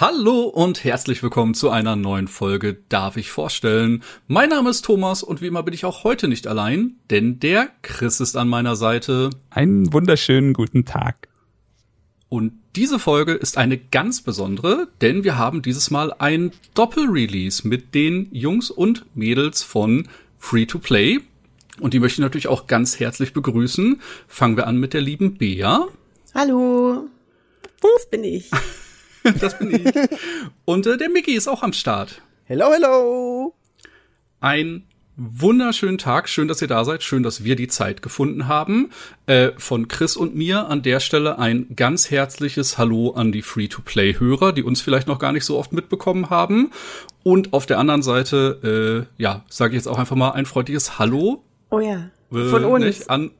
Hallo und herzlich willkommen zu einer neuen Folge Darf ich vorstellen. Mein Name ist Thomas und wie immer bin ich auch heute nicht allein, denn der Chris ist an meiner Seite. Einen wunderschönen guten Tag. Und diese Folge ist eine ganz besondere, denn wir haben dieses Mal ein Doppelrelease mit den Jungs und Mädels von Free to Play. Und die möchte ich natürlich auch ganz herzlich begrüßen. Fangen wir an mit der lieben Bea. Hallo. Das bin ich. das bin ich. Und äh, der Mickey ist auch am Start. Hello, hello. Ein wunderschönen Tag. Schön, dass ihr da seid. Schön, dass wir die Zeit gefunden haben. Äh, von Chris und mir an der Stelle ein ganz herzliches Hallo an die Free-to-Play-Hörer, die uns vielleicht noch gar nicht so oft mitbekommen haben. Und auf der anderen Seite, äh, ja, sage ich jetzt auch einfach mal ein freundliches Hallo. Oh ja. Äh, Von uns. nicht, an,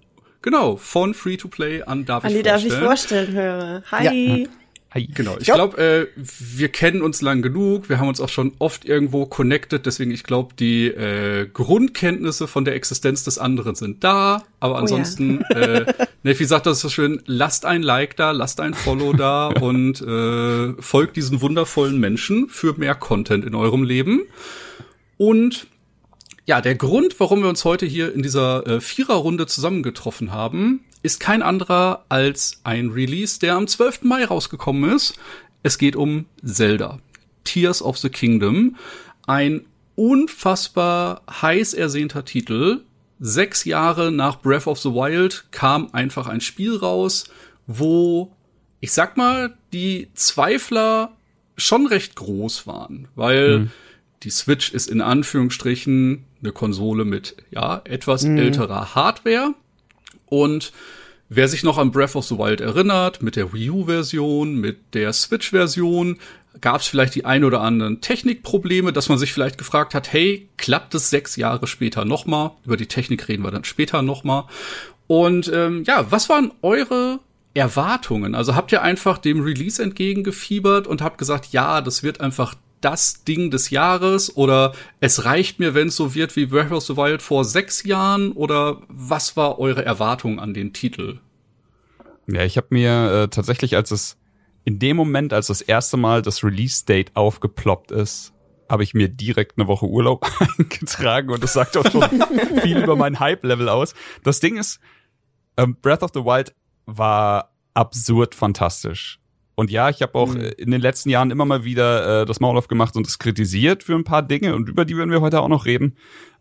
genau, von Free-to-Play an Darf An ich die darf vorstellen. ich vorstellen, höre. Hi. Hi. Genau, ich Ja. glaube, äh, wir kennen uns lang genug, wir haben uns auch schon oft irgendwo connected, deswegen ich glaube, die äh, Grundkenntnisse von der Existenz des anderen sind da, aber ja. ansonsten, äh, Neffi sagt das so schön, lasst ein Like da, lasst ein Follow da und äh, folgt diesen wundervollen Menschen für mehr Content in eurem Leben. Und ja, der Grund, warum wir uns heute hier in dieser äh, Viererrunde zusammengetroffen haben, ist kein anderer als ein Release, der am 12. Mai rausgekommen ist. Es geht um Zelda. Tears of the Kingdom. Ein unfassbar heiß ersehnter Titel. Sechs Jahre nach Breath of the Wild kam einfach ein Spiel raus, wo, ich sag mal, die Zweifler schon recht groß waren, weil die Switch ist in Anführungsstrichen eine Konsole mit, ja, etwas älterer Hardware. Und wer sich noch an Breath of the Wild erinnert, mit der Wii U-Version, mit der Switch-Version, gab es vielleicht die ein oder anderen Technikprobleme, dass man sich vielleicht gefragt hat, hey, klappt es sechs Jahre später nochmal? Über die Technik reden wir dann später nochmal. Und ähm, ja, was waren eure Erwartungen? Also habt ihr einfach dem Release entgegengefiebert und habt gesagt, ja, das wird einfach das Ding des Jahres oder es reicht mir, wenn es so wird wie Breath of the Wild vor sechs Jahren oder was war eure Erwartung an den Titel? Ja, ich habe mir äh, tatsächlich, als es in dem Moment, als das erste Mal das Release-Date aufgeploppt ist, habe ich mir direkt eine Woche Urlaub eingetragen und das sagt auch schon viel über mein Hype-Level aus. Das Ding ist, ähm, Breath of the Wild war absurd fantastisch. Und ja, ich habe auch äh, in den letzten Jahren immer mal wieder äh, das Maul aufgemacht und es kritisiert für ein paar Dinge und über die werden wir heute auch noch reden.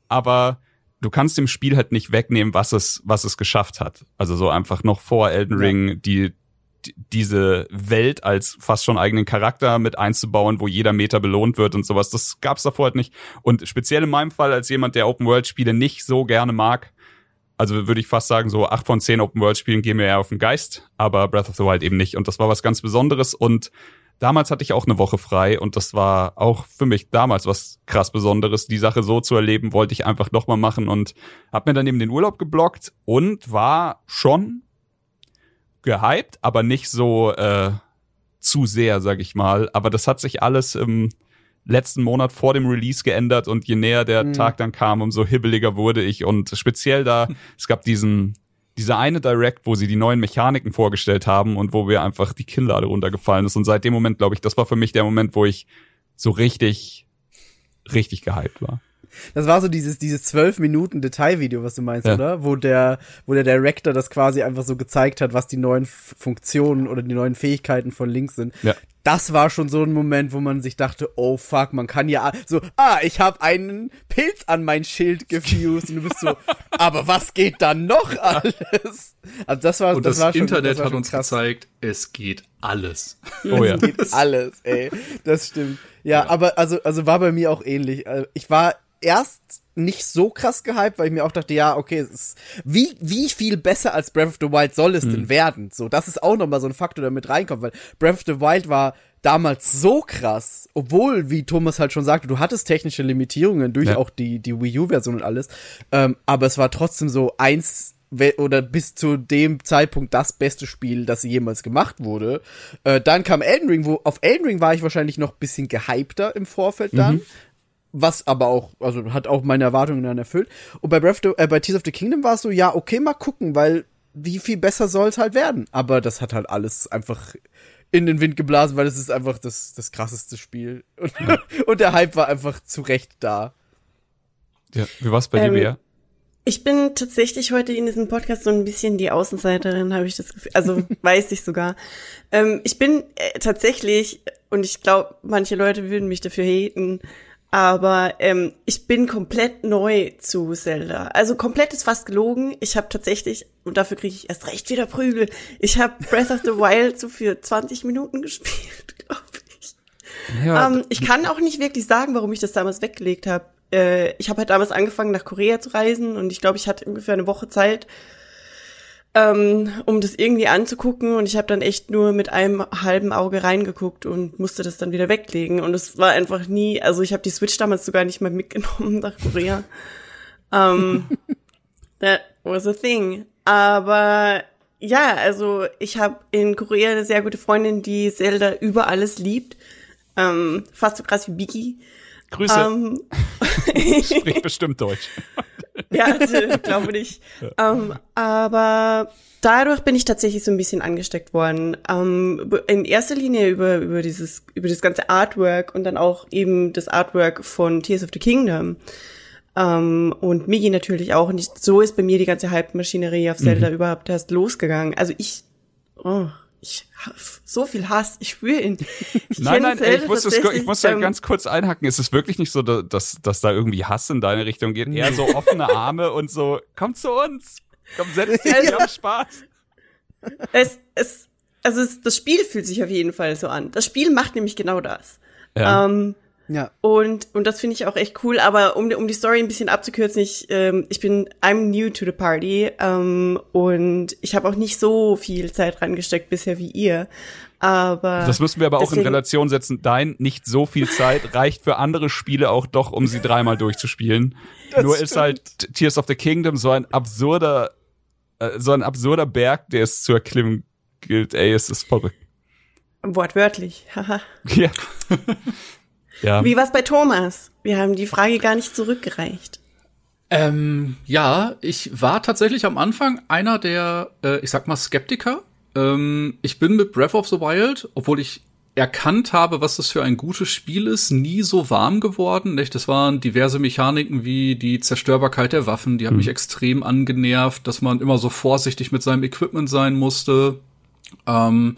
Aber du kannst dem Spiel halt nicht wegnehmen, was es, was es geschafft hat. Also so einfach noch vor Elden Ring die, die diese Welt als fast schon eigenen Charakter mit einzubauen, wo jeder Meter belohnt wird und sowas. Das gab's davor halt nicht. Und speziell in meinem Fall als jemand, der Open World Spiele nicht so gerne mag, also würde ich fast sagen, so acht von zehn Open World Spielen gehen mir eher auf den Geist, aber Breath of the Wild eben nicht. Und das war was ganz Besonderes. Und damals hatte ich auch eine Woche frei und das war auch für mich damals was krass Besonderes. Die Sache so zu erleben, wollte ich einfach noch mal machen und habe mir dann eben den Urlaub geblockt und war schon gehypt, aber nicht so äh, zu sehr, sag ich mal. Aber das hat sich alles im letzten Monat vor dem Release geändert und je näher der Tag dann kam, umso hibbeliger wurde ich. Und speziell da, es gab diesen diese eine Direct, wo sie die neuen Mechaniken vorgestellt haben und wo mir einfach die Kinnlade runtergefallen ist. Und seit dem Moment, glaube ich, das war für mich der Moment, wo ich so richtig richtig gehypt war. Das war so dieses, dieses zwölf Minuten Detailvideo, was du meinst, Ja. oder? Wo der, wo der Director das quasi einfach so gezeigt hat, was die neuen Funktionen oder die neuen Fähigkeiten von Link sind. Ja. Das war schon so ein Moment, wo man sich dachte, oh fuck, man kann ja so, ah, ich habe einen Pilz an mein Schild gefused und du bist so, aber was geht dann noch alles? Also das war, Und das, das, war schon, Internet das war hat uns krass. gezeigt, es geht alles. Oh ja. geht alles, ey. Das stimmt. Ja, aber also, also war bei mir auch ähnlich. Äh, Ich war erst nicht so krass gehypt, weil ich mir auch dachte, ja, okay, es ist, wie, wie viel besser als Breath of the Wild soll es denn werden? So, das ist auch nochmal so ein Faktor, der mit reinkommt, weil Breath of the Wild war damals so krass, obwohl, wie Thomas halt schon sagte, du hattest technische Limitierungen durch Ja. auch die, die Wii U-Version und alles, ähm, aber es war trotzdem so eins oder bis zu dem Zeitpunkt das beste Spiel, das jemals gemacht wurde. Äh, dann kam Elden Ring, wo auf Elden Ring war ich wahrscheinlich noch ein bisschen gehypter im Vorfeld dann. Was aber auch, also hat auch meine Erwartungen dann erfüllt. Und bei Breath of the, äh, bei Tears of the Kingdom war es so, ja, okay, mal gucken, weil wie viel besser soll es halt werden. Aber das hat halt alles einfach in den Wind geblasen, weil es ist einfach das, das krasseste Spiel. Und, und der Hype war einfach zu Recht da. Ja, wie war's bei Ähm, dir, Bea? Ich bin tatsächlich heute in diesem Podcast so ein bisschen die Außenseiterin, habe ich das Gefühl. Also weiß ich sogar. Ähm, ich bin äh, tatsächlich, und ich glaube, manche Leute würden mich dafür haten, aber ähm, ich bin komplett neu zu Zelda. Also komplett ist fast gelogen. Ich habe tatsächlich, und dafür kriege ich erst recht wieder Prügel, ich habe Breath of the Wild so für 20 Minuten gespielt, glaube ich. Ja, Ähm, ich kann auch nicht wirklich sagen, warum ich das damals weggelegt habe. Äh, ich habe halt damals angefangen, nach Korea zu reisen und ich glaube, ich hatte ungefähr eine Woche Zeit, ähm, um das irgendwie anzugucken und ich habe dann echt nur mit einem halben Auge reingeguckt und musste das dann wieder weglegen und es war einfach nie, also ich habe die Switch damals sogar nicht mal mitgenommen nach Korea. ähm, that was a thing. Aber ja, also ich habe in Korea eine sehr gute Freundin, die Zelda über alles liebt. Ähm, fast so krass wie Biggie. Grüße. Ähm, Spricht bestimmt Deutsch. Ja, ich glaube nicht. Ähm, aber dadurch bin ich tatsächlich so ein bisschen angesteckt worden. Ähm, in erster Linie über, über dieses, über das ganze Artwork und dann auch eben das Artwork von Tears of the Kingdom. Ähm, und Migi natürlich auch. Und ich, so ist bei mir die ganze Hype-Maschinerie auf Zelda überhaupt erst losgegangen. Also ich, oh, ich so viel Hass, ich spüre ihn. Ich Nein, nein, ey, ich muss, das, ich muss da ähm, ganz kurz einhaken. Es ist wirklich nicht so, da- dass, dass da irgendwie Hass in deine Richtung geht. Eher so offene Arme und so, komm zu uns. Komm, setz dich, wir haben Spaß. es, es, also es, das Spiel fühlt sich auf jeden Fall so an. Das Spiel macht nämlich genau das. Ja. Ähm, Ja. und, und das finde ich auch echt cool. Aber um, um die Story ein bisschen abzukürzen, ich, ähm, ich bin, I'm new to the party ähm, und ich habe auch nicht so viel Zeit reingesteckt bisher wie ihr. Aber Das müssen wir aber auch in Relation setzen. Dein nicht so viel Zeit reicht für andere Spiele auch doch, um sie dreimal durchzuspielen. Nur ist halt Tears of the Kingdom so ein absurder, äh, so ein absurder Berg, der es zu erklimmen gilt. Ey, es ist verrückt. wortwörtlich. Haha. Ja. ja. Wie war's bei Thomas? Wir haben die Frage gar nicht zurückgereicht. Ähm, ja, ich war tatsächlich am Anfang einer der, äh, ich sag mal, Skeptiker. Ähm, ich bin mit Breath of the Wild, obwohl ich erkannt habe, was das für ein gutes Spiel ist, nie so warm geworden. Nicht? Das waren diverse Mechaniken wie die Zerstörbarkeit der Waffen, die hat mich extrem angenervt, dass man immer so vorsichtig mit seinem Equipment sein musste. Ähm,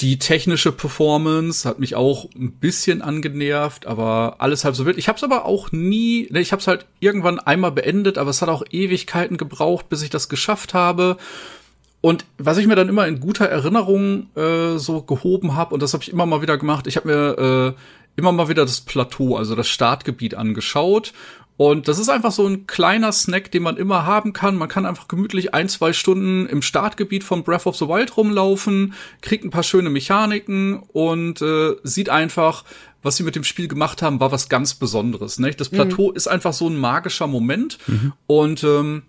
die technische Performance hat mich auch ein bisschen angenervt, aber alles halb so wild. Ich habe es aber auch nie, ne, ich habe es halt irgendwann einmal beendet, aber es hat auch Ewigkeiten gebraucht, bis ich das geschafft habe. Und was ich mir dann immer in guter Erinnerung äh, so gehoben habe, und das habe ich immer mal wieder gemacht, ich habe mir äh, immer mal wieder das Plateau, also das Startgebiet angeschaut. Und das ist einfach so ein kleiner Snack, den man immer haben kann. Man kann einfach gemütlich ein, zwei Stunden im Startgebiet von Breath of the Wild rumlaufen, kriegt ein paar schöne Mechaniken und äh, sieht einfach, was sie mit dem Spiel gemacht haben, war was ganz Besonderes. Ne? Das Plateau ist einfach so ein magischer Moment. Und ähm,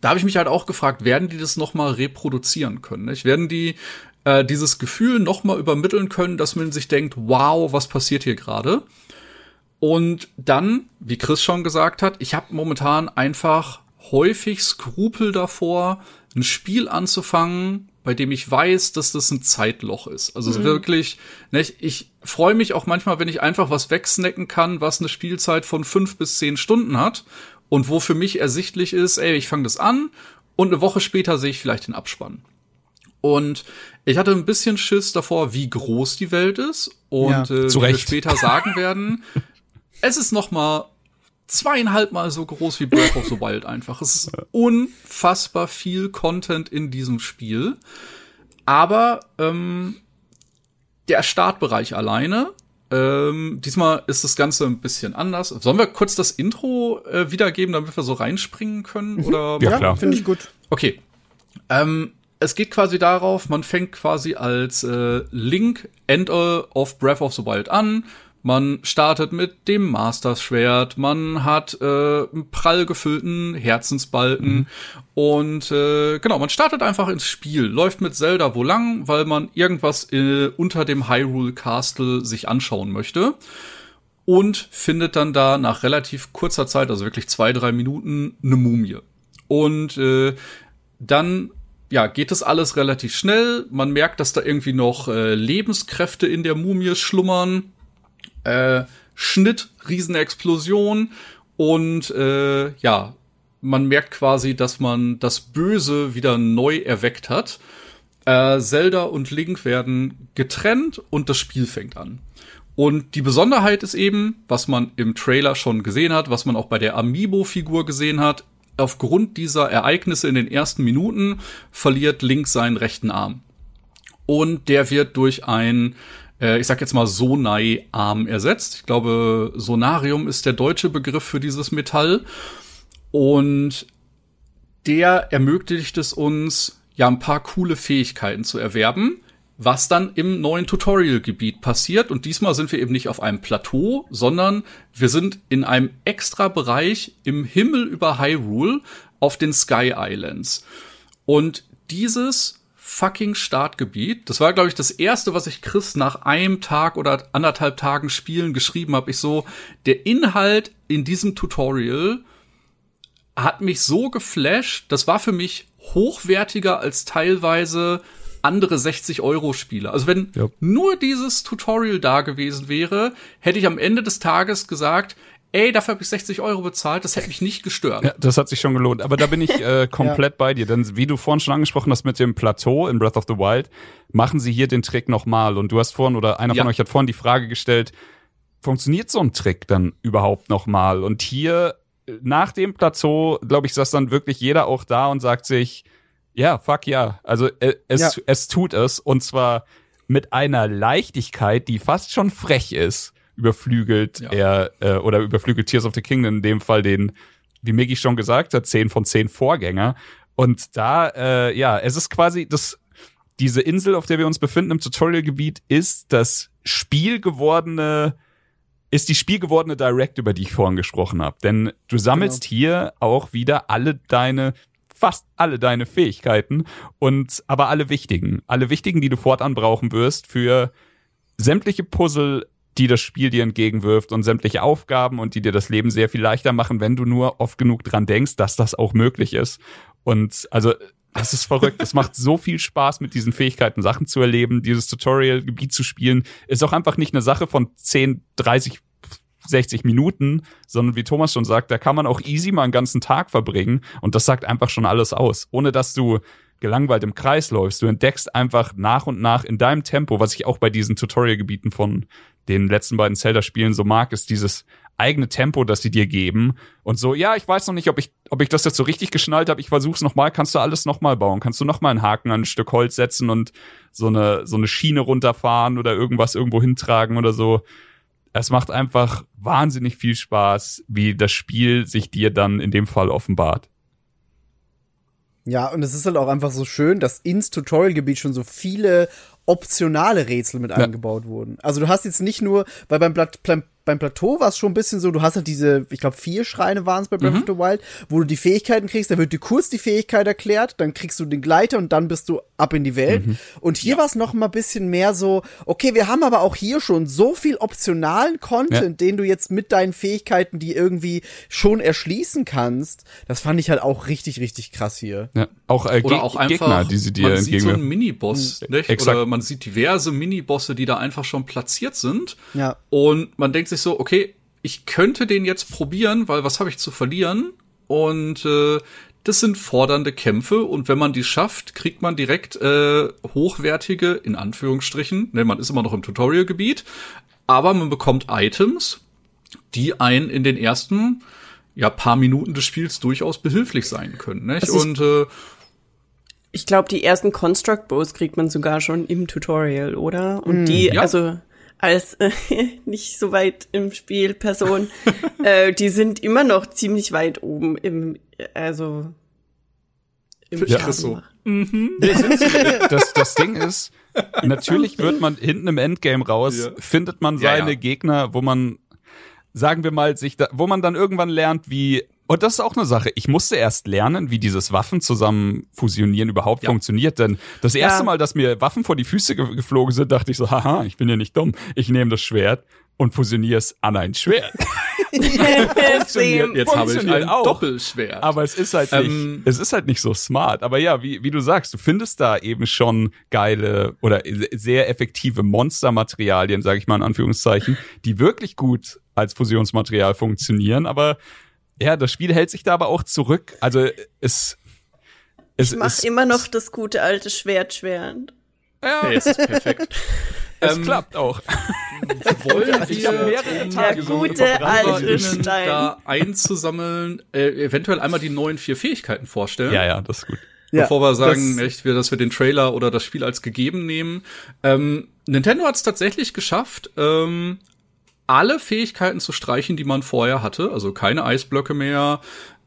da habe ich mich halt auch gefragt, werden die das noch mal reproduzieren können? Nicht? Werden die äh, dieses Gefühl noch mal übermitteln können, dass man sich denkt, wow, was passiert hier gerade? Und dann, wie Chris schon gesagt hat, ich habe momentan einfach häufig Skrupel davor, ein Spiel anzufangen, bei dem ich weiß, dass das ein Zeitloch ist. Also es wirklich, nicht, ich freue mich auch manchmal, wenn ich einfach was wegsnacken kann, was eine Spielzeit von fünf bis zehn Stunden hat und wo für mich ersichtlich ist, ey, ich fange das an und eine Woche später sehe ich vielleicht den Abspann. Und ich hatte ein bisschen Schiss davor, wie groß die Welt ist und Ja, äh, zu wie wir Recht. später sagen werden, es ist noch mal zweieinhalb Mal so groß wie Breath of the Wild einfach. Es ist unfassbar viel Content in diesem Spiel. Aber ähm, der Startbereich alleine, ähm, diesmal ist das Ganze ein bisschen anders. Sollen wir kurz das Intro äh, wiedergeben, damit wir so reinspringen können? Oder Ja, klar. Finde ich gut. Okay. Ähm, es geht quasi darauf, man fängt quasi als äh, Link End of Breath of the Wild an. Man startet mit dem Master-Schwert, man hat äh, einen prall gefüllten Herzensbalken mhm. und äh, genau, man startet einfach ins Spiel, läuft mit Zelda wo lang, weil man irgendwas äh, unter dem Hyrule Castle sich anschauen möchte und findet dann da nach relativ kurzer Zeit, also wirklich zwei, drei Minuten, eine Mumie. Und äh, dann ja, geht es alles relativ schnell. Man merkt, dass da irgendwie noch äh, Lebenskräfte in der Mumie schlummern. Äh, Schnitt, Riesenexplosion und äh, ja, man merkt quasi, dass man das Böse wieder neu erweckt hat. Äh, Zelda und Link werden getrennt und das Spiel fängt an. Und die Besonderheit ist eben, was man im Trailer schon gesehen hat, was man auch bei der Amiibo-Figur gesehen hat, aufgrund dieser Ereignisse in den ersten Minuten verliert Link seinen rechten Arm. Und der wird durch ein, äh, ich sag jetzt mal Sonai-Arm ersetzt. Ich glaube, Sonarium ist der deutsche Begriff für dieses Metall. Und der ermöglicht es uns, ja, ein paar coole Fähigkeiten zu erwerben was dann im neuen Tutorial-Gebiet passiert. Und diesmal sind wir eben nicht auf einem Plateau, sondern wir sind in einem extra Bereich im Himmel über Hyrule auf den Sky Islands. Und dieses fucking Startgebiet, das war, glaube ich, das erste, was ich Chris nach einem Tag oder anderthalb Tagen Spielen geschrieben habe. Ich so, der Inhalt in diesem Tutorial hat mich so geflasht, das war für mich hochwertiger als teilweise andere 60-Euro-Spiele. Also wenn ja. nur dieses Tutorial da gewesen wäre, hätte ich am Ende des Tages gesagt, ey, dafür habe ich 60 Euro bezahlt, das hätte mich nicht gestört. Ja, das hat sich schon gelohnt. Aber da bin ich äh, komplett ja. bei dir. Denn wie du vorhin schon angesprochen hast mit dem Plateau in Breath of the Wild, machen sie hier den Trick nochmal. Und du hast vorhin, oder einer ja. von euch hat vorhin die Frage gestellt, funktioniert so ein Trick dann überhaupt nochmal? Und hier nach dem Plateau, glaube ich, saß dann wirklich jeder auch da und sagt sich, ja, fuck ja. Also äh, es, ja. es tut es und zwar mit einer Leichtigkeit, die fast schon frech ist, überflügelt ja. er äh, oder überflügelt Tears of the Kingdom in dem Fall den, wie Miggy schon gesagt hat, zehn von zehn Vorgänger. Und da, äh, ja, es ist quasi das, diese Insel, auf der wir uns befinden im Tutorial-Gebiet, ist das Spiel gewordene ist die spielgewordene Direct, über die ich vorhin gesprochen habe. Denn du sammelst genau. hier auch wieder alle deine fast alle deine Fähigkeiten und aber alle wichtigen, alle wichtigen, die du fortan brauchen wirst für sämtliche Puzzle, die das Spiel dir entgegenwirft und sämtliche Aufgaben und die dir das Leben sehr viel leichter machen, wenn du nur oft genug dran denkst, dass das auch möglich ist. Und also das ist verrückt. es macht so viel Spaß, mit diesen Fähigkeiten Sachen zu erleben. Dieses Tutorial-Gebiet zu spielen ist auch einfach nicht eine Sache von 10, 30 60 Minuten, sondern wie Thomas schon sagt, da kann man auch easy mal einen ganzen Tag verbringen und das sagt einfach schon alles aus, ohne dass du gelangweilt im Kreis läufst. Du entdeckst einfach nach und nach in deinem Tempo, was ich auch bei diesen Tutorial-Gebieten von den letzten beiden Zelda-Spielen so mag, ist dieses eigene Tempo, das sie dir geben. Und so, ja, ich weiß noch nicht, ob ich, ob ich das jetzt so richtig geschnallt habe. Ich versuch's noch mal. Kannst du alles noch mal bauen? Kannst du noch mal einen Haken an ein Stück Holz setzen und so eine, so eine Schiene runterfahren oder irgendwas irgendwo hintragen oder so? es macht einfach wahnsinnig viel Spaß, wie das Spiel sich dir dann in dem Fall offenbart. Ja, und es ist halt auch einfach so schön, dass ins Tutorial-Gebiet schon so viele optionale Rätsel mit ja. eingebaut wurden. Also du hast jetzt nicht nur, weil beim, Blatt, beim Plateau war es schon ein bisschen so, du hast halt diese, ich glaube, vier Schreine waren es bei Breath mhm. of the Wild, wo du die Fähigkeiten kriegst, da wird dir kurz die Fähigkeit erklärt, dann kriegst du den Gleiter und dann bist du ab in die Welt. Mhm. Und hier ja. war es noch mal ein bisschen mehr so, okay, wir haben aber auch hier schon so viel optionalen Content, ja. den du jetzt mit deinen Fähigkeiten, die irgendwie schon erschließen kannst. Das fand ich halt auch richtig, richtig krass hier. Ja. Auch, äh, Oder auch einfach, Gegner, die sie dir man sieht so einen Miniboss, mhm. nicht? Exakt. Oder man sieht diverse Minibosse, die da einfach schon platziert sind. Ja. Und man denkt sich so, okay, ich könnte den jetzt probieren, weil was habe ich zu verlieren? Und äh, das sind fordernde Kämpfe und wenn man die schafft, kriegt man direkt äh, hochwertige, in Anführungsstrichen, ne, man ist immer noch im Tutorial-Gebiet, aber man bekommt Items, die einen in den ersten ja, paar Minuten des Spiels durchaus behilflich sein können. Nicht? Und äh, ich glaube, die ersten Construct Bows kriegt man sogar schon im Tutorial, oder? Und die, ja. also als äh, nicht so weit im Spiel Person, äh, die sind immer noch ziemlich weit oben im, also im ja. so. Mhm. das, das Ding ist, natürlich wird man hinten im Endgame raus, Ja. findet man Ja, seine ja. Gegner, wo man, sagen wir mal, sich da, wo man dann irgendwann lernt, wie, und das ist auch eine Sache. Ich musste erst lernen, wie dieses Waffen zusammen fusionieren überhaupt Ja. funktioniert. Denn das erste Ja. Mal, dass mir Waffen vor die Füße ge geflogen sind, dachte ich so, haha, ich bin ja nicht dumm. Ich nehme das Schwert und fusioniere es an ein Schwert. Same. Jetzt habe ich Funktioniert ein auch. Doppelschwert. Aber es ist halt nicht, Ähm, es ist halt nicht so smart. Aber ja, wie, wie du sagst, du findest da eben schon geile oder sehr effektive Monstermaterialien, sage ich mal in Anführungszeichen, die wirklich gut als Fusionsmaterial funktionieren. Aber ja, das Spiel hält sich da aber auch zurück. Also es, es Ich mach es, immer noch das gute alte Schwert schwerend. ja, hey, es ist perfekt. es ähm, klappt auch. Wollen Ich hab wir, mehrere Tage Der gute alte Stein. da einzusammeln, äh, eventuell einmal die neuen vier Fähigkeiten vorstellen. Ja, ja, das ist gut. Ja, bevor wir sagen, das- echt, wir, dass wir den Trailer oder das Spiel als gegeben nehmen. Ähm, Nintendo hat es tatsächlich geschafft, ähm, alle Fähigkeiten zu streichen, die man vorher hatte. Also keine Eisblöcke mehr,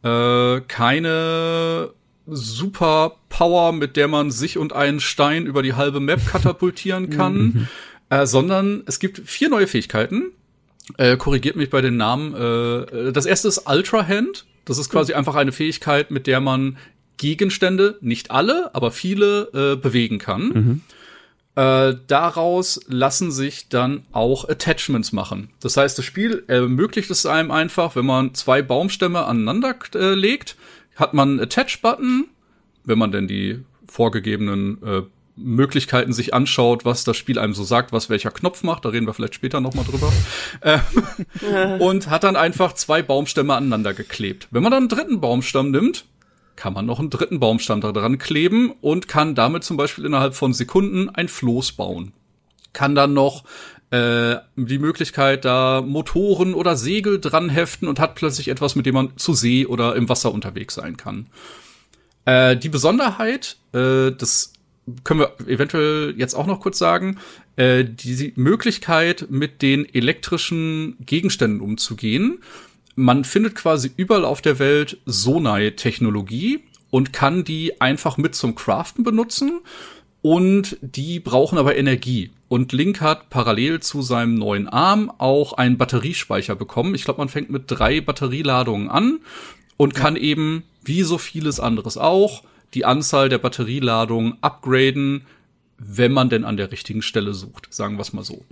äh, keine Super Power, mit der man sich und einen Stein über die halbe Map katapultieren kann, äh, sondern es gibt vier neue Fähigkeiten. Äh, korrigiert mich bei den Namen. Äh, das erste ist Ultra Hand. Das ist quasi einfach eine Fähigkeit, mit der man Gegenstände, nicht alle, aber viele, äh, bewegen kann. Äh, daraus lassen sich dann auch Attachments machen. Das heißt, das Spiel ermöglicht es einem einfach, wenn man zwei Baumstämme aneinander äh, legt, hat man einen Attach-Button, wenn man denn die vorgegebenen äh, Möglichkeiten sich anschaut, was das Spiel einem so sagt, was welcher Knopf macht, da reden wir vielleicht später noch mal drüber. ähm, und hat dann einfach zwei Baumstämme aneinander geklebt. Wenn man dann einen dritten Baumstamm nimmt, kann man noch einen dritten Baumstamm daran kleben und kann damit zum Beispiel innerhalb von Sekunden ein Floß bauen. Kann dann noch äh, die Möglichkeit, da Motoren oder Segel dran heften und hat plötzlich etwas, mit dem man zu See oder im Wasser unterwegs sein kann. Äh, die Besonderheit, äh, das können wir eventuell jetzt auch noch kurz sagen, äh, die Möglichkeit, mit den elektrischen Gegenständen umzugehen. Man findet quasi überall auf der Welt Sonai-Technologie und kann die einfach mit zum Craften benutzen. Und die brauchen aber Energie. Und Link hat parallel zu seinem neuen Arm auch einen Batteriespeicher bekommen. Ich glaube, man fängt mit drei Batterieladungen an und kann eben, wie so vieles anderes auch, die Anzahl der Batterieladungen upgraden, wenn man denn an der richtigen Stelle sucht, sagen wir es mal so.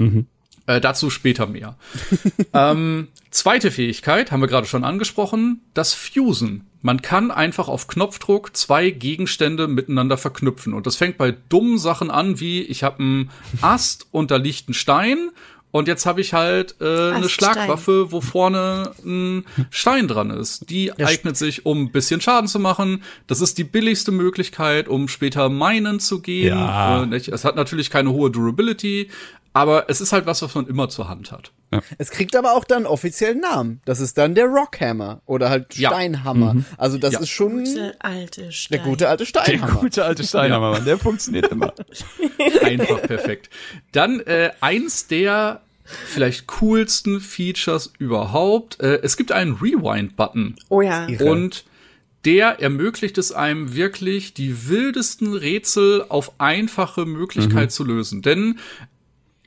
Äh, dazu später mehr. ähm, zweite Fähigkeit, haben wir gerade schon angesprochen, das Fusen. Man kann einfach auf Knopfdruck zwei Gegenstände miteinander verknüpfen. Und das fängt bei dummen Sachen an, wie ich habe einen Ast und da liegt ein Stein. Und jetzt habe ich halt äh, eine Ast, Schlagwaffe, wo vorne ein Stein dran ist. Die eignet sich, um ein bisschen Schaden zu machen. Das ist die billigste Möglichkeit, um später meinen zu gehen. Ja. Äh? Es hat natürlich keine hohe Durability, aber es ist halt was, was man immer zur Hand hat. Es kriegt aber auch dann einen offiziellen Namen. Das ist dann der Rockhammer oder halt Ja. Steinhammer. Also das Ja. ist schon Der alte Stein. der gute alte Der Steinhammer. gute alte Steinhammer, Mann, der funktioniert immer. Einfach perfekt. Dann äh, eins der vielleicht coolsten Features überhaupt. Äh, es gibt einen Rewind-Button. Oh ja. Und der ermöglicht es einem wirklich, die wildesten Rätsel auf einfache Möglichkeit zu lösen. Denn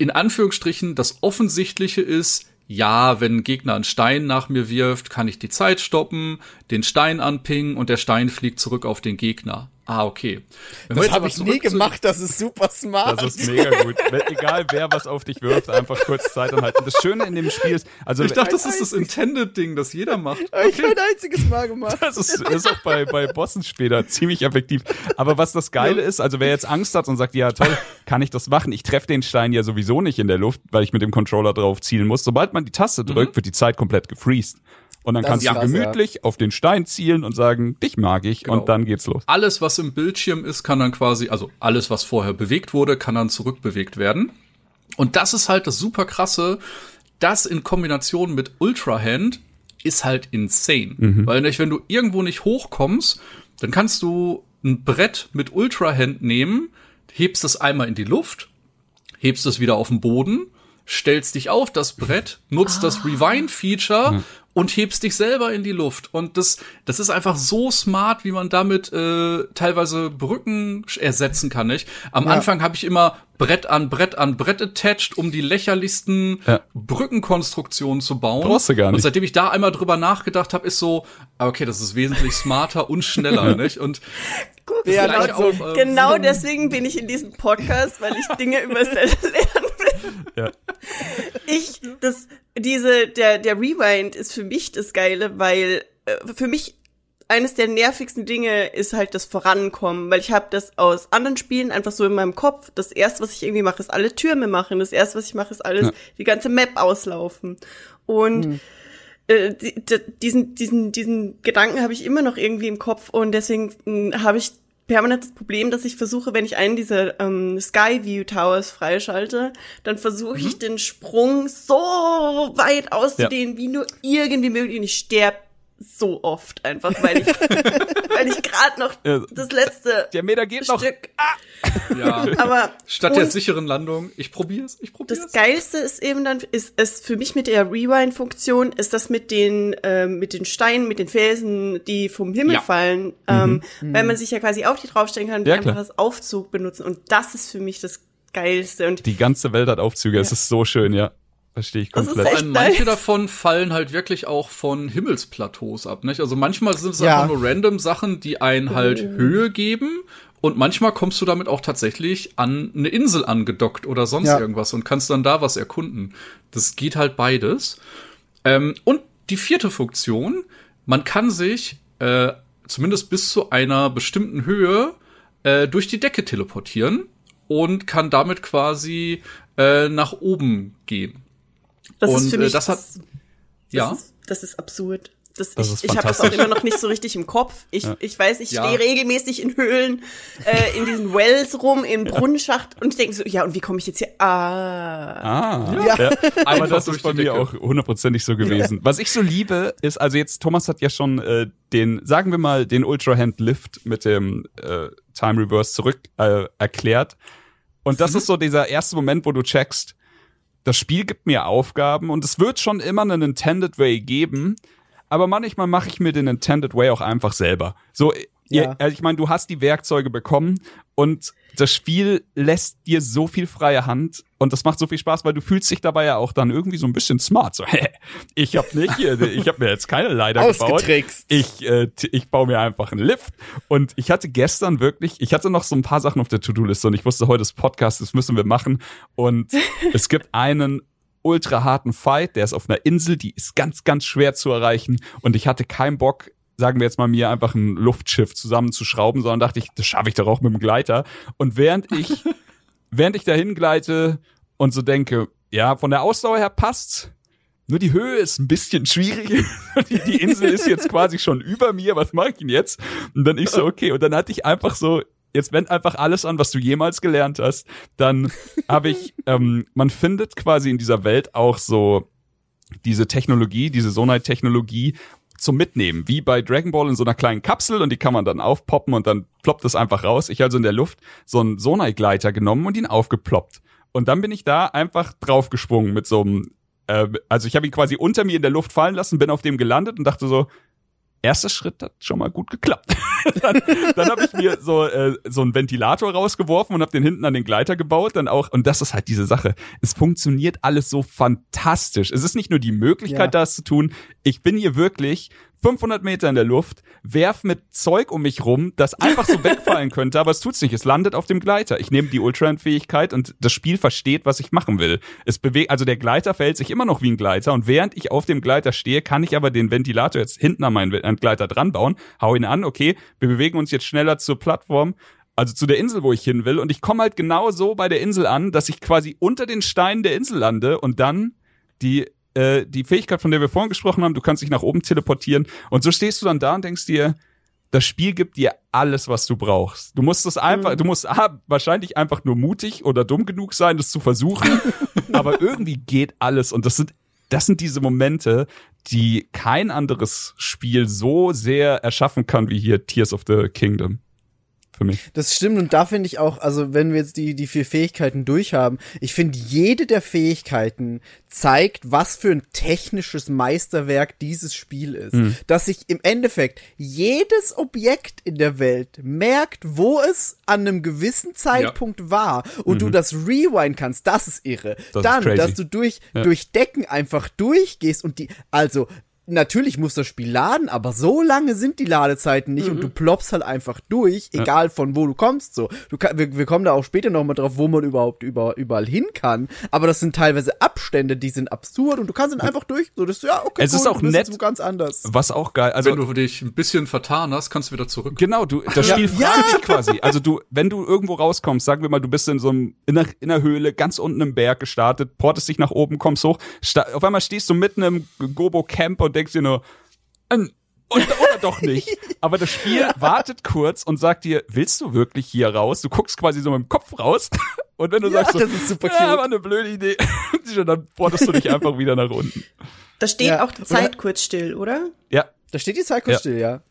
in Anführungsstrichen, das Offensichtliche ist, ja, wenn ein Gegner einen Stein nach mir wirft, kann ich die Zeit stoppen, den Stein anpingen und der Stein fliegt zurück auf den Gegner. Ah, okay. Wenn Das habe ich nie gemacht, das ist super smart. Das ist mega gut. Egal wer was auf dich wirft, einfach kurz Zeit anhalten. Das Schöne in dem Spiel ist, also Ich dachte, das ist das Intended-Ding, das jeder macht. Hab ich kein einziges Mal gemacht. Das ist, ist auch bei, bei Bossen später ziemlich effektiv. Aber was das Geile ist, also wer jetzt Angst hat und sagt, ja toll, kann ich das machen? Ich treffe den Stein ja sowieso nicht in der Luft, weil ich mit dem Controller drauf zielen muss. Sobald man die Taste drückt, wird die Zeit komplett gefreezed. Und dann Das kannst du krass, gemütlich auf den Stein zielen und sagen, dich mag ich. Genau. Und dann geht's los. alles, was im Bildschirm ist, kann dann quasi, also alles, was vorher bewegt wurde, kann dann zurückbewegt werden. Und das ist halt das super krasse, das in Kombination mit Ultra Hand ist halt insane. Weil nicht, wenn du irgendwo nicht hochkommst, dann kannst du ein Brett mit Ultra Hand nehmen, hebst es einmal in die Luft, hebst es wieder auf den Boden, stellst dich auf das Brett, nutzt das Rewind-Feature und hebst dich selber in die Luft. Und das, das ist einfach so smart, wie man damit äh, teilweise Brücken ersetzen kann. Nicht? Am Ja. Anfang habe ich immer Brett an Brett an Brett attached, um die lächerlichsten Ja. Brückenkonstruktionen zu bauen. Brauchst du gar Und nicht. seitdem ich da einmal drüber nachgedacht habe, ist so, ah, okay, das ist wesentlich smarter und schneller, nicht? Und das Ja, gleiche also, auch, äh, Genau deswegen bin ich in diesem Podcast, weil ich Dinge über Zelda lernen will. Ja. Ich, das, diese, der, der Rewind ist für mich das Geile, weil äh, für mich eines der nervigsten Dinge ist halt das Vorankommen, weil ich habe das aus anderen Spielen einfach so in meinem Kopf. Das erste, was ich irgendwie mache, ist alle Türme machen. Das erste, was ich mache, ist alles Ja. die ganze Map auslaufen. Und äh, die, die, diesen, diesen, diesen Gedanken habe ich immer noch irgendwie im Kopf und deswegen mh, habe ich permanent das Problem, dass ich versuche, wenn ich einen dieser ähm, Skyview Towers freischalte, dann versuche ich den Sprung so weit auszudehnen, wie nur irgendwie möglich. Und ich sterbe so oft einfach, weil ich, weil ich gerade noch Ja. das letzte Der Meter geht noch. Stück, ja, aber statt der sicheren Landung, ich probier's, ich probier's. das Geilste ist eben dann, ist es für mich mit der Rewind-Funktion, ist das mit den, ähm, mit den Steinen, mit den Felsen, die vom Himmel Ja. fallen, ähm, weil man sich ja quasi auf die draufstellen kann und Ja, einfach klar. als Aufzug benutzen. Und das ist für mich das Geilste. Und Die ganze Welt hat Aufzüge. Es ist so schön, ja. Verstehe ich Das ist komplett. allem manche nice. davon fallen halt wirklich auch von Himmelsplateaus ab, nicht? Also manchmal sind es Ja. einfach nur random Sachen, die einen halt Höhe geben. Und manchmal kommst du damit auch tatsächlich an eine Insel angedockt oder sonst Ja. irgendwas und kannst dann da was erkunden. Das geht halt beides. Ähm, und die vierte Funktion, man kann sich äh, zumindest bis zu einer bestimmten Höhe äh, durch die Decke teleportieren und kann damit quasi äh, nach oben gehen. Das und, ist für äh, mich, das hat- das, Ja. ist, das ist absurd. Das, Das ich ist ich habe das auch immer noch nicht so richtig im Kopf. Ich, ich weiß, ich Ja. stehe regelmäßig in Höhlen, äh, in diesen Wells rum, im Brunnenschacht und ich denke so, ja, und wie komme ich jetzt hier? Ah. Ah, Ja. ja. Aber das ist bei mir auch hundertprozentig so gewesen. Was ich so liebe, ist, also jetzt, Thomas hat ja schon äh, den, sagen wir mal, den Ultra Hand Lift mit dem äh, Time Reverse zurück äh, erklärt. Und das ist so dieser erste Moment, wo du checkst, das Spiel gibt mir Aufgaben und es wird schon immer einen Intended Way geben, aber manchmal mache ich mir den Intended Way auch einfach selber. So, Ja. ihr, also ich meine, du hast die Werkzeuge bekommen und das Spiel lässt dir so viel freie Hand und das macht so viel Spaß, weil du fühlst dich dabei ja auch dann irgendwie so ein bisschen smart. So, hä, ich habe nicht, ich habe mir jetzt keine Leiter gebaut. Ausgetrickst. Ich, äh, ich baue mir einfach einen Lift. Und ich hatte gestern wirklich, ich hatte noch so ein paar Sachen auf der To-Do-Liste und ich wusste heute das Podcast, das müssen wir machen. Und es gibt einen ultra harten Fight, der ist auf einer Insel, die ist ganz, ganz schwer zu erreichen. Und ich hatte keinen Bock, sagen wir jetzt mal mir, einfach ein Luftschiff zusammenzuschrauben, sondern dachte ich, das schaffe ich doch auch mit dem Gleiter. Und während ich, während ich dahin gleite und so denke, ja, von der Ausdauer her passt's, nur die Höhe ist ein bisschen schwierig. Die, die Insel ist jetzt quasi schon über mir. Was mache ich denn jetzt? Und dann ich so, okay. Und dann hatte ich einfach so, jetzt wend einfach alles an, was du jemals gelernt hast. Dann habe ich, ähm, man findet quasi in dieser Welt auch so diese Technologie, diese Sonite-Technologie zum Mitnehmen, wie bei Dragon Ball in so einer kleinen Kapsel und die kann man dann aufpoppen und dann ploppt es einfach raus. Ich also in der Luft so einen Sonite-Gleiter genommen und ihn aufgeploppt. Und dann bin ich da einfach draufgesprungen mit so einem, äh, also ich habe ihn quasi unter mir in der Luft fallen lassen, bin auf dem gelandet und dachte so, erster Schritt hat schon mal gut geklappt. dann dann habe ich mir so äh, so einen Ventilator rausgeworfen und habe den hinten an den Gleiter gebaut, dann auch und das ist halt diese Sache. Es funktioniert alles so fantastisch. Es ist nicht nur die Möglichkeit, Ja. das zu tun. Ich bin hier wirklich 500 Meter in der Luft, werf mit Zeug um mich rum, das einfach so wegfallen könnte, aber es tut's nicht. Es landet auf dem Gleiter. Ich nehme die Ultra-Fähigkeit und das Spiel versteht, was ich machen will. Es bewegt, also der Gleiter verhält sich immer noch wie ein Gleiter und während ich auf dem Gleiter stehe, kann ich aber den Ventilator jetzt hinten an meinen den Gleiter dran bauen, hau ihn an, okay, wir bewegen uns jetzt schneller zur Plattform, also zu der Insel, wo ich hin will und ich komme halt genau so bei der Insel an, dass ich quasi unter den Steinen der Insel lande und dann die äh, die Fähigkeit, von der wir vorhin gesprochen haben, du kannst dich nach oben teleportieren und so stehst du dann da und denkst dir, das Spiel gibt dir alles, was du brauchst. Du musst es einfach, du musst ah, wahrscheinlich einfach nur mutig oder dumm genug sein, das zu versuchen, aber irgendwie geht alles und das sind das sind diese Momente, die kein anderes Spiel so sehr erschaffen kann wie hier Tears of the Kingdom. Für mich. Das stimmt und da finde ich auch, also wenn wir jetzt die, die vier Fähigkeiten durchhaben, ich finde jede der Fähigkeiten zeigt, was für ein technisches Meisterwerk dieses Spiel ist. Dass sich im Endeffekt jedes Objekt in der Welt merkt, wo es an einem gewissen Zeitpunkt war und du das rewind kannst, das ist irre. Das ist Dann, crazy. dass du durch, Ja. durch Decken einfach durchgehst und die, also, Natürlich muss das Spiel laden, aber so lange sind die Ladezeiten nicht und du ploppst halt einfach durch, egal von wo du kommst. So, du wir, wir kommen da auch später noch mal drauf, wo man überhaupt über, überall hin kann. Aber das sind teilweise Abstände, die sind absurd und du kannst dann einfach durch. So, das ja okay. Es ist auch nett. ganz anders. Was auch geil, also Wenn du dich ein bisschen vertan hast, kannst du wieder zurück. Genau, du, das Ja. Spiel Ja. fragt dich quasi. Also du, wenn du irgendwo rauskommst, sagen wir mal, du bist in so einem, in einer, in einer Höhle, ganz unten im Berg gestartet, portest dich nach oben, kommst hoch, auf einmal stehst du mitten im Gobo Camp und denkst dir nur, ähm, oder, oder doch nicht. Aber das Spiel wartet kurz und sagt dir, willst du wirklich hier raus? Du guckst quasi so mit dem Kopf raus und wenn du Ja, sagst so, das ist super ja, war eine blöde Idee, dann portest du dich einfach wieder nach unten. Da steht Ja. auch die Zeit kurz still, oder? Ja, Da steht die Zeit kurz Ja. still, ja.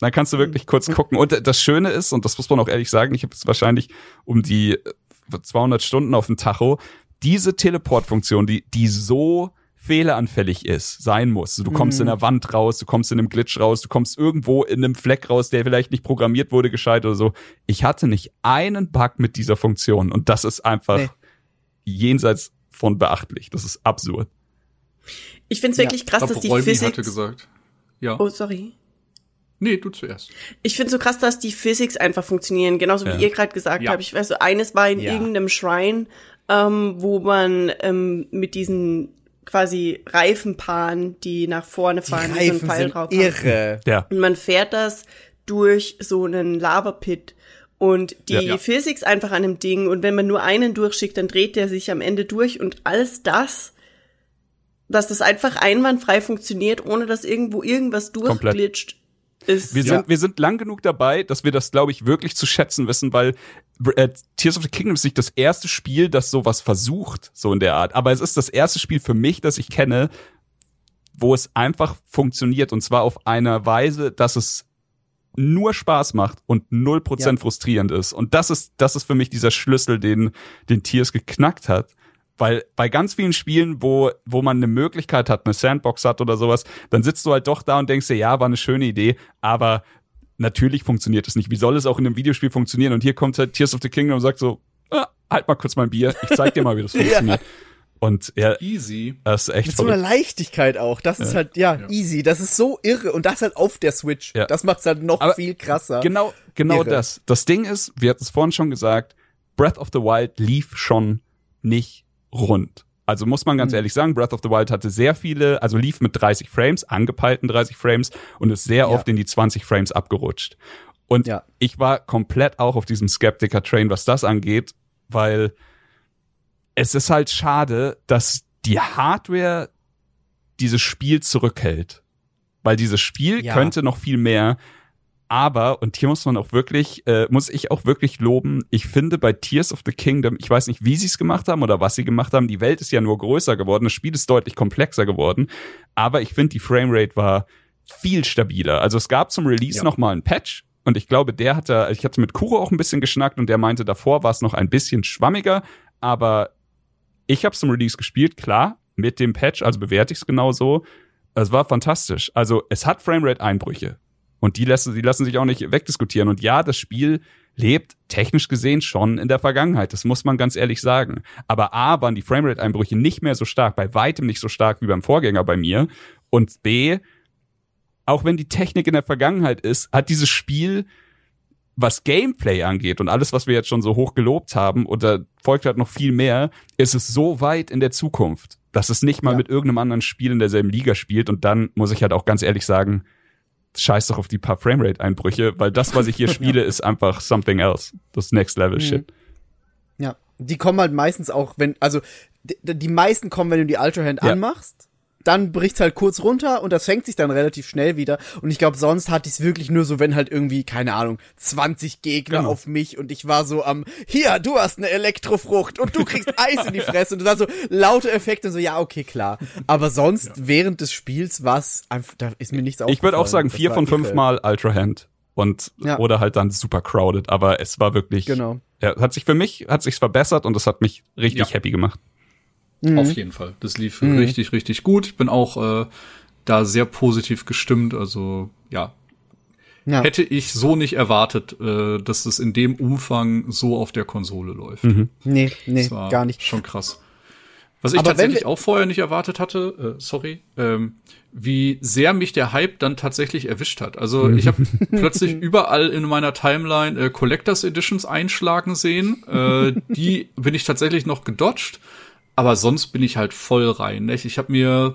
Dann kannst du wirklich kurz gucken. Und das Schöne ist, und das muss man auch ehrlich sagen, ich habe jetzt wahrscheinlich um die äh, 200 Stunden auf dem Tacho, diese Teleportfunktion, die, die so fehleranfällig ist, sein muss. Du kommst in der Wand raus, du kommst in einem Glitch raus, du kommst irgendwo in einem Fleck raus, der vielleicht nicht programmiert wurde, gescheit oder so. Ich hatte nicht einen Bug mit dieser Funktion und das ist einfach Nee. jenseits von beachtlich. Das ist absurd. Ich find's wirklich krass, dass Aber die Physik. hatte gesagt. Ja. Oh, sorry. Nee, du zuerst. Ich finde so krass, dass die Physics einfach funktionieren, genauso wie Ja. ihr gerade gesagt Ja. habt. Ich weiß so, eines war in Ja. irgendeinem Shrine, ähm, wo man ähm, mit diesen quasi Reifenpaaren, die nach vorne Die fahren, wie so ein Reifen Pfeil sind drauf haben. irre. Ja. Und man fährt das durch so einen Lava-Pit. Und die Ja, ja. Physics einfach an dem Ding. Und wenn man nur einen durchschickt, dann dreht der sich am Ende durch. Und alles das, dass das einfach einwandfrei funktioniert, ohne dass irgendwo irgendwas Komplett. Ist. Wir sind, wir sind lang genug dabei, dass wir das, glaube ich, wirklich zu schätzen wissen, weil äh, Tears of the Kingdom ist nicht das erste Spiel, das sowas versucht, so in der Art. Aber es ist das erste Spiel für mich, das ich kenne, wo es einfach funktioniert und zwar auf einer Weise, dass es nur Spaß macht und 0% Ja. frustrierend ist. Und das ist, das ist für mich dieser Schlüssel, den, den Tears geknackt hat. Weil bei ganz vielen Spielen, wo, wo man eine Möglichkeit hat, eine Sandbox hat oder sowas, dann sitzt du halt doch da und denkst dir, ja, war eine schöne Idee, aber natürlich funktioniert es nicht. Wie soll es auch in einem Videospiel funktionieren? Und hier kommt halt Tears of the Kingdom und sagt so, ah, halt mal kurz mein Bier, ich zeig dir mal, wie das Ja. funktioniert. Und ja, Easy. das ist echt Mit so einer. Leichtigkeit auch. Das ist halt, ja, easy. Das ist so irre. Und das halt auf der Switch. Ja. Das macht's halt noch Aber viel krasser. Genau, genau Irre. das. Das Ding ist, wir hatten es vorhin schon gesagt, Breath of the Wild lief schon nicht rund. Also muss man ganz Mhm. ehrlich sagen, Breath of the Wild hatte sehr viele, also lief mit 30 Frames, angepeilten 30 Frames und ist sehr Ja. oft in die 20 Frames abgerutscht. Und Ja. ich war komplett auch auf diesem Skeptiker-Train, was das angeht, weil es ist halt schade, dass die Hardware dieses Spiel zurückhält. Weil dieses Spiel Ja. könnte noch viel mehr. Aber, und hier muss man auch wirklich, äh, muss ich auch wirklich loben, ich finde bei Tears of the Kingdom, ich weiß nicht, wie sie es gemacht haben oder was sie gemacht haben, die Welt ist ja nur größer geworden, das Spiel ist deutlich komplexer geworden, aber ich finde, die Framerate war viel stabiler. Also es gab zum Release Ja. noch mal einen Patch und ich glaube, der hatte, ich hatte mit Kuro auch ein bisschen geschnackt und der meinte, davor war es noch ein bisschen schwammiger, aber ich habe zum Release gespielt, klar, mit dem Patch, also bewerte ich es genauso. Es war fantastisch. Also es hat Framerate-Einbrüche. Und die lassen, die lassen sich auch nicht wegdiskutieren. Und ja, das Spiel lebt technisch gesehen schon in der Vergangenheit. Das muss man ganz ehrlich sagen. Aber A, waren die Framerate-Einbrüche nicht mehr so stark, bei weitem nicht so stark wie beim Vorgänger bei mir. Und B, auch wenn die Technik in der Vergangenheit ist, hat dieses Spiel, was Gameplay angeht und alles, was wir jetzt schon so hoch gelobt haben, und da folgt halt noch viel mehr, ist es so weit in der Zukunft, dass es nicht mal Ja. mit irgendeinem anderen Spiel in derselben Liga spielt. Und dann muss ich halt auch ganz ehrlich sagen, scheiß doch auf die paar Framerate-Einbrüche, weil das, was ich hier spiele, ist einfach something else. Das Next Level Shit. Ja. Die kommen halt meistens auch, wenn, also, die, die meisten kommen, wenn du die Ultra Hand Ja. anmachst. Dann bricht's halt kurz runter und das fängt sich dann relativ schnell wieder. Und ich glaube, sonst hatte ich's wirklich nur so, wenn halt irgendwie, keine Ahnung, 20 Gegner Genau. auf mich und ich war so am, hier, du hast eine Elektrofrucht und du kriegst Eis in die Fresse und dann so laute Effekte und so, ja, okay, klar. Aber sonst, während des Spiels war's einfach, da ist mir nichts Ich würde auch aufgefallen. sagen, Das vier war von fünf. Mal Ultra Hand. und Ja. oder halt dann super crowded, aber es war wirklich Genau. ja, hat sich für mich hat sich's verbessert und das hat mich richtig Ja. happy gemacht. Mhm. Auf jeden Fall. Das lief richtig, richtig gut. Ich bin auch äh, da sehr positiv gestimmt. Also ja, Ja. hätte ich so nicht erwartet, äh, dass es in dem Umfang so auf der Konsole läuft. Mhm. Nee, nee, Das war gar nicht. Schon krass. Was ich Aber tatsächlich auch vorher nicht erwartet hatte, äh, sorry, ähm, wie sehr mich der Hype dann tatsächlich erwischt hat. Also ich habe plötzlich überall in meiner Timeline äh, Collectors Editions einschlagen sehen. Äh, die bin ich tatsächlich noch gedodged, aber sonst bin ich halt voll rein. Nicht? Ich habe mir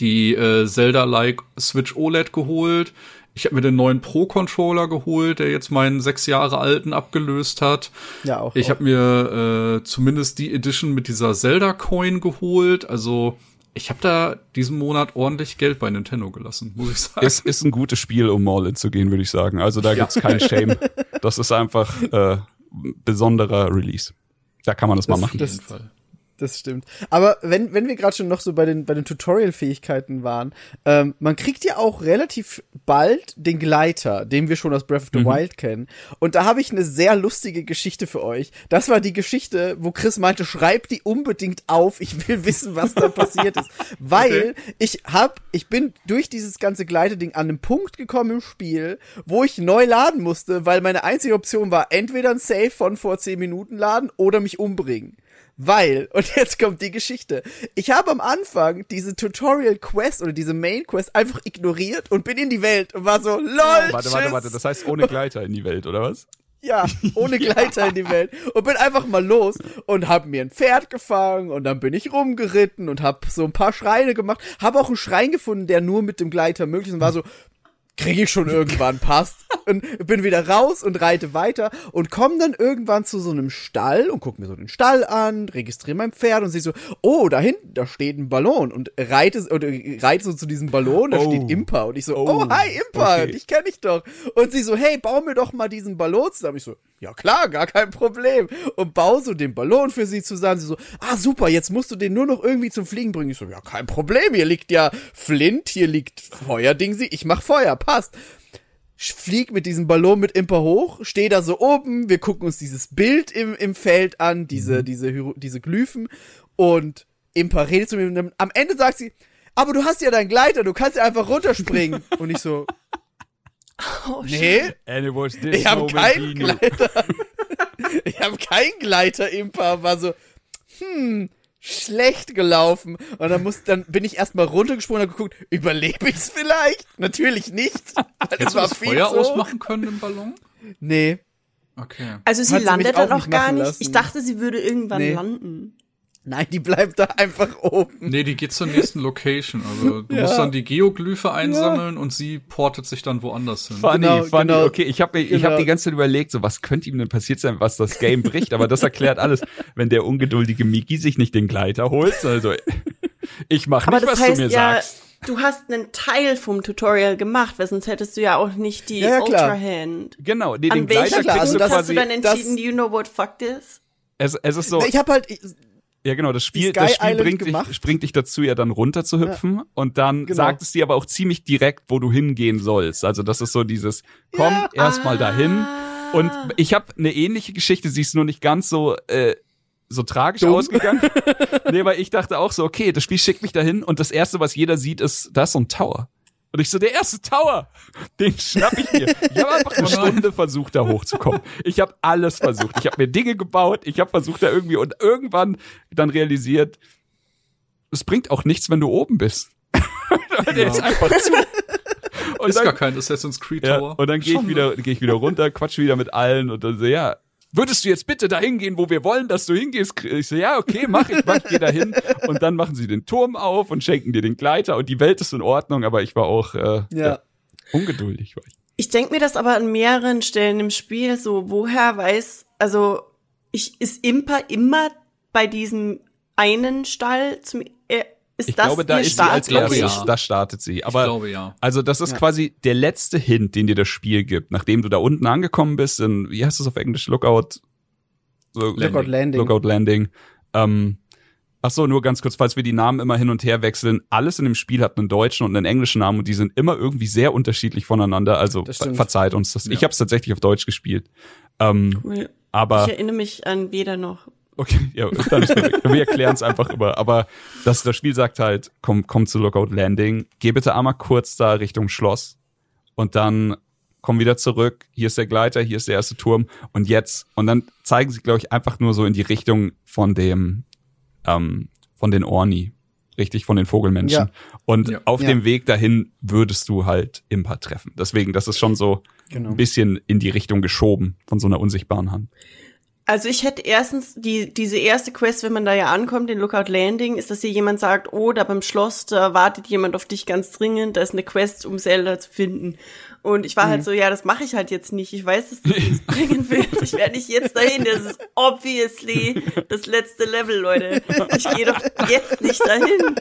die äh, Zelda-like Switch OLED geholt. Ich habe mir den neuen Pro-Controller geholt, der jetzt meinen sechs Jahre alten abgelöst hat. Ja, auch. Ich habe mir äh, zumindest die Edition mit dieser Zelda-Coin geholt. Also ich habe da diesen Monat ordentlich Geld bei Nintendo gelassen, muss ich sagen. Es ist ein gutes Spiel, um All-In zu gehen, würde ich sagen. Also da gibt's kein Shame. Das ist einfach äh, besonderer Release. Da kann man das, mal Das- machen. Auf jeden Fall. Das stimmt. Aber wenn, wenn wir gerade schon noch so bei den, bei den Tutorial-Fähigkeiten waren, ähm, man kriegt ja auch relativ bald den Gleiter, den wir schon aus Breath of the Wild kennen. Und da habe ich eine sehr lustige Geschichte für euch. Das war die Geschichte, wo Chris meinte, schreib die unbedingt auf, ich will wissen, was da passiert ist. Weil ich hab, ich bin durch dieses ganze Gleiterding an einen Punkt gekommen im Spiel, wo ich neu laden musste, weil meine einzige Option war, entweder ein Save von vor 10 Minuten laden oder mich umbringen. Weil, und jetzt kommt die Geschichte. Ich habe am Anfang diese Tutorial Quest oder diese Main Quest einfach ignoriert und bin in die Welt und war so, lol, Warte, warte, warte. Das heißt ohne Gleiter in die Welt, oder was? Ja, ohne Gleiter in die Welt. Und bin einfach mal los und hab mir ein Pferd gefangen und dann bin ich rumgeritten und hab so ein paar Schreine gemacht. Hab auch einen Schrein gefunden, der nur mit dem Gleiter möglich ist und war so, krieg ich schon irgendwann, passt. Und bin wieder raus und reite weiter und komm dann irgendwann zu so einem Stall und guck mir so den Stall an, registriere mein Pferd und sehe so, oh, da hinten, da steht ein Ballon und reite, oder reite so zu diesem Ballon, da Oh. steht Impa und ich so, Oh, oh, hi Impa, okay. dich kenne ich doch. Und sie so, hey, bau mir doch mal diesen Ballon zusammen. Ich so, ja klar, gar kein Problem. Und bau so den Ballon für sie zusammen. Sie so, ah super, jetzt musst du den nur noch irgendwie zum Fliegen bringen. Ich so, ja kein Problem, hier liegt ja Flint, hier liegt Feuerdingsi, ich mach Feuer, passt. Ich flieg mit diesem Ballon mit Imper hoch, steh da so oben, wir gucken uns dieses Bild im, im Feld an, diese, diese, Hyro- diese Glyphen und Imper redet zu mir und am Ende sagt sie, aber du hast ja deinen Gleiter, du kannst ja einfach runterspringen. und ich so, Oh, nee, And it was this ich habe keinen. Gleiter. ich habe keinen Gleiter Imper, war so, hm, schlecht gelaufen. Und dann muss, dann bin ich erstmal runtergesprungen und geguckt, überlebe ich's vielleicht? Natürlich nicht. es Hättest du das viel Feuer hoch. ausmachen können im Ballon? Nee. Okay. Also sie Hat sie landet auch dann nicht auch gar nicht. lassen. Ich dachte, sie würde irgendwann Nee. landen. Nein, die bleibt da einfach oben. Nee, die geht zur nächsten Location. Also du Ja. musst dann die Geoglyphe einsammeln und sie portet sich dann woanders hin. Funny, Genau, funny. genau. Okay, ich habe ich Genau. hab die ganze Zeit überlegt, so was könnte ihm denn passiert sein, was das Game bricht, aber das erklärt alles, wenn der ungeduldige Miki sich nicht den Gleiter holt. Also ich mache Aber nicht, das was heißt du mir ja, sagst. du hast einen Teil vom Tutorial gemacht, weil sonst hättest du ja auch nicht die Ja, ja, klar. Ultra Hand. Genau, nee, den An welcher Gleiter klar, also du das hast du dann das- entschieden, you know what fucked is? es, es ist so, Ich habe halt, ich, ja genau, das Spiel, das Spiel bringt dich, bringt dich dazu, ja dann runter zu hüpfen und dann Genau. sagt es dir aber auch ziemlich direkt, wo du hingehen sollst. Also das ist so dieses, komm Ja. erstmal dahin. Und ich habe eine ähnliche Geschichte, sie ist nur nicht ganz so äh, so tragisch Dumm. ausgegangen. nee, weil ich dachte auch so, okay, das Spiel schickt mich dahin und das erste, was jeder sieht, ist, da ist so ein Tower. Und ich so, der erste Tower, den schnapp ich mir. Ich habe einfach eine Stunde versucht, da hochzukommen. Ich habe alles versucht. Ich habe mir Dinge gebaut, ich habe versucht, da irgendwie und irgendwann dann realisiert, es bringt auch nichts, wenn du oben bist. der ist einfach zu. Und ist dann- gar kein Assassin's Creed ja, Tower. und dann gehe ich wieder, gehe ich wieder runter, quatsch wieder mit allen und dann so, ja, würdest du jetzt bitte dahin gehen, wo wir wollen, dass du hingehst? Ich so, ja, okay, mach ich, mach ich, geh dahin. Und dann machen sie den Turm auf und schenken dir den Gleiter und die Welt ist in Ordnung, aber ich war auch äh, ja. ungeduldig. War ich. Ich denke mir das aber an mehreren Stellen im Spiel, so woher weiß, also ich ist Imper immer bei diesem einen Stall zum ist Ich das glaube, da ist sie als glaube, erstes, ja. da startet sie. Ich Aber glaube ja. Also das ist Ja. quasi der letzte Hint, den dir das Spiel gibt, nachdem du da unten angekommen bist, in, wie heißt das auf Englisch, Lookout? So, Lookout Landing. Lookout Landing. Ähm, Ach so, nur ganz kurz, falls wir die Namen immer hin und her wechseln. Alles in dem Spiel hat einen deutschen und einen englischen Namen und die sind immer irgendwie sehr unterschiedlich voneinander. Also verzeiht uns das. Ich habe es tatsächlich auf Deutsch gespielt. Ähm, Cool. aber Ich erinnere mich an weder noch. Okay, ja, dann ist. Wir erklären es einfach immer. Aber das, das Spiel sagt halt, komm, komm zu Lookout Landing, geh bitte einmal kurz da Richtung Schloss und dann komm wieder zurück. Hier ist der Gleiter, hier ist der erste Turm und jetzt. Und dann zeigen sie, glaube ich, einfach nur so in die Richtung von dem, ähm, von den Orni. Richtig, von den Vogelmenschen. Ja. Und Ja. auf Ja. dem Weg dahin würdest du halt Impa treffen. Deswegen, das ist schon so Genau. ein bisschen in die Richtung geschoben von so einer unsichtbaren Hand. Also ich hätte erstens die, diese erste Quest, wenn man da ja ankommt, den Lookout Landing, ist, dass hier jemand sagt, oh, da beim Schloss, da wartet jemand auf dich ganz dringend, da ist eine Quest, um Zelda zu finden. Und ich war halt so, ja, das mache ich halt jetzt nicht. Ich weiß, dass das nichts bringen wird. Ich werde nicht jetzt dahin. Das ist obviously das letzte Level, Leute. Ich gehe doch jetzt nicht dahin.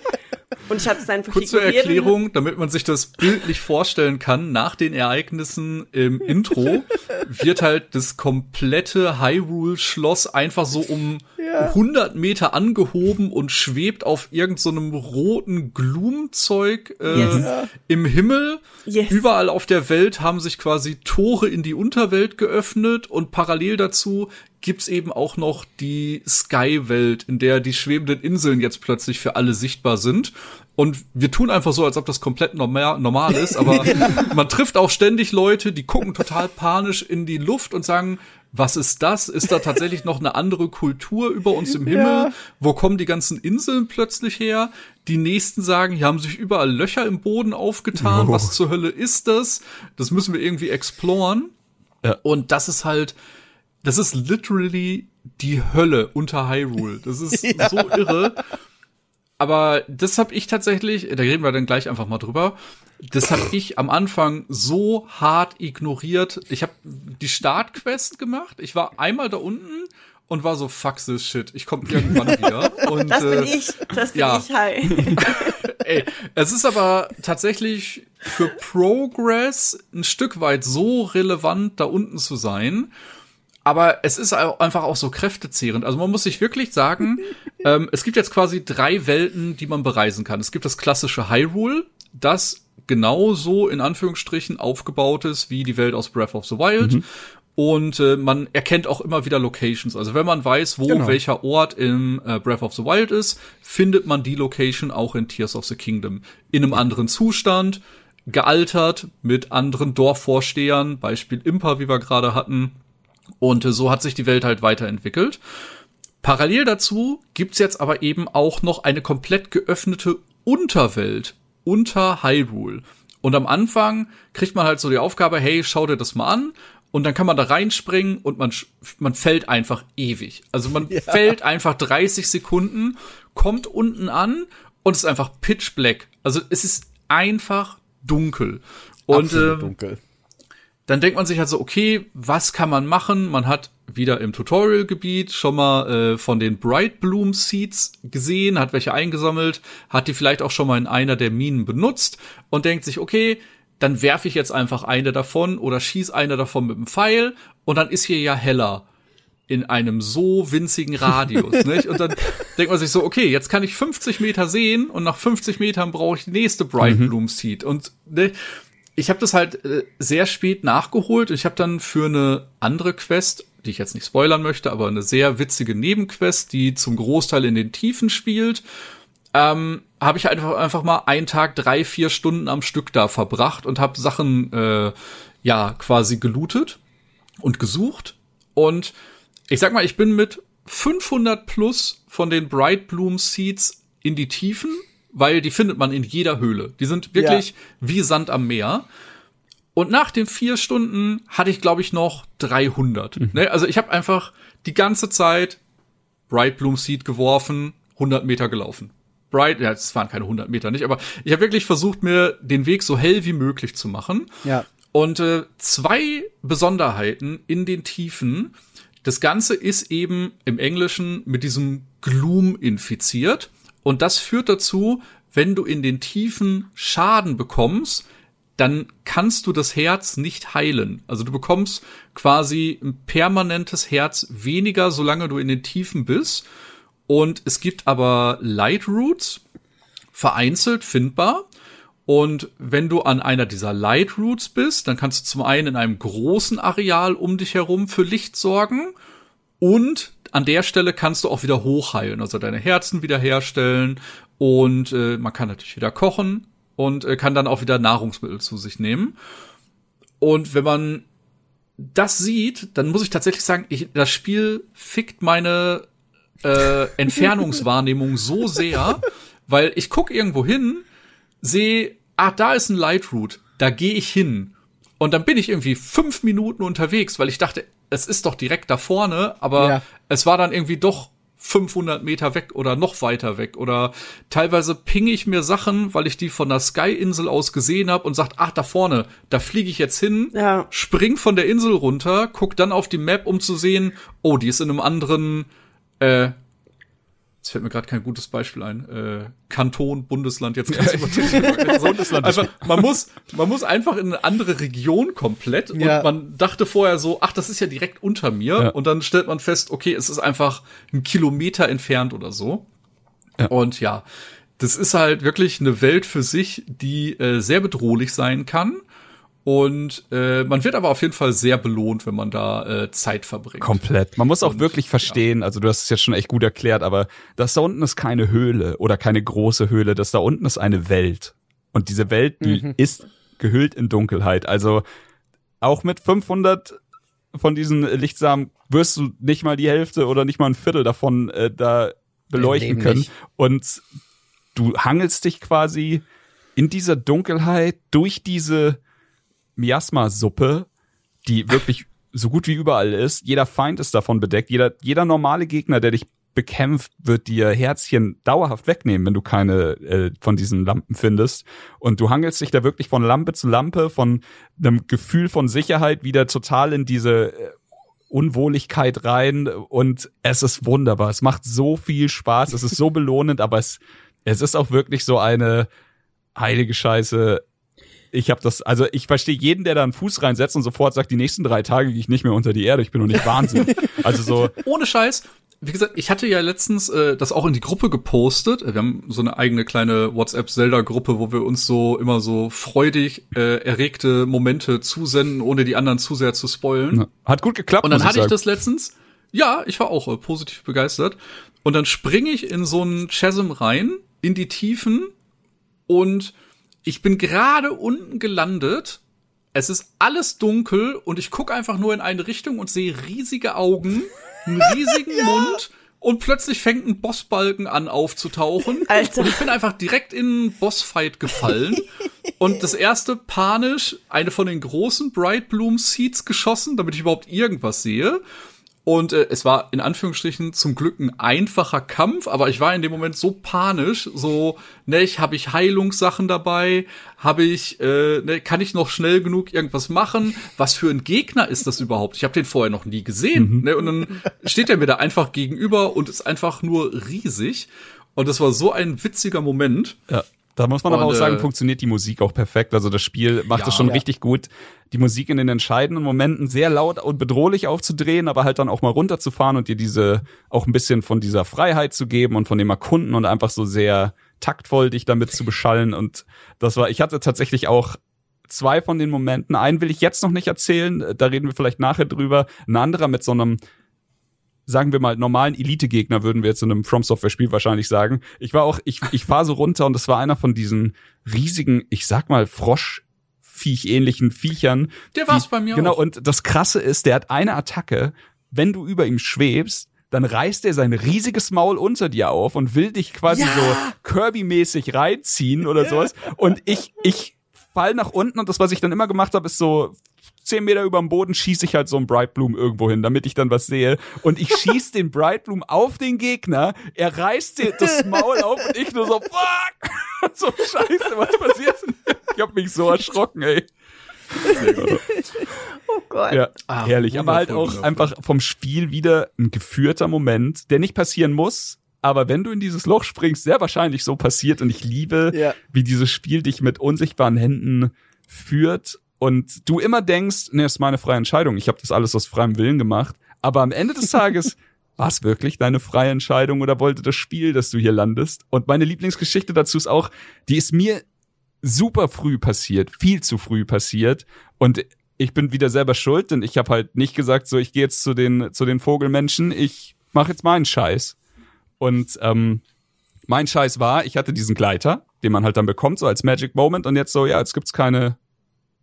Und ich habe es einfach Kurz zur Erklärung, damit man sich das bildlich vorstellen kann, nach den Ereignissen im Intro wird halt das komplette Hyrule-Schloss einfach so um 100 Meter angehoben und schwebt auf irgendeinem roten Glumzeug äh, Yes. im Himmel. Yes. Überall auf der Welt haben sich quasi Tore in die Unterwelt geöffnet und parallel dazu gibt's eben auch noch die Sky-Welt, in der die schwebenden Inseln jetzt plötzlich für alle sichtbar sind. Und wir tun einfach so, als ob das komplett normal, normal ist, aber man trifft auch ständig Leute, die gucken total panisch in die Luft und sagen, was ist das? Ist da tatsächlich noch eine andere Kultur über uns im Himmel? Wo kommen die ganzen Inseln plötzlich her? Die nächsten sagen, hier haben sich überall Löcher im Boden aufgetan. Oh. Was zur Hölle ist das? Das müssen wir irgendwie exploren. Ja. Und das ist halt, das ist literally die Hölle unter Hyrule. Das ist so irre. Aber das habe ich tatsächlich, da reden wir dann gleich einfach mal drüber. Das habe ich am Anfang so hart ignoriert. Ich habe die Startquest gemacht. Ich war einmal da unten und war so fuck this shit. Ich komme irgendwann wieder. Und, Das bin äh, ich. Das bin ja. ich. Hi. Ey, es ist aber tatsächlich für Progress ein Stück weit so relevant, da unten zu sein. Aber es ist einfach auch so kräftezehrend. Also man muss sich wirklich sagen, ähm, es gibt jetzt quasi drei Welten, die man bereisen kann. Es gibt das klassische Hyrule, das genauso in Anführungsstrichen aufgebaut ist wie die Welt aus Breath of the Wild. Und äh, man erkennt auch immer wieder Locations. Also wenn man weiß, wo Genau. welcher Ort im äh, Breath of the Wild ist, findet man die Location auch in Tears of the Kingdom. In einem anderen Zustand, gealtert, mit anderen Dorfvorstehern, Beispiel Impa, wie wir gerade hatten. Und äh, so hat sich die Welt halt weiterentwickelt. Parallel dazu gibt's jetzt aber eben auch noch eine komplett geöffnete Unterwelt unter Hyrule. Und am Anfang kriegt man halt so die Aufgabe, hey, schau dir das mal an. Und dann kann man da reinspringen und man, man fällt einfach ewig. Also man fällt einfach 30 Sekunden, kommt unten an und ist einfach pitch black. Also es ist einfach dunkel. Und Absolut dunkel. Dann denkt man sich halt so, okay, was kann man machen? Man hat wieder im Tutorial-Gebiet schon mal äh, von den Bright Bloom Seeds gesehen, hat welche eingesammelt, hat die vielleicht auch schon mal in einer der Minen benutzt und denkt sich, okay, dann werfe ich jetzt einfach eine davon oder schieß eine davon mit dem Pfeil und dann ist hier ja heller in einem so winzigen Radius, nicht? Und dann denkt man sich so, okay, jetzt kann ich 50 Meter sehen und nach 50 Metern brauche ich die nächste Bright Bloom Seed und ne, ich habe das halt äh, sehr spät nachgeholt. Ich habe dann für eine andere Quest, die ich jetzt nicht spoilern möchte, aber eine sehr witzige Nebenquest, die zum Großteil in den Tiefen spielt, ähm, habe ich einfach einfach mal einen Tag drei vier Stunden am Stück da verbracht und habe Sachen äh, ja quasi gelootet und gesucht und ich sag mal, ich bin mit 500 plus von den Bright Bloom Seeds in die Tiefen, weil die findet man in jeder Höhle. Die sind wirklich wie Sand am Meer. Und nach den vier Stunden hatte ich, glaube ich, noch 300. Ne? Also ich habe einfach die ganze Zeit Bright Bloom Seed geworfen, 100 Meter gelaufen. Bright, ja, es waren keine 100 Meter nicht, aber ich habe wirklich versucht, mir den Weg so hell wie möglich zu machen. Ja. Und äh, zwei Besonderheiten in den Tiefen. Das Ganze ist eben im Englischen mit diesem Gloom infiziert. Und das führt dazu, wenn du in den Tiefen Schaden bekommst, dann kannst du das Herz nicht heilen. Also du bekommst quasi ein permanentes Herz weniger, solange du in den Tiefen bist. Und es gibt aber Light Routes, vereinzelt findbar. Und wenn du an einer dieser Light Routes bist, dann kannst du zum einen in einem großen Areal um dich herum für Licht sorgen und an der Stelle kannst du auch wieder hochheilen, also deine Herzen wiederherstellen und äh, man kann natürlich wieder kochen und äh, kann dann auch wieder Nahrungsmittel zu sich nehmen. Und wenn man das sieht, dann muss ich tatsächlich sagen, ich, das Spiel fickt meine äh, Entfernungswahrnehmung so sehr, weil ich guck irgendwo hin, sehe, ah, da ist ein Light Route, da gehe ich hin. Und dann bin ich irgendwie fünf Minuten unterwegs, weil ich dachte, es ist doch direkt da vorne, aber Ja. es war dann irgendwie doch 500 Meter weg oder noch weiter weg oder teilweise pinge ich mir Sachen, weil ich die von der Sky-Insel aus gesehen habe und sagt, ach, da vorne, da fliege ich jetzt hin, Ja. spring von der Insel runter, guck dann auf die Map, um zu sehen, oh, die ist in einem anderen, äh, jetzt fällt mir gerade kein gutes Beispiel ein, äh, Kanton, Bundesland, jetzt ganz. Bundesland ist- Einfach, man muss, man muss einfach in eine andere Region komplett und Ja. man dachte vorher so, ach, das ist ja direkt unter mir Ja. und dann stellt man fest, okay, es ist einfach ein Kilometer entfernt oder so. Ja. Und ja, das ist halt wirklich eine Welt für sich, die äh, sehr bedrohlich sein kann. Und äh, man wird aber auf jeden Fall sehr belohnt, wenn man da äh, Zeit verbringt. Komplett. Man muss auch Und, wirklich verstehen, also du hast es jetzt schon echt gut erklärt, aber das da unten ist keine Höhle oder keine große Höhle, das da unten ist eine Welt. Und diese Welt, die ist gehüllt in Dunkelheit. Also auch mit 500 von diesen Lichtsamen wirst du nicht mal die Hälfte oder nicht mal ein Viertel davon äh, da beleuchten können. nicht. Und du hangelst dich quasi in dieser Dunkelheit durch diese Miasma-Suppe, die wirklich so gut wie überall ist. Jeder Feind ist davon bedeckt. Jeder, jeder normale Gegner, der dich bekämpft, wird dir Herzchen dauerhaft wegnehmen, wenn du keine äh, von diesen Lampen findest. Und du hangelst dich da wirklich von Lampe zu Lampe, von einem Gefühl von Sicherheit wieder total in diese äh, Unwohligkeit rein. Und es ist wunderbar. Es macht so viel Spaß. Es ist so belohnend, aber es, es ist auch wirklich so eine heilige Scheiße ich habe das, also ich verstehe jeden, der da einen Fuß reinsetzt und sofort sagt, die nächsten drei Tage gehe ich nicht mehr unter die Erde, ich bin doch nicht Wahnsinn. also so, Ohne Scheiß. Wie gesagt, ich hatte ja letztens äh, das auch in die Gruppe gepostet. Wir haben so eine eigene kleine WhatsApp-Zelda-Gruppe, wo wir uns so immer so freudig äh, erregte Momente zusenden, ohne die anderen zu sehr zu spoilen. hat gut geklappt. Und dann muss hatte ich sagen. das letztens. Ja, ich war auch äh, positiv begeistert. Und dann springe ich in so einen Chasm rein, in die Tiefen und ich bin gerade unten gelandet. Es ist alles dunkel und ich gucke einfach nur in eine Richtung und sehe riesige Augen, einen riesigen Mund und plötzlich fängt ein Bossbalken an aufzutauchen. Alter. Und ich bin einfach direkt in einen Bossfight gefallen. und das erste panisch eine von den großen Bright Bloom Seeds geschossen, damit ich überhaupt irgendwas sehe. Und äh, es war in Anführungsstrichen zum Glück ein einfacher Kampf, aber ich war in dem Moment so panisch, so, ne, ich habe ich Heilungssachen dabei, habe ich, äh, ne, kann ich noch schnell genug irgendwas machen? Was für ein Gegner ist das überhaupt? Ich habe den vorher noch nie gesehen, ne? Und dann steht er mir da einfach gegenüber und ist einfach nur riesig. Und das war so ein witziger Moment. Ja. Da muss man aber Und, auch sagen, äh, funktioniert die Musik auch perfekt. Also das Spiel macht Ja. es schon Ja. richtig gut, die Musik in den entscheidenden Momenten sehr laut und bedrohlich aufzudrehen, aber halt dann auch mal runterzufahren und dir diese auch ein bisschen von dieser Freiheit zu geben und von dem Erkunden und einfach so sehr taktvoll dich damit zu beschallen. Und das war, ich hatte tatsächlich auch zwei von den Momenten. Einen will ich jetzt noch nicht erzählen, da reden wir vielleicht nachher drüber. Ein anderer mit so einem sagen wir mal, normalen Elite-Gegner, würden wir jetzt in einem From Software-Spiel wahrscheinlich sagen. Ich war auch, ich, ich fahre so runter und das war einer von diesen riesigen, ich sag mal, Froschviech-ähnlichen Viechern. Der war's die- bei mir Genau, auch. und das Krasse ist, der hat eine Attacke, wenn du über ihm schwebst, dann reißt er sein riesiges Maul unter dir auf und will dich quasi so Kirby-mäßig reinziehen oder sowas. Und ich, ich fall nach unten und das, was ich dann immer gemacht habe, ist so zehn Meter über dem Boden schieße ich halt so einen Bright Bloom irgendwo hin, damit ich dann was sehe. Und ich schieß den Bright Bloom auf den Gegner, er reißt dir das Maul auf und ich nur so, fuck! so scheiße, was passiert denn? Ich hab mich so erschrocken, ey. Oh Gott. Ja, Ah, herrlich. Aber halt auch einfach vom Spiel wieder ein geführter Moment, der nicht passieren muss. Aber wenn du in dieses Loch springst, sehr wahrscheinlich so passiert. Und ich liebe, Ja. wie dieses Spiel dich mit unsichtbaren Händen führt und du immer denkst, nee, ist meine freie Entscheidung. Ich habe das alles aus freiem Willen gemacht. Aber am Ende des Tages war es wirklich deine freie Entscheidung oder wollte das Spiel, dass du hier landest? Und meine Lieblingsgeschichte dazu ist auch, die ist mir super früh passiert, viel zu früh passiert. Und ich bin wieder selber schuld, denn ich habe halt nicht gesagt, so ich gehe jetzt zu den zu den Vogelmenschen, ich mache jetzt meinen Scheiß. Und ähm, mein Scheiß war, ich hatte diesen Gleiter, den man halt dann bekommt, so als Magic Moment und jetzt so, ja, jetzt gibt's keine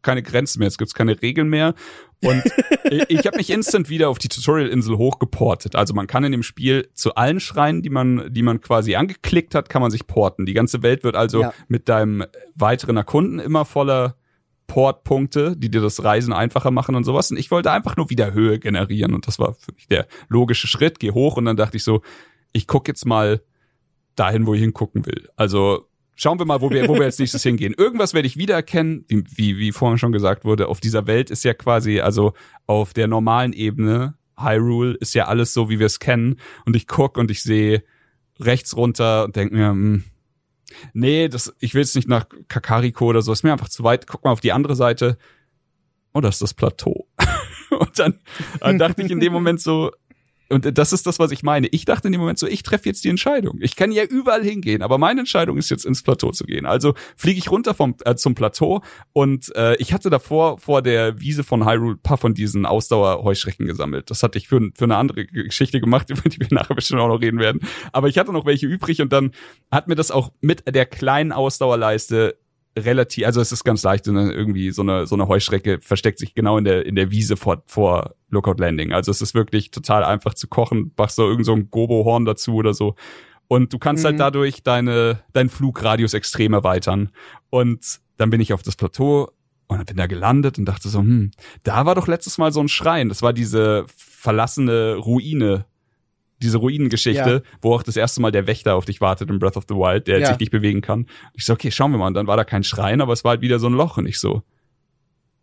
keine Grenzen mehr, jetzt gibt's keine Regeln mehr. Und ich, habe mich instant wieder auf die Tutorial-Insel hochgeportet. Also man kann in dem Spiel zu allen Schreien, die man, die man quasi angeklickt hat, kann man sich porten. Die ganze Welt wird also Ja. mit deinem weiteren Erkunden immer voller Portpunkte, die dir das Reisen einfacher machen und sowas. Und ich wollte einfach nur wieder Höhe generieren. Und das war für mich der logische Schritt. Geh hoch und dann dachte ich so, ich guck jetzt mal dahin, wo ich hingucken will. Also schauen wir mal, wo wir, wo wir als nächstes hingehen. Irgendwas werde ich wiedererkennen, wie, wie, wie vorhin schon gesagt wurde, auf dieser Welt ist ja quasi, also auf der normalen Ebene, Hyrule ist ja alles so, wie wir es kennen. Und ich guck und ich sehe rechts runter und denke mir, hm, nee, das, ich will jetzt nicht nach Kakariko oder so, ist mir einfach zu weit. Guck mal auf die andere Seite. Oh, das ist das Plateau. und dann, dann dachte ich in dem Moment so, und das ist das, was ich meine. Ich dachte in dem Moment so, ich treffe jetzt die Entscheidung. Ich kann ja überall hingehen, aber meine Entscheidung ist jetzt ins Plateau zu gehen. Also fliege ich runter vom äh, zum Plateau und äh, ich hatte davor vor der Wiese von Hyrule ein paar von diesen Ausdauerheuschrecken gesammelt. Das hatte ich für, für eine andere Geschichte gemacht, über die wir nachher bestimmt auch noch reden werden. Aber ich hatte noch welche übrig und dann hat mir das auch mit der kleinen Ausdauerleiste relativ, also es ist ganz leicht, irgendwie so eine so eine Heuschrecke versteckt sich genau in der in der Wiese vor vor Lookout Landing. Also es ist wirklich total einfach zu kochen, machst so irgend so ein Gobo-Horn dazu oder so. Und du kannst Mhm. halt dadurch deine deinen Flugradius extrem erweitern. Und dann bin ich auf das Plateau und dann bin da gelandet und dachte so, hm, da war doch letztes Mal so ein Schrein. Das war diese verlassene Ruine diese Ruinengeschichte, Ja. wo auch das erste Mal der Wächter auf dich wartet in Breath of the Wild, der jetzt Ja. sich nicht bewegen kann. Ich so, okay, schauen wir mal. Und dann war da kein Schrein, aber es war halt wieder so ein Loch. Und ich so,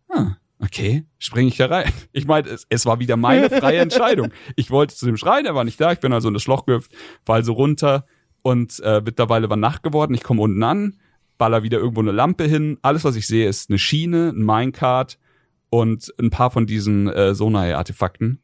ah, okay, springe ich da rein. Ich meine, es, es war wieder meine freie Entscheidung. Ich wollte zu dem Schrein, er war nicht da. Ich bin also in das Loch gehüpft, fall also runter und äh, mittlerweile war Nacht geworden. Ich komme unten an, baller wieder irgendwo eine Lampe hin. Alles, was ich sehe, ist eine Schiene, ein Minecart und ein paar von diesen äh, Sonai-Artefakten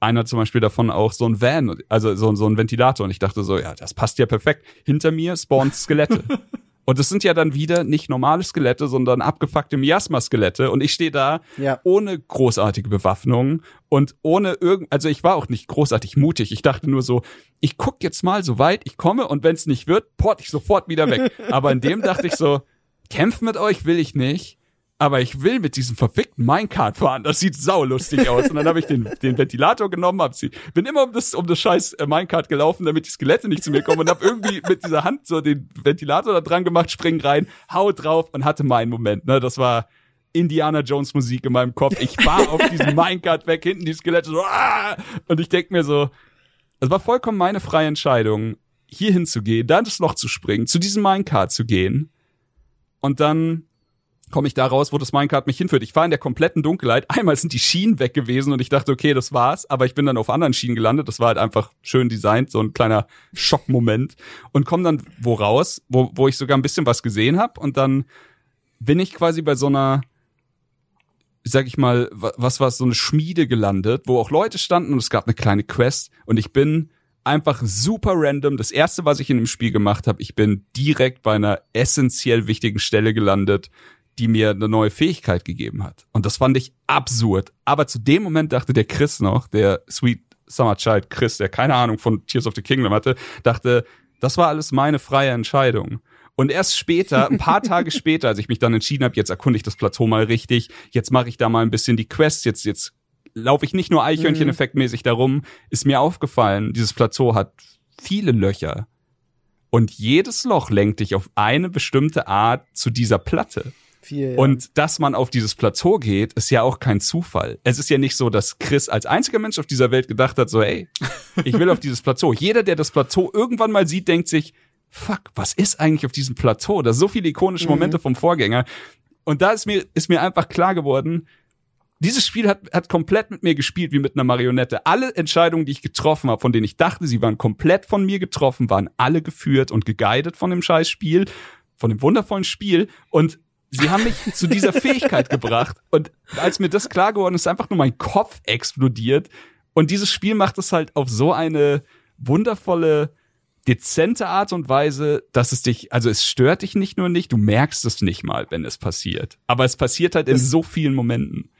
einer zum Beispiel davon auch so ein Van, also so, so ein Ventilator. Und ich dachte so, ja, das passt ja perfekt. Hinter mir spawnt Skelette. Und es sind ja dann wieder nicht normale Skelette, sondern abgefuckte Miasma-Skelette. Und ich stehe da Ja. ohne großartige Bewaffnung und ohne irgend, also ich war auch nicht großartig mutig. Ich dachte nur so, ich guck jetzt mal so weit ich komme und wenn es nicht wird, port ich sofort wieder weg. Aber in dem dachte ich so, kämpfen mit euch will ich nicht. Aber ich will mit diesem verfickten Minecart fahren. Das sieht saulustig aus. Und dann habe ich den, den Ventilator genommen, hab sie, bin immer um das, um das scheiß äh, Minecart gelaufen, damit die Skelette nicht zu mir kommen und habe irgendwie mit dieser Hand so den Ventilator da dran gemacht, spring rein, hau drauf und hatte meinen Moment. Ne, das war Indiana Jones Musik in meinem Kopf. Ich war auf diesem Minecart weg, hinten die Skelette so, ah! und ich denk mir so, es war vollkommen meine freie Entscheidung, hier hinzugehen, dann das Loch zu springen, zu diesem Minecart zu gehen und dann komme ich da raus, wo das Minecart mich hinführt. Ich war in der kompletten Dunkelheit. Einmal sind die Schienen weg gewesen und ich dachte, okay, das war's. Aber ich bin dann auf anderen Schienen gelandet. Das war halt einfach schön designt, so ein kleiner Schockmoment. Und komme dann wo raus, wo, wo ich sogar ein bisschen was gesehen habe. Und dann bin ich quasi bei so einer, sag ich mal, wa- was war so eine Schmiede gelandet, wo auch Leute standen und es gab eine kleine Quest. Und ich bin einfach super random. Das erste, was ich in dem Spiel gemacht habe, ich bin direkt bei einer essentiell wichtigen Stelle gelandet, die mir eine neue Fähigkeit gegeben hat. Und das fand ich absurd. Aber zu dem Moment dachte der Chris noch, der Sweet Summer Child Chris, der keine Ahnung von Tears of the Kingdom hatte, dachte, das war alles meine freie Entscheidung. Und erst später, ein paar Tage später, als ich mich dann entschieden habe, jetzt erkunde ich das Plateau mal richtig, jetzt mache ich da mal ein bisschen die Quest, jetzt, jetzt laufe ich nicht nur Eichhörnchen-effektmäßig darum, ist mir aufgefallen, dieses Plateau hat viele Löcher. Und jedes Loch lenkt dich auf eine bestimmte Art zu dieser Platte. Viel, ja. Und dass man auf dieses Plateau geht, ist ja auch kein Zufall. Es ist ja nicht so, dass Chris als einziger Mensch auf dieser Welt gedacht hat, so, ey, ich will auf dieses Plateau. Jeder, der das Plateau irgendwann mal sieht, denkt sich, fuck, was ist eigentlich auf diesem Plateau? Da sind so viele ikonische Momente vom Vorgänger. Und da ist mir, ist mir einfach klar geworden, dieses Spiel hat, hat komplett mit mir gespielt wie mit einer Marionette. Alle Entscheidungen, die ich getroffen habe, von denen ich dachte, sie waren komplett von mir getroffen, waren alle geführt und geguidet von dem scheiß Spiel, von dem wundervollen Spiel. Und sie haben mich zu dieser Fähigkeit gebracht. Und als mir das klar geworden ist, ist einfach nur mein Kopf explodiert. Und dieses Spiel macht es halt auf so eine wundervolle, dezente Art und Weise, dass es dich, also es stört dich nicht nur nicht, du merkst es nicht mal, wenn es passiert. Aber es passiert halt in so vielen Momenten.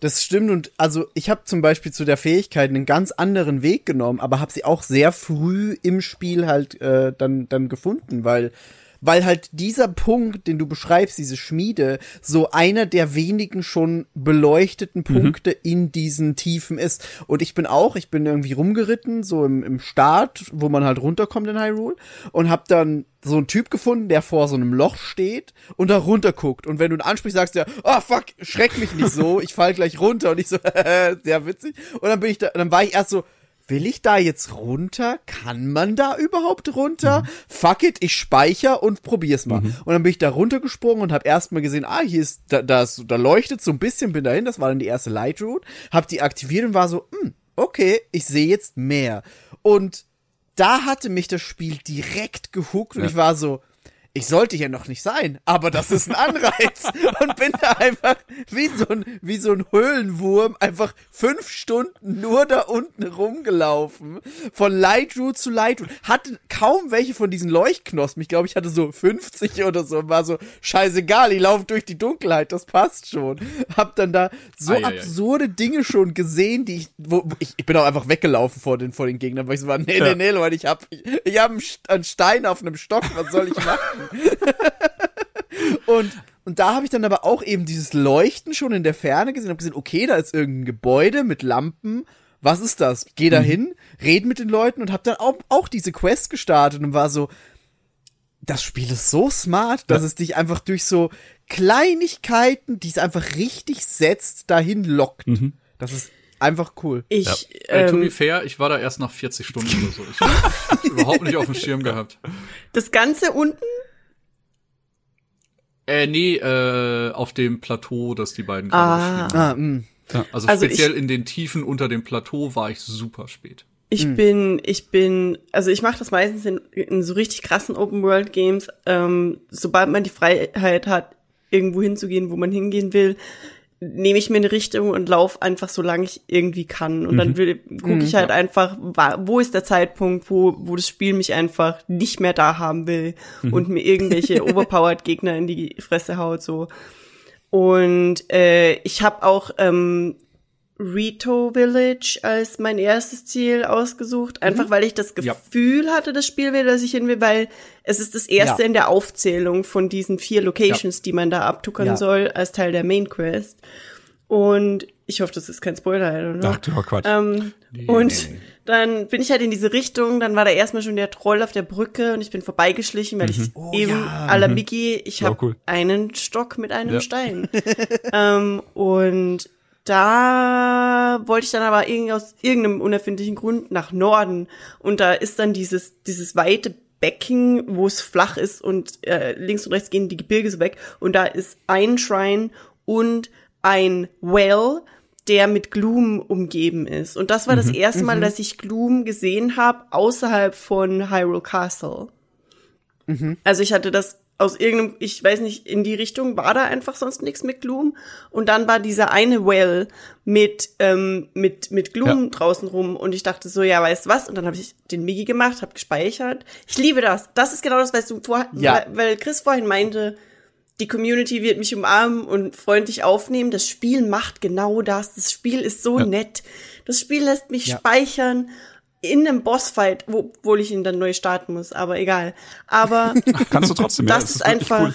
Das stimmt und also ich habe zum Beispiel zu der Fähigkeit einen ganz anderen Weg genommen, aber habe sie auch sehr früh im Spiel halt äh, dann dann gefunden, weil weil halt dieser Punkt, den du beschreibst, diese Schmiede, so einer der wenigen schon beleuchteten Punkte mhm. in diesen Tiefen ist. Und ich bin auch, ich bin irgendwie rumgeritten, so im, im Start, wo man halt runterkommt in Hyrule und hab dann so einen Typ gefunden, der vor so einem Loch steht und da runter guckt. Und wenn du ihn ansprichst, sagst du, oh fuck, schreck mich nicht so, ich fall gleich runter. Und ich so, sehr witzig. Und dann bin ich da, dann war ich erst so, will ich da jetzt runter? Kann man da überhaupt runter? Mhm. Fuck it, ich speicher und probier's mal. Mhm. Und dann bin ich da runtergesprungen und habe erstmal gesehen, ah, hier ist, da, da, da leuchtet so ein bisschen, bin dahin, das war dann die erste Light Route, hab die aktiviert und war so, hm, okay, ich sehe jetzt mehr. Und da hatte mich das Spiel direkt gehuckt und ja. ich war so, ich sollte hier noch nicht sein, aber das ist ein Anreiz. und bin da einfach wie so ein, wie so ein Höhlenwurm einfach fünf Stunden nur da unten rumgelaufen. Von Lightroot zu Lightroot. Hatte kaum welche von diesen Leuchtknospen. Ich glaube, ich hatte so 50 oder so und war so, scheißegal, ich laufe durch die Dunkelheit, das passt schon. Hab dann da so ei, absurde ei, ei. Dinge schon gesehen, die ich, wo, ich, ich bin auch einfach weggelaufen vor den, vor den Gegnern, weil ich so war, nee, nee, nee, Leute, ich hab, ich, ich hab einen Stein auf einem Stock, was soll ich machen? und, und da habe ich dann aber auch eben dieses Leuchten schon in der Ferne gesehen, habe gesehen, okay, da ist irgendein Gebäude mit Lampen. Was ist das? Geh da mhm. hin, red mit den Leuten und habe dann auch, auch diese Quest gestartet und war so, das Spiel ist so smart, dass ja. es dich einfach durch so Kleinigkeiten, die es einfach richtig setzt, dahin lockt. Mhm. Das ist einfach cool. Ich, ja. ähm, äh, to be fair, ich war da erst nach 40 Stunden oder so. Ich hab überhaupt nicht auf dem Schirm gehabt. Das Ganze unten? Äh, nee, äh, auf dem Plateau, das die beiden gerade ah. ah mm. ja, also, also speziell ich, in den Tiefen unter dem Plateau war ich super spät. Ich mhm. bin, ich bin, also ich mache das meistens in, in, so richtig krassen Open World Games. Ähm, sobald man die Freiheit hat, irgendwo hinzugehen, wo man hingehen will, nehme ich mir eine Richtung und laufe einfach so lange ich irgendwie kann. Und mhm. dann gucke mhm, ich halt ja. einfach, wo ist der Zeitpunkt, wo, wo das Spiel mich einfach nicht mehr da haben will mhm. und mir irgendwelche overpowered Gegner in die Fresse haut so. Und äh, ich habe auch ähm, Rito Village als mein erstes Ziel ausgesucht, einfach mhm. weil ich das Gefühl ja. hatte, das Spiel will, dass ich hin will, weil es ist das erste ja. in der Aufzählung von diesen vier Locations, ja. die man da abtuckern soll, als Teil der Main Quest. Und ich hoffe, das ist kein Spoiler, oder? Ach, oh Quatsch. Ähm, nee, und nee. dann bin ich halt in diese Richtung, dann war da erstmal schon der Troll auf der Brücke und ich bin vorbeigeschlichen, weil mhm. ich oh, eben ja. à la mhm. Mickey, ich habe cool. einen Stock mit einem Stein. ähm, und da wollte ich dann aber irgendwie aus irgendeinem unerfindlichen Grund nach Norden und da ist dann dieses dieses weite Becken, wo es flach ist und äh, links und rechts gehen die Gebirge so weg und da ist ein Shrine und ein Well, der mit Gloom umgeben ist. Und das war mhm. das erste Mal, mhm. dass ich Gloom gesehen habe außerhalb von Hyrule Castle. Mhm. Also ich hatte das aus irgendeinem, ich weiß nicht, in die Richtung war da einfach sonst nichts mit Gloom. Und dann war dieser eine Well mit, ähm, mit, mit Gloom ja. draußen rum und ich dachte so, ja, weißt du was? Und dann habe ich den Migi gemacht, habe gespeichert. Ich liebe das. Das ist genau das, was du vorher, ja. weil Chris vorhin meinte, die Community wird mich umarmen und freundlich aufnehmen. Das Spiel macht genau das. Das Spiel ist so ja. nett. Das Spiel lässt mich speichern in einem Bossfight, wo, obwohl ich ihn dann neu starten muss, aber egal. Aber kannst du trotzdem. Ja, das, das ist, ist einfach, cool.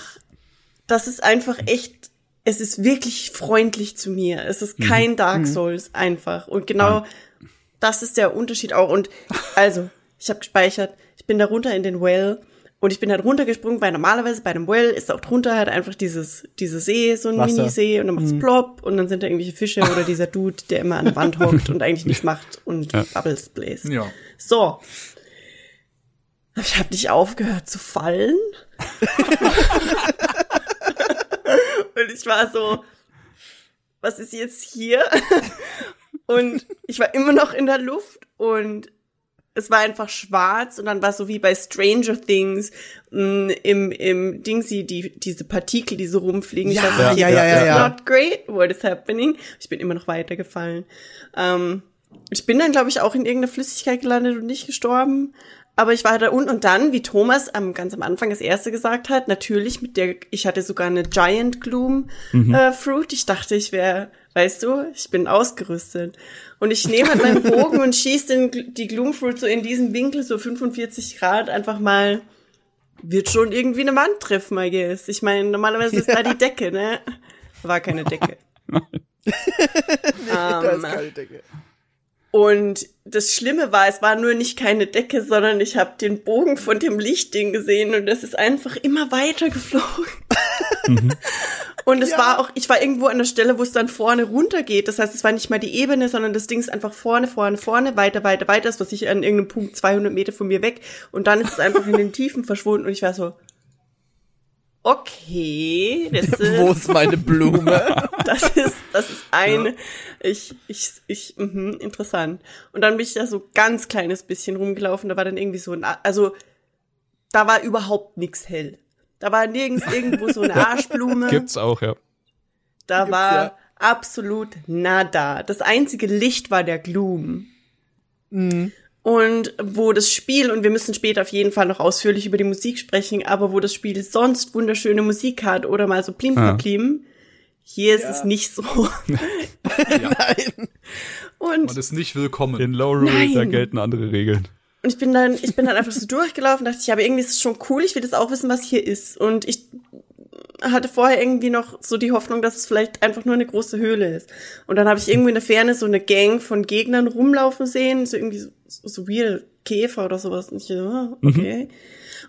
das ist einfach echt. Es ist wirklich freundlich zu mir. Es ist mhm. kein mhm. Dark Souls mhm. einfach. Und genau Nein. das ist der Unterschied auch. Und also, ich habe gespeichert. Ich bin da runter in den Well und ich bin halt runtergesprungen, weil normalerweise bei einem Well ist auch drunter halt einfach dieses, dieses See, so ein Mini-See und dann macht's mhm. plopp und dann sind da irgendwelche Fische oder dieser Dude, der immer an der Wand hockt und eigentlich nichts macht und ja. Bubbles bläst. Ja. So. Ich habe nicht aufgehört zu fallen. und ich war so, was ist jetzt hier? und ich war immer noch in der Luft und es war einfach schwarz und dann war es so wie bei Stranger Things mh, mm, im im Dingsy die diese Partikel die so rumfliegen ja, ich ja, ja, ja, ja, ja. not great what is happening ich bin immer noch weitergefallen ähm, ich bin dann, glaube ich, auch in irgendeiner Flüssigkeit gelandet und nicht gestorben. Aber ich war da unten und dann, wie Thomas am, ganz am Anfang das erste gesagt hat, natürlich mit der, ich hatte sogar eine Giant Gloom äh, Fruit. Ich dachte, ich wäre, weißt du, ich bin ausgerüstet. Und ich nehme halt meinen Bogen und schieße den, die Gloom Fruit so in diesem Winkel, so 45 Grad, einfach mal, wird schon irgendwie eine Wand treffen, I guess. Ich meine, normalerweise ist da die Decke, ne? War keine Decke. da ist Ähm, keine Decke. Und das Schlimme war, es war nur nicht keine Decke, sondern ich habe den Bogen von dem Lichtding gesehen und das ist einfach immer weiter geflogen. Und es Ja. war auch, ich war irgendwo an der Stelle, wo es dann vorne runtergeht. Das heißt, es war nicht mal die Ebene, sondern das Ding ist einfach vorne, vorne, vorne, weiter, weiter, weiter. Das war sicher an irgendeinem Punkt 200 Meter von mir weg. Und dann ist es einfach in den Tiefen verschwunden und ich war so, okay, das ist, Wo ist meine Blume? das ist, das ist eine, ich, ich, ich, mhm, interessant. Und dann bin ich da so ganz kleines bisschen rumgelaufen, da war dann irgendwie so ein, also, da war überhaupt nix hell. Da war nirgends irgendwo so eine Arschblume. Gibt's auch, ja. Da Gibt's war ja. absolut nada. Das einzige Licht war der Gloom. Mhm. Und wo das Spiel, und wir müssen später auf jeden Fall noch ausführlich über die Musik sprechen, aber wo das Spiel sonst wunderschöne Musik hat oder mal so plim Ja. plim, hier ist Ja. es nicht so. Nein. Und Man ist nicht willkommen. In Low Rule, da gelten andere Regeln. Und ich bin dann, ich bin dann einfach so durchgelaufen, dachte ich, aber irgendwie ist es schon cool, ich will das auch wissen, was hier ist. Und ich hatte vorher irgendwie noch so die Hoffnung, dass es vielleicht einfach nur eine große Höhle ist. Und dann habe ich irgendwo in der Ferne so eine Gang von Gegnern rumlaufen sehen, so irgendwie so, so, weird Käfer oder sowas. Und ich so, ah, okay.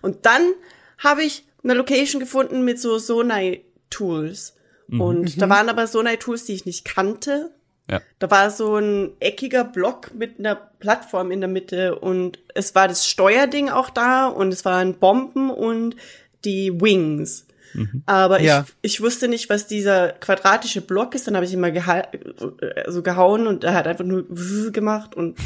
Und dann habe ich eine Location gefunden mit so Sonai-Tools. Und da waren aber Sonai-Tools, die ich nicht kannte. Ja. Da war so ein eckiger Block mit einer Plattform in der Mitte und es war das Steuerding auch da und es waren Bomben und die Wings. Aber Ja. ich, ich wusste nicht, was dieser quadratische Block ist. Dann habe ich ihn mal geha also gehauen und er hat einfach nur gemacht und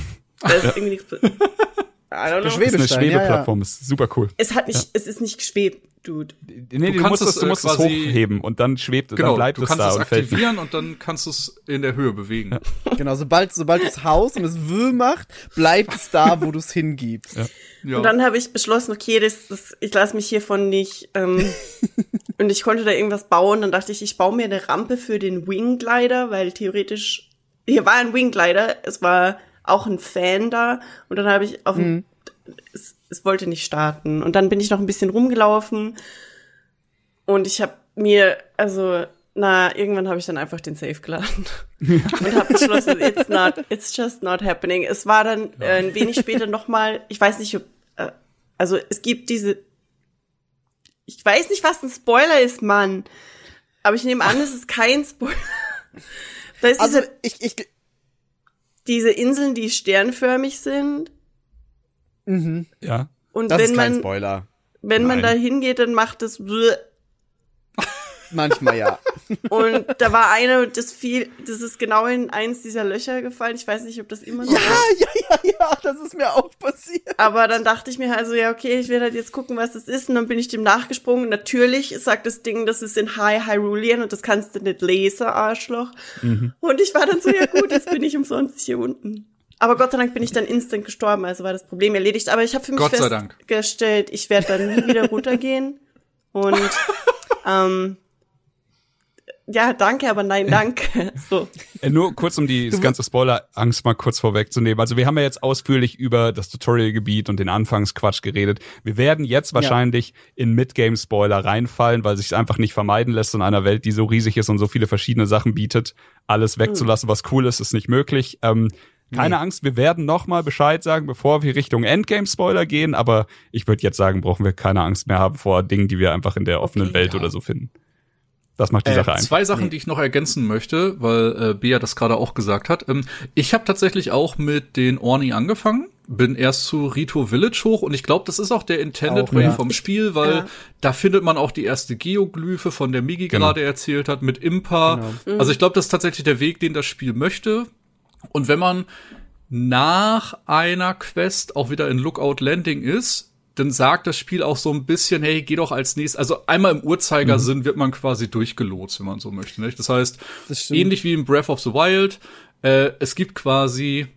da ist irgendwie nichts. I don't know. Das ist eine Schwebestein, ja, ja. Schwebeplattform, ist super cool. Es hat nicht, es ist nicht geschwebt, Dude. Nee, du, kannst musst es, es, du äh, musst es hochheben und dann schwebt, dann Genau, bleibt du es kannst da es und fällt nicht. aktivieren und dann kannst du es in der Höhe bewegen. Genau, sobald, sobald du es haust und es Wühl macht, bleibt es da, wo du es hingibst. Ja. Und dann habe ich beschlossen, okay, das, das, ich lasse mich hiervon nicht. Ähm, und ich konnte da irgendwas bauen. Dann dachte ich, ich baue mir eine Rampe für den Wingglider, weil theoretisch hier war ein Wingglider, es war auch ein Fan da. Und dann habe ich auf dem, es, es wollte nicht starten. Und dann bin ich noch ein bisschen rumgelaufen und ich habe mir, also na, irgendwann habe ich dann einfach den Safe geladen und habe beschlossen, it's not, it's just not happening. Es war dann äh, ein wenig später noch mal, ich weiß nicht, ob, äh, also es gibt diese, ich weiß nicht, was ein Spoiler ist, Mann, aber ich nehme an, es ist kein Spoiler. Da ist Also, diese, ich, ich, diese Inseln, die sternförmig sind mhm. Ja. und das wenn ist kein man, Spoiler. wenn man da Nein. hingeht, dann macht es. Manchmal ja. Und da war eine, das fiel, das ist genau in eins dieser Löcher gefallen. Ich weiß nicht, ob das immer so Ja, ist. ja, ja, ja, das ist mir auch passiert. Aber dann dachte ich mir also, ja, okay, ich werde halt jetzt gucken, was das ist. Und dann bin ich dem nachgesprungen. Und natürlich sagt das Ding, das ist in High Hyrulean und das kannst du nicht lesen, Arschloch. Und ich war dann so, ja gut, jetzt bin ich umsonst hier unten. Aber Gott sei Dank bin ich dann instant gestorben, also war das Problem erledigt. Aber ich habe für mich Gott sei Dank. festgestellt, ich werde dann nie wieder runtergehen. Und ähm, ja, danke, aber nein, danke. So. Äh, Nur kurz, um die das ganze Spoiler-Angst mal kurz vorwegzunehmen. Also wir haben ja jetzt ausführlich über das Tutorial-Gebiet und den Anfangsquatsch geredet. Wir werden jetzt wahrscheinlich in Midgame-Spoiler reinfallen, weil sich es einfach nicht vermeiden lässt in einer Welt, die so riesig ist und so viele verschiedene Sachen bietet. Alles wegzulassen, was cool ist, ist nicht möglich. Ähm, keine Angst, wir werden noch mal Bescheid sagen, bevor wir Richtung Endgame-Spoiler gehen. Aber ich würde jetzt sagen, brauchen wir keine Angst mehr haben vor Dingen, die wir einfach in der offenen Welt oder so finden. Das macht die Äh, Sache einfach. zwei Sachen, die ich noch ergänzen möchte, weil äh, Bea das gerade auch gesagt hat. Ähm, ich habe tatsächlich auch mit den Orni angefangen, bin erst zu Rito Village hoch und ich glaube, das ist auch der Intended Auch, Way ja. vom Spiel, weil Ja. da findet man auch die erste Geoglyphe, von der Migi Genau. gerade erzählt hat, mit Impa. Genau. Also ich glaube, das ist tatsächlich der Weg, den das Spiel möchte. Und wenn man nach einer Quest auch wieder in Lookout Landing ist, dann sagt das Spiel auch so ein bisschen, hey, geh doch als nächstes. Also einmal im Uhrzeigersinn wird man quasi durchgelotst, wenn man so möchte. Nicht? Das heißt, Das ähnlich wie in Breath of the Wild, äh, es gibt quasi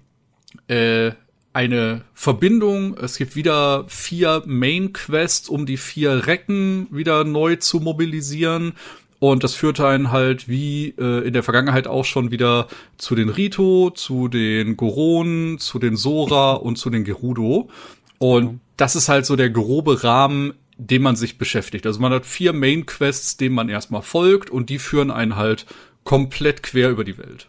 äh, eine Verbindung. Es gibt wieder vier Main Quests, um die vier Recken wieder neu zu mobilisieren. Und das führt einen halt wie äh, in der Vergangenheit auch schon wieder zu den Rito, zu den Goron, zu den Sora und zu den Gerudo. Und das ist halt so der grobe Rahmen, dem man sich beschäftigt. Also man hat vier Main Quests, denen man erstmal folgt und die führen einen halt komplett quer über die Welt.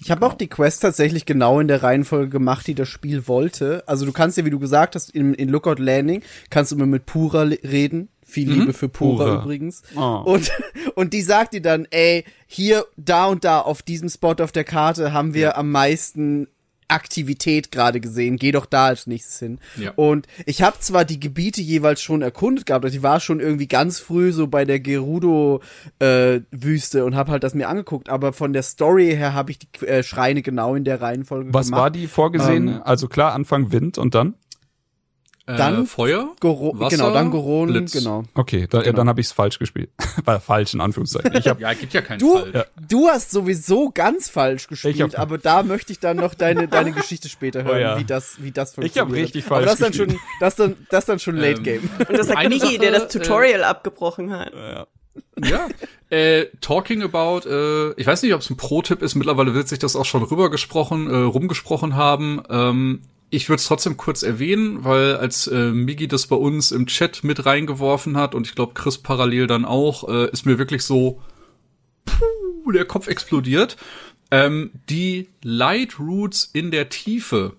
Ich habe auch die Quest tatsächlich genau in der Reihenfolge gemacht, die das Spiel wollte. Also du kannst ja, wie du gesagt hast, in, in Lookout Landing kannst du immer mit Pura reden. Viel Liebe für Pura, Pura. übrigens. Oh. Und, und die sagt dir dann, ey, hier, da und da auf diesem Spot auf der Karte haben wir am meisten Aktivität gerade gesehen. Geh doch da als nächstes hin. Ja. Und ich habe zwar die Gebiete jeweils schon erkundet gehabt, also ich war schon irgendwie ganz früh so bei der Gerudo-Wüste und habe halt das mir angeguckt, aber von der Story her habe ich die äh, Schreine genau in der Reihenfolge Was gemacht. war die vorgesehene? Ähm, also klar, Anfang Wind und dann? Dann äh, Feuer, Goro Wasser, genau, dann Goron, Blitz. genau. Okay, da, ja, Genau. dann habe ich es falsch gespielt. War falsch in Anführungszeichen. Ich hab, Ja, gibt ja keinen Du, Fall. du hast sowieso ganz falsch gespielt, Ich hab- aber da möchte ich dann noch deine, deine Geschichte später hören, Oh ja. wie das, wie das Ich funktioniert. hab richtig aber falsch das dann schon, gespielt. das dann, das dann schon Late Ähm, Game. Und das Eine Migi, Sache, der das äh, Tutorial abgebrochen hat. Ja. Äh, talking about, äh, ich weiß nicht, ob es ein Pro-Tipp ist, mittlerweile wird sich das auch schon rübergesprochen, äh, rumgesprochen haben. Ähm, ich würde es trotzdem kurz erwähnen, weil als äh, Migi das bei uns im Chat mit reingeworfen hat und ich glaube Chris parallel dann auch, äh, ist mir wirklich so puh, der Kopf explodiert. Ähm, die Light Roots in der Tiefe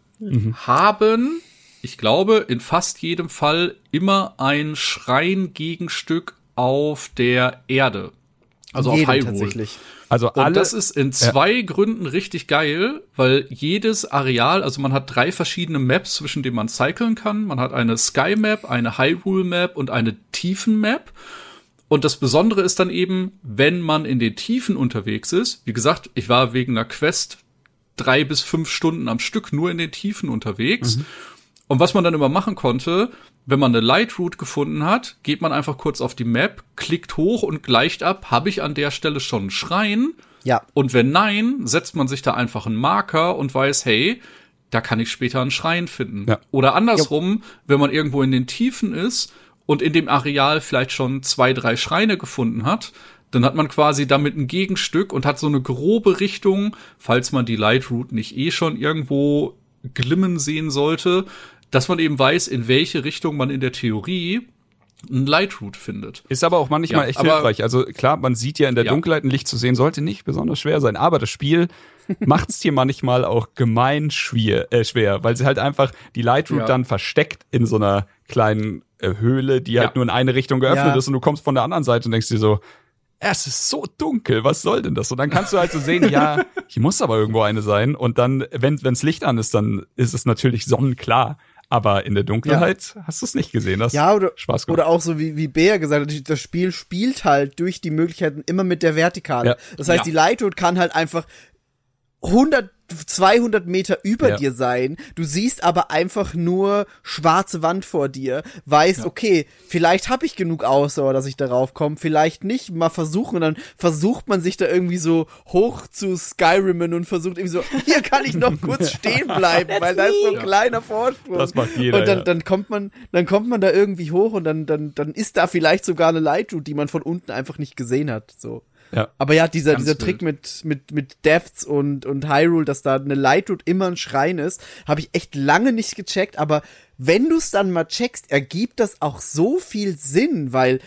haben, ich glaube, in fast jedem Fall immer ein Schreingegenstück auf der Erde. Also Jedem auf Hyrule. tatsächlich. also Und alle, das ist in zwei Gründen richtig geil, weil jedes Areal, also man hat drei verschiedene Maps, zwischen denen man cyclen kann. Man hat eine Sky Map, eine Hyrule Map und eine Tiefen Map. Und das Besondere ist dann eben, wenn man in den Tiefen unterwegs ist. Wie gesagt, ich war wegen einer Quest drei bis fünf Stunden am Stück nur in den Tiefen unterwegs. Und was man dann immer machen konnte, wenn man eine Light Route gefunden hat, geht man einfach kurz auf die Map, klickt hoch und gleicht ab, habe ich an der Stelle schon einen Schrein? Ja. Und wenn nein, setzt man sich da einfach einen Marker und weiß, hey, da kann ich später einen Schrein finden. Ja. Oder andersrum, wenn man irgendwo in den Tiefen ist und in dem Areal vielleicht schon zwei, drei Schreine gefunden hat, dann hat man quasi damit ein Gegenstück und hat so eine grobe Richtung, falls man die Light Route nicht eh schon irgendwo glimmen sehen sollte, dass man eben weiß, in welche Richtung man in der Theorie ein Light Route findet. Ist aber auch manchmal Ja, echt hilfreich. Also klar, man sieht ja in der Ja. Dunkelheit ein Licht zu sehen, sollte nicht besonders schwer sein. Aber das Spiel macht's dir manchmal auch gemein schwer, äh, schwer, weil sie halt einfach die Lightroute Ja. dann versteckt in so einer kleinen äh, Höhle, die halt nur in eine Richtung geöffnet ist und du kommst von der anderen Seite und denkst dir so, es ist so dunkel, was soll denn das? Und dann kannst du halt so sehen, ja, hier muss aber irgendwo eine sein. Und dann, wenn wenns Licht an ist, dann ist es natürlich sonnenklar. Aber in der Dunkelheit hast du es nicht gesehen. Das Ja, oder, Spaß gemacht. oder auch so wie, wie Bea gesagt hat, das Spiel spielt halt durch die Möglichkeiten immer mit der Vertikale. Ja. Das heißt, Ja. die Lightroad kann halt einfach 100, 200 Meter über Ja. dir sein. Du siehst aber einfach nur schwarze Wand vor dir. Weißt, okay, vielleicht habe ich genug Ausdauer, dass ich darauf komme, vielleicht nicht. Mal versuchen und dann versucht man sich da irgendwie so hoch zu Skyrimen und versucht irgendwie so, hier kann ich noch kurz stehen bleiben, weil da ist so ein Ja. kleiner Vorsprung. Das macht jeder, Und dann, ja. dann kommt man, dann kommt man da irgendwie hoch und dann, dann, dann ist da vielleicht sogar eine Lightroute, die man von unten einfach nicht gesehen hat. So. Ja. Aber ja, dieser, Ganz dieser wild. Trick mit, mit, mit Deaths und, und Hyrule, dass da eine Lightroute immer ein Schrein ist, habe ich echt lange nicht gecheckt, aber wenn du es dann mal checkst, ergibt das auch so viel Sinn, weil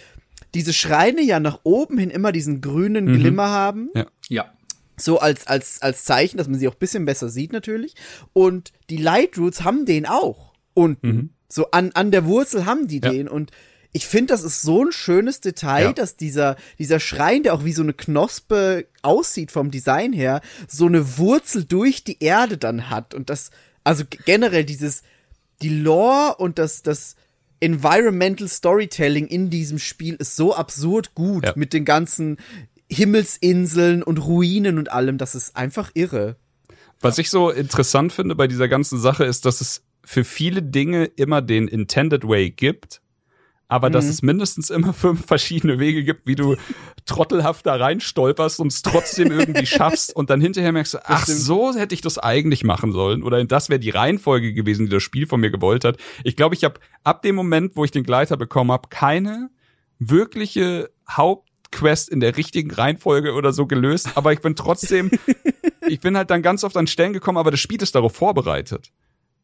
diese Schreine ja nach oben hin immer diesen grünen Mhm. Glimmer haben Ja. so als, als, als Zeichen, dass man sie auch ein bisschen besser sieht natürlich. Und die Light Roots haben den auch unten. So an, an der Wurzel haben die Ja. den. Und ich finde, das ist so ein schönes Detail, Ja. dass dieser, dieser Schrein, der auch wie so eine Knospe aussieht vom Design her, so eine Wurzel durch die Erde dann hat. Und das, also generell dieses, die Lore und das, das Environmental Storytelling in diesem Spiel ist so absurd gut Ja. mit den ganzen Himmelsinseln und Ruinen und allem. Das ist einfach irre. Was ich so interessant finde bei dieser ganzen Sache ist, dass es für viele Dinge immer den Intended Way gibt, aber dass es mindestens immer fünf verschiedene Wege gibt, wie du trottelhaft da reinstolperst und es trotzdem irgendwie schaffst und dann hinterher merkst du, ach, so hätte ich das eigentlich machen sollen oder das wäre die Reihenfolge gewesen, die das Spiel von mir gewollt hat. Ich glaube, ich habe ab dem Moment, wo ich den Gleiter bekommen habe, keine wirkliche Hauptquest in der richtigen Reihenfolge oder so gelöst, aber ich bin trotzdem, ich bin halt dann ganz oft an Stellen gekommen, aber das Spiel ist darauf vorbereitet.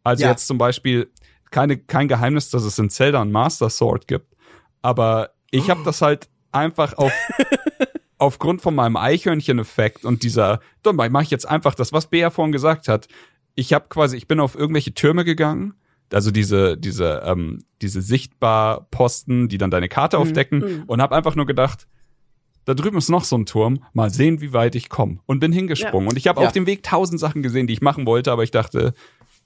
Also Ja. jetzt zum Beispiel keine, kein Geheimnis, dass es in Zelda ein Master Sword gibt, aber ich habe das halt einfach auf aufgrund von meinem Eichhörnchen-Effekt und dieser, dann mache ich jetzt einfach das, was Bea vorhin gesagt hat. Ich habe quasi, ich bin auf irgendwelche Türme gegangen, also diese, diese, ähm, diese sichtbar Posten, die dann deine Karte aufdecken und habe einfach nur gedacht, da drüben ist noch so ein Turm, mal sehen, wie weit ich komme. Und bin hingesprungen. Und ich habe Ja. auf dem Weg tausend Sachen gesehen, die ich machen wollte, aber ich dachte,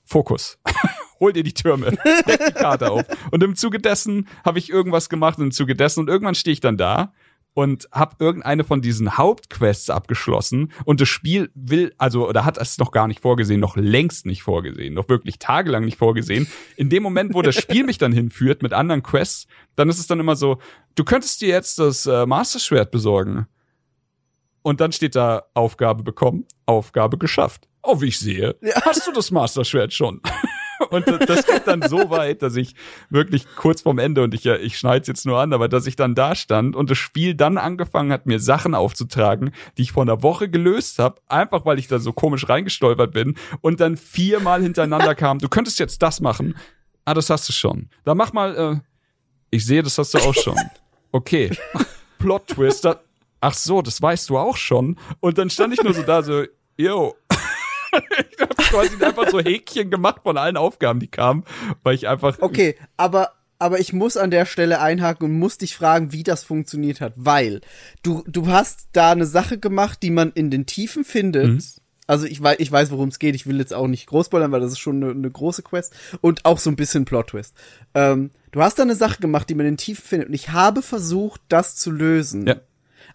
Fokus. Hol dir die Türme, deck die Karte auf. Und im Zuge dessen habe ich irgendwas gemacht und im Zuge dessen und irgendwann stehe ich dann da und habe irgendeine von diesen Hauptquests abgeschlossen und das Spiel will, also oder hat es noch gar nicht vorgesehen, noch längst nicht vorgesehen, noch wirklich tagelang nicht vorgesehen. In dem Moment, wo das Spiel mich dann hinführt mit anderen Quests, dann ist es dann immer so, du könntest dir jetzt das äh, Master Schwert besorgen. Und dann steht da Aufgabe bekommen, Aufgabe geschafft. Oh, wie ich sehe, hast du das Master Schwert schon? Und das- geht dann so weit, dass ich wirklich kurz vorm Ende und ich, ja, ich schneide jetzt nur an, aber dass ich dann da stand und das Spiel dann angefangen hat, mir Sachen aufzutragen, die ich vor einer Woche gelöst habe, einfach weil ich da so komisch reingestolpert bin und dann viermal hintereinander kam, du könntest jetzt das machen. Ah, das hast du schon. Dann mach mal, äh, ich sehe, das hast du auch schon. Okay. Plot Twist. da- Ach so, das weißt du auch schon. Und dann stand ich nur so da, so, yo. ich habe quasi einfach so Häkchen gemacht von allen Aufgaben, die kamen, weil ich einfach. Okay, aber aber ich muss an der Stelle einhaken und muss dich fragen, wie das funktioniert hat, weil du du hast da eine Sache gemacht, die man in den Tiefen findet. Mhm. Also ich weiß, ich weiß, worum es geht. Ich will jetzt auch nicht groß spoilern, weil das ist schon eine, eine große Quest und auch so ein bisschen Plot Twist. Ähm, du hast da eine Sache gemacht, die man in den Tiefen findet und ich habe versucht, das zu lösen. Ja.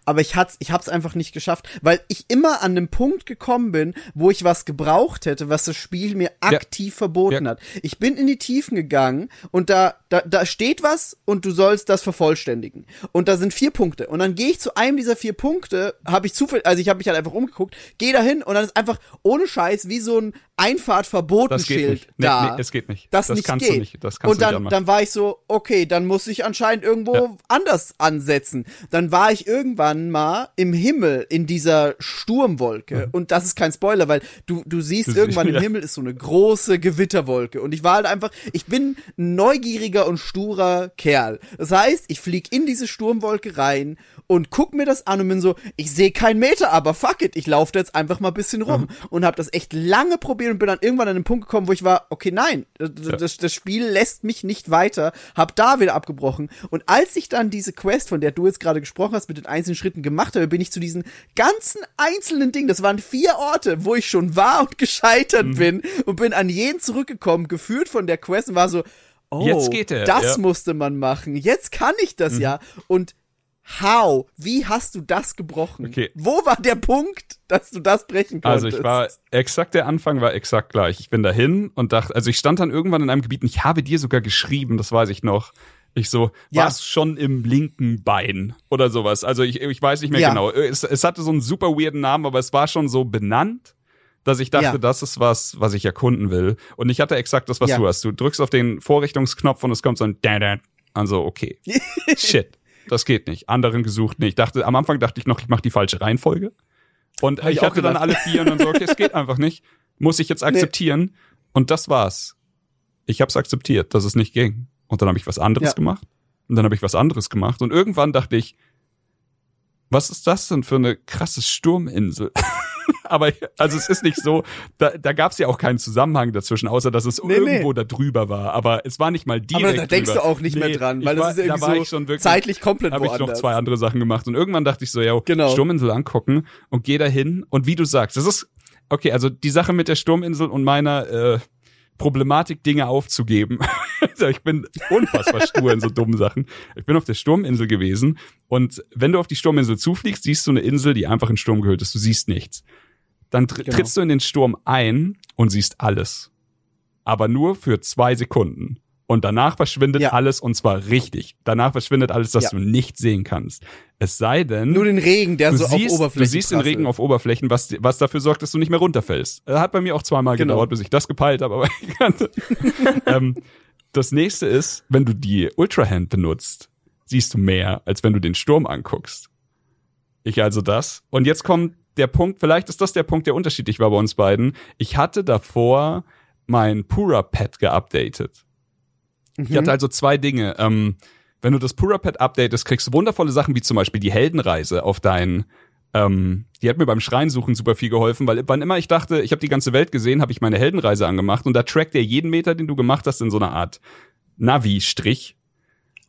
Aber ich hat's, ich hab's einfach nicht geschafft, weil ich immer an einem Punkt gekommen bin, wo ich was gebraucht hätte, was das Spiel mir aktiv verboten Ja. hat. Ich bin in die Tiefen gegangen und da, da, da steht was und du sollst das vervollständigen. Und da sind vier Punkte. Und dann gehe ich zu einem dieser vier Punkte, habe ich zufällig, also ich habe mich halt einfach umgeguckt, gehe da hin und dann ist einfach ohne Scheiß wie so ein Einfahrtverbotenschild. Nee, da. nee, es geht nicht. Das, Das nicht kannst geht. du nicht. Das kannst und du nicht dann, dann war ich so, okay, dann muss ich anscheinend irgendwo Ja. anders ansetzen. Dann war ich irgendwann mal im Himmel in dieser Sturmwolke. Und das ist kein Spoiler, weil du, du siehst Das- irgendwann im. Himmel ist so eine große Gewitterwolke. Und ich war halt einfach, ich bin ein neugieriger und sturer Kerl. Das heißt, ich flieg in diese Sturmwolke rein und guck mir das an und bin so, ich sehe keinen Meter, aber fuck it, ich laufe da jetzt einfach mal ein bisschen rum. Und habe das echt lange probiert und bin dann irgendwann an den Punkt gekommen, wo ich war, okay, nein, das, das, das Spiel lässt mich nicht weiter, hab da wieder abgebrochen. Und als ich dann diese Quest, von der du jetzt gerade gesprochen hast, mit den einzelnen Schritten gemacht habe, bin ich zu diesen ganzen einzelnen Dingen, das waren vier Orte, wo ich schon war und gescheitert Mhm. bin und bin an jeden zurückgekommen, geführt von der Quest und war so, oh, Jetzt geht er, das ja. Mhm. musste man machen, jetzt kann ich das ja. Und how, wie hast du das gebrochen? Okay. Wo war der Punkt, dass du das brechen konntest? Also ich war exakt der Anfang war exakt gleich. Ich bin dahin und dachte, also ich stand dann irgendwann in einem Gebiet und ich habe dir sogar geschrieben, das weiß ich noch. Ich so, Ja. warst schon im linken Bein oder sowas. Also ich, ich weiß nicht mehr Ja. genau. Es, es hatte so einen super weirden Namen, aber es war schon so benannt, dass ich dachte, Ja. das ist was, was ich erkunden will. Und ich hatte exakt das, was Ja. du hast. Du drückst auf den Vorrichtungsknopf und es kommt so ein da Also okay. Shit. Das geht nicht. Anderen gesucht nicht. Ich dachte, am Anfang dachte ich noch, ich mache die falsche Reihenfolge. Und Hab ich hatte dann alle vier und dann so, okay, es geht einfach nicht. Muss ich jetzt akzeptieren. Und das war's. Ich habe es akzeptiert, dass es nicht ging. Und dann habe ich was anderes Ja. gemacht. Und dann habe ich was anderes gemacht. Und irgendwann dachte ich, was ist das denn für eine krasse Sturminsel? Aber also es ist nicht so, da, da gab es ja auch keinen Zusammenhang dazwischen, außer dass es Nee, irgendwo nee. da drüber war. Aber es war nicht mal direkt aber da denkst drüber. du auch nicht mehr Nee, dran, ich weil war, das ist irgendwie da war so ich schon wirklich, zeitlich komplett habe ich noch woanders. zwei andere Sachen gemacht und irgendwann dachte ich so, ja, Genau. Sturminsel angucken und geh da hin und wie du sagst, das ist okay, also die Sache mit der Sturminsel und meiner äh, Problematik, Dinge aufzugeben. ich bin unfassbar stur in so dummen Sachen. Ich bin auf der Sturminsel gewesen und wenn du auf die Sturminsel zufliegst, siehst du eine Insel, die einfach in Sturm gehüllt ist. Du siehst nichts. Dann tr Genau. trittst du in den Sturm ein und siehst alles. Aber nur für zwei Sekunden. Und danach verschwindet Ja. alles und zwar richtig. Danach verschwindet alles, das Ja. du nicht sehen kannst. Es sei denn, Nur den Regen, der so siehst, auf Oberflächen du siehst den Regen auf Oberflächen, was, was dafür sorgt, dass du nicht mehr runterfällst. Äh, Hat bei mir auch zweimal Genau. gedauert, bis ich das gepeilt habe, aber ich kannte. ähm, das nächste ist, wenn du die Ultrahand benutzt, siehst du mehr, als wenn du den Sturm anguckst. Ich also das. Und jetzt kommt der Punkt, vielleicht ist das der Punkt, der unterschiedlich war bei uns beiden. Ich hatte davor mein Pura-Pad geupdatet. Ich hatte also zwei Dinge. Ähm, wenn du das Pura-Pad updatest, kriegst du wundervolle Sachen, wie zum Beispiel die Heldenreise auf deinen ähm, die hat mir beim Schreinsuchen super viel geholfen, weil wann immer ich dachte, ich habe die ganze Welt gesehen, habe ich meine Heldenreise angemacht und da trackt er jeden Meter, den du gemacht hast, in so einer Art Navi-Strich.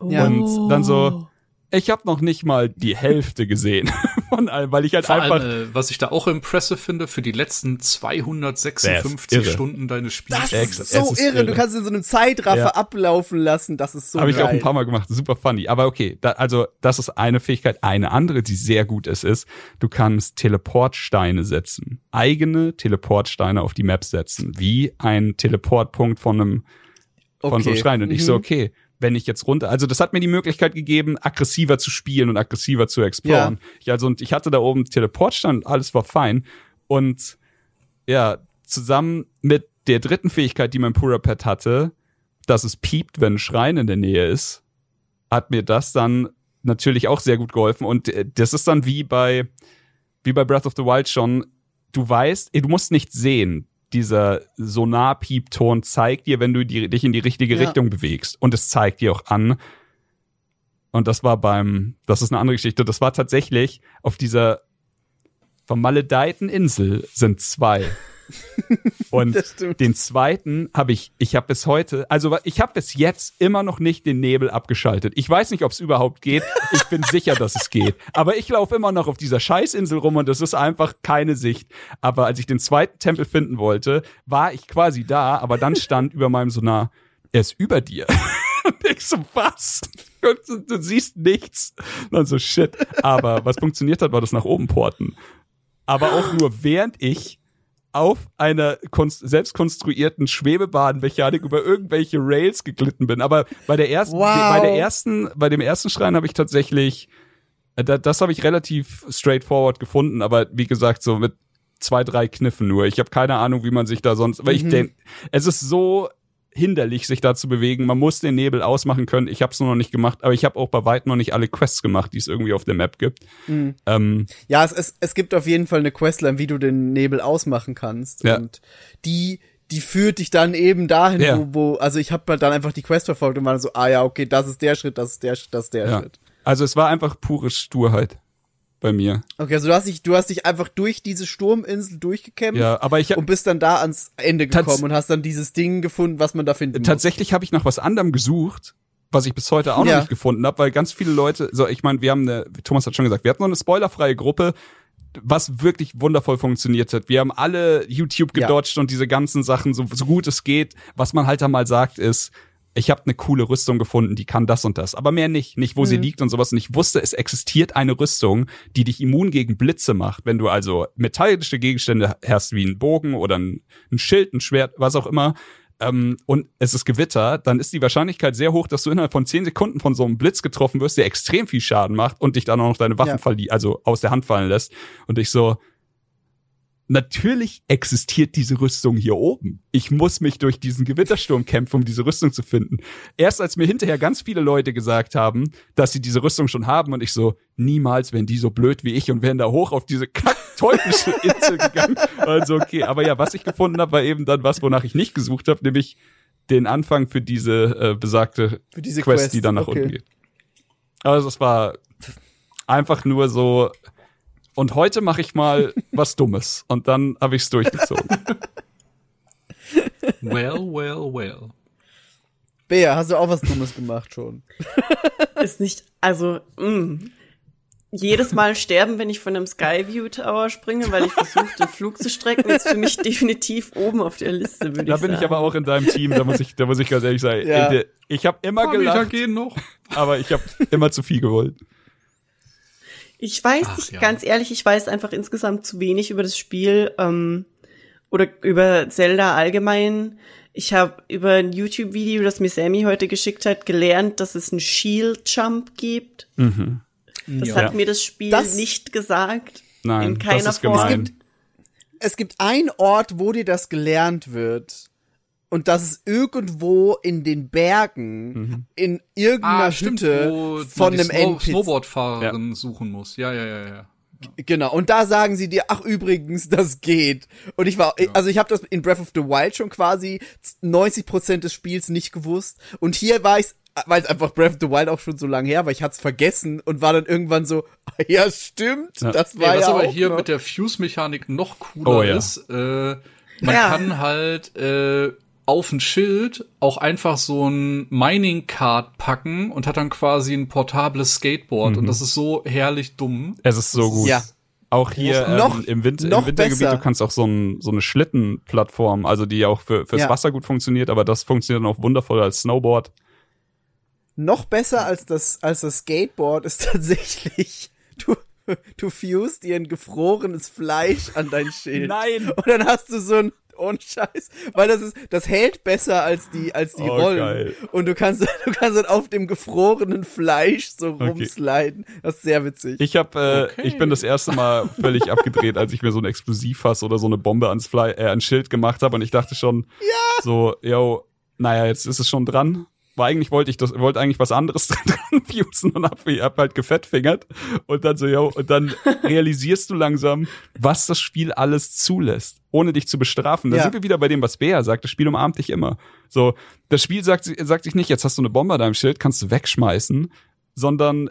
Ja. Und dann so, ich habe noch nicht mal die Hälfte gesehen von allem, weil ich halt Vor einfach allem, äh, was ich da auch impressive finde, für die letzten 256 irre. Stunden deines Spiels. Das ist so ist irre. irre. Du kannst in so einem Zeitraffer Ja. ablaufen lassen. Das ist so Habe ich geil. auch ein paar Mal gemacht. Super funny. Aber okay, da, also das ist eine Fähigkeit. Eine andere, die sehr gut ist, ist, du kannst Teleportsteine setzen. Eigene Teleportsteine auf die Map setzen. Wie ein Teleportpunkt von einem von so einem Okay. Schrein. Und ich so, Mhm. okay, wenn ich jetzt runter, also das hat mir die Möglichkeit gegeben, aggressiver zu spielen und aggressiver zu exploren. Ich also, und ich hatte da oben Teleportstein und alles war fein. Und ja, zusammen mit der dritten Fähigkeit, die mein Purapet hatte, dass es piept, wenn ein Schrein in der Nähe ist, hat mir das dann natürlich auch sehr gut geholfen. Und äh, das ist dann wie bei, wie bei Breath of the Wild schon, du weißt, du musst nicht sehen. Dieser Sonar-Piepton zeigt dir, wenn du die, dich in die richtige Ja. Richtung bewegst. Und es zeigt dir auch an. Und das war beim, das ist eine andere Geschichte. Das war tatsächlich auf dieser vermaledeiten Insel sind zwei. Und Das den zweiten habe ich, ich habe bis heute, also ich habe bis jetzt immer noch nicht den Nebel abgeschaltet. Ich weiß nicht, ob es überhaupt geht. Ich bin sicher, dass es geht. Aber ich laufe immer noch auf dieser Scheißinsel rum und es ist einfach keine Sicht. Aber als ich den zweiten Tempel finden wollte, war ich quasi da, aber dann stand über meinem Sonar, er ist über dir. Und ich so, was? Und du, du siehst nichts. Und dann so, shit. Aber was funktioniert hat, war das nach oben porten. Aber auch nur während ich auf einer selbst konstruierten Schwebebahnmechanik über irgendwelche Rails geglitten bin. Aber bei der ersten, Wow. bei der ersten, bei dem ersten Schrein habe ich tatsächlich, äh, da, das habe ich relativ straightforward gefunden. Aber wie gesagt, so mit zwei, drei Kniffen nur. Ich habe keine Ahnung, wie man sich da sonst, weil ich Mhm. denke, es ist so hinderlich, sich da zu bewegen. Man muss den Nebel ausmachen können. Ich habe es nur noch nicht gemacht, aber ich habe auch bei weitem noch nicht alle Quests gemacht, die es irgendwie auf der Map gibt. Mhm. Ähm, Ja, es, es, es gibt auf jeden Fall eine Questline, wie du den Nebel ausmachen kannst. Ja. Und die, die führt dich dann eben dahin, Ja. wo, wo, also ich habe halt dann einfach die Quest verfolgt und war dann so, ah ja, okay, das ist der Schritt, das ist der Schritt, das ist der ja. Schritt. Also es war einfach pure Sturheit bei mir. Okay, also du hast dich, du hast dich einfach durch diese Sturminsel durchgekämpft Ja, aber ich und bist dann da ans Ende gekommen und hast dann dieses Ding gefunden, was man da finden tatsächlich habe ich nach was anderem gesucht, was ich bis heute auch noch Ja. nicht gefunden habe, weil ganz viele Leute, so ich meine, wir haben eine, Thomas hat schon gesagt, wir hatten noch eine spoilerfreie Gruppe, was wirklich wundervoll funktioniert hat. Wir haben alle YouTube Ja. gedodged und diese ganzen Sachen, so, so gut es geht. Was man halt da mal sagt, ist, ich habe eine coole Rüstung gefunden, die kann das und das, aber mehr nicht, nicht wo sie Mhm. liegt und sowas. Und ich wusste, es existiert eine Rüstung, die dich immun gegen Blitze macht, wenn du also metallische Gegenstände hast wie ein Bogen oder ein, ein Schild, ein Schwert, was auch immer. Ähm, und es ist Gewitter, dann ist die Wahrscheinlichkeit sehr hoch, dass du innerhalb von 10 Sekunden von so einem Blitz getroffen wirst, der extrem viel Schaden macht und dich dann auch noch deine Waffen Ja. also aus der Hand fallen lässt. Und ich so, natürlich existiert diese Rüstung hier oben. Ich muss mich durch diesen Gewittersturm kämpfen, um diese Rüstung zu finden. Erst als mir hinterher ganz viele Leute gesagt haben, dass sie diese Rüstung schon haben und ich so, niemals wären die so blöd wie ich und wären da hoch auf diese kack teuflische Insel gegangen. Also okay, aber ja, was ich gefunden habe, war eben dann was, wonach ich nicht gesucht habe, nämlich den Anfang für diese äh, besagte Für diese Quest, Quest, die dann nach okay. unten geht. Also es war einfach nur so. Und heute mache ich mal was Dummes. Und dann habe ich es durchgezogen. Well, well, well. Bea, hast du auch was Dummes gemacht schon? Ist nicht, also, mh. Jedes Mal sterben, wenn ich von einem Skyview Tower springe, weil ich versuche, den Flug zu strecken, ist für mich definitiv oben auf der Liste, würde Da ich bin sagen. ich aber auch in deinem Team. Da muss ich, da muss ich ganz ehrlich sagen. Ja. Ich habe immer Meter gelacht, gehen noch. aber ich habe immer zu viel gewollt. Ich weiß Ach, nicht, ja. ganz ehrlich, ich weiß einfach insgesamt zu wenig über das Spiel ähm, oder über Zelda allgemein. ich habe über ein YouTube-Video, das mir Sammy heute geschickt hat, gelernt, dass es einen Shield-Jump gibt. Mhm. Das Ja. hat mir das Spiel Das- nicht gesagt. Nein, in keiner das ist Form. gemein. Es gibt einen Ort, wo dir das gelernt wird. Und das ist irgendwo in den Bergen, Mhm. in irgendeiner Ah, stimmt, Hütte von einem Snow NPC. Snowboardfahrerin suchen muss. Ja, ja, ja, ja. Genau, und da sagen sie dir, ach übrigens, das geht. Und ich war, also ich habe das in Breath of the Wild schon quasi 90% des Spiels nicht gewusst. Und hier war ich's, weil es einfach Breath of the Wild auch schon so lange her war, ich hatte es vergessen und war dann irgendwann so, ja stimmt, Ja. das war was ja aber auch hier noch. mit der Fuse-Mechanik noch cooler Oh, ja. ist, äh, man Ja. kann halt äh, auf ein Schild auch einfach so ein Mining-Card packen und hat dann quasi ein portables Skateboard. Mhm. Und das ist so herrlich dumm. Es ist so gut. Ja. Auch hier ähm, Noch- im, Winter, noch im Wintergebiet, besser. du kannst auch so, ein, so eine Schlittenplattform, also die auch für, fürs Ja. Wasser gut funktioniert, aber das funktioniert dann auch wundervoll als Snowboard. Noch besser als das, als das Skateboard ist tatsächlich, du, du fusest dir ein gefrorenes Fleisch an dein Schild. Nein! Und dann hast du so ein, ohne Scheiß, weil das ist, das hält besser als die, als die Oh, Rollen. geil. Und du kannst, du kannst dann auf dem gefrorenen Fleisch so Okay. rumsliden. Das ist sehr witzig. Ich hab, äh, Okay. ich bin das erste Mal völlig abgedreht, als ich mir so ein Explosivfass oder so eine Bombe ans, Fly, äh, ans Schild gemacht habe und ich dachte schon, ja. so, yo, naja, jetzt ist es schon dran. War eigentlich wollte ich das, wollte eigentlich was anderes dran fusen und hab, hab halt gefettfingert und dann so, yo, und dann realisierst du langsam, was das Spiel alles zulässt, ohne dich zu bestrafen. Da Ja. sind wir wieder bei dem, was Bea sagt, das Spiel umarmt dich immer. So, das Spiel sagt, sagt sich nicht, jetzt hast du eine Bombe an deinem Schild, kannst du wegschmeißen, sondern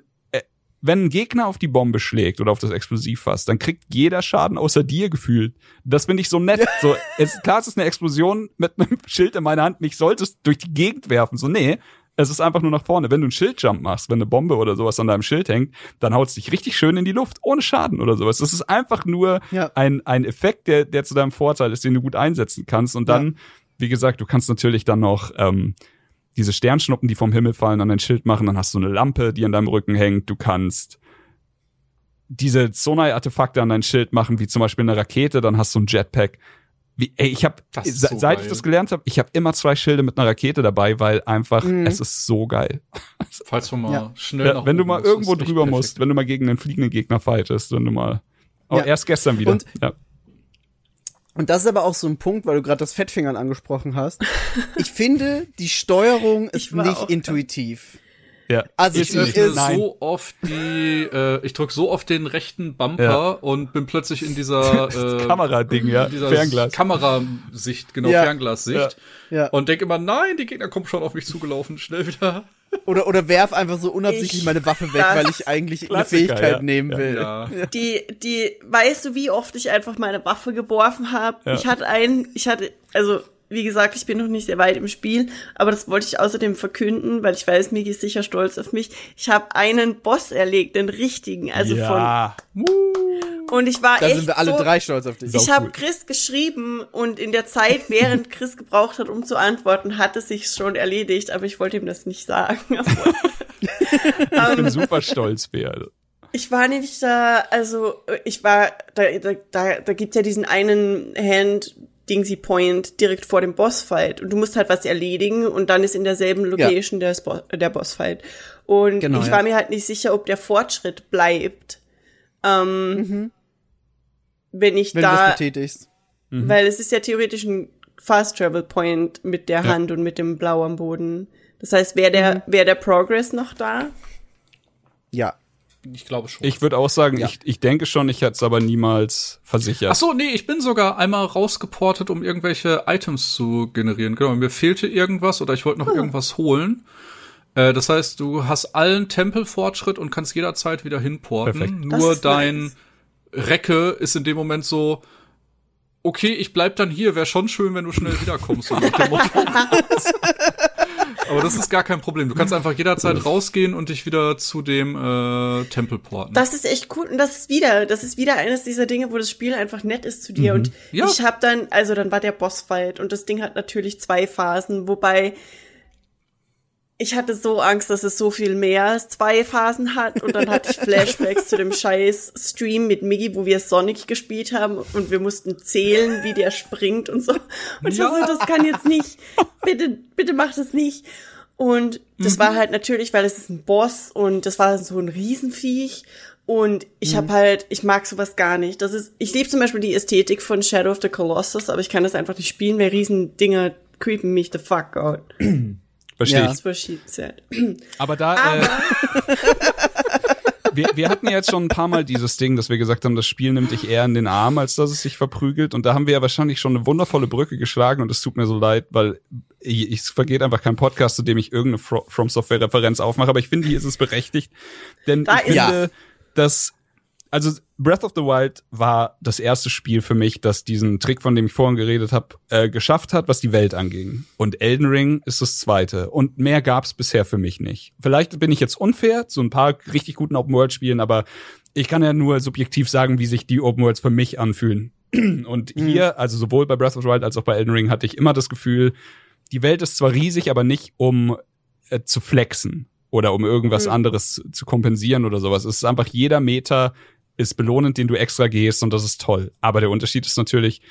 wenn ein Gegner auf die Bombe schlägt oder auf das Explosivfass, dann kriegt jeder Schaden außer dir gefühlt. Das finde ich so nett. So, es, klar, es ist eine Explosion mit einem Schild in meiner Hand. Mich solltest durch die Gegend werfen. So, nee. Es ist einfach nur nach vorne. Wenn du einen Schildjump machst, wenn eine Bombe oder sowas an deinem Schild hängt, dann haut's dich richtig schön in die Luft, ohne Schaden oder sowas. Das ist einfach nur Ja. ein, ein Effekt, der, der zu deinem Vorteil ist, den du gut einsetzen kannst. Und dann, wie gesagt, du kannst natürlich dann noch ähm, diese Sternschnuppen, die vom Himmel fallen, an dein Schild machen. Dann hast du eine Lampe, die an deinem Rücken hängt. Du kannst diese Sonai-Artefakte an dein Schild machen, wie zum Beispiel eine Rakete. Dann hast du ein Jetpack. Wie, ey, ich habe so seit geil. ich das gelernt habe, ich habe immer zwei Schilde mit einer Rakete dabei, weil einfach Mhm. es ist so geil. Falls man mal Ja. schnell Ja, nach wenn du mal irgendwo drüber perfekt. musst, wenn du mal gegen einen fliegenden Gegner fightest, wenn du mal. Oh, Ja. erst gestern wieder. Und- ja. Und das ist aber auch so ein Punkt, weil du gerade das Fettfingern angesprochen hast. Ich finde, die Steuerung ist nicht intuitiv. ja. Also Ich öffne Nein. so oft die, äh, ich drück so oft den rechten Bumper Ja. und bin plötzlich in dieser äh, Kamerading, ja. in dieser Fernglas. Kamerasicht, genau, Ja. Fernglassicht. Ja. Und denk immer, nein, die Gegner kommen schon auf mich zugelaufen, schnell wieder. Oder, oder werf einfach so unabsichtlich Ich- meine Waffe weg, das- weil ich eigentlich eine Fähigkeit ja. nehmen Ja. will. Ja. Die, die, weißt du, wie oft ich einfach meine Waffe geworfen habe? Ja. Ich hatte einen, ich hatte, also, wie gesagt, ich bin noch nicht sehr weit im Spiel, aber das wollte ich außerdem verkünden, weil ich weiß, Migi ist sicher stolz auf mich. Ich habe einen Boss erlegt, den richtigen, also ja. von, und ich war Da echt sind wir alle so, drei stolz auf dich. Ich habe cool. Chris geschrieben und in der Zeit, während Chris gebraucht hat, um zu antworten, hat es sich schon erledigt, aber ich wollte ihm das nicht sagen. Ich bin super stolz, Bea. Ich war nämlich da, also ich war, da, da, da, da gibt's ja diesen einen Hand Dingsy Point direkt vor dem Bossfight und du musst halt was erledigen und dann ist in derselben Location der, Spo der Bossfight. Und Genau, ich ja. war mir halt nicht sicher, ob der Fortschritt bleibt, ähm, wenn ich wenn du das da, betätigst. weil es ist ja theoretisch ein Fast Travel Point mit der Ja. Hand und mit dem Blau am Boden. Das heißt, wäre der, Mhm. wäre der Progress noch da? Ja. Ich glaube schon. Ich würde auch sagen, Ja. ich, ich denke schon, ich hätte es aber niemals versichert. Ach so, nee, ich bin sogar einmal rausgeportet, um irgendwelche Items zu generieren. Genau, mir fehlte irgendwas oder ich wollte noch irgendwas holen. Äh, das heißt, du hast allen Tempelfortschritt und kannst jederzeit wieder hinporten. Perfekt. Nur dein nice. Recke ist in dem Moment so, okay, ich bleib dann hier, wäre schon schön, wenn du schnell wiederkommst. Aber das ist gar kein Problem. Du kannst einfach jederzeit rausgehen und dich wieder zu dem äh, Tempel porten. Das ist echt cool und das ist wieder, das ist wieder eines dieser Dinge, wo das Spiel einfach nett ist zu dir und Ja. ich habe dann, also dann war der Bossfight und das Ding hat natürlich zwei Phasen, wobei ich hatte so Angst, dass es so viel mehr als zwei Phasen hat. Und dann hatte ich Flashbacks zu dem scheiß Stream mit Miggy, wo wir Sonic gespielt haben und wir mussten zählen, wie der springt und so. Und ich war so, das kann jetzt nicht. Bitte, bitte mach das nicht. Und das mhm. war halt natürlich, weil es ist ein Boss und das war so ein Riesenviech. Und ich mhm. habe halt, ich mag sowas gar nicht. Das ist, ich liebe zum Beispiel die Ästhetik von Shadow of the Colossus, aber ich kann das einfach nicht spielen, weil Riesendinger creepen mich the fuck out. Verstehe ja. ich. Aber da, äh, Aber. Äh, wir, wir hatten ja jetzt schon ein paar Mal dieses Ding, dass wir gesagt haben, das Spiel nimmt dich eher in den Arm, als dass es sich verprügelt. Und da haben wir ja wahrscheinlich schon eine wundervolle Brücke geschlagen und es tut mir so leid, weil ich, ich vergeht einfach kein Podcast, zu dem ich irgendeine From Software Referenz aufmache. Aber ich finde, hier ist es berechtigt, denn da ich finde, ja. dass also Breath of the Wild war das erste Spiel für mich, das diesen Trick, von dem ich vorhin geredet habe, äh, geschafft hat, was die Welt anging. Und Elden Ring ist das zweite. Und mehr gab's bisher für mich nicht. Vielleicht bin ich jetzt unfair zu ein paar richtig guten Open World Spielen, aber ich kann ja nur subjektiv sagen, wie sich die Open Worlds für mich anfühlen. Und mhm. hier, also sowohl bei Breath of the Wild als auch bei Elden Ring, hatte ich immer das Gefühl, die Welt ist zwar riesig, aber nicht um äh, zu flexen oder um irgendwas mhm. anderes zu kompensieren oder sowas. Es ist einfach jeder Meter ist belohnend, den du extra gehst und das ist toll. Aber der Unterschied ist natürlich,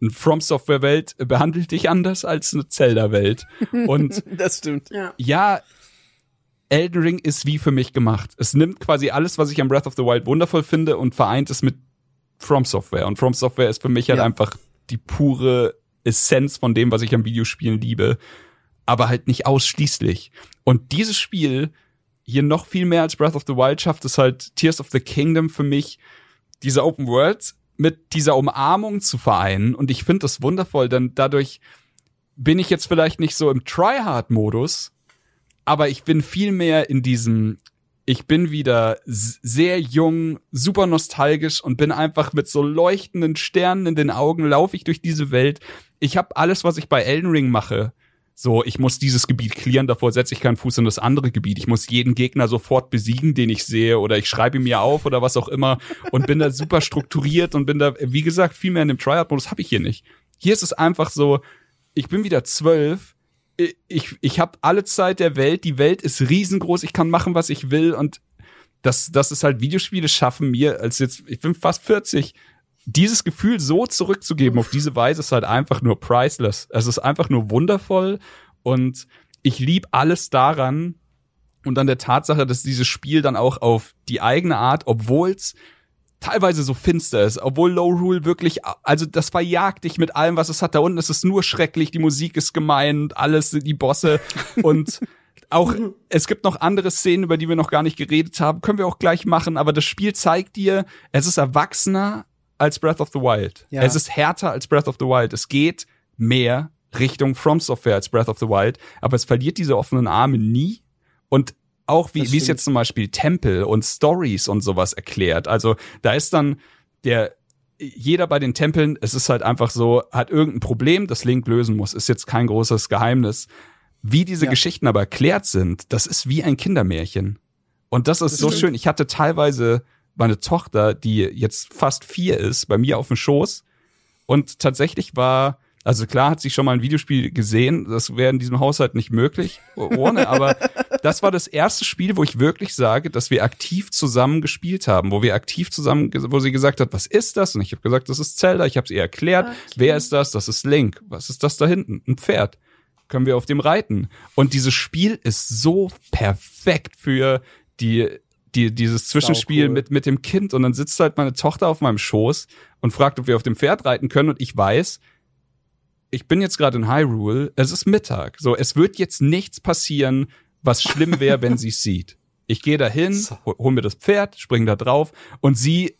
eine From Software Welt behandelt dich anders als eine Zelda Welt. Und das stimmt. Ja. ja, Elden Ring ist wie für mich gemacht. Es nimmt quasi alles, was ich am Breath of the Wild wundervoll finde und vereint es mit From Software. Und From Software ist für mich halt ja. einfach die pure Essenz von dem, was ich am Videospielen liebe. Aber halt nicht ausschließlich. Und dieses Spiel hier noch viel mehr als Breath of the Wild schafft, ist halt Tears of the Kingdom für mich, diese Open Worlds mit dieser Umarmung zu vereinen. Und ich finde das wundervoll, denn dadurch bin ich jetzt vielleicht nicht so im Tryhard-Modus, aber ich bin viel mehr in diesem, ich bin wieder sehr jung, super nostalgisch und bin einfach mit so leuchtenden Sternen in den Augen, laufe ich durch diese Welt. Ich habe alles, was ich bei Elden Ring mache, so, ich muss dieses Gebiet clearen, davor setze ich keinen Fuß in das andere Gebiet. Ich muss jeden Gegner sofort besiegen, den ich sehe, oder ich schreibe ihn mir auf oder was auch immer und bin da super strukturiert und bin da, wie gesagt, viel mehr in dem Triad-Modus habe ich hier nicht. Hier ist es einfach so, ich bin wieder zwölf, ich, ich habe alle Zeit der Welt, die Welt ist riesengroß, ich kann machen, was ich will und das, das ist halt Videospiele schaffen mir, als jetzt, ich bin fast 40, dieses Gefühl so zurückzugeben auf diese Weise ist halt einfach nur priceless. Es ist einfach nur wundervoll und ich lieb alles daran und an der Tatsache, dass dieses Spiel dann auch auf die eigene Art, obwohl es teilweise so finster ist, obwohl Low Rule wirklich, also das verjagt dich mit allem, was es hat. Da unten ist es nur schrecklich, die Musik ist gemein, alles, die Bosse und auch, es gibt noch andere Szenen, über die wir noch gar nicht geredet haben, können wir auch gleich machen, aber das Spiel zeigt dir, es ist erwachsener, als Breath of the Wild. Ja. Es ist härter als Breath of the Wild. Es geht mehr Richtung From Software als Breath of the Wild, aber es verliert diese offenen Arme nie. Und auch wie, wie es jetzt zum Beispiel Tempel und Stories und sowas erklärt. Also da ist dann der jeder bei den Tempeln, es ist halt einfach so, hat irgendein Problem, das Link lösen muss. Ist jetzt kein großes Geheimnis. Wie diese ja. Geschichten aber erklärt sind, das ist wie ein Kindermärchen. Und das ist das so stimmt. schön. Ich hatte teilweise meine Tochter, die jetzt fast vier ist, bei mir auf dem Schoß. Und tatsächlich war, also klar hat sie schon mal ein Videospiel gesehen, das wäre in diesem Haushalt nicht möglich, ohne, aber das war das erste Spiel, wo ich wirklich sage, dass wir aktiv zusammen gespielt haben, wo wir aktiv zusammen, wo sie gesagt hat, was ist das? Und ich habe gesagt, das ist Zelda, ich habe es ihr erklärt, okay. wer ist das? Das ist Link. Was ist das da hinten? Ein Pferd. Können wir auf dem reiten? Und dieses Spiel ist so perfekt für die die, dieses Zwischenspiel cool. mit, mit dem Kind und dann sitzt halt meine Tochter auf meinem Schoß und fragt, ob wir auf dem Pferd reiten können und ich weiß, ich bin jetzt gerade in Hyrule, es ist Mittag. So, es wird jetzt nichts passieren, was schlimm wäre, wenn sie es sieht. Ich gehe dahin, hol mir das Pferd, spring da drauf und sie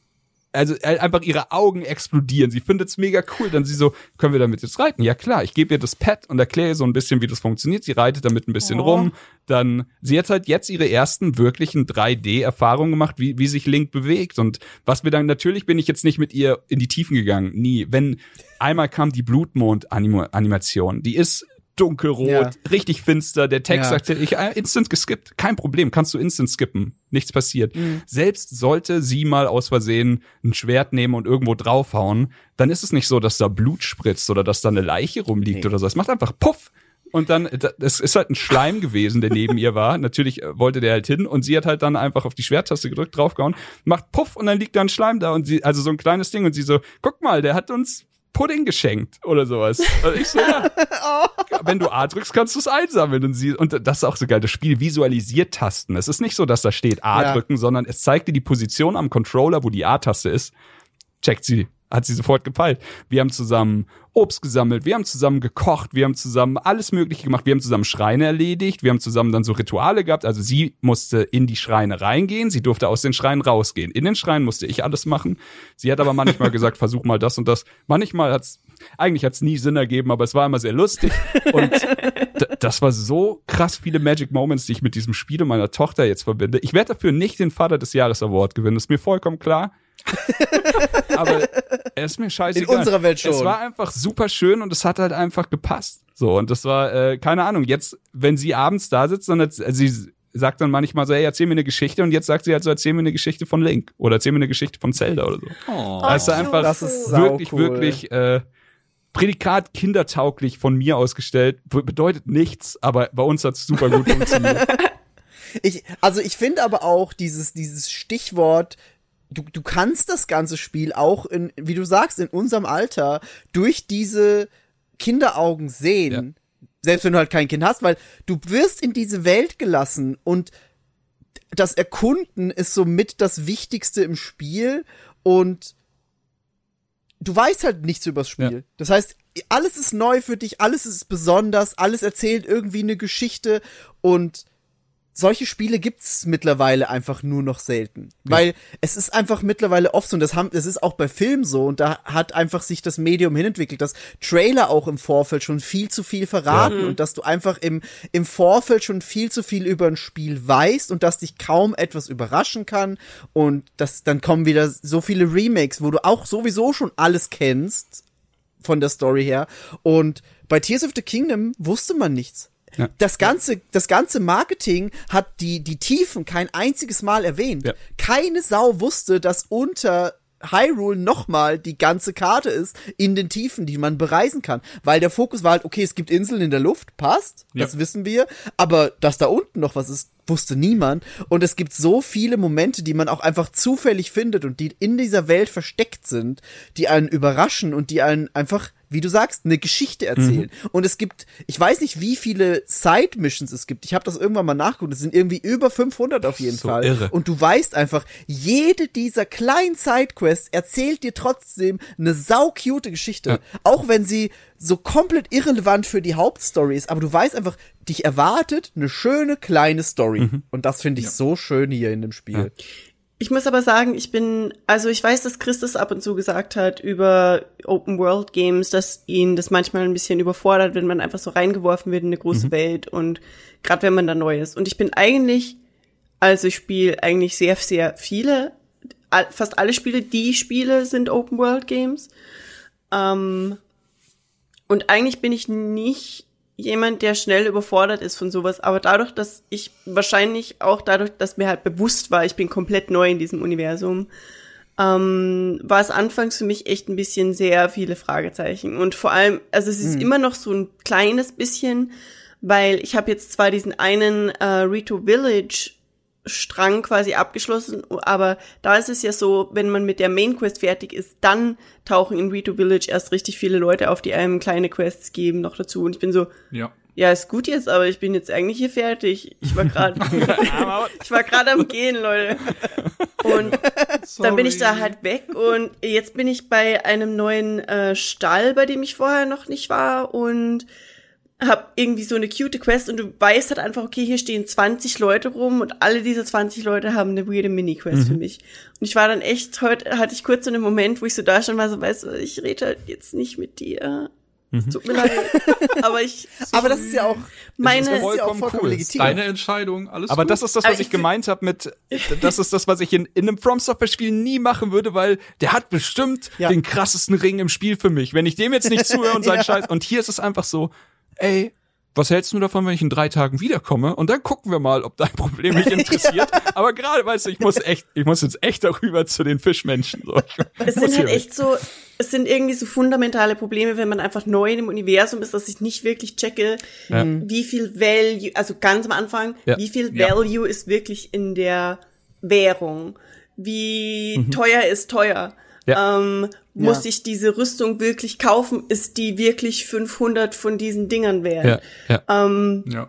also äh, einfach ihre Augen explodieren. Sie findet es mega cool. Dann sie so, können wir damit jetzt reiten? Ja klar, ich gebe ihr das Pad und erkläre ihr so ein bisschen, wie das funktioniert. Sie reitet damit ein bisschen oh. rum. Dann, sie hat halt jetzt ihre ersten wirklichen 3D-Erfahrungen gemacht, wie, wie sich Link bewegt. Und was wir dann, natürlich bin ich jetzt nicht mit ihr in die Tiefen gegangen. Nie. Wenn einmal kam die Blutmond-Animation, die ist dunkelrot, ja. richtig finster. Der Text ja. sagte, ich äh, instant geskippt. Kein Problem, kannst du instant skippen. Nichts passiert. Mhm. Selbst sollte sie mal aus Versehen ein Schwert nehmen und irgendwo draufhauen, dann ist es nicht so, dass da Blut spritzt oder dass da eine Leiche rumliegt nee. oder so. Es macht einfach puff. Und dann, es ist halt ein Schleim gewesen, der neben ihr war. Natürlich äh, wollte der halt hin und sie hat halt dann einfach auf die Schwerttaste gedrückt, draufgehauen, macht Puff und dann liegt da ein Schleim da und sie, also so ein kleines Ding und sie so, guck mal, der hat uns Pudding geschenkt oder sowas. Und ich so, ja, wenn du A drückst, kannst du es einsammeln. Und, sie, und das ist auch so geil, das Spiel visualisiert Tasten. Es ist nicht so, dass da steht A Ja. drücken, sondern es zeigt dir die Position am Controller, wo die A-Taste ist. Checkt sie, hat sie sofort gepeilt. Wir haben zusammen Obst gesammelt, wir haben zusammen gekocht, wir haben zusammen alles Mögliche gemacht, wir haben zusammen Schreine erledigt, wir haben zusammen dann so Rituale gehabt. Also sie musste in die Schreine reingehen, sie durfte aus den Schreinen rausgehen. In den Schreinen musste ich alles machen. Sie hat aber manchmal gesagt, versuch mal das und das. Manchmal hat's, eigentlich hat's nie Sinn ergeben, aber es war immer sehr lustig. Und das war so krass viele Magic Moments, die ich mit diesem Spiel und meiner Tochter jetzt verbinde. Ich werde dafür nicht den Vater des Jahres Award gewinnen, ist mir vollkommen klar. aber er ist mir scheißegal. In unserer Welt schon. Es war einfach super schön und es hat halt einfach gepasst. So, und das war, äh, keine Ahnung, jetzt, wenn sie abends da sitzt, dann also sie sagt dann manchmal so, hey, erzähl mir eine Geschichte und jetzt sagt sie halt so, erzähl mir eine Geschichte von Link oder erzähl mir eine Geschichte von Zelda oder so. Oh. Also einfach Das ist wirklich, cool. wirklich äh, Prädikat kindertauglich von mir ausgestellt. Be- Bedeutet nichts, aber bei uns hat's super gut funktioniert. Ich, also ich finde aber auch dieses, dieses Stichwort, du, du kannst das ganze Spiel auch in, wie du sagst, in unserem Alter durch diese Kinderaugen sehen. Selbst wenn du halt kein Kind hast, weil du wirst in diese Welt gelassen und das Erkunden ist somit das Wichtigste im Spiel und du weißt halt nichts übers Spiel. Ja. Das heißt, alles ist neu für dich, alles ist besonders, alles erzählt irgendwie eine Geschichte und solche Spiele gibt's mittlerweile einfach nur noch selten. Weil es ist einfach mittlerweile oft so, und das, haben, das ist auch bei Filmen so, und da hat einfach sich das Medium hinentwickelt, dass Trailer auch im Vorfeld schon viel zu viel verraten und dass du einfach im, im Vorfeld schon viel zu viel über ein Spiel weißt und dass dich kaum etwas überraschen kann. Und das, dann kommen wieder so viele Remakes, wo du auch sowieso schon alles kennst von der Story her. Und bei Tears of the Kingdom wusste man nichts. Ja. Das ganze, das ganze Marketing hat die, die Tiefen kein einziges Mal erwähnt. Ja. Keine Sau wusste, dass unter Hyrule nochmal die ganze Karte ist in den Tiefen, die man bereisen kann. Weil der Fokus war halt, okay, es gibt Inseln in der Luft, passt, das Ja. wissen wir. Aber dass da unten noch was ist, wusste niemand. Und es gibt so viele Momente, die man auch einfach zufällig findet und die in dieser Welt versteckt sind, die einen überraschen und die einen einfach, wie du sagst, eine Geschichte erzählen. Und es gibt, ich weiß nicht, wie viele Side-Missions es gibt. Ich habe das irgendwann mal nachgeguckt. Es sind irgendwie über 500 auf jeden So Fall. irre. Und du weißt einfach, jede dieser kleinen Sidequests erzählt dir trotzdem eine sau-cute Geschichte. Ja. Auch wenn sie so komplett irrelevant für die Hauptstory ist. Aber du weißt einfach, dich erwartet eine schöne kleine Story. Und das finde ich so schön hier in dem Spiel. Ich muss aber sagen, ich bin, also ich weiß, dass Christus ab und zu gesagt hat über Open World Games, dass ihn das manchmal ein bisschen überfordert, wenn man einfach so reingeworfen wird in eine große Welt und gerade wenn man da neu ist. Und ich bin eigentlich, also ich spiele eigentlich sehr, sehr viele, fast alle Spiele, die spiele, sind Open World Games. Ähm, und eigentlich bin ich nicht jemand, der schnell überfordert ist von sowas. Aber dadurch, dass ich wahrscheinlich auch dadurch, dass mir halt bewusst war, ich bin komplett neu in diesem Universum, ähm, war es anfangs für mich echt ein bisschen sehr viele Fragezeichen. Und vor allem, also es ist immer noch so ein kleines bisschen, weil ich habe jetzt zwar diesen einen äh, Rito Village Strang quasi abgeschlossen, aber da ist es ja so, wenn man mit der Main Quest fertig ist, dann tauchen in Rito Village erst richtig viele Leute auf, die einem kleine Quests geben noch dazu. Und ich bin so, Ja. ja, ist gut jetzt, aber ich bin jetzt eigentlich hier fertig. Ich war gerade, ich war gerade am Gehen, Leute. Und dann bin ich da halt weg und jetzt bin ich bei einem neuen äh, Stall, bei dem ich vorher noch nicht war und hab irgendwie so eine cute Quest und du weißt halt einfach, okay, hier stehen 20 Leute rum und alle diese 20 Leute haben eine weirde Mini-Quest für mich. Und ich war dann echt, heute hatte ich kurz so einen Moment, wo ich so da stand, war so, weißt du, ich rede halt jetzt nicht mit dir. Es Tut mir leid. Aber ich, Aber das ist ja auch, Meine- das ist ja auch vollkommen vollkommen cool. legitim. Deine Entscheidung, alles Aber gut. das ist das, was ich ich gemeint habe mit, das ist das, was ich in, in einem From Software Spiel nie machen würde, weil der hat bestimmt Ja. den krassesten Ring im Spiel für mich. Wenn ich dem jetzt nicht zuhöre und seinen Ja. Scheiß, und hier ist es einfach so, ey, was hältst du davon, wenn ich in drei Tagen wiederkomme? Und dann gucken wir mal, ob dein Problem mich interessiert. Aber gerade, weißt du, ich muss echt, ich muss jetzt echt darüber zu den Fischmenschen. So. Es sind halt echt so, es sind irgendwie so fundamentale Probleme, wenn man einfach neu in dem Universum ist, dass ich nicht wirklich checke, Ja. wie viel Value, also ganz am Anfang, Ja. wie viel Ja. Value ist wirklich in der Währung? Wie Mhm. teuer ist teuer? Ja. Ähm, muss Ja. ich diese Rüstung wirklich kaufen? Ist die wirklich 500 von diesen Dingern wert? Ja, ja. Ähm, Ja.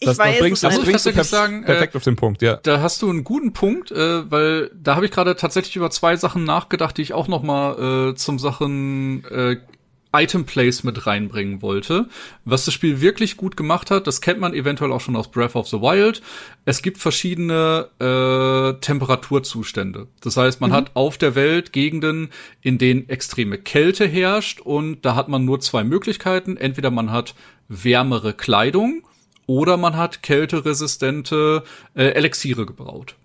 ich Das, weiß das bringst, das muss bringst du perf sagen, äh, perfekt auf den Punkt, ja. Da hast du einen guten Punkt, äh, weil da habe ich gerade tatsächlich über zwei Sachen nachgedacht, die ich auch noch mal äh, zum Sachen äh, Item Plays mit reinbringen wollte. Was das Spiel wirklich gut gemacht hat, das kennt man eventuell auch schon aus Breath of the Wild. Es gibt verschiedene äh, Temperaturzustände. Das heißt, man hat auf der Welt Gegenden, in denen extreme Kälte herrscht und da hat man nur zwei Möglichkeiten. Entweder man hat wärmere Kleidung oder man hat kälteresistente äh, Elixiere gebraut.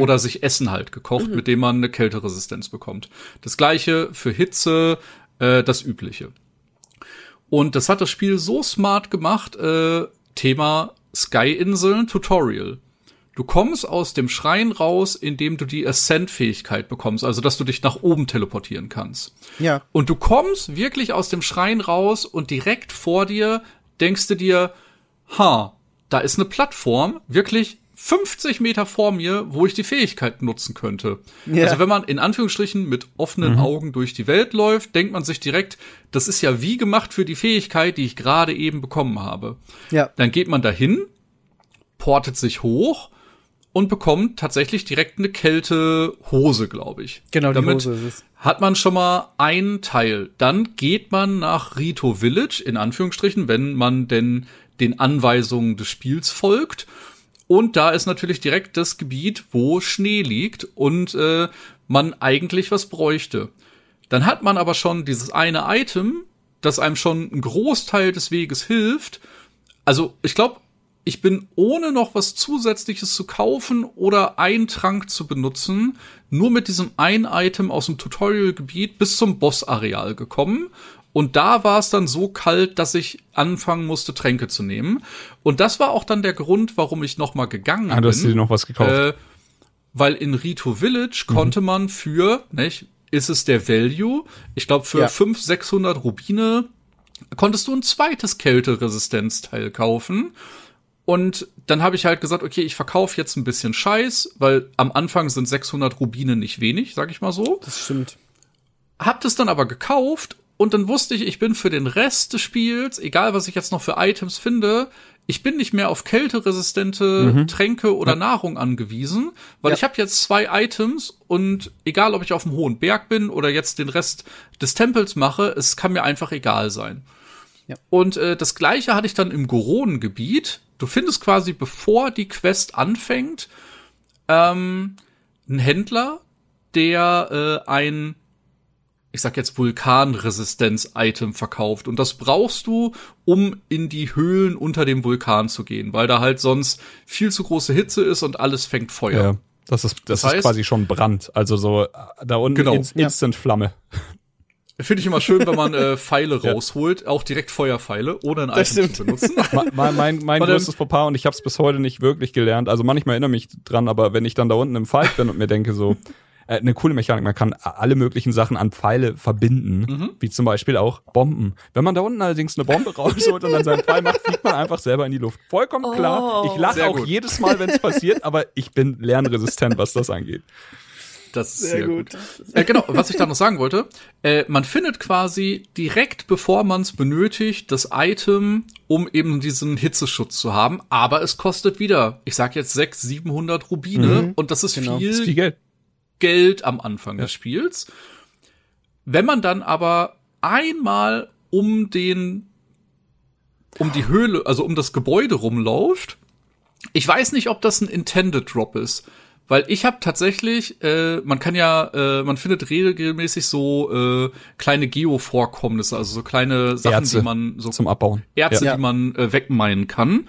Oder sich Essen halt gekocht, mit dem man eine Kälteresistenz bekommt. Das gleiche für Hitze, äh, das übliche. Und das hat das Spiel so smart gemacht, äh, Thema Sky-Inseln Tutorial. Du kommst aus dem Schrein raus, indem du die Ascent-Fähigkeit bekommst, also dass du dich nach oben teleportieren kannst. Ja. Und du kommst wirklich aus dem Schrein raus und direkt vor dir denkst du dir, ha, da ist eine Plattform, wirklich 50 Meter vor mir, wo ich die Fähigkeit nutzen könnte. Ja. Also wenn man in Anführungsstrichen mit offenen Augen durch die Welt läuft, denkt man sich direkt, das ist ja wie gemacht für die Fähigkeit, die ich gerade eben bekommen habe. Ja. Dann geht man dahin, portet sich hoch und bekommt tatsächlich direkt eine Kältehose, glaube ich. Genau, die Damit Hose ist es. hat man schon mal einen Teil. Dann geht man nach Rito Village, in Anführungsstrichen, wenn man denn den Anweisungen des Spiels folgt. Und da ist natürlich direkt das Gebiet, wo Schnee liegt und äh, man eigentlich was bräuchte. Dann hat man aber schon dieses eine Item, das einem schon einen Großteil des Weges hilft. Also ich glaube, ich bin ohne noch was Zusätzliches zu kaufen oder einen Trank zu benutzen, nur mit diesem ein Item aus dem Tutorial-Gebiet bis zum Boss-Areal gekommen. Und da war es dann so kalt, dass ich anfangen musste, Tränke zu nehmen. Und das war auch dann der Grund, warum ich noch mal gegangen Ah, du hast bin. dir noch was gekauft. Äh, weil in Rito Village konnte man für, nicht, ist es der Value, ich glaube für Ja. 500, 600 Rubine konntest du ein zweites Kälteresistenzteil kaufen. Und dann habe ich halt gesagt, okay, ich verkaufe jetzt ein bisschen Scheiß, weil am Anfang sind 600 Rubine nicht wenig, sag ich mal so. Das stimmt. Hab das dann aber gekauft und dann wusste ich, ich bin für den Rest des Spiels, egal was ich jetzt noch für Items finde, ich bin nicht mehr auf kälteresistente Tränke oder Nahrung angewiesen, weil Ja. ich habe jetzt zwei Items und egal, ob ich auf dem hohen Berg bin oder jetzt den Rest des Tempels mache, es kann mir einfach egal sein. Ja. Und äh, das gleiche hatte ich dann im Goronengebiet. Du findest quasi, bevor die Quest anfängt, ähm, einen Händler, der äh, ein, ich sag jetzt Vulkanresistenz-Item verkauft. Und das brauchst du, um in die Höhlen unter dem Vulkan zu gehen, weil da halt sonst viel zu große Hitze ist und alles fängt Feuer. ja. Das ist, das, Das heißt- ist quasi schon Brand. Also so, äh, da unten Genau. ins, Instant Flamme. Finde ich immer schön, wenn man äh, Pfeile rausholt, auch direkt Feuerpfeile, ohne ein Das Item stimmt. zu benutzen. mein, mein, mein, größtes Fauxpas und ich habe es bis heute nicht wirklich gelernt. Also manchmal erinnere mich dran, aber wenn ich dann da unten im Fight bin und mir denke so, äh, eine coole Mechanik, man kann alle möglichen Sachen an Pfeile verbinden, Mhm. wie zum Beispiel auch Bomben. Wenn man da unten allerdings eine Bombe rausholt und dann seinen Pfeil macht, fliegt man einfach selber in die Luft. Vollkommen klar. Ich lache Sehr auch gut. jedes Mal, wenn es passiert, aber ich bin lernresistent, was das angeht. Das ist sehr, gut. Äh, genau, was ich da noch sagen wollte, äh, man findet quasi direkt bevor man es benötigt, das Item, um eben diesen Hitzeschutz zu haben, aber es kostet wieder, ich sag jetzt 600, 700 Rubine und das ist Genau. viel, Das ist viel Geld. Geld am Anfang des Spiels. Wenn man dann aber einmal um den, um die Höhle, also um das Gebäude rumläuft, ich weiß nicht, ob das ein Intended Drop ist. Weil ich habe tatsächlich, äh, man kann ja, äh, man findet regelmäßig so äh, kleine Geovorkommnisse, also so kleine Sachen, Erze die man so Zum Abbauen. Erze, Ja. die man äh, wegmeinen kann.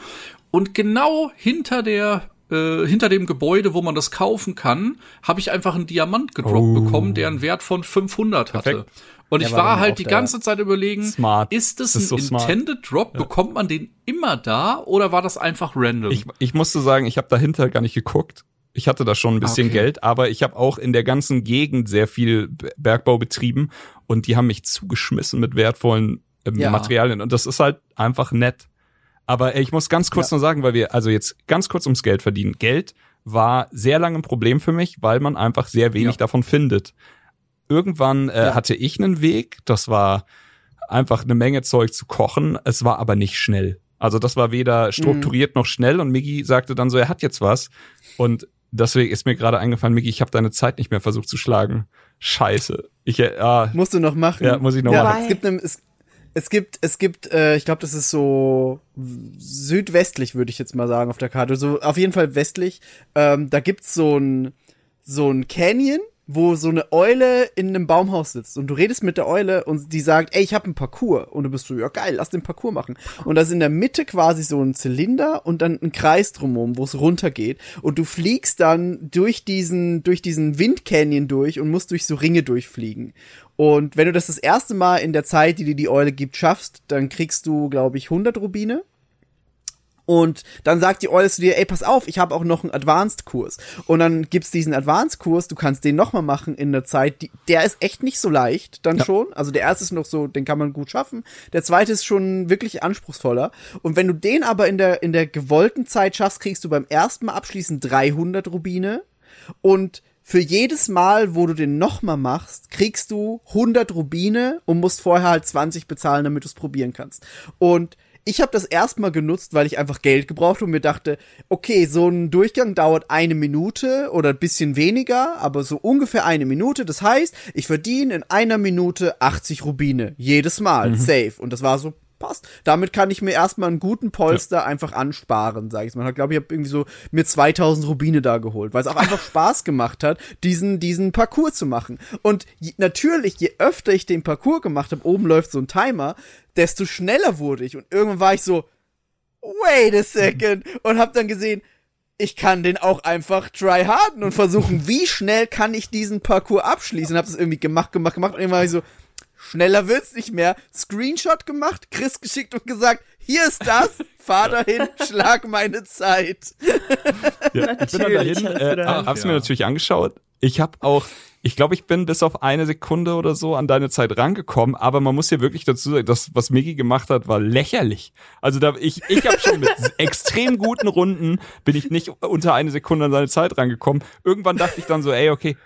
Und genau hinter der äh, hinter dem Gebäude, wo man das kaufen kann, habe ich einfach einen Diamant gedroppt Oh. bekommen, der einen Wert von 500 hatte. Perfekt. Und Der ich war war halt die ganze Zeit überlegen, Smart. ist es Das ein so smart. Intended Drop? Bekommt man den immer da oder war das einfach random? Ich, ich musste sagen, ich habe dahinter gar nicht geguckt. Ich hatte da schon ein bisschen Okay. Geld, aber ich habe auch in der ganzen Gegend sehr viel Bergbau betrieben und die haben mich zugeschmissen mit wertvollen ähm, Ja. Materialien und das ist halt einfach nett. Aber äh, ich muss ganz kurz Ja. nur sagen, weil wir, also jetzt ganz kurz ums Geld verdienen. Geld war sehr lange ein Problem für mich, weil man einfach sehr wenig Ja. davon findet. Irgendwann äh, Ja. hatte ich einen Weg, das war einfach eine Menge Zeug zu kochen, es war aber nicht schnell. Also das war weder strukturiert noch schnell und Miggy sagte dann so, er hat jetzt was und deswegen ist mir gerade eingefallen, Miggy, ich habe deine Zeit nicht mehr versucht zu schlagen. Scheiße. Ich äh, ah, Musst du noch machen. Ja, muss ich noch ja, machen. Es gibt, ne, es, es gibt, es gibt, äh, ich glaube, das ist so südwestlich, würde ich jetzt mal sagen, auf der Karte. So auf jeden Fall westlich. Ähm, da gibt's so ein so ein Canyon, wo so eine Eule in einem Baumhaus sitzt und du redest mit der Eule und die sagt, ey, ich habe einen Parcours und du bist so, ja geil, lass den Parcours machen. Und da ist in der Mitte quasi so ein Zylinder und dann ein Kreis drumherum, wo es runtergeht und du fliegst dann durch diesen durch diesen Windcanyon durch und musst durch so Ringe durchfliegen. Und wenn du das das erste Mal in der Zeit, die dir die Eule gibt, schaffst, dann kriegst du, glaube ich, 100 Rubine. Und dann sagt die Eule zu dir, ey, pass auf, ich habe auch noch einen Advanced-Kurs. Und dann gibt's diesen Advanced-Kurs, du kannst den nochmal machen in der Zeit. Die, der ist echt nicht so leicht dann schon. Also der erste ist noch so, den kann man gut schaffen. Der zweite ist schon wirklich anspruchsvoller. Und wenn du den aber in der, in der gewollten Zeit schaffst, kriegst du beim ersten Mal abschließend 300 Rubine. Und für jedes Mal, wo du den nochmal machst, kriegst du 100 Rubine und musst vorher halt 20 bezahlen, damit du es probieren kannst. Und ich habe das erstmal genutzt, weil ich einfach Geld gebraucht und mir dachte, okay, so ein Durchgang dauert eine Minute oder ein bisschen weniger, aber so ungefähr eine Minute. Das heißt, ich verdiene in einer Minute 80 Rubine. Jedes Mal. Safe. Und das war so, passt. Damit kann ich mir erstmal einen guten Polster einfach ansparen, sag ich mal. Ich glaube, ich habe irgendwie so mir 2000 Rubine da geholt, weil es auch einfach Spaß gemacht hat, diesen, diesen Parcours zu machen. Und je, natürlich, je öfter ich den Parcours gemacht habe, oben läuft so ein Timer, desto schneller wurde ich. Und irgendwann war ich so, wait a second. Und hab dann gesehen, ich kann den auch einfach tryharden und versuchen, wie schnell kann ich diesen Parcours abschließen. Hab das irgendwie gemacht, gemacht, gemacht. Und irgendwann war ich so, schneller wird's nicht mehr. Screenshot gemacht, Chris geschickt und gesagt, hier ist das, fahr dahin, schlag meine Zeit. Ja, ich bin dann dahin, hast du äh, hab's mir Ja. natürlich angeschaut. Ich habe auch, ich glaube, ich bin bis auf eine Sekunde oder so an deine Zeit rangekommen, aber man muss hier wirklich dazu sagen, das, was Migi gemacht hat, war lächerlich. Also da, ich, ich habe schon mit extrem guten Runden bin ich nicht unter eine Sekunde an seine Zeit rangekommen. Irgendwann dachte ich dann so, ey, okay,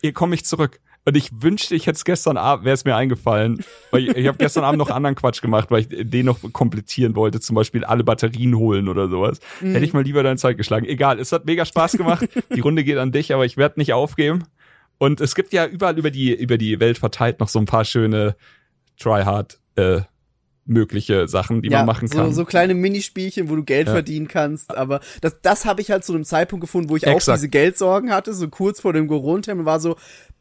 hier komme ich zurück. Und ich wünschte, ich hätte es gestern Abend, wäre es mir eingefallen. Weil ich, ich habe gestern Abend noch anderen Quatsch gemacht, weil ich den noch komplettieren wollte, zum Beispiel alle Batterien holen oder sowas. Hätte ich mal lieber deine Zeit geschlagen. Egal, es hat mega Spaß gemacht. Die Runde geht an dich, aber ich werde nicht aufgeben. Und es gibt ja überall über die, über die Welt verteilt noch so ein paar schöne Tryhard äh, mögliche Sachen, die man machen so, kann. so kleine Minispielchen, wo du Geld Ja. verdienen kannst. Aber das, das habe ich halt zu einem Zeitpunkt gefunden, wo ich auch Exakt. diese Geldsorgen hatte, so kurz vor dem Corona-Termin war so,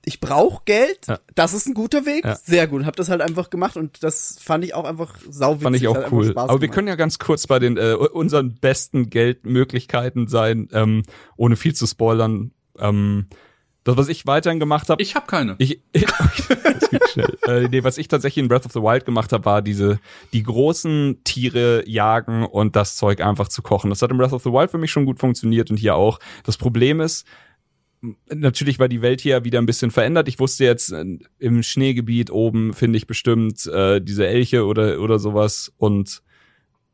ich brauche Geld, Ja. das ist ein guter Weg, Ja. sehr gut. Hab das halt einfach gemacht und das fand ich auch einfach sauwitzig. Fand ich auch cool. Aber wir gemacht. können ja ganz kurz bei den äh, unseren besten Geldmöglichkeiten sein, ähm, ohne viel zu spoilern. Ähm, das, was ich weiterhin gemacht habe, Ich habe keine. ich, das geht schnell. Äh, nee, was ich tatsächlich in Breath of the Wild gemacht habe, war diese die großen Tiere jagen und das Zeug einfach zu kochen. Das hat in Breath of the Wild für mich schon gut funktioniert und hier auch. Das Problem ist, natürlich war die Welt hier wieder ein bisschen verändert. Ich wusste jetzt äh, im Schneegebiet oben finde ich bestimmt äh, diese Elche oder oder sowas und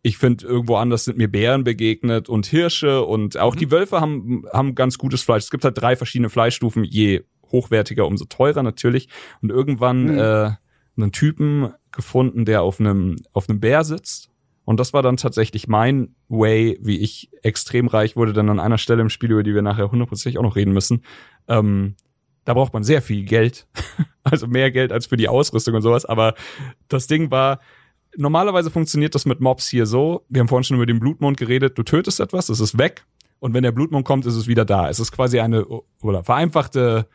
ich finde, irgendwo anders sind mir Bären begegnet und Hirsche und auch die Wölfe haben, haben ganz gutes Fleisch. Es gibt halt drei verschiedene Fleischstufen, je hochwertiger, umso teurer natürlich. Und irgendwann Mhm. äh, einen Typen gefunden, der auf einem, auf einem Bär sitzt. Und das war dann tatsächlich mein Way, wie ich extrem reich wurde, denn an einer Stelle im Spiel, über die wir nachher hundertprozentig auch noch reden müssen, ähm, da braucht man sehr viel Geld. Also mehr Geld als für die Ausrüstung und sowas. Aber das Ding war, normalerweise funktioniert das mit Mobs hier so. Wir haben vorhin schon über den Blutmond geredet. Du tötest etwas, es ist weg. Und wenn der Blutmond kommt, ist es wieder da. Es ist quasi eine oder vereinfachte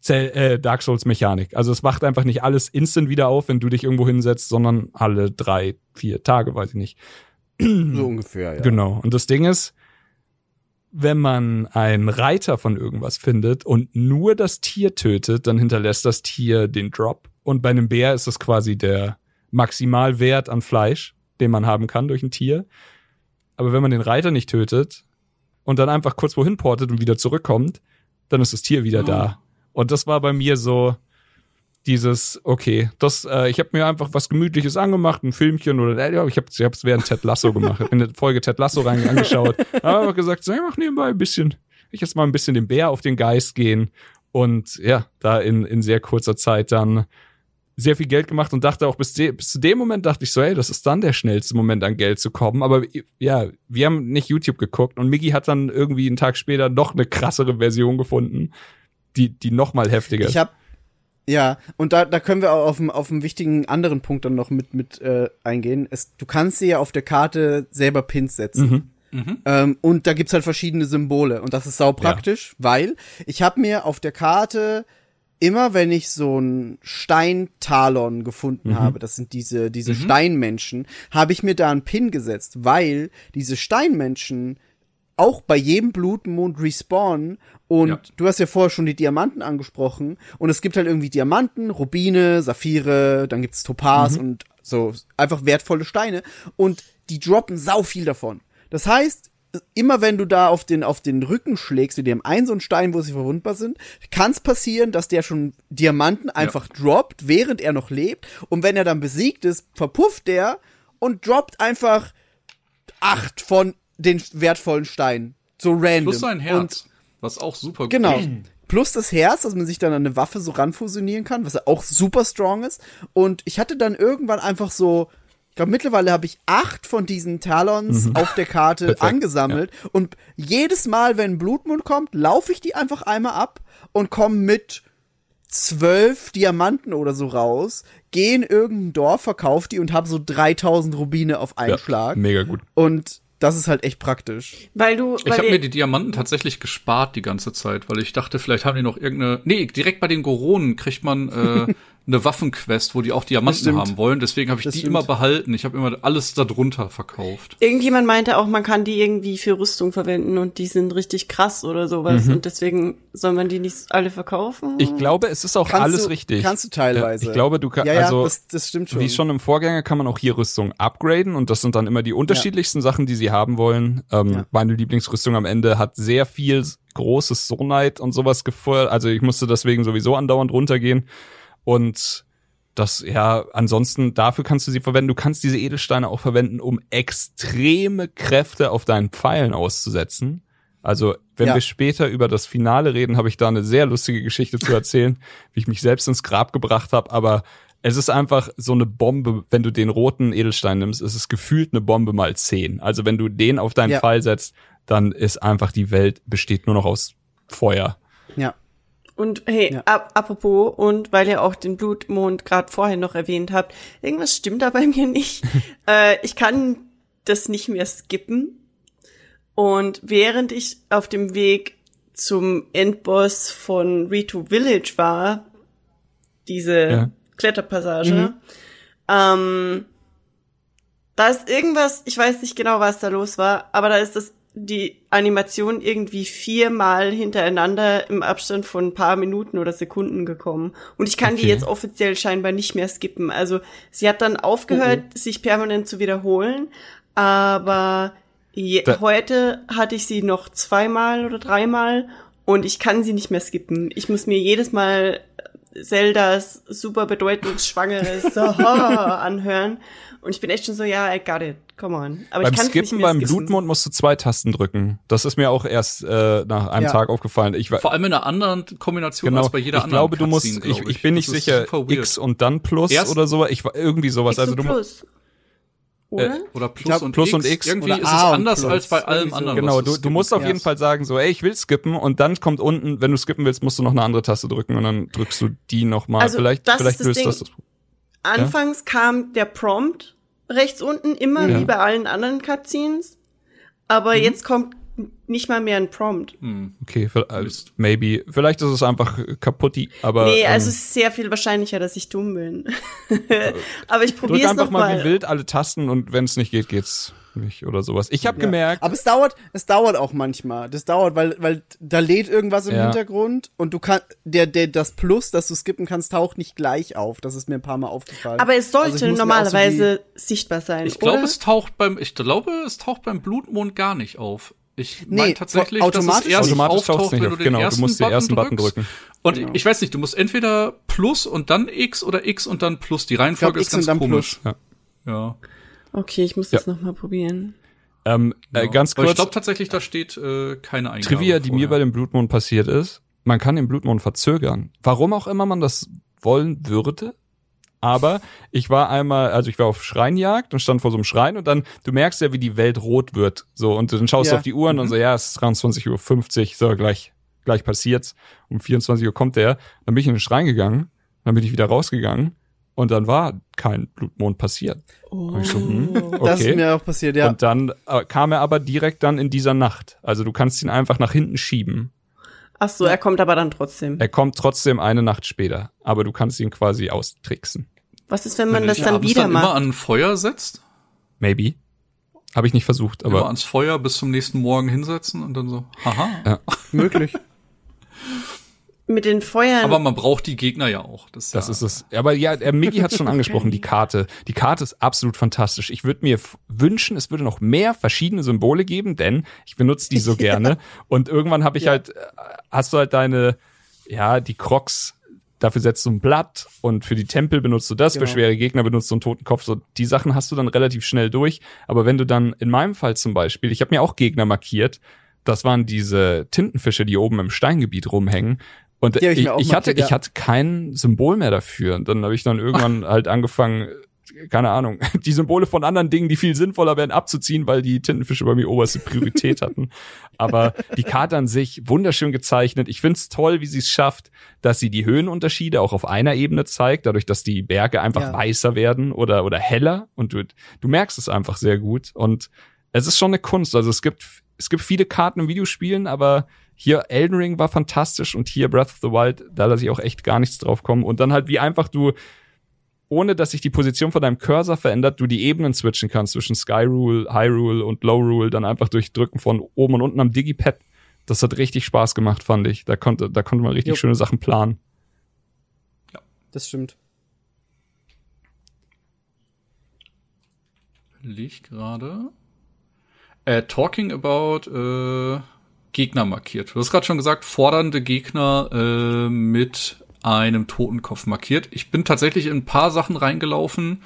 Zell, äh, Dark Souls Mechanik. Also es wacht einfach nicht alles instant wieder auf, wenn du dich irgendwo hinsetzt, sondern alle drei, vier Tage, weiß ich nicht. so ungefähr, ja. Genau. Und das Ding ist, wenn man einen Reiter von irgendwas findet und nur das Tier tötet, dann hinterlässt das Tier den Drop. Und bei einem Bär ist das quasi der Maximalwert an Fleisch, den man haben kann durch ein Tier. Aber wenn man den Reiter nicht tötet und dann einfach kurz wohin portet und wieder zurückkommt, dann ist das Tier wieder da. Und das war bei mir so dieses, okay, das, äh, ich habe mir einfach was Gemütliches angemacht, ein Filmchen oder äh, ich habe ich hab's während Ted Lasso gemacht. In eine Folge Ted Lasso rein angeschaut. Habe einfach gesagt, so, ich mach nebenbei ein bisschen, ich jetzt mal ein bisschen dem Bär auf den Geist gehen und ja, da in, in sehr kurzer Zeit dann sehr viel Geld gemacht und dachte auch bis, de, bis zu dem Moment dachte ich so, ey, das ist dann der schnellste Moment an Geld zu kommen. Aber ja, wir haben nicht YouTube geguckt und Miggy hat dann irgendwie einen Tag später noch eine krassere Version gefunden, die, die noch mal heftiger Ich habe ja, und da, da können wir auch auf einen auf einen wichtigen anderen Punkt dann noch mit, mit äh, eingehen. Es, du kannst dir ja auf der Karte selber Pins setzen. Mhm. Ähm, und da gibt's halt verschiedene Symbole. Und das ist sau praktisch, weil ich habe mir auf der Karte immer, wenn ich so ein Steintalon gefunden habe, das sind diese, diese Steinmenschen, habe ich mir da einen Pin gesetzt, weil diese Steinmenschen auch bei jedem Blutmond respawnen. Und Ja. du hast ja vorher schon die Diamanten angesprochen. Und es gibt halt irgendwie Diamanten, Rubine, Saphire, dann gibt's Topaz und so einfach wertvolle Steine. Und die droppen sau viel davon. Das heißt, immer wenn du da auf den, auf den Rücken schlägst, die haben einen so einen Stein, wo sie verwundbar sind, kann es passieren, dass der schon Diamanten einfach droppt, während er noch lebt. Und wenn er dann besiegt ist, verpufft der und droppt einfach acht von den wertvollen Steinen. So random. Plus sein Und Herz, was auch super gut Genau. ist. Plus das Herz, dass man sich dann an eine Waffe so ranfusionieren kann, was ja auch super strong ist. Und ich hatte dann irgendwann einfach so, ich glaube mittlerweile habe ich acht von diesen Talons auf der Karte Perfekt, angesammelt. Und jedes Mal, wenn ein Blutmond kommt, laufe ich die einfach einmal ab und komme mit zwölf Diamanten oder so raus, gehe in irgendein Dorf, verkaufe die und habe so 3000 Rubine auf einen Ja, Schlag. mega gut. Und das ist halt echt praktisch. Weil du, Ich weil habe ihr- mir die Diamanten tatsächlich gespart die ganze Zeit, weil ich dachte, vielleicht haben die noch irgendeine. Nee, direkt bei den Goronen kriegt man äh, eine Waffenquest, wo die auch Diamanten haben wollen. Deswegen habe ich Das die stimmt. immer behalten. Ich habe immer alles darunter verkauft. Irgendjemand meinte auch, man kann die irgendwie für Rüstung verwenden und die sind richtig krass oder sowas Mhm. und deswegen soll man die nicht alle verkaufen. Ich glaube, es ist auch Kannst alles du, richtig. Kannst du teilweise. Ja, ich glaube, du kannst, ja, ja, also, das, das stimmt schon. wie schon im Vorgänger kann man auch hier Rüstung upgraden und das sind dann immer die unterschiedlichsten Sachen, die sie haben wollen. Ähm, Ja. Meine Lieblingsrüstung am Ende hat sehr viel großes Sonite und sowas gefeuert. Also ich musste deswegen sowieso andauernd runtergehen und das, ja, ansonsten, dafür kannst du sie verwenden. Du kannst diese Edelsteine auch verwenden, um extreme Kräfte auf deinen Pfeilen auszusetzen. Also, wenn Ja. wir später über das Finale reden, habe ich da eine sehr lustige Geschichte zu erzählen, wie ich mich selbst ins Grab gebracht habe. Aber es ist einfach so eine Bombe, wenn du den roten Edelstein nimmst, ist es gefühlt eine Bombe mal zehn. Also, wenn du den auf deinen Ja. Pfeil setzt, dann ist einfach die Welt besteht nur noch aus Feuer. ja. Und hey, Ja. ap apropos, und weil ihr auch den Blutmond gerade vorher noch erwähnt habt, irgendwas stimmt da bei mir nicht. äh, ich kann das nicht mehr skippen. Und während ich auf dem Weg zum Endboss von Ritu Village war, diese Ja. Kletterpassage, ähm, da ist irgendwas, ich weiß nicht genau, was da los war, aber da ist das die Animation irgendwie viermal hintereinander im Abstand von ein paar Minuten oder Sekunden gekommen. Und ich kann die Okay. jetzt offiziell scheinbar nicht mehr skippen. Also sie hat dann aufgehört, sich permanent zu wiederholen, aber je, Da- heute hatte ich sie noch zweimal oder dreimal und ich kann sie nicht mehr skippen. Ich muss mir jedes Mal Zeldas super bedeutungsschwangeres anhören. Und ich bin echt schon so, ja, I got it, come on. Aber beim ich kann nicht Skippen, mehr beim skippen. Blutmond musst du zwei Tasten drücken. Das ist mir auch erst äh, nach einem Ja. Tag aufgefallen. Ich Vor allem in einer anderen Kombination genau. als bei jeder ich anderen glaube, du musst. Cutscene, Ich, glaub ich bin nicht Das ist sicher. X und dann Plus Erst- oder so. Ich war irgendwie sowas. X also du Plus. Oder? Oder Plus, glaub, und, Plus X. und X. Irgendwie Oder ist es anders Plus. als bei allem anderen. Genau, was du, du musst auf Ja. jeden Fall sagen, so, ey, ich will skippen und dann kommt unten, wenn du skippen willst, musst du noch eine andere Taste drücken und dann drückst du die nochmal. Also, vielleicht das vielleicht ist das löst Ding. das das Anfangs kam der Prompt rechts unten immer Ja. wie bei allen anderen Cutscenes. Aber Mhm. jetzt kommt nicht mal mehr ein Prompt. Hm. Okay, äh, maybe. Vielleicht ist es einfach kaputti, aber. nee, ähm, also es ist sehr viel wahrscheinlicher, dass ich dumm bin. aber ich probiere es einfach noch mal wie mal. wild alle Tasten und wenn es nicht geht, geht's nicht oder sowas. Ich habe Ja. gemerkt, Aber es dauert, es dauert auch manchmal. Das dauert, weil, weil da lädt irgendwas im Ja. Hintergrund und du kannst, der, der, das Plus, das du skippen kannst, taucht nicht gleich auf. Das ist mir ein paar Mal aufgefallen. Aber es Also sollte mir auch so normalerweise sichtbar sein. Ich glaube, es taucht beim, ich glaube, es taucht beim Blutmond gar nicht auf. Ich Nee, meine tatsächlich, dass es automatisch erst automatisch auftaucht, nicht wenn auf. du den Genau, du ersten musst den Button ersten Button drückst. drücken. Und Genau. ich weiß nicht, du musst entweder Plus und dann X oder X und dann Plus. Die Reihenfolge ist glaub, ganz X und dann komisch. Plus. Ja. Okay, ich muss das noch mal probieren. ähm, äh, ja. ganz Aber kurz, ich glaube tatsächlich, da steht äh, keine Eingabe. Trivia, die mir bei dem Blutmond passiert ist, man kann den Blutmond verzögern. Warum auch immer man das wollen würde. Aber ich war einmal, also ich war auf Schreinjagd und stand vor so einem Schrein und dann, du merkst ja, wie die Welt rot wird. So, und dann schaust du Ja. auf die Uhren und so, ja, es ist 23.50 Uhr, so, gleich, gleich passiert's. Um 24 Uhr kommt der. Dann bin ich in den Schrein gegangen, dann bin ich wieder rausgegangen und dann war kein Blutmond passiert. Oh. So, hm, Das ist okay. mir auch passiert, ja. Und dann äh, kam er aber direkt dann in dieser Nacht. Also du kannst ihn einfach nach hinten schieben. Ach so, er kommt aber dann trotzdem. Er kommt trotzdem eine Nacht später, aber du kannst ihn quasi austricksen. Was ist, wenn man das Wenn dann du dich wieder abends dann immer macht? an ein Feuer setzt, Maybe. Habe ich nicht versucht, immer aber ans Feuer bis zum nächsten Morgen hinsetzen und dann so, haha. Möglich. Mit den Feuern. Aber man braucht die Gegner ja auch. Das, das ja, ist es. Aber ja, äh, Miggy hat schon angesprochen, die Karte. Die Karte ist absolut fantastisch. Ich würde mir wünschen, es würde noch mehr verschiedene Symbole geben, denn ich benutze die so gerne. Und irgendwann habe ich halt, äh, hast du halt deine, ja, die Crocs, dafür setzt du ein Blatt und für die Tempel benutzt du das, für Genau. schwere Gegner benutzt du einen Totenkopf. So, die Sachen hast du dann relativ schnell durch. Aber wenn du dann, in meinem Fall zum Beispiel, ich habe mir auch Gegner markiert, das waren diese Tintenfische, die oben im Steingebiet rumhängen. Und ich ich, ich hatte, ich hatte kein Symbol mehr dafür. Und dann habe ich dann irgendwann halt angefangen, keine Ahnung, die Symbole von anderen Dingen, die viel sinnvoller wären, abzuziehen, weil die Tintenfische bei mir oberste Priorität hatten. Aber die Karte an sich, wunderschön gezeichnet. Ich find's toll, wie sie es schafft, dass sie die Höhenunterschiede auch auf einer Ebene zeigt, dadurch, dass die Berge einfach Ja. weißer werden oder, oder heller. Und du, du merkst es einfach sehr gut. Und es ist schon eine Kunst. Also es gibt, es gibt viele Karten in Videospielen, aber hier Elden Ring war fantastisch und hier Breath of the Wild, da lasse ich auch echt gar nichts drauf kommen. Und dann halt, wie einfach du, ohne dass sich die Position von deinem Cursor verändert, du die Ebenen switchen kannst zwischen Sky Rule, High Rule und Low Rule, dann einfach durch Drücken von oben und unten am Digipad. Das hat richtig Spaß gemacht, fand ich. Da konnte, da konnte man richtig Jo. schöne Sachen planen. Das stimmt. Liegt gerade. Äh, talking about äh, Gegner markiert. Du hast gerade schon gesagt, fordernde Gegner äh, mit einem Totenkopf markiert. Ich bin tatsächlich in ein paar Sachen reingelaufen,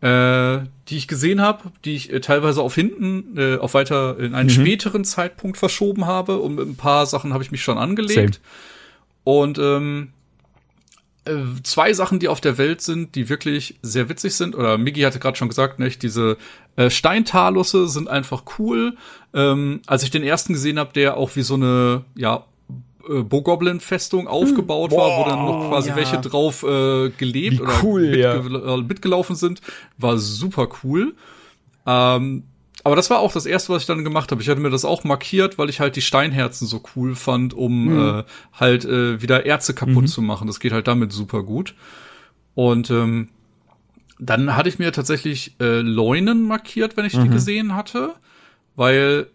äh, die ich gesehen habe, die ich äh, teilweise auf hinten, äh, auf weiter in einen späteren Zeitpunkt verschoben habe. Und mit ein paar Sachen habe ich mich schon angelegt. Und ähm, äh, zwei Sachen, die auf der Welt sind, die wirklich sehr witzig sind. Oder Miggy hatte gerade schon gesagt, nicht diese äh, Steintalusse sind einfach cool. Ähm, als ich den ersten gesehen habe, der auch wie so eine ja äh, Bogoblin-Festung aufgebaut war, wo dann noch quasi ja. welche drauf äh, gelebt Wie oder cool, ja. mitge äh, mitgelaufen sind, war super cool. Ähm, aber das war auch das erste, was ich dann gemacht habe. Ich hatte mir das auch markiert, weil ich halt die Steinherzen so cool fand, um äh, halt äh, wieder Erze kaputt zu machen. Das geht halt damit super gut. Und ähm, dann hatte ich mir tatsächlich äh, Leunen markiert, wenn ich die gesehen hatte, weil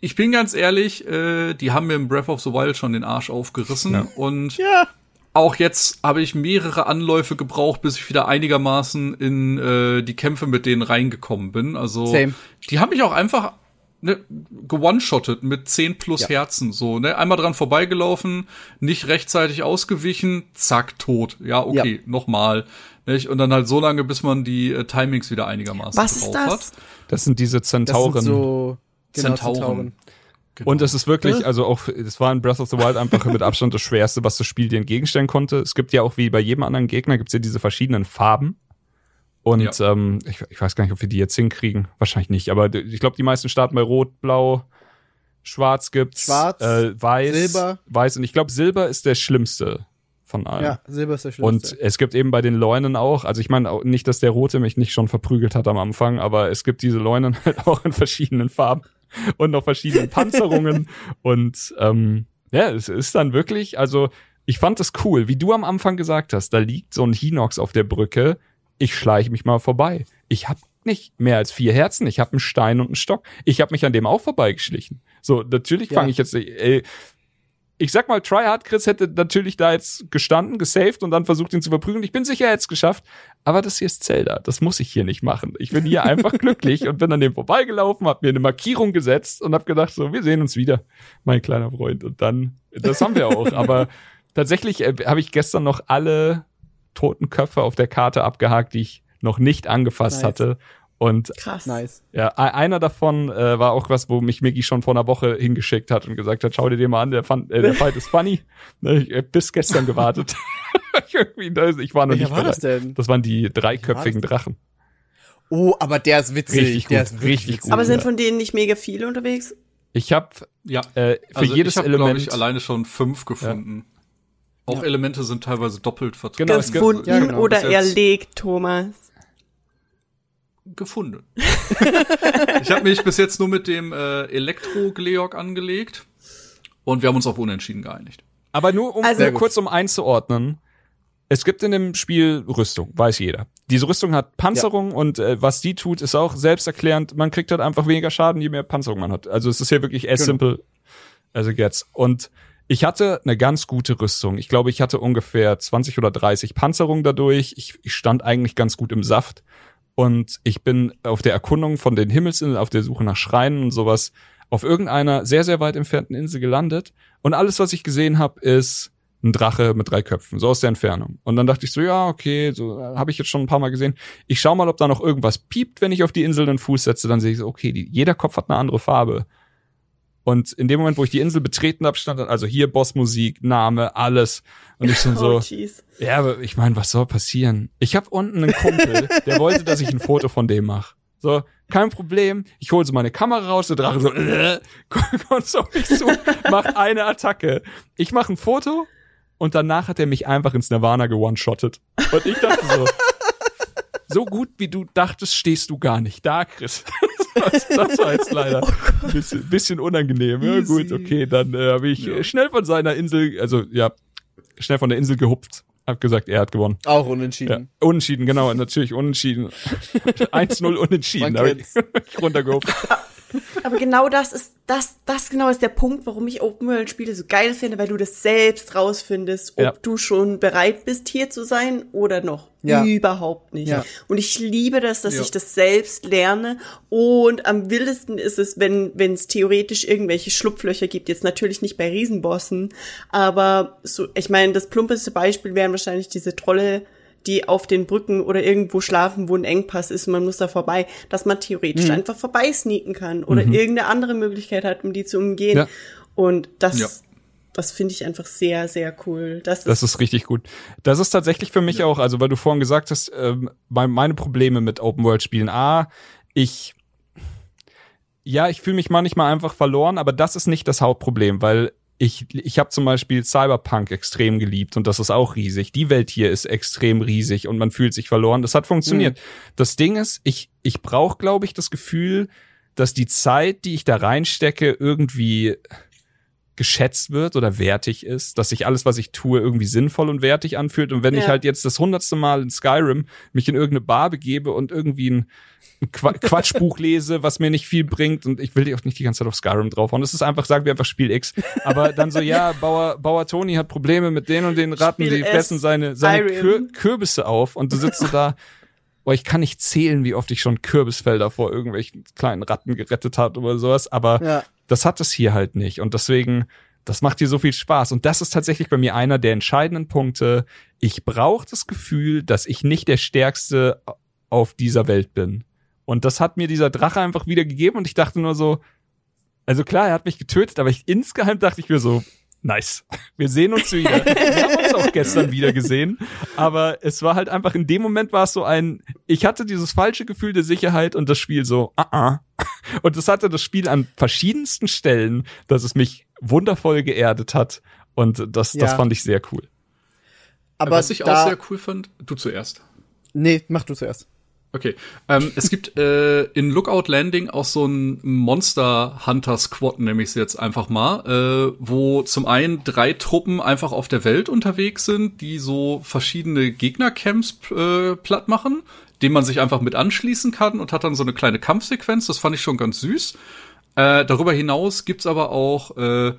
ich bin ganz ehrlich, äh, die haben mir im Breath of the Wild schon den Arsch aufgerissen Ja. und Ja. Auch jetzt habe ich mehrere Anläufe gebraucht, bis ich wieder einigermaßen in äh, die Kämpfe mit denen reingekommen bin. Also Same. die haben mich auch einfach ne, gewone-shottet mit 10 plus Ja. Herzen. So, ne? Einmal dran vorbeigelaufen, nicht rechtzeitig ausgewichen, zack, tot. Ja, okay, Ja. nochmal. Nicht? Und dann halt so lange, bis man die äh, Timings wieder einigermaßen Was ist drauf das? hat. Das sind diese Das Zentauren. sind so genau, Zentauren. Zentauren. Genau. Und es ist wirklich, also auch, es war in Breath of the Wild einfach mit Abstand das Schwerste, was das Spiel dir entgegenstellen konnte. Es gibt ja auch wie bei jedem anderen Gegner, gibt's ja diese verschiedenen Farben. Und Ja. ähm, ich, ich weiß gar nicht, ob wir die jetzt hinkriegen. Wahrscheinlich nicht. Aber ich glaube, die meisten starten bei Rot, Blau, Schwarz gibt's. Schwarz, äh, Weiß. Silber. Weiß. Und ich glaube, Silber ist der schlimmste von allen. Ja, Silber ist der Und Schlimmste. es gibt eben bei den Leunen auch, also ich meine auch nicht, dass der Rote mich nicht schon verprügelt hat am Anfang, aber es gibt diese Leunen halt auch in verschiedenen Farben. Und noch verschiedene Panzerungen. und ähm, ja, es ist dann wirklich, also ich fand das cool, wie du am Anfang gesagt hast, da liegt so ein Hinox auf der Brücke, ich schleiche mich mal vorbei. Ich habe nicht mehr als vier Herzen, ich habe einen Stein und einen Stock. Ich habe mich an dem auch vorbeigeschlichen. So, natürlich fange Ja. ich jetzt, ey, ich sag mal, Tryhard Chris hätte natürlich da jetzt gestanden, gesaved und dann versucht, ihn zu verprügeln. Ich bin sicher, er hätte es geschafft. Aber das hier ist Zelda. Das muss ich hier nicht machen. Ich bin hier einfach glücklich und bin an dem vorbeigelaufen, habe mir eine Markierung gesetzt und habe gedacht, so, wir sehen uns wieder, mein kleiner Freund. Und dann, das haben wir auch. Aber tatsächlich äh, habe ich gestern noch alle toten Köpfe auf der Karte abgehakt, die ich noch nicht angefasst Nice. hatte. Und Krass. Nice. ja, e- einer davon äh, war auch was, wo mich Miggy schon vor einer Woche hingeschickt hat und gesagt hat, schau dir den mal an, der, fand, äh, der Fight ist funny. Ne, Ich hab bis gestern gewartet. ich, irgendwie, da- ich war noch Welcher nicht war das bereit. denn? Das waren die dreiköpfigen Drachen. Oh, aber der ist witzig. Richtig der gut, ist wirklich richtig gut. Aber sind Ja. von denen nicht mega viele unterwegs? Ich habe Ja. äh, für also jedes ich habe, glaube Element ich, alleine schon fünf gefunden. Auch Elemente sind teilweise doppelt vertreten. Genau, es gibt- Gefunden ja, genau. oder erlegt, Thomas? Gefunden. ich habe mich bis jetzt nur mit dem äh, Elektro-Gleok angelegt und wir haben uns auf Unentschieden geeinigt. Aber nur um Also- nur kurz um einzuordnen. Es gibt in dem Spiel Rüstung, weiß jeder. Diese Rüstung hat Panzerung und äh, was die tut, ist auch selbsterklärend. Man kriegt halt einfach weniger Schaden, je mehr Panzerung man hat. Also es ist hier wirklich as Genau. simple as it gets. Und ich hatte eine ganz gute Rüstung. Ich glaube, ich hatte ungefähr 20 oder 30 Panzerung dadurch. Ich, ich stand eigentlich ganz gut im Saft. Und ich bin auf der Erkundung von den Himmelsinseln, auf der Suche nach Schreinen und sowas, auf irgendeiner sehr, sehr weit entfernten Insel gelandet. Und alles, was ich gesehen habe, ist ein Drache mit drei Köpfen, so aus der Entfernung. Und dann dachte ich so, ja, okay, so äh, habe ich jetzt schon ein paar Mal gesehen. Ich schau mal, ob da noch irgendwas piept, wenn ich auf die Insel einen Fuß setze. Dann sehe ich so, okay, die, jeder Kopf hat eine andere Farbe. Und in dem Moment, wo ich die Insel betreten habe, stand dann also hier Bossmusik, Name, alles. Und ich schon so, Oh, ja, aber ich meine, was soll passieren? Ich habe unten einen Kumpel, der wollte, dass ich ein Foto von dem mache. So, kein Problem. Ich hole so meine Kamera raus, der Drache so, äh, kommt so auf mich zu, macht eine Attacke. Ich mache ein Foto und danach hat er mich einfach ins Nirvana geone-shottet. Und ich dachte so, so gut wie du dachtest, stehst du gar nicht da, Chris. Das, das war jetzt leider ein bisschen, bisschen unangenehm. Ja Easy. gut, okay, dann äh, habe ich schnell von seiner Insel, also ja, schnell von der Insel gehupft. Hab gesagt, er hat gewonnen. Auch Ja, unentschieden. unentschieden, genau, natürlich unentschieden. 1-0 unentschieden. Da ich, runtergehupft. Aber genau das ist, das, das genau ist der Punkt, warum ich Open World Spiele so geil finde, weil du das selbst rausfindest, ob Ja. du schon bereit bist, hier zu sein oder noch Ja. überhaupt nicht. Ja. Und ich liebe das, dass Ja. ich das selbst lerne. Und am wildesten ist es, wenn wenn es theoretisch irgendwelche Schlupflöcher gibt. Jetzt natürlich nicht bei Riesenbossen, aber so, ich meine, das plumpeste Beispiel wären wahrscheinlich diese Trolle, die auf den Brücken oder irgendwo schlafen, wo ein Engpass ist und man muss da vorbei, dass man theoretisch Mhm. einfach vorbeisneaken kann oder irgendeine andere Möglichkeit hat, um die zu umgehen. Ja. Und das, Ja. das finde ich einfach sehr, sehr cool. Das ist, Das ist richtig gut. Das ist tatsächlich für mich auch, also weil du vorhin gesagt hast, mein- meine Probleme mit Open-World-Spielen. A, ich, ja, ich fühle mich manchmal einfach verloren, aber das ist nicht das Hauptproblem, weil ich, ich habe zum Beispiel Cyberpunk extrem geliebt und das ist auch riesig. Die Welt hier ist extrem riesig und man fühlt sich verloren. Das hat funktioniert. Das Ding ist, ich, ich brauche, glaube ich, das Gefühl, dass die Zeit, die ich da reinstecke, irgendwie geschätzt wird oder wertig ist, dass sich alles, was ich tue, irgendwie sinnvoll und wertig anfühlt. Und wenn ich Ja. halt jetzt das hundertste Mal in Skyrim mich in irgendeine Bar begebe und irgendwie ein, Qua Quatschbuch lese, was mir nicht viel bringt und ich will die auch nicht die ganze Zeit auf Skyrim draufhauen. Das ist einfach, sagen wir einfach Spiel X. Aber dann so, ja, Bauer, Bauer Toni hat Probleme mit den und den Ratten, Spiel die S, fressen seine, seine. Kür Kürbisse auf und du sitzt so da, boah, ich kann nicht zählen, wie oft ich schon Kürbisfelder vor irgendwelchen kleinen Ratten gerettet hat oder sowas, aber Ja. Das hat es hier halt nicht. Und deswegen, das macht hier so viel Spaß. Und das ist tatsächlich bei mir einer der entscheidenden Punkte. Ich brauche das Gefühl, dass ich nicht der Stärkste auf dieser Welt bin. Und das hat mir dieser Drache einfach wieder gegeben und ich dachte nur so, also klar, er hat mich getötet, aber ich insgeheim dachte ich mir so, nice. Wir sehen uns wieder. Wir haben uns auch gestern wieder gesehen, aber es war halt einfach in dem Moment war es so ein, ich hatte dieses falsche Gefühl der Sicherheit und das Spiel so, ah, ah. Und das hatte das Spiel an verschiedensten Stellen, dass es mich wundervoll geerdet hat und das, das Ja. fand ich sehr cool. Aber Was ich auch sehr cool fand, du zuerst. Nee, mach du zuerst. Okay. Ähm, es gibt äh, in Lookout Landing auch so ein Monster Hunter Squad, nehme ich es jetzt einfach mal, äh, wo zum einen drei Truppen einfach auf der Welt unterwegs sind, die so verschiedene Gegnercamps äh, platt machen, dem man sich einfach mit anschließen kann und hat dann so eine kleine Kampfsequenz. Das fand ich schon ganz süß. Äh, darüber hinaus gibt's aber auch äh,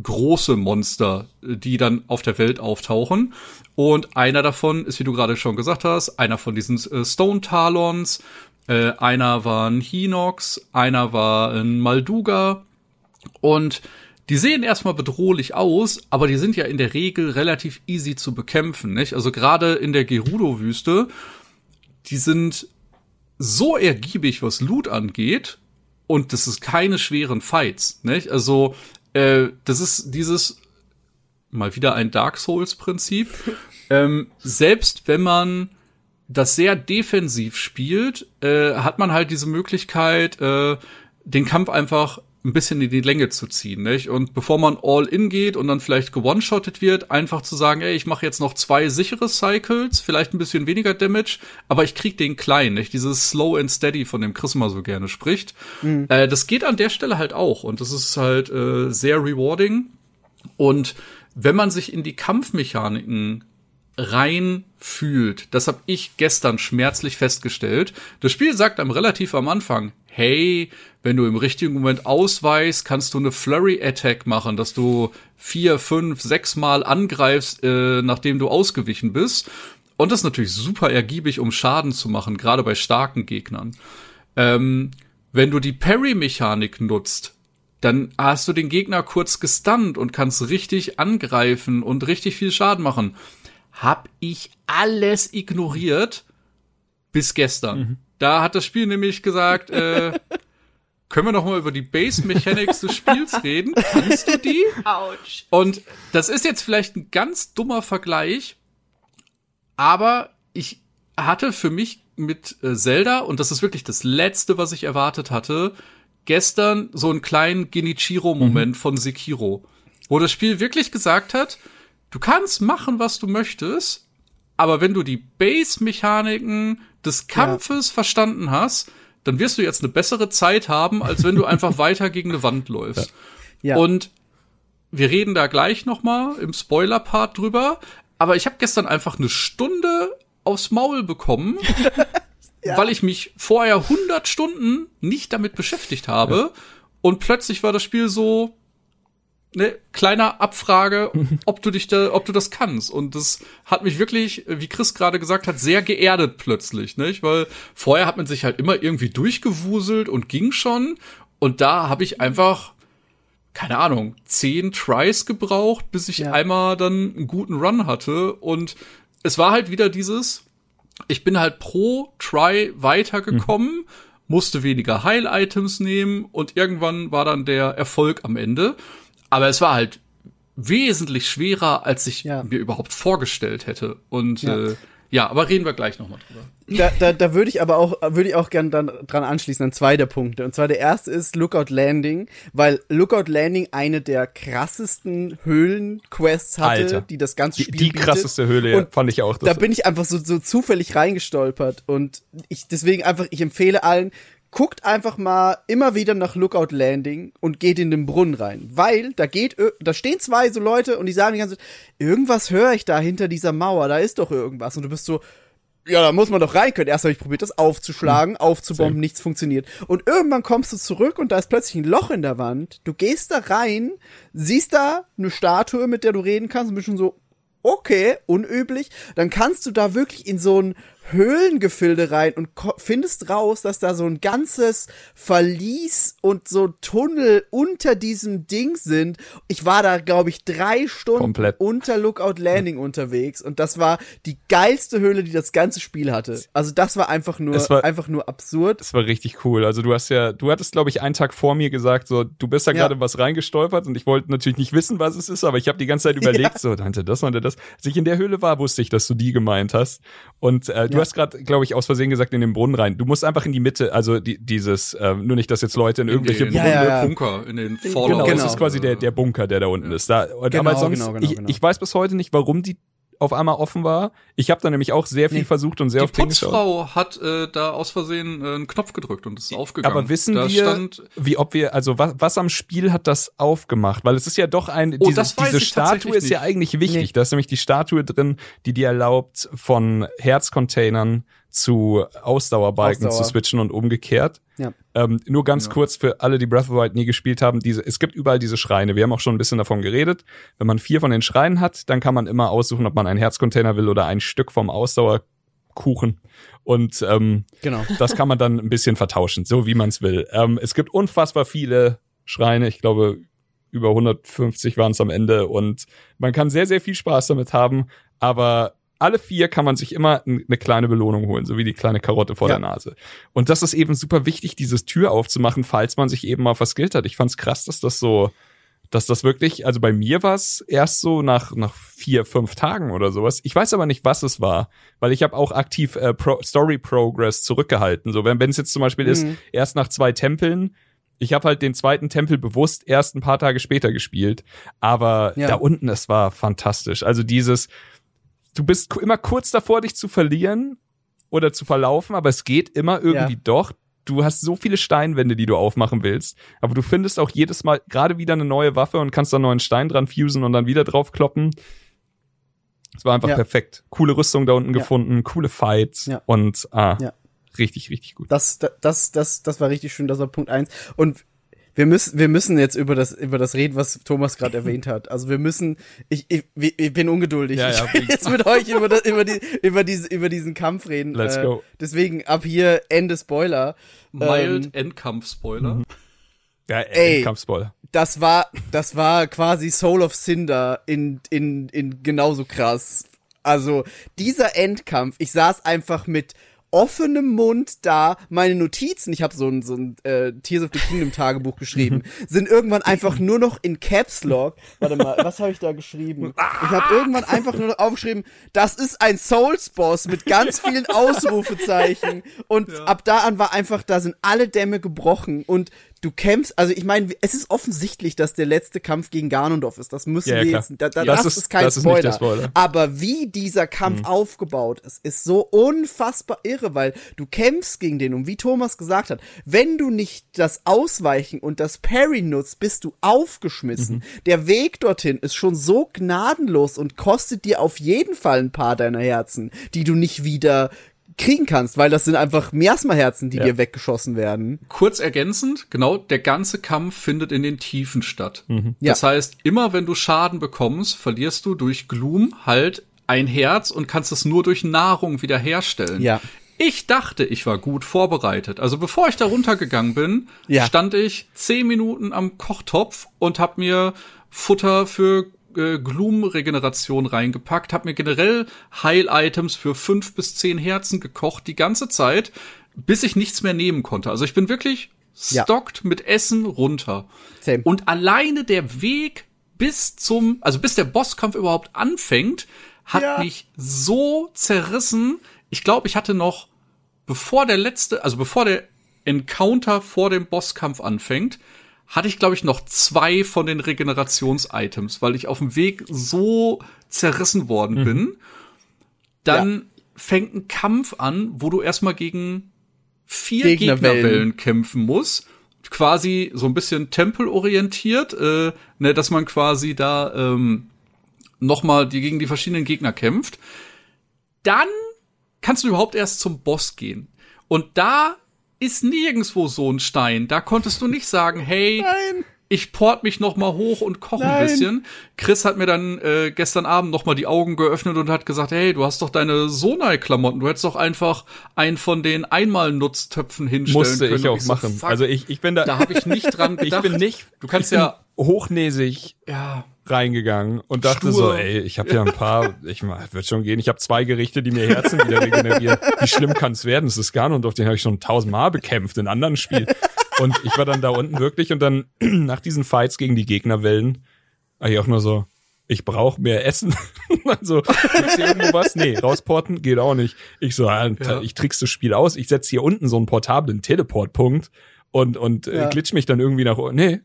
große Monster, die dann auf der Welt auftauchen. Und einer davon ist, wie du gerade schon gesagt hast, einer von diesen äh, Stone Talons, äh, einer war ein Hinox, einer war ein Malduga und die sehen erstmal bedrohlich aus, aber die sind ja in der Regel relativ easy zu bekämpfen, nicht? Also gerade in der Gerudo-Wüste, die sind so ergiebig, was Loot angeht, und das ist keine schweren Fights, nicht? Also, äh, das ist dieses mal wieder ein Dark Souls-Prinzip. ähm, selbst wenn man das sehr defensiv spielt, äh, hat man halt diese Möglichkeit, äh, den Kampf einfach ein bisschen in die Länge zu ziehen, nicht? Und bevor man all in geht und dann vielleicht gewone-shottet wird, einfach zu sagen, ey, ich mache jetzt noch zwei sichere Cycles, vielleicht ein bisschen weniger Damage, aber ich krieg den kleinen, nicht? Dieses Slow and Steady, von dem Chris mal so gerne spricht. Mhm. Äh, das geht an der Stelle halt auch und das ist halt äh, sehr rewarding. Und wenn man sich in die Kampfmechaniken rein fühlt. Das habe ich gestern schmerzlich festgestellt. Das Spiel sagt einem relativ am Anfang, hey, wenn du im richtigen Moment ausweichst, kannst du eine Flurry Attack machen, dass du vier, fünf, sechs Mal angreifst, äh, nachdem du ausgewichen bist. Und das ist natürlich super ergiebig, um Schaden zu machen, gerade bei starken Gegnern. Ähm, wenn du die Parry-Mechanik nutzt, dann hast du den Gegner kurz gestunt und kannst richtig angreifen und richtig viel Schaden machen. Hab ich alles ignoriert bis gestern. Mhm. Da hat das Spiel nämlich gesagt, äh, können wir noch mal über die Base Mechanics des Spiels reden? Kannst du die? Autsch. Und das ist jetzt vielleicht ein ganz dummer Vergleich, aber ich hatte für mich mit äh, Zelda, und das ist wirklich das Letzte, was ich erwartet hatte, gestern so einen kleinen Genichiro-Moment mhm. von Sekiro, wo das Spiel wirklich gesagt hat, du kannst machen, was du möchtest, aber wenn du die Base-Mechaniken des Kampfes ja. verstanden hast, dann wirst du jetzt eine bessere Zeit haben, als wenn du einfach weiter gegen eine Wand läufst. Ja. Und wir reden da gleich noch mal im Spoiler-Part drüber, aber ich habe gestern einfach eine Stunde aufs Maul bekommen, ja. weil ich mich vorher 100 Stunden nicht damit beschäftigt habe. Ja. Und plötzlich war das Spiel so, ne, kleiner Abfrage, ob du dich da, ob du das kannst. Und das hat mich wirklich, wie Chris gerade gesagt hat, sehr geerdet plötzlich, nicht? Weil vorher hat man sich halt immer irgendwie durchgewuselt und ging schon. Und da habe ich einfach, keine Ahnung, zehn Tries gebraucht, bis ich ja. einmal dann einen guten Run hatte. Und es war halt wieder dieses, ich bin halt pro Try weitergekommen, mhm. musste weniger Heil-Items nehmen und irgendwann war dann der Erfolg am Ende. Aber es war halt wesentlich schwerer, als ich ja. mir überhaupt vorgestellt hätte. Und ja. Äh, ja, aber reden wir gleich nochmal drüber. Da, da, da würde ich aber auch, würde ich auch gern dann dran anschließen an zwei der Punkte. Und zwar der erste ist Lookout Landing, weil Lookout Landing eine der krassesten Höhlen-Quests hatte, Alter. die das ganze Spiel Die, die krasseste Höhle, und fand ich auch. Da bin ich einfach so, so zufällig reingestolpert. Und ich, deswegen einfach, ich empfehle allen, guckt einfach mal immer wieder nach Lookout Landing und geht in den Brunnen rein. Weil da geht, da stehen zwei so Leute und die sagen die ganze Zeit, irgendwas höre ich da hinter dieser Mauer, da ist doch irgendwas. Und du bist so, ja, da muss man doch rein können. Erst habe ich probiert, das aufzuschlagen, hm. aufzubomben, Same. nichts funktioniert. Und irgendwann kommst du zurück und da ist plötzlich ein Loch in der Wand. Du gehst da rein, siehst da eine Statue, mit der du reden kannst, und bist schon so, okay, unüblich. Dann kannst du da wirklich in so ein Höhlengefilde rein und findest raus, dass da so ein ganzes Verlies und so Tunnel unter diesem Ding sind. Ich war da, glaube ich, drei Stunden Komplett. unter Lookout Landing mhm. unterwegs und das war die geilste Höhle, die das ganze Spiel hatte. Also das war einfach nur, war, einfach nur absurd. Das war richtig cool. Also du hast ja, du hattest, glaube ich, einen Tag vor mir gesagt, so, du bist da gerade ja. was reingestolpert und ich wollte natürlich nicht wissen, was es ist, aber ich habe die ganze Zeit überlegt, ja. so, Dante, das, Dante, das. Als ich in der Höhle war, wusste ich, dass du die gemeint hast. Und äh, du ja. hast gerade, glaube ich, aus Versehen gesagt, in den Brunnen rein. Du musst einfach in die Mitte, also die, dieses, äh, nur nicht, dass jetzt Leute in, in irgendwelche den, Brunnen, ja, ja, Bunker, in den Fallout. Genau, das ist quasi der, der Bunker, der da unten ist. Da, genau, aber sonst, genau, genau, ich, genau. ich weiß bis heute nicht, warum die auf einmal offen war. Ich habe da nämlich auch sehr viel Nee. versucht und sehr Die oft hingeschaut. Putzfrau hat äh, da aus Versehen äh, einen Knopf gedrückt und ist aufgegangen. Aber wissen da wir, Stand, wie ob wir, also was, was am Spiel hat das aufgemacht? Weil es ist ja doch ein, Oh, diese, diese Statue ist ja eigentlich wichtig. Nee. Da ist nämlich die Statue drin, die dir erlaubt, von Herzcontainern zu Ausdauerbalken Ausdauer. zu switchen und umgekehrt. Ja. Ähm, nur ganz Ja. kurz für alle, die Breath of the Wild nie gespielt haben, diese, es gibt überall diese Schreine. Wir haben auch schon ein bisschen davon geredet. Wenn man vier von den Schreinen hat, dann kann man immer aussuchen, ob man einen Herzcontainer will oder ein Stück vom Ausdauerkuchen. Und ähm, Genau. das kann man dann ein bisschen vertauschen, so wie man es will. Ähm, es gibt unfassbar viele Schreine. Ich glaube, über 150 waren es am Ende. Und man kann sehr, sehr viel Spaß damit haben. Aber alle vier kann man sich immer eine kleine Belohnung holen, so wie die kleine Karotte vor Ja. der Nase. Und das ist eben super wichtig, dieses Tür aufzumachen, falls man sich eben mal verskillt hat. Ich fand's krass, dass das so, dass das wirklich, also bei mir war es erst so nach, nach vier, fünf Tagen oder sowas. Ich weiß aber nicht, was es war, weil ich habe auch aktiv äh, Pro Story Progress zurückgehalten. So, wenn es jetzt zum Beispiel ist, Mhm. erst nach zwei Tempeln, ich habe halt den zweiten Tempel bewusst erst ein paar Tage später gespielt, aber Ja. da unten, es war fantastisch. Also dieses, du bist immer kurz davor, dich zu verlieren oder zu verlaufen, aber es geht immer irgendwie Ja. doch. Du hast so viele Steinwände, die du aufmachen willst, aber du findest auch jedes Mal gerade wieder eine neue Waffe und kannst da einen neuen Stein dran fusen und dann wieder drauf kloppen. Es war einfach Ja. perfekt. Coole Rüstung da unten Ja. gefunden, coole Fights und ah, richtig, richtig gut. Das, das, das, das war richtig schön, das war Punkt eins. Und wir müssen, wir müssen jetzt über das, über das reden, was Thomas gerade erwähnt hat. Also wir müssen, ich, ich, ich bin ungeduldig. Ja, ja, ich will jetzt mit euch über, das, über, die, über, diese, über diesen Kampf reden. Let's Äh, go. Deswegen ab hier Ende Spoiler. Mild Ähm, Endkampf-Spoiler. Ja, Ey. ey, Kampfspoiler. das war, das war quasi Soul of Cinder in, in, in genauso krass. Also, dieser Endkampf, ich saß einfach mit offenem Mund da, meine Notizen, ich habe so ein, so ein äh, Tears of the Kingdom Tagebuch geschrieben, sind irgendwann einfach nur noch in Caps Lock. Warte mal, was habe ich da geschrieben? Ich habe irgendwann einfach nur noch aufgeschrieben, das ist ein Souls Boss mit ganz vielen Ausrufezeichen und ab da an war einfach, da sind alle Dämme gebrochen und du kämpfst, also ich meine, es ist offensichtlich, dass der letzte Kampf gegen Ganondorf ist. Das müssen Ja, ja, wir klar. jetzt, da, da, Das das, ist- ist, kein das ist Spoiler. der Spoiler. Aber wie dieser Kampf aufgebaut ist, ist so unfassbar irre, weil du kämpfst gegen den und wie Thomas gesagt hat, wenn du nicht das Ausweichen und das Parry nutzt, bist du aufgeschmissen. Der Weg dorthin ist schon so gnadenlos und kostet dir auf jeden Fall ein paar deiner Herzen, die du nicht wieder kriegen kannst, weil das sind einfach Miasma-Herzen, die Ja. dir weggeschossen werden. Kurz ergänzend, genau, der ganze Kampf findet in den Tiefen statt. Mhm. Ja. Das heißt, immer wenn du Schaden bekommst, verlierst du durch Gloom halt ein Herz und kannst es nur durch Nahrung wiederherstellen. Ja. Ich dachte, ich war gut vorbereitet. Also bevor ich da runtergegangen bin, Ja. stand ich zehn Minuten am Kochtopf und hab mir Futter für äh, Gloom-Regeneration reingepackt, hab mir generell Heil-Items für fünf bis zehn Herzen gekocht, die ganze Zeit, bis ich nichts mehr nehmen konnte. Also ich bin wirklich Ja. stockt mit Essen runter. Same. Und alleine der Weg bis zum, also bis der Bosskampf überhaupt anfängt, hat Ja. mich so zerrissen. Ich glaube, ich hatte noch, bevor der letzte, also bevor der Encounter vor dem Bosskampf anfängt, hatte ich, glaube ich, noch zwei von den Regenerations-Items, weil ich auf dem Weg so zerrissen worden bin. Dann fängt ein Kampf an, wo du erstmal gegen vier Gegnerwellen. Gegnerwellen kämpfen musst. Quasi so ein bisschen tempelorientiert, äh, ne, dass man quasi da ähm, nochmal die gegen die verschiedenen Gegner kämpft. Dann kannst du überhaupt erst zum Boss gehen. Und da ist nirgendswo so ein Stein. Da konntest du nicht sagen, hey, Nein. ich port mich noch mal hoch und koche ein bisschen. Chris hat mir dann äh, gestern Abend noch mal die Augen geöffnet und hat gesagt, hey, du hast doch deine Sonai-Klamotten. Du hättest doch einfach einen von den Einmalnutztöpfen hinstellen Musste können. ich Und auch so, machen. fuck, also ich, ich bin da, da habe ich nicht dran ich gedacht. bin nicht, Du kannst ich ja, hochnäsig ja, reingegangen und dachte Stur. so, ey, ich habe ja ein paar, ich mal, wird schon gehen. Ich habe zwei Gerichte, die mir Herzen wieder regenerieren. Wie schlimm kann es werden? Das ist Ganondorf, den habe ich schon tausendmal bekämpft in anderen Spielen. Und ich war dann da unten wirklich und dann nach diesen Fights gegen die Gegnerwellen, ich auch nur so, ich brauche mehr Essen. also, gibt's hier irgendwo was? Nee, rausporten geht auch nicht. Ich so, Ja. ich trick's das Spiel aus. Ich setz hier unten so einen portablen Teleportpunkt und, und äh, Ja. glitsch mich dann irgendwie nach, nee,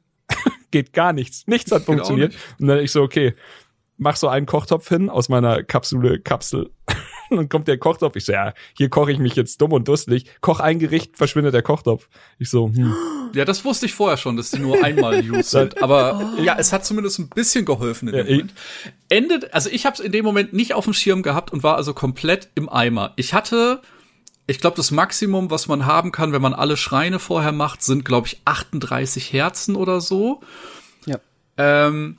geht gar nichts. Nichts hat funktioniert. nicht. Und dann ich so, okay, mach so einen Kochtopf hin aus meiner Kapsule, Kapsel. Und dann kommt der Kochtopf. Ich so, ja, hier koche ich mich jetzt dumm und dusselig. Koch ein Gericht, verschwindet der Kochtopf. Ich so, hm. Ja, das wusste ich vorher schon, dass die nur einmal used sind. Aber ja, es hat zumindest ein bisschen geholfen in dem Ja, ich- Moment. Endet, also ich habe es in dem Moment nicht auf dem Schirm gehabt und war also komplett im Eimer. Ich hatte, ich glaube, das Maximum, was man haben kann, wenn man alle Schreine vorher macht, sind, glaube ich, 38 Herzen oder so. Ja. Ähm,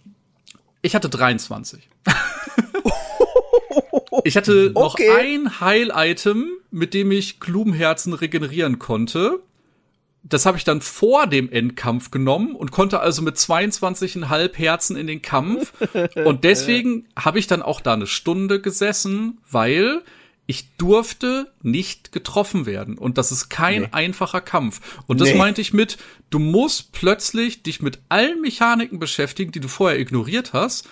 ich hatte 23. ich hatte noch Okay. ein Heil-Item, mit dem ich Gloomherzen regenerieren konnte. Das habe ich dann vor dem Endkampf genommen und konnte also mit 22,5 Herzen in den Kampf. Und deswegen habe ich dann auch da eine Stunde gesessen, weil ich durfte nicht getroffen werden. Und das ist kein einfacher Kampf. Und das Nee. meinte ich mit, du musst plötzlich dich mit allen Mechaniken beschäftigen, die du vorher ignoriert hast.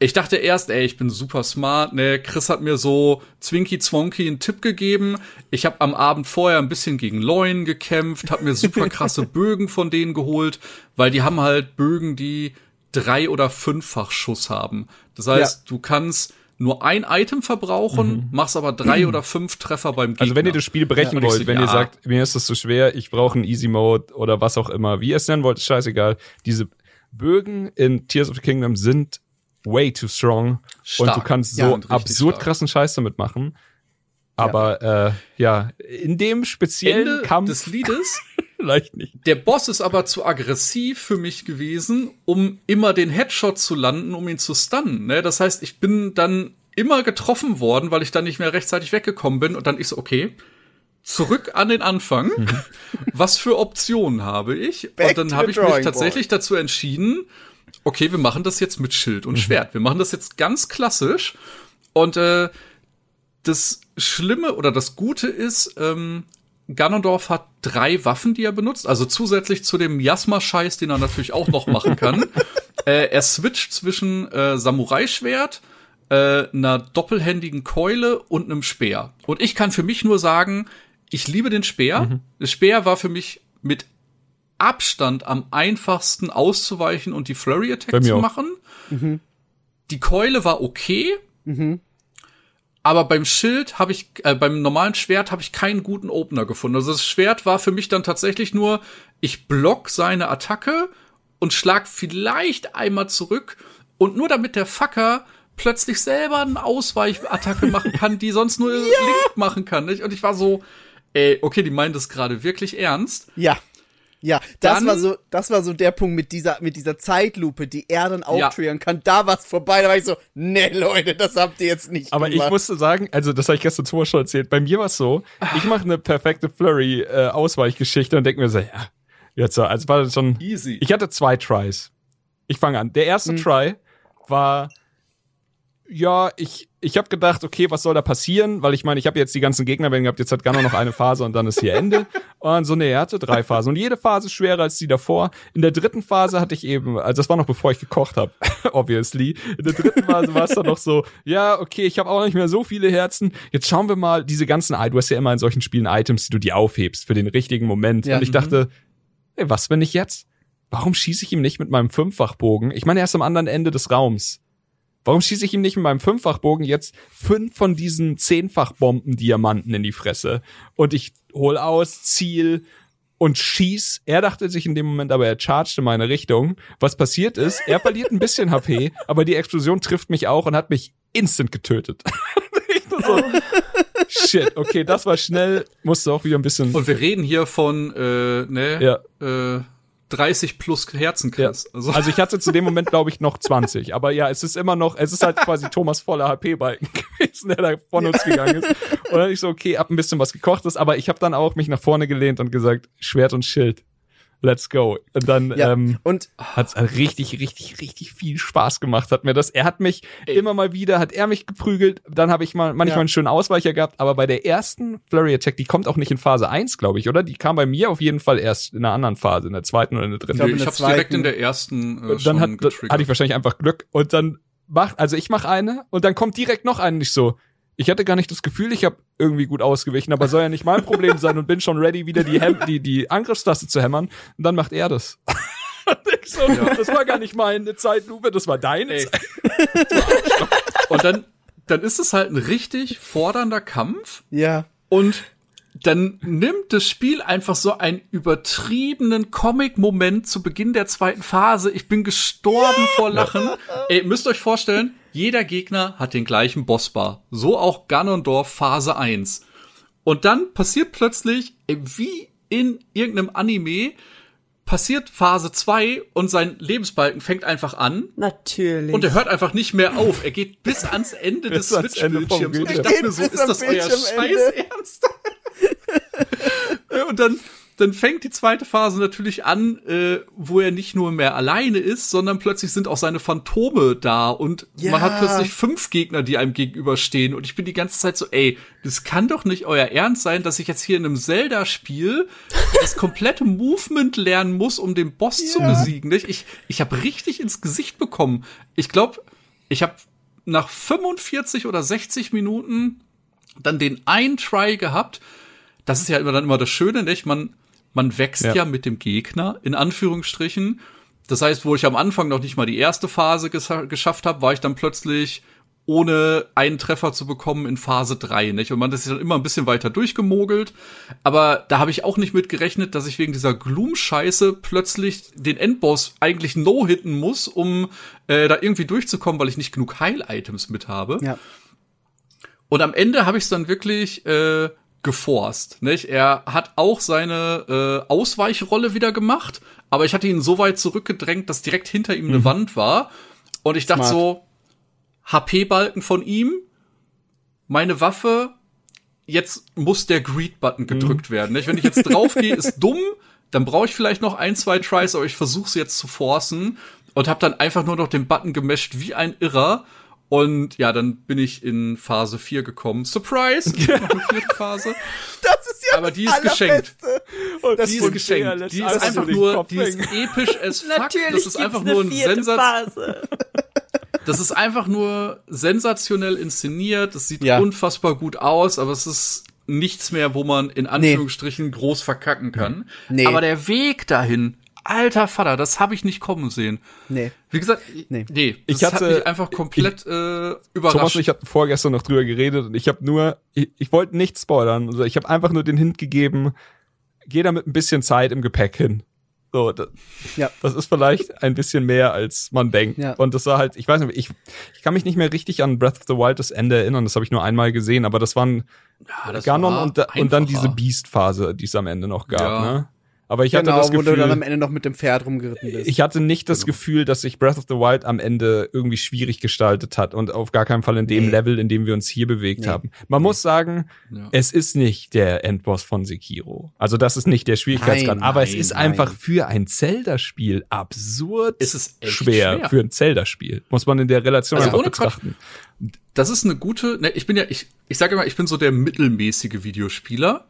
Ich dachte erst, ey, ich bin super smart, ne? Chris hat mir so zwinky zwonky einen Tipp gegeben. Ich habe am Abend vorher ein bisschen gegen Leuen gekämpft, habe mir super krasse Bögen von denen geholt, weil die haben halt Bögen, die drei oder fünffach Schuss haben. Das heißt, du kannst nur ein Item verbrauchen, machst aber drei oder fünf Treffer beim Gegner. Also wenn ihr das Spiel brechen ich wollt, so, wenn ja. ihr sagt, mir ist das zu schwer, ich brauche einen Easy Mode oder was auch immer, wie ihr es nennen wollt, ist scheißegal. Diese Bögen in Tears of the Kingdom sind way too strong Stark. und du kannst so Ja, absurd stark. krassen Scheiß damit machen. Aber äh, ja, in dem speziellen Ende Kampf des Liedes vielleicht nicht. Der Boss ist aber zu aggressiv für mich gewesen, um immer den Headshot zu landen, um ihn zu stunnen. Ne? Das heißt, ich bin dann immer getroffen worden, weil ich dann nicht mehr rechtzeitig weggekommen bin. Und dann ich so, okay, zurück an den Anfang. Was für Optionen habe ich? Back und dann habe ich mich tatsächlich dazu entschieden, okay, wir machen das jetzt mit Schild und Schwert. Wir machen das jetzt ganz klassisch. Und äh, das Schlimme oder das Gute ist, ähm, Ganondorf hat drei Waffen, die er benutzt, also zusätzlich zu dem Jasma-Scheiß, den er natürlich auch noch machen kann. äh, er switcht zwischen äh, Samurai-Schwert, äh, einer doppelhändigen Keule und einem Speer. Und ich kann für mich nur sagen, ich liebe den Speer. Der Speer war für mich mit Abstand am einfachsten auszuweichen und die Flurry Bei Attack mir zu machen. Die Keule war okay. Aber beim Schild habe ich, äh, beim normalen Schwert habe ich keinen guten Opener gefunden. Also das Schwert war für mich dann tatsächlich nur, ich block seine Attacke und schlag vielleicht einmal zurück und nur damit der Fucker plötzlich selber eine Ausweichattacke machen kann, die sonst nur Link machen kann. Nicht? Und ich war so, ey, okay, die meint das gerade wirklich ernst. Ja. Ja, das Dann- war so, das war so der Punkt mit dieser, mit dieser Zeitlupe, die er dann auch Ja. triggern kann. Da war's vorbei, da war ich so, nee, Leute, das habt ihr jetzt nicht Aber ich gemacht. musste sagen, also das habe ich gestern Thomas schon erzählt, bei mir war es so, ich mache eine perfekte Flurry-Ausweichgeschichte und denke mir so, ja, jetzt so, also war das schon, Easy. ich hatte zwei Tries. Ich fange an. Der erste Try war, ja, ich, ich habe gedacht, okay, was soll da passieren? Weil ich meine, ich habe jetzt die ganzen Gegner wenn gehabt, jetzt hat Gano noch eine Phase und dann ist hier Ende. Und so, nee, er hatte drei Phasen. Und jede Phase ist schwerer als die davor. In der dritten Phase hatte ich eben, also das war noch bevor ich gekocht habe, obviously. In der dritten Phase war es dann noch so, ja, okay, ich habe auch nicht mehr so viele Herzen. Jetzt schauen wir mal diese ganzen, du hast ja immer in solchen Spielen Items, die du dir aufhebst für den richtigen Moment. Ja. Und ich dachte, ey, was, wenn ich jetzt? Warum schieße ich ihm nicht mit meinem Fünffachbogen? Ich meine, er ist am anderen Ende des Raums. Warum schieße ich ihm nicht mit meinem Fünffachbogen jetzt fünf von diesen Zehnfachbomben-Diamanten in die Fresse? Und ich hol aus, Ziel und schieß. Er dachte sich in dem Moment aber, er charged in meine Richtung. Was passiert ist, er verliert ein bisschen HP, aber die Explosion trifft mich auch und hat mich instant getötet. so, shit, okay, das war schnell, musste auch wieder ein bisschen. Und wir reden hier von, äh, ne, äh, 30 plus Herzen, Ja. Chris. Also, Also ich hatte zu dem Moment, glaube ich, noch 20. Aber ja, es ist immer noch, es ist halt quasi Thomas voller HP-Balken gewesen, der da von uns gegangen ist. Und dann ich so, okay, hab ein bisschen was gekochtes, aber ich habe dann auch mich nach vorne gelehnt und gesagt, Schwert und Schild. Let's go. Und dann ja. ähm, und hat's richtig, richtig, richtig viel Spaß gemacht. Hat mir das. Er hat mich immer mal wieder, hat er mich geprügelt. Dann habe ich mal manchmal Ja. einen schönen Ausweicher gehabt. Aber bei der ersten Flurry Attack, die kommt auch nicht in Phase 1, glaube ich, oder? Die kam bei mir auf jeden Fall erst in einer anderen Phase, in der zweiten oder in der dritten. glaub, ich der hab's direkt in der ersten äh, dann schon hat, getriggert. hatte ich wahrscheinlich einfach Glück und dann macht, also ich mache eine und dann kommt direkt noch eine nicht so. Ich hatte gar nicht das Gefühl, ich habe irgendwie gut ausgewichen, aber soll ja nicht mein Problem sein und bin schon ready, wieder die, Hem die, die Angriffstaste zu hämmern. Und dann macht er das. so, Das war gar nicht meine Zeitlupe, das war deine Ey. Zeit. Und dann, dann ist es halt ein richtig fordernder Kampf Ja. und dann nimmt das Spiel einfach so einen übertriebenen Comic-Moment zu Beginn der zweiten Phase. Ich bin gestorben vor Lachen. Ey, müsst euch vorstellen, jeder Gegner hat den gleichen Bossbar. So auch Ganondorf Phase 1. Und dann passiert plötzlich, wie in irgendeinem Anime, passiert Phase 2 und sein Lebensbalken fängt einfach an Natürlich. und er hört einfach nicht mehr auf. Er geht bis ans Ende des Bis ans Ende vom Switch-Bildschirms. Und ich Bildschirm. dachte mir so, bis ist das euer. Scheiß Ernst? und dann, dann fängt die zweite Phase natürlich an, äh, wo er nicht nur mehr alleine ist, sondern plötzlich sind auch seine Phantome da und Ja. man hat plötzlich fünf Gegner, die einem gegenüberstehen. Und ich bin die ganze Zeit so, ey, das kann doch nicht euer Ernst sein, dass ich jetzt hier in einem Zelda-Spiel das komplette Movement lernen muss, um den Boss zu besiegen. Nicht? Ich, ich habe richtig ins Gesicht bekommen. Ich glaube, ich habe nach 45 oder 60 Minuten dann den einen Try gehabt. Das ist ja immer dann immer das Schöne, nicht? Man, man wächst ja. Ja. mit dem Gegner, in Anführungsstrichen. Das heißt, wo ich am Anfang noch nicht mal die erste Phase ges- geschafft habe, war ich dann plötzlich ohne einen Treffer zu bekommen in Phase 3, nicht? Und man ist dann immer ein bisschen weiter durchgemogelt. Aber da habe ich auch nicht mit gerechnet, dass ich wegen dieser Gloom-Scheiße plötzlich den Endboss eigentlich no-hitten muss, um äh, da irgendwie durchzukommen, weil ich nicht genug Heil-Items mit habe. Ja. Und am Ende habe ich es dann wirklich äh, geforst. Nicht? Er hat auch seine äh, Ausweichrolle wieder gemacht, aber ich hatte ihn so weit zurückgedrängt, dass direkt hinter ihm eine Wand war. Und ich dachte Smart. so, HP-Balken von ihm, meine Waffe, jetzt muss der Greed-Button gedrückt werden. Nicht? Wenn ich jetzt draufgehe, ist dumm, dann brauche ich vielleicht noch ein, zwei Tries, aber ich versuche es jetzt zu forcen und habe dann einfach nur noch den Button gemescht wie ein Irrer. Und ja, dann bin ich in Phase 4 gekommen. Surprise! Eine vierte Phase. Das ist ja Aber die das ist geschenkt. Die ist geschenkt. Die ist einfach nur, die ist episch as fuck. Natürlich Das ist einfach nur ein vierte Sensat Phase. das ist einfach nur sensationell inszeniert. Das sieht Ja. unfassbar gut aus, aber es ist nichts mehr, wo man in Anführungsstrichen groß verkacken kann. Nee. Aber der Weg dahin, alter Vater, das habe ich nicht kommen sehen. Nee. Wie gesagt, Nee. nee, das Ich hatte- hat mich einfach komplett äh, überrascht. Thomas ich hatten vorgestern noch drüber geredet und ich habe nur, ich, ich wollte nicht spoilern, also ich habe einfach nur den Hint gegeben, geh da mit ein bisschen Zeit im Gepäck hin. So, das, Ja. das ist vielleicht ein bisschen mehr, als man denkt. Ja. Und das war halt, ich weiß nicht, ich, ich kann mich nicht mehr richtig an Breath of the Wild das Ende erinnern, das habe ich nur einmal gesehen, aber das waren ja, das Ganon war und, und dann diese Beast-Phase, die es am Ende noch gab. Ja. Ne? Aber ich hatte genau, das wo du dann am Gefühl, Ende noch mit dem Pferd rumgeritten bist. ich hatte nicht das Gefühl, dass sich Breath of the Wild am Ende irgendwie schwierig gestaltet hat und auf gar keinen Fall in dem Nee. Level, in dem wir uns hier bewegt Nee. haben. Man muss sagen, Ja. es ist nicht der Endboss von Sekiro. Also das ist nicht der Schwierigkeitsgrad, Nein, aber es nein, ist nein. einfach für ein Zelda-Spiel absurd Es ist echt schwer, schwer. für ein Zelda-Spiel. Muss man in der Relation Also einfach betrachten. das ist eine gute, ne, ich bin ja, ich, ich sage immer, ich bin so der mittelmäßige Videospieler.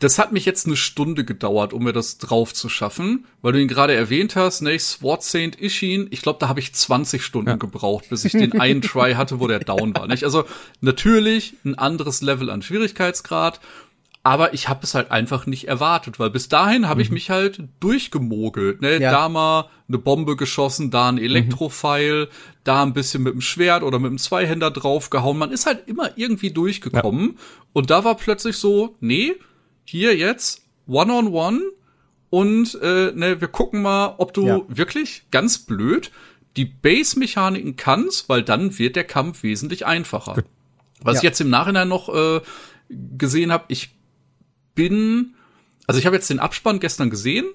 Das hat mich jetzt eine Stunde gedauert, um mir das drauf zu schaffen, weil du ihn gerade erwähnt hast, ne, Sword Saint Ishin, ich glaube, da habe ich 20 Stunden gebraucht, bis ich den einen Try hatte, wo der down war, nicht? Also, natürlich ein anderes Level an Schwierigkeitsgrad, aber ich habe es halt einfach nicht erwartet, weil bis dahin habe ich mich halt durchgemogelt, ne? Ja. Da mal eine Bombe geschossen, da ein Elektropfeil, da ein bisschen mit dem Schwert oder mit dem Zweihänder draufgehauen. Man ist halt immer irgendwie durchgekommen und da war plötzlich so, nee, hier jetzt One-on-One und äh, ne, wir gucken mal, ob du Ja. wirklich ganz blöd die Base-Mechaniken kannst, weil dann wird der Kampf wesentlich einfacher. Was Ja. ich jetzt im Nachhinein noch äh, gesehen habe, ich bin, also ich habe jetzt den Abspann gestern gesehen,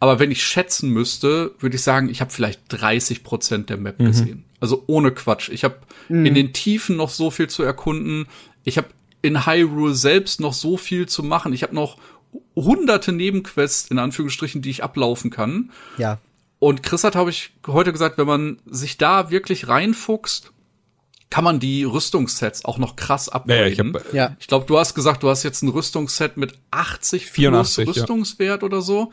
aber wenn ich schätzen müsste, würde ich sagen, ich habe vielleicht 30 Prozent der Map gesehen. Also ohne Quatsch. Ich habe in den Tiefen noch so viel zu erkunden. Ich habe in Hyrule selbst noch so viel zu machen. Ich habe noch hunderte Nebenquests in Anführungsstrichen, die ich ablaufen kann. ja. Und Chris hat, habe ich heute gesagt, wenn man sich da wirklich reinfuchst, kann man die Rüstungssets auch noch krass upgraden. Ja, ich hab- Ja. Ich glaube, du hast gesagt, du hast jetzt ein Rüstungsset mit 80 84, plus ja. Rüstungswert oder so.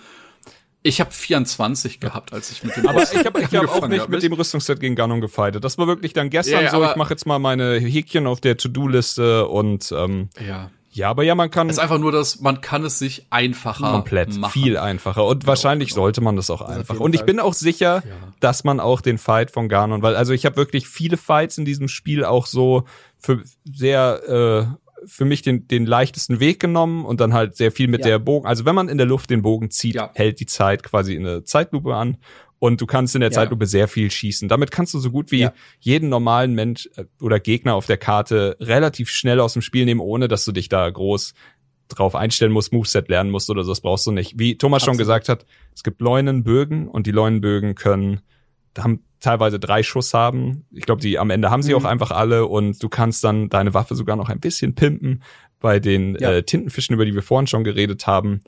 Ich habe 24 gehabt, als ich mit dem Aber ich habe ich hab auch nicht hab, mit dem Rüstungsset gegen Ganon gefightet. Das war wirklich dann gestern Ja, ja, so, ich mache jetzt mal meine Häkchen auf der To-Do-Liste und ähm, Ja. Ja, aber ja, man kann Es ist einfach nur, dass man kann es sich einfacher komplett machen. viel einfacher und wahrscheinlich genau. sollte man das auch einfach. jeden Und ich bin auch sicher, dass man auch den Fight von Ganon, weil also ich habe wirklich viele Fights in diesem Spiel auch so für sehr äh, für mich den den leichtesten Weg genommen und dann halt sehr viel mit Ja. der Bogen. Also wenn man in der Luft den Bogen zieht, Ja. hält die Zeit quasi in eine Zeitlupe an und du kannst in der Ja. Zeitlupe sehr viel schießen. Damit kannst du so gut wie Ja. jeden normalen Mensch äh, oder Gegner auf der Karte relativ schnell aus dem Spiel nehmen, ohne dass du dich da groß drauf einstellen musst, Moveset lernen musst oder so, das brauchst du nicht. Wie Thomas schon Absolut. gesagt hat, es gibt Leunenbögen und die Leunenbögen können, haben teilweise drei Schuss haben. Ich glaube, die am Ende haben sie Mhm. auch einfach alle und du kannst dann deine Waffe sogar noch ein bisschen pimpen bei den Ja. äh, Tintenfischen, über die wir vorhin schon geredet haben.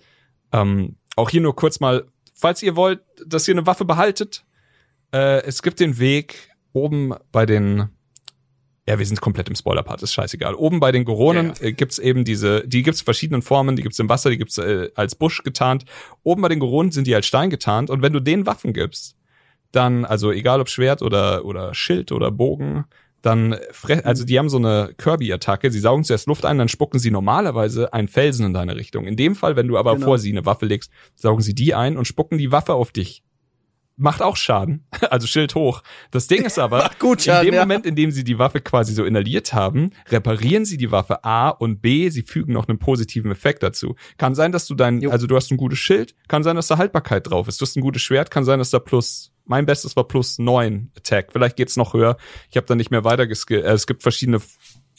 Ähm, auch hier nur kurz mal, falls ihr wollt, dass ihr eine Waffe behaltet, äh, es gibt den Weg oben bei den ja, wir sind komplett im Spoiler-Part, ist scheißegal. Oben bei den Goronen Ja, äh, gibt's eben diese, die gibt's verschiedenen Formen, die gibt's im Wasser, die gibt's äh, als Busch getarnt. Oben bei den Goronen sind die als Stein getarnt und wenn du denen Waffen gibst, dann, also egal ob Schwert oder, oder Schild oder Bogen, dann, also die haben so eine Kirby-Attacke, sie saugen zuerst Luft ein, dann spucken sie normalerweise einen Felsen in deine Richtung. In dem Fall, wenn du aber Genau. vor sie eine Waffe legst, saugen sie die ein und spucken die Waffe auf dich. Macht auch Schaden, also Schild hoch. Das Ding ist aber, gut in Schaden, dem ja. Moment, in dem sie die Waffe quasi so inhaliert haben, reparieren sie die Waffe A und B, sie fügen noch einen positiven Effekt dazu. Kann sein, dass du dein, Jo. also du hast ein gutes Schild, kann sein, dass da Haltbarkeit drauf ist. Du hast ein gutes Schwert, kann sein, dass da plus, mein Bestes war plus neun Attack. Vielleicht geht's noch höher. Ich habe da nicht mehr weiter geskillt. Äh, es gibt verschiedene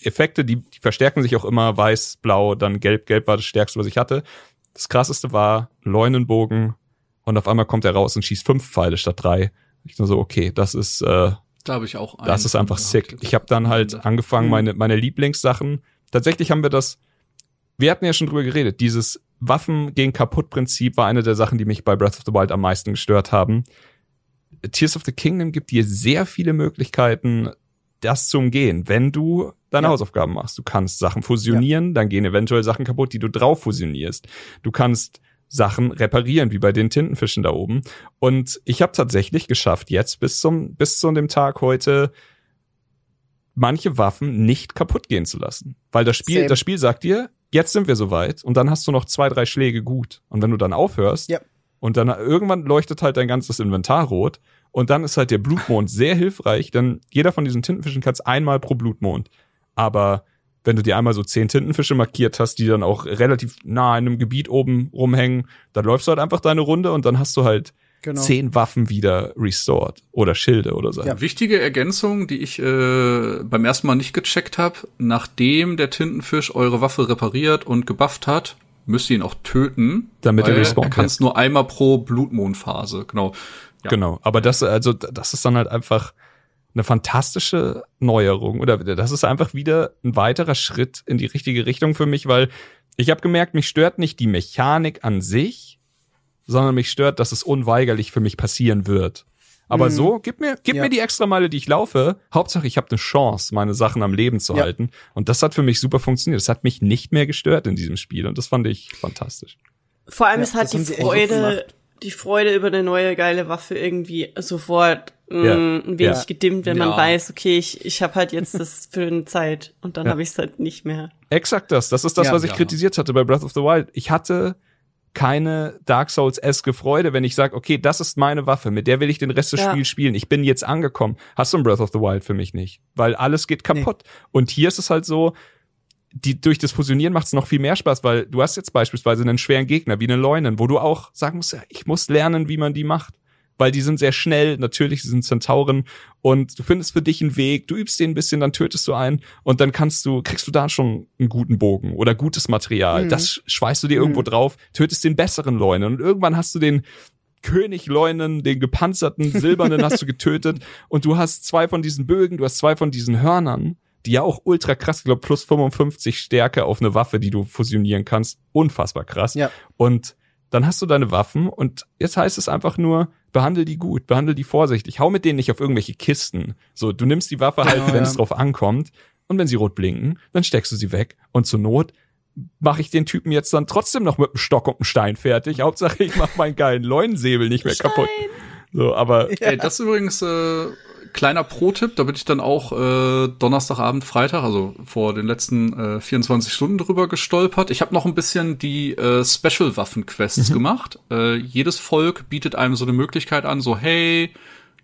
Effekte, die, die verstärken sich auch immer. Weiß, blau, dann gelb. Gelb war das stärkste, was ich hatte. Das krasseste war Leunenbogen und auf einmal kommt er raus und schießt fünf Pfeile statt drei. Ich nur so, okay, das ist, äh, Da habe ich auch einen das ist einfach sick. Ich habe dann halt angefangen, Mhm. meine, meine Lieblingssachen. Tatsächlich haben wir das, wir hatten ja schon drüber geredet, dieses Waffen gegen Kaputt-Prinzip war eine der Sachen, die mich bei Breath of the Wild am meisten gestört haben. Tears of the Kingdom gibt dir sehr viele Möglichkeiten, das zu umgehen, wenn du deine Ja. Hausaufgaben machst. Du kannst Sachen fusionieren, dann gehen eventuell Sachen kaputt, die du drauf fusionierst. Du kannst Sachen reparieren, wie bei den Tintenfischen da oben. Und ich habe tatsächlich geschafft, jetzt bis zum bis zu dem Tag heute manche Waffen nicht kaputt gehen zu lassen, weil das Spiel Same. das Spiel sagt dir, jetzt sind wir soweit und dann hast du noch zwei drei Schläge gut und wenn du dann aufhörst Ja. und dann irgendwann leuchtet halt dein ganzes Inventar rot und dann ist halt der Blutmond sehr hilfreich, denn jeder von diesen Tintenfischen kannst einmal pro Blutmond, aber wenn du dir einmal so zehn Tintenfische markiert hast, die dann auch relativ nah in einem Gebiet oben rumhängen, dann läufst du halt einfach deine Runde und dann hast du halt Genau. zehn Waffen wieder restored oder Schilde oder so. Ja. Wichtige Ergänzung, die ich äh, beim ersten Mal nicht gecheckt habe, nachdem der Tintenfisch eure Waffe repariert und gebufft hat, müsst ihr ihn auch töten. Damit er respawnt, Er kann es nur einmal pro Blutmondphase, genau. Ja. Genau. Aber das, also, das ist dann halt einfach eine fantastische Neuerung. Oder das ist einfach wieder ein weiterer Schritt in die richtige Richtung für mich, weil ich habe gemerkt, mich stört nicht die Mechanik an sich, sondern mich stört, dass es unweigerlich für mich passieren wird. Aber Mhm. so, gib mir, gib Ja. mir die extra Meile, die ich laufe. Hauptsache, ich habe eine Chance, meine Sachen am Leben zu Ja. halten. Und das hat für mich super funktioniert. Das hat mich nicht mehr gestört in diesem Spiel. Und das fand ich fantastisch. Vor allem Ja, ist halt das die Freude, gemacht. Die Freude über eine neue geile Waffe irgendwie sofort mh, Ja. ein wenig Ja. gedimmt, wenn man Ja. weiß, okay, ich, ich habe halt jetzt das für eine Zeit und dann Ja. habe ich es halt nicht mehr. Exakt das. Das ist das, Ja. was ich Ja. kritisiert hatte bei Breath of the Wild. Ich hatte keine Dark Souls-eske Freude, wenn ich sage, okay, das ist meine Waffe, mit der will ich den Rest des Ja. Spiels spielen. Ich bin jetzt angekommen. Hast du ein Breath of the Wild für mich nicht, weil alles geht kaputt. Und hier ist es halt so, die, durch das Fusionieren macht es noch viel mehr Spaß, weil du hast jetzt beispielsweise einen schweren Gegner wie eine Leunen, wo du auch sagen musst, ja, ich muss lernen, wie man die macht. Weil die sind sehr schnell, natürlich, sie sind Zentauren und du findest für dich einen Weg, du übst den ein bisschen, dann tötest du einen und dann kannst du, kriegst du da schon einen guten Bogen oder gutes Material. Mhm. Das schweißt du dir irgendwo Mhm. drauf, tötest den besseren Leunen und irgendwann hast du den König Leunen, den gepanzerten Silbernen hast du getötet und du hast zwei von diesen Bögen, du hast zwei von diesen Hörnern, die ja auch ultra krass, ich glaube plus 55 Stärke auf eine Waffe, die du fusionieren kannst. Unfassbar krass. Ja. Und dann hast du deine Waffen und jetzt heißt es einfach nur, behandle die gut, behandle die vorsichtig. Hau mit denen nicht auf irgendwelche Kisten. So, du nimmst die Waffe halt, Genau, wenn ja. es drauf ankommt und wenn sie rot blinken, dann steckst du sie weg und zur Not mache ich den Typen jetzt dann trotzdem noch mit einem Stock und einem Stein fertig. Hauptsache, ich mache meinen geilen Leunensäbel nicht mehr kaputt. So, aber Ey, das ist übrigens äh, kleiner Pro-Tipp, da bin ich dann auch äh, Donnerstagabend, Freitag, also vor den letzten äh, 24 Stunden drüber gestolpert. Ich habe noch ein bisschen die äh, Special-Waffen-Quests gemacht. Äh, jedes Volk bietet einem so eine Möglichkeit an, so hey,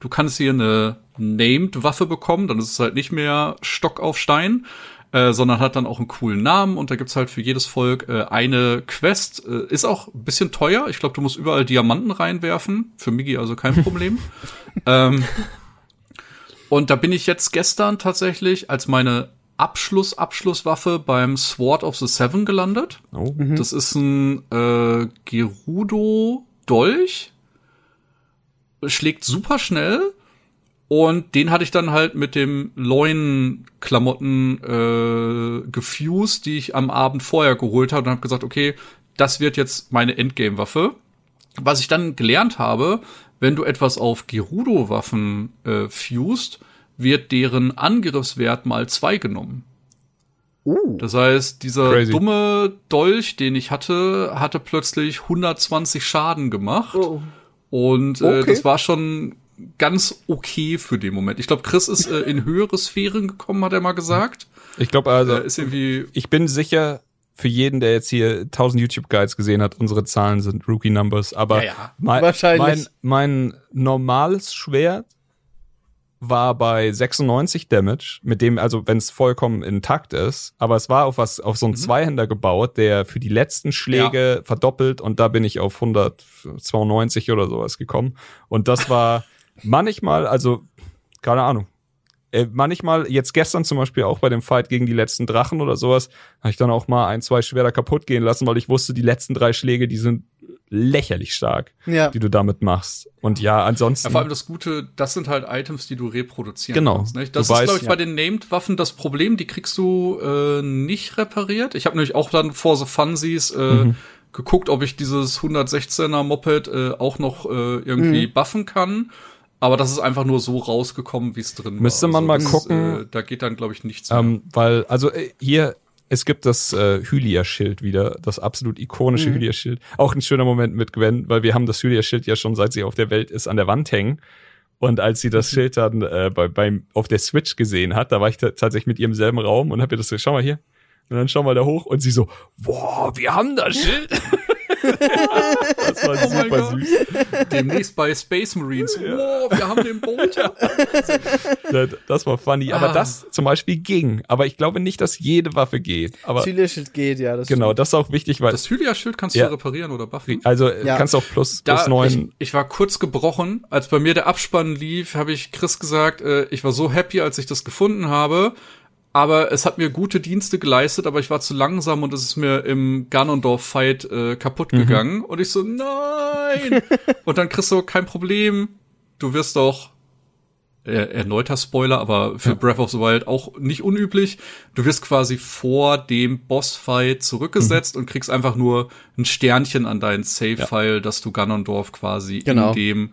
du kannst hier eine Named-Waffe bekommen, dann ist es halt nicht mehr Stock auf Stein, äh, sondern hat dann auch einen coolen Namen und da gibt's halt für jedes Volk äh, eine Quest. Äh, ist auch ein bisschen teuer. Ich glaube, du musst überall Diamanten reinwerfen. Für Migi also kein Problem. ähm, und da bin ich jetzt gestern tatsächlich als meine Abschluss Abschlusswaffe beim Sword of the Seven gelandet. Oh. Das ist ein äh, Gerudo Dolch. Schlägt super schnell. Und den hatte ich dann halt mit dem Leuen-Klamotten äh, gefused, die ich am Abend vorher geholt habe und habe gesagt, okay, das wird jetzt meine Endgame-Waffe. Was ich dann gelernt habe, wenn du etwas auf Gerudo-Waffen äh, fused, wird deren Angriffswert mal zwei genommen. Uh. Das heißt, dieser Crazy. dumme Dolch, den ich hatte, hatte plötzlich 120 Schaden gemacht. Oh. Und äh, Okay. das war schon ganz okay für den Moment. Ich glaube, Chris ist äh, in höhere Sphären gekommen, hat er mal gesagt. Ich glaube also, Äh, ist irgendwie ich bin sicher, für jeden, der jetzt hier 1000 YouTube-Guides gesehen hat, unsere Zahlen sind Rookie-Numbers, aber Ja, ja. Mein, Wahrscheinlich. Mein, mein normales Schwert war bei 96 Damage, mit dem, also wenn es vollkommen intakt ist, aber es war auf was, auf so einen Zweihänder gebaut, der für die letzten Schläge verdoppelt und da bin ich auf 192 oder sowas gekommen. Und das war manchmal, also, keine Ahnung. Äh, manchmal, jetzt gestern zum Beispiel auch bei dem Fight gegen die letzten Drachen oder sowas, habe ich dann auch mal ein, zwei Schwerter kaputt gehen lassen, weil ich wusste, die letzten drei Schläge, die sind lächerlich stark, Ja. die du damit machst. Und ja, ansonsten. Ja, vor allem das Gute, das sind halt Items, die du reproduzieren Genau. kannst. Nicht? Du Das ist, weißt, glaube ich, ja. bei den Named-Waffen das Problem, die kriegst du äh, nicht repariert. Ich habe nämlich auch dann vor so Funsies äh, Mhm. geguckt, ob ich dieses 116er Moped äh, auch noch äh, irgendwie Mhm. buffen kann. Aber das ist einfach nur so rausgekommen, wie es drin Müsste war. man mal das, gucken. Äh, da geht dann, glaube ich, nichts mehr. ähm, weil, also äh, hier, es gibt das äh, Hylia-Schild wieder, das absolut ikonische Mhm. Hylia-Schild. Auch ein schöner Moment mit Gwen, weil wir haben das Hylia-Schild ja schon, seit sie auf der Welt ist, an der Wand hängen. Und als sie Mhm. das Schild dann äh, bei, beim, auf der Switch gesehen hat, da war ich ta- tatsächlich mit ihr im selben Raum und hab ihr das so, schau mal hier. Und dann schau mal da hoch und sie so, wow, wir haben das Schild. das war Oh super süß. Demnächst bei Space Marines. Wow, wir haben den Bolter. Das, das war funny. Aber Ah. das zum Beispiel ging. Aber ich glaube nicht, dass jede Waffe geht. Aber Zielerschild geht, ja. Das genau, das ist auch wichtig, weil Das Hylia-Schild kannst Ja. du reparieren oder buffen. also Ja. kannst auch plus, Da, plus ich, neun. ich war kurz gebrochen. Als bei mir der Abspann lief, habe ich Chris gesagt, äh, ich war so happy, als ich das gefunden habe. Aber es hat mir gute Dienste geleistet, aber ich war zu langsam und es ist mir im Ganondorf-Fight äh, kaputt gegangen. Und ich so, nein! und dann Chris so, kein Problem, du wirst doch äh, erneuter Spoiler, aber für Breath of the Wild auch nicht unüblich. Du wirst quasi vor dem Bossfight zurückgesetzt und kriegst einfach nur ein Sternchen an deinen Save-File, dass du Ganondorf quasi Genau. in dem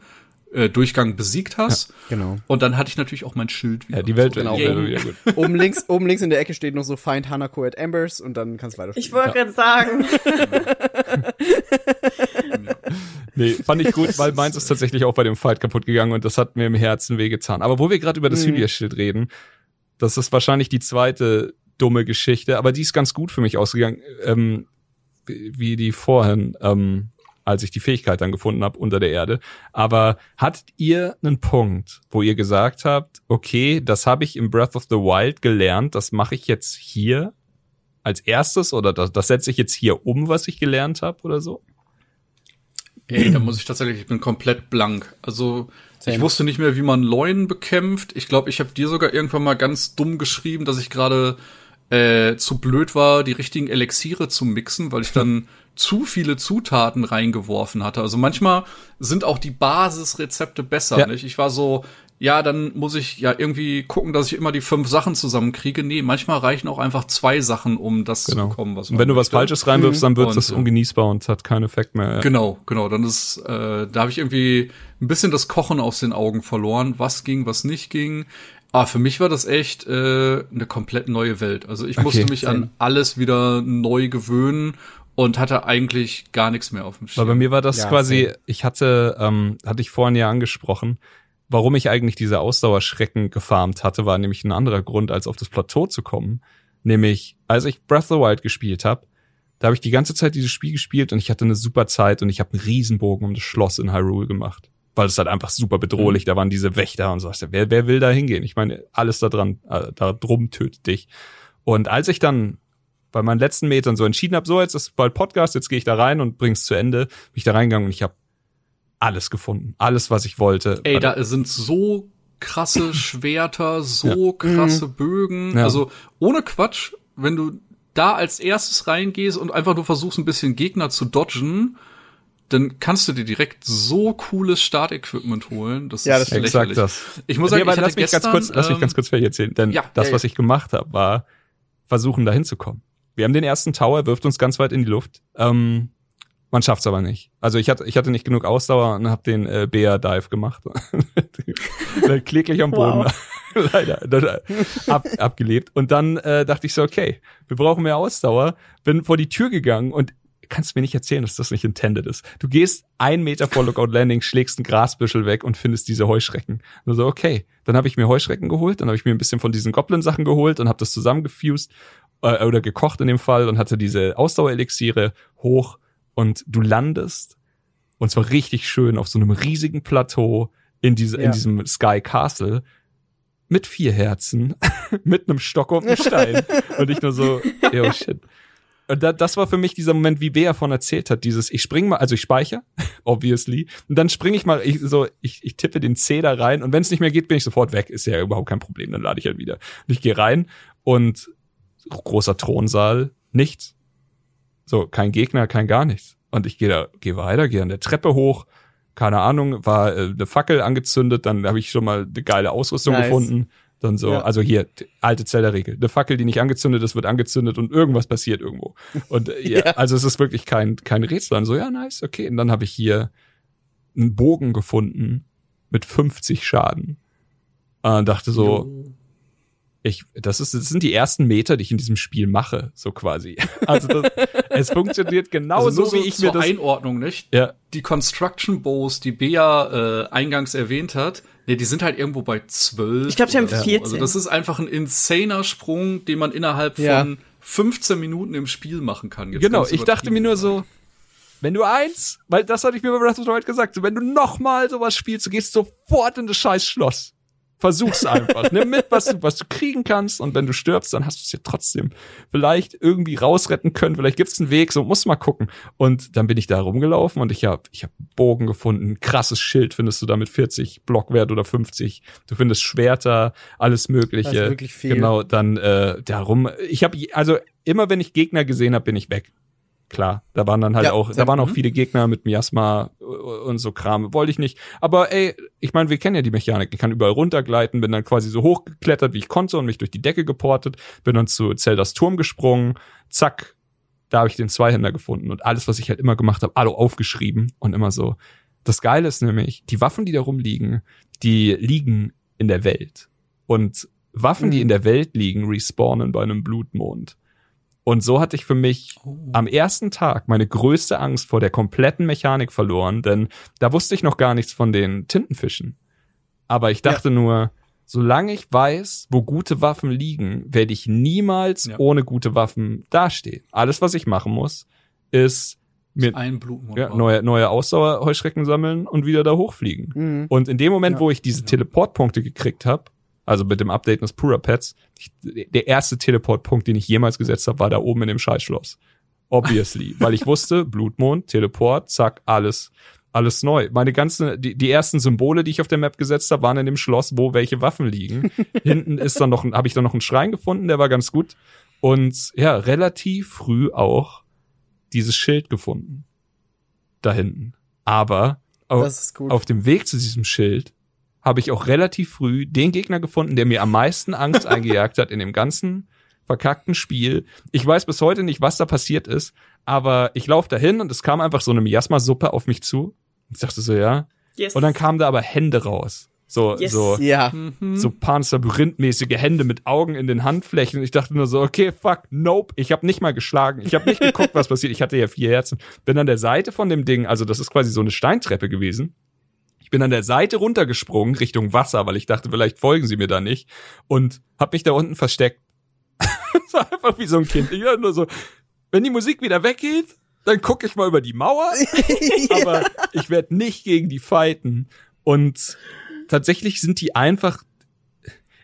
äh, Durchgang besiegt hast. Genau. Und dann hatte ich natürlich auch mein Schild wieder. Ja, die Welt So, wird genau. wieder, wieder gut. Oben links, oben links in der Ecke steht noch so Find Hanako at Embers und dann kannst du weiter. Ich wollte gerade sagen. Nee, fand ich gut, weil meins ist tatsächlich auch bei dem Fight kaputt gegangen und das hat mir im Herzen wehgetan. Aber wo wir gerade über das Mhm. Hylia-Schild reden, das ist wahrscheinlich die zweite dumme Geschichte, aber die ist ganz gut für mich ausgegangen, ähm, wie wie die vorhin, ähm, als ich die Fähigkeit dann gefunden habe unter der Erde. Aber hattet ihr einen Punkt, wo ihr gesagt habt, okay, das habe ich im Breath of the Wild gelernt, das mache ich jetzt hier als erstes oder das, das setze ich jetzt hier um, was ich gelernt habe oder so? Ey, da muss ich tatsächlich, ich bin komplett blank. Also ich Same. wusste nicht mehr, wie man Leunen bekämpft. Ich glaube, ich habe dir sogar irgendwann mal ganz dumm geschrieben, dass ich gerade äh, zu blöd war, die richtigen Elixiere zu mixen, weil ich dann zu viele Zutaten reingeworfen hatte. Also manchmal sind auch die Basisrezepte besser. Ja. Nicht? Ich war so, ja, dann muss ich ja irgendwie gucken, dass ich immer die fünf Sachen zusammenkriege. Nee, manchmal reichen auch einfach zwei Sachen, um das zu bekommen, was Und man wenn du was. Falsches reinwirfst, dann wird Und, es ja. ungenießbar und hat keinen Effekt mehr. Ja. Genau, genau. Dann ist, äh, da habe ich irgendwie ein bisschen das Kochen aus den Augen verloren, was ging, was nicht ging. Aber für mich war das echt äh, eine komplett neue Welt. Also ich Okay, musste mich an alles wieder neu gewöhnen und hatte eigentlich gar nichts mehr auf dem Weil Schirm. bei mir war das Ja, quasi, same. ich hatte, ähm, hatte ich vorhin ja angesprochen, warum ich eigentlich diese Ausdauerschrecken gefarmt hatte, war nämlich ein anderer Grund, als auf das Plateau zu kommen. Nämlich, als ich Breath of the Wild gespielt habe, da habe ich die ganze Zeit dieses Spiel gespielt und ich hatte eine super Zeit und ich habe einen Riesenbogen um das Schloss in Hyrule gemacht. Weil es halt einfach super bedrohlich, da waren diese Wächter und so. Wer, wer will da hingehen? Ich meine, alles da dran, äh, da drum tötet dich. Und als ich dann bei meinen letzten Metern so entschieden habe, so jetzt ist bald Podcast, jetzt gehe ich da rein und bring's zu Ende, bin ich da reingegangen und ich habe alles gefunden, alles was ich wollte. Ey, da sind so krasse Schwerter, so krasse Bögen. Ja. Also ohne Quatsch, wenn du da als erstes reingehst und einfach nur versuchst, ein bisschen Gegner zu dodgen, dann kannst du dir direkt so cooles Startequipment holen. Das Ja, ist das stimmt. Exakt lächerlich. das. Ich muss sagen, Nee, ich hatte lass mich gestern, ganz kurz, lass mich ähm, ganz kurz fertig erzählen, denn ja, das, ja, was ich gemacht habe, war versuchen, da hinzukommen. Wir haben den ersten Tower, wirft uns ganz weit in die Luft. Ähm, man schafft's aber nicht. Also ich hatte, ich hatte nicht genug Ausdauer und habe den äh, Bea Dive gemacht. Kläglich am Boden. Leider. Dann, ab, abgelebt. Und dann äh, dachte ich so, okay, wir brauchen mehr Ausdauer. Bin vor die Tür gegangen und kannst mir nicht erzählen, dass das nicht intended ist. Du gehst einen Meter vor Lookout Landing, schlägst ein Grasbüschel weg und findest diese Heuschrecken. Und so, okay. Dann habe ich mir Heuschrecken geholt, dann habe ich mir ein bisschen von diesen Goblin-Sachen geholt und habe das zusammengefused äh, oder gekocht in dem Fall und hatte diese Ausdauerelixiere hoch und du landest und zwar richtig schön auf so einem riesigen Plateau in, diese, in Ja. diesem Sky Castle mit vier Herzen, mit einem Stock und einem Stein. und ich nur so, oh shit. Und da, das war für mich dieser Moment, wie Bea von erzählt hat, dieses, ich spring mal, also ich speichere, obviously, und dann springe ich mal, ich, so, ich, ich tippe den C da rein und wenn es nicht mehr geht, bin ich sofort weg, ist ja überhaupt kein Problem, dann lade ich halt wieder. Und ich gehe rein und großer Thronsaal, nichts. So, kein Gegner, kein gar nichts. Und ich gehe da, gehe weiter, gehe an der Treppe hoch, keine Ahnung, war äh, eine Fackel angezündet, dann habe ich schon mal eine geile Ausrüstung Nice. gefunden. Dann so, Ja. also hier, alte Zellerregel. Eine Fackel, die nicht angezündet ist, wird angezündet und irgendwas passiert irgendwo. Und äh, ja, Ja. also es ist wirklich kein, kein Rätsel. Dann so, ja, nice, okay. Und dann habe ich hier einen Bogen gefunden mit 50 Schaden. Und dachte so, ich, das ist, das sind die ersten Meter, die ich in diesem Spiel mache, so quasi. Also das, es funktioniert genau Also so, wie ich mir das. Einordnung, nicht? Ja, Die Construction Bows, die Bea äh, eingangs erwähnt hat, nee, die sind halt irgendwo bei 12. Ich glaub, sie haben oder so. 14. Also das ist einfach ein insaner Sprung, den man innerhalb Ja. von 15 Minuten im Spiel machen kann. Jetzt genau. Ich dachte mir nur so, wenn du eins, weil das hatte ich mir bei Breath of the Wild gesagt, so, wenn du noch mal sowas spielst, du gehst sofort in das scheiß Schloss. Versuch's einfach. Nimm mit, was du, was du kriegen kannst. Und wenn du stirbst, dann hast du es ja trotzdem vielleicht irgendwie rausretten können. Vielleicht gibt's einen Weg. So, musst mal gucken. Und dann bin ich da rumgelaufen und ich habe ich hab Bogen gefunden. Krasses Schild findest du da mit 40 Blockwert oder 50. Du findest Schwerter, alles Mögliche. Das ist wirklich viel. Genau, dann äh, darum. Ich habe also immer, wenn ich Gegner gesehen habe, bin ich weg. Klar, da waren dann halt Ja, auch, da waren auch mhm. viele Gegner mit Miasma äh, und so Kram. Wollte ich nicht. Aber ey, ich meine, wir kennen ja die Mechanik. Ich kann überall runtergleiten, bin dann quasi so hochgeklettert, wie ich konnte und mich durch die Decke geportet, bin dann zu Zeldas Turm gesprungen, zack, da habe ich den Zweihänder gefunden und alles, was ich halt immer gemacht habe, alle aufgeschrieben und immer so. Das Geile ist nämlich, die Waffen, die da rumliegen, die liegen in der Welt. Und Waffen, die Mhm. in der Welt liegen, respawnen bei einem Blutmond. Und so hatte ich für mich am ersten Tag meine größte Angst vor der kompletten Mechanik verloren, denn da wusste ich noch gar nichts von den Tintenfischen. Aber ich dachte nur, solange ich weiß, wo gute Waffen liegen, werde ich niemals Ja. ohne gute Waffen dastehen. Alles, was ich machen muss, ist mir ein Blutmond. ja, neue, neue Ausdauerheuschrecken sammeln und wieder da hochfliegen. Mhm. Und in dem Moment, Ja. wo ich diese Teleportpunkte gekriegt habe, also mit dem Update des Pura Pets, ich, der erste Teleportpunkt, den ich jemals gesetzt habe, war da oben in dem Scheißschloss. Obviously. weil ich wusste, Blutmond, Teleport, zack, alles, alles neu. Meine ganzen, die, die ersten Symbole, die ich auf der Map gesetzt habe, waren in dem Schloss, wo welche Waffen liegen. Hinten ist dann noch, ein- habe ich dann noch einen Schrein gefunden, der war ganz gut. Und ja, relativ früh auch dieses Schild gefunden. Da hinten. Aber au- Das ist gut. auf dem Weg zu diesem Schild habe ich auch relativ früh den Gegner gefunden, der mir am meisten Angst eingejagt hat in dem ganzen verkackten Spiel. Ich weiß bis heute nicht, was da passiert ist, aber ich laufe dahin und es kam einfach so eine Miasma-Suppe auf mich zu. Ich dachte so, ja. Yes. Und dann kamen da aber Hände raus. So, Yes. so, ja. Mhm. so Panzerlabyrinthmäßige Hände mit Augen in den Handflächen. Und ich dachte nur so, okay, fuck, nope. Ich habe nicht mal geschlagen. Ich habe nicht geguckt, was passiert. Ich hatte ja vier Herzen. Bin an der Seite von dem Ding, also das ist quasi so eine Steintreppe gewesen. Ich bin an der Seite runtergesprungen Richtung Wasser, weil ich dachte, vielleicht folgen sie mir da nicht und hab mich da unten versteckt. das war einfach wie so ein Kind. Ich war nur so, wenn die Musik wieder weggeht, dann gucke ich mal über die Mauer, aber ich werde nicht gegen die fighten. Und tatsächlich sind die einfach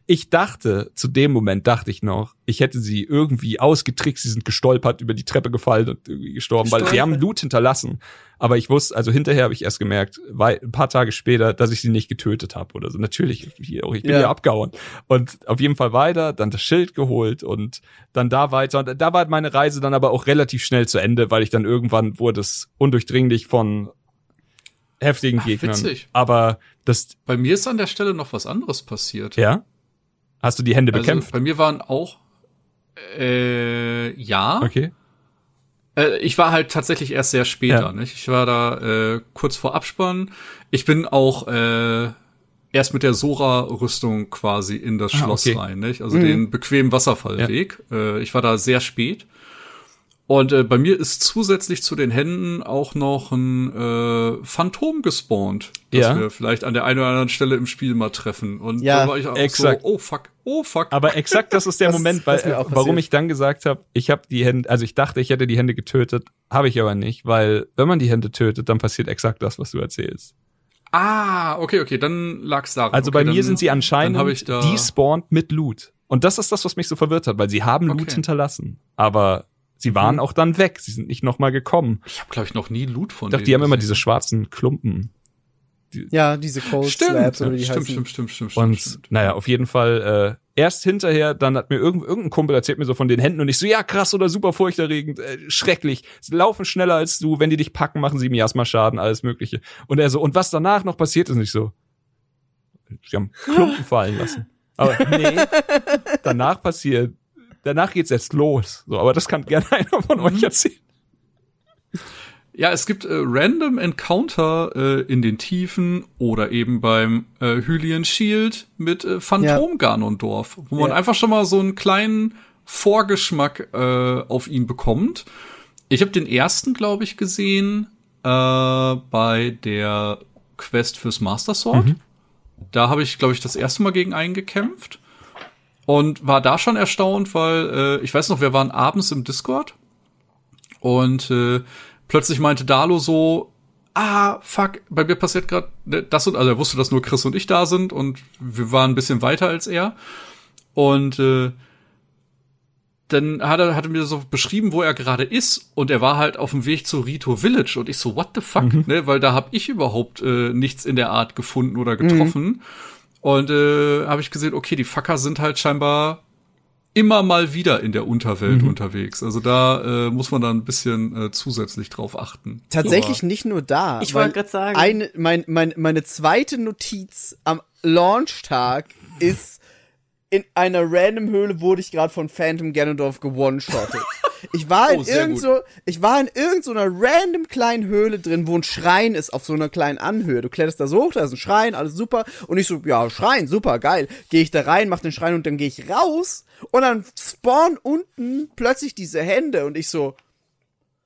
ich dachte, zu dem Moment dachte ich noch, ich hätte sie irgendwie ausgetrickst, sie sind gestolpert, über die Treppe gefallen und irgendwie gestorben, weil sie haben Blut hinterlassen. Aber ich wusste, also hinterher habe ich erst gemerkt, weil ein paar Tage später, dass ich sie nicht getötet habe oder so. Natürlich, ich bin ja. abgehauen. Und auf jeden Fall weiter, dann das Schild geholt und dann da weiter. Und da war meine Reise dann aber auch relativ schnell zu Ende, weil ich dann irgendwann wurde es undurchdringlich von heftigen Ach, Gegnern. Witzig. Aber das. Bei mir ist an der Stelle noch was anderes passiert. Ja? Hast du die Hände also bekämpft? Bei mir waren auch äh, ja. Okay. Äh, ich war halt tatsächlich erst sehr später. Ja. Nicht? Ich war da äh, kurz vor Abspann. Ich bin auch äh, erst mit der Sora-Rüstung quasi in das ah, Schloss okay. rein. Nicht? Also mhm. den bequemen Wasserfallweg. Ja. Äh, ich war da sehr spät. Und äh, bei mir ist zusätzlich zu den Händen auch noch ein äh, Phantom gespawnt, das ja. wir vielleicht an der einen oder anderen Stelle im Spiel mal treffen. Und ja, da war ich auch exakt. so, oh fuck, oh fuck. Aber exakt das ist der das, Moment, weil, äh, warum ich dann gesagt habe, ich habe die Hände, also ich dachte, ich hätte die Hände getötet, habe ich aber nicht, weil wenn man die Hände tötet, dann passiert exakt das, was du erzählst. Ah, okay, okay, dann lag's daran. Also okay, bei mir sind sie anscheinend despawned mit Loot. Und das ist das, was mich so verwirrt hat, weil sie haben okay. Loot hinterlassen. Aber Sie waren mhm. auch dann weg. Sie sind nicht noch mal gekommen. Ich habe glaube ich noch nie Loot von ich dachte, denen. Die haben immer diese schwarzen Klumpen. Die ja, diese Cold stimmt, Slabs oder die stimmt, heißen. stimmt, stimmt, stimmt, Und stimmt. naja, auf jeden Fall äh, erst hinterher, dann hat mir irgendein, irgendein Kumpel erzählt mir so von den Händen und ich so, ja krass oder super furchterregend, äh, schrecklich. Sie laufen schneller als du, wenn die dich packen, machen sie Miasma Schaden, alles mögliche. Und er so, und was danach noch passiert ist nicht so. Sie haben Klumpen fallen lassen. Aber nee, danach passiert danach geht's jetzt los. So, aber das kann gerne einer von euch mhm. erzählen. Ja, es gibt äh, Random Encounter äh, in den Tiefen oder eben beim äh, Hylian Shield mit äh, Phantom ja. Ganondorf, wo man ja. einfach schon mal so einen kleinen Vorgeschmack äh, auf ihn bekommt. Ich habe den ersten, glaube ich, gesehen äh, bei der Quest fürs Master Sword. Mhm. Da habe ich, glaube ich, das erste Mal gegen einen gekämpft. Und war da schon erstaunt, weil äh, ich weiß noch, wir waren abends im Discord und äh, plötzlich meinte Dalo so, ah, fuck, bei mir passiert gerade das und also er wusste, dass nur Chris und ich da sind und wir waren ein bisschen weiter als er. Und äh, dann hat er, hat er mir so beschrieben, wo er gerade ist und er war halt auf dem Weg zu Rito Village und ich so, what the fuck, mhm. ne, weil da habe ich überhaupt äh, nichts in der Art gefunden oder getroffen. Mhm. Und äh, habe ich gesehen, okay, die Fucker sind halt scheinbar immer mal wieder in der Unterwelt mhm. unterwegs. Also da äh, muss man dann ein bisschen äh, zusätzlich drauf achten. Tatsächlich Aber nicht nur da. Ich wollte gerade sagen. Eine, mein, mein, meine zweite Notiz am Launchtag ist, in einer random Höhle wurde ich gerade von Phantom Ganondorf gewone-shottet. Ich war in oh, irgend so, ich war in irgendeiner so random kleinen Höhle drin, wo ein Schrein ist auf so einer kleinen Anhöhe. Du kletterst da so hoch, da ist ein Schrein, alles super. Und ich so, ja, Schrein, super, geil. Gehe ich da rein, mach den Schrein und dann gehe ich raus und dann spawn unten plötzlich diese Hände und ich so,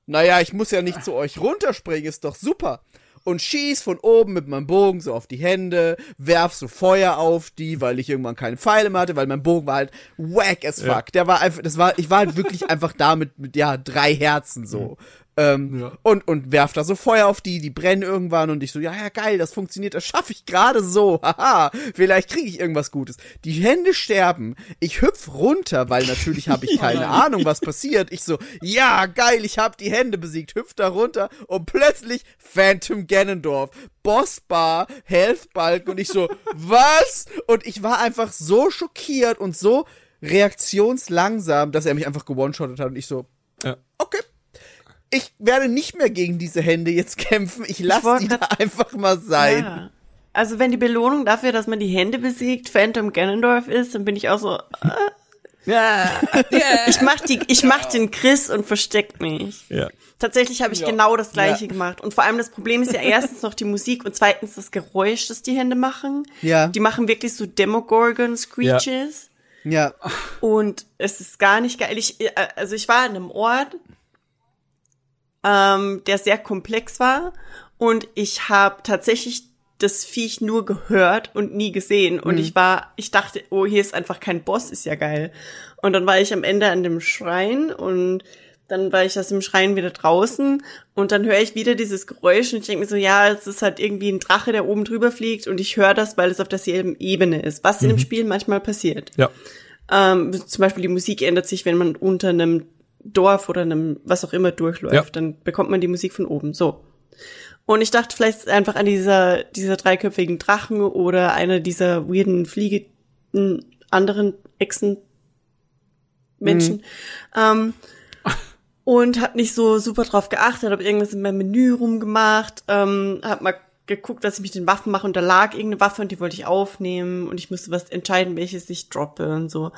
naja, ich muss ja nicht zu euch runterspringen, ist doch super und schieß von oben mit meinem Bogen so auf die Hände, werf so Feuer auf die, weil ich irgendwann keine Pfeile mehr hatte, weil mein Bogen war halt wack as fuck. Ja. Der war einfach, das war, ich war halt wirklich einfach da mit, mit ja, drei Herzen so. Mhm. Ähm, ja. und, und werft da so Feuer auf die, die brennen irgendwann und ich so, ja, ja, geil, das funktioniert, das schaffe ich gerade so, haha, vielleicht kriege ich irgendwas Gutes. Die Hände sterben, ich hüpf runter, weil natürlich habe ich keine Ahnung, was passiert. Ich so, ja, geil, ich habe die Hände besiegt, hüpf da runter und plötzlich Phantom Ganondorf, Bossbar, Health Balken und ich so, was? Und ich war einfach so schockiert und so reaktionslangsam, dass er mich einfach gewone-shottet hat und ich so, ja. okay, ich werde nicht mehr gegen diese Hände jetzt kämpfen. Ich lasse die da einfach mal sein. Ja. Also wenn die Belohnung dafür, dass man die Hände besiegt, Phantom Ganondorf ist, dann bin ich auch so. Äh, ja. Ich mach die, ich mach den Chris und versteck mich. Ja. Tatsächlich habe ich ja. genau das gleiche ja. gemacht. Und vor allem das Problem ist ja erstens noch die Musik und zweitens das Geräusch, das die Hände machen. Ja. Die machen wirklich so Demogorgon Screeches. Ja. Und es ist gar nicht geil. Ich, äh, also ich war in einem Ort, ähm, der sehr komplex war. Und ich habe tatsächlich das Viech nur gehört und nie gesehen. Und ich war, ich dachte, oh, hier ist einfach kein Boss, ist ja geil. Und dann war ich am Ende an dem Schrein und dann war ich aus dem Schrein wieder draußen und dann höre ich wieder dieses Geräusch und ich denke mir so, ja, es ist halt irgendwie ein Drache, der oben drüber fliegt und ich höre das, weil es auf derselben Ebene ist, was in dem Spiel manchmal passiert. Ja. Ähm, zum Beispiel die Musik ändert sich, wenn man unter einem Dorf oder einem was auch immer durchläuft, Ja. dann bekommt man die Musik von oben. So. Und ich dachte vielleicht einfach an dieser, dieser dreiköpfigen Drachen oder einer dieser weirden fliegenden anderen Echsen-Menschen. Ähm, und hab nicht so super drauf geachtet, hab irgendwas in meinem Menü rumgemacht, ähm, hab mal geguckt, dass ich mit den Waffen mache und da lag irgendeine Waffe und die wollte ich aufnehmen und ich musste was entscheiden, welches ich droppe und so.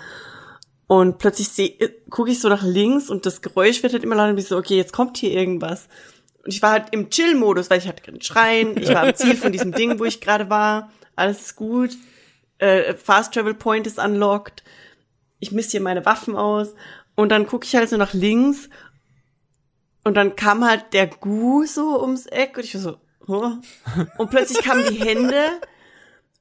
Und plötzlich seh, gucke ich so nach links und das Geräusch wird halt immer lauter und ich so, okay, jetzt kommt hier irgendwas. Und ich war halt im Chill-Modus, weil ich hatte keinen Schreien, ich war am Ziel von diesem Ding, wo ich gerade war, alles ist gut, äh, Fast Travel Point ist unlocked, ich misst hier meine Waffen aus. Und dann gucke ich halt so nach links. Und dann kam halt der Gu so ums Eck und ich war so, huh? und plötzlich kamen die Hände.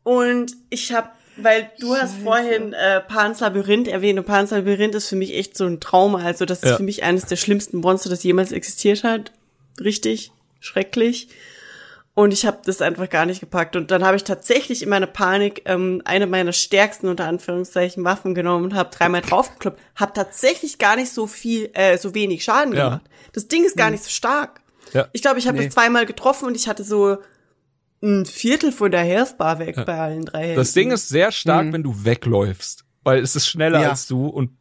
Und ich habe, weil du hast vorhin äh, Pans Labyrinth erwähnt und Pans Labyrinth ist für mich echt so ein Trauma, also das ist Ja. für mich eines der schlimmsten Monster, das jemals existiert hat, richtig schrecklich. Und ich habe das einfach gar nicht gepackt. Und dann habe ich tatsächlich in meiner Panik ähm, eine meiner stärksten unter Anführungszeichen Waffen genommen und habe dreimal draufgekloppt. Hab tatsächlich gar nicht so viel, äh, so wenig Schaden Ja. gemacht. Das Ding ist gar nicht so stark. Ja. Ich glaube, ich habe Nee. das zweimal getroffen und ich hatte so ein Viertel von der Healthbar weg bei allen drei Händen. Das Ding ist sehr stark, wenn du wegläufst. Weil es ist schneller Ja. als du und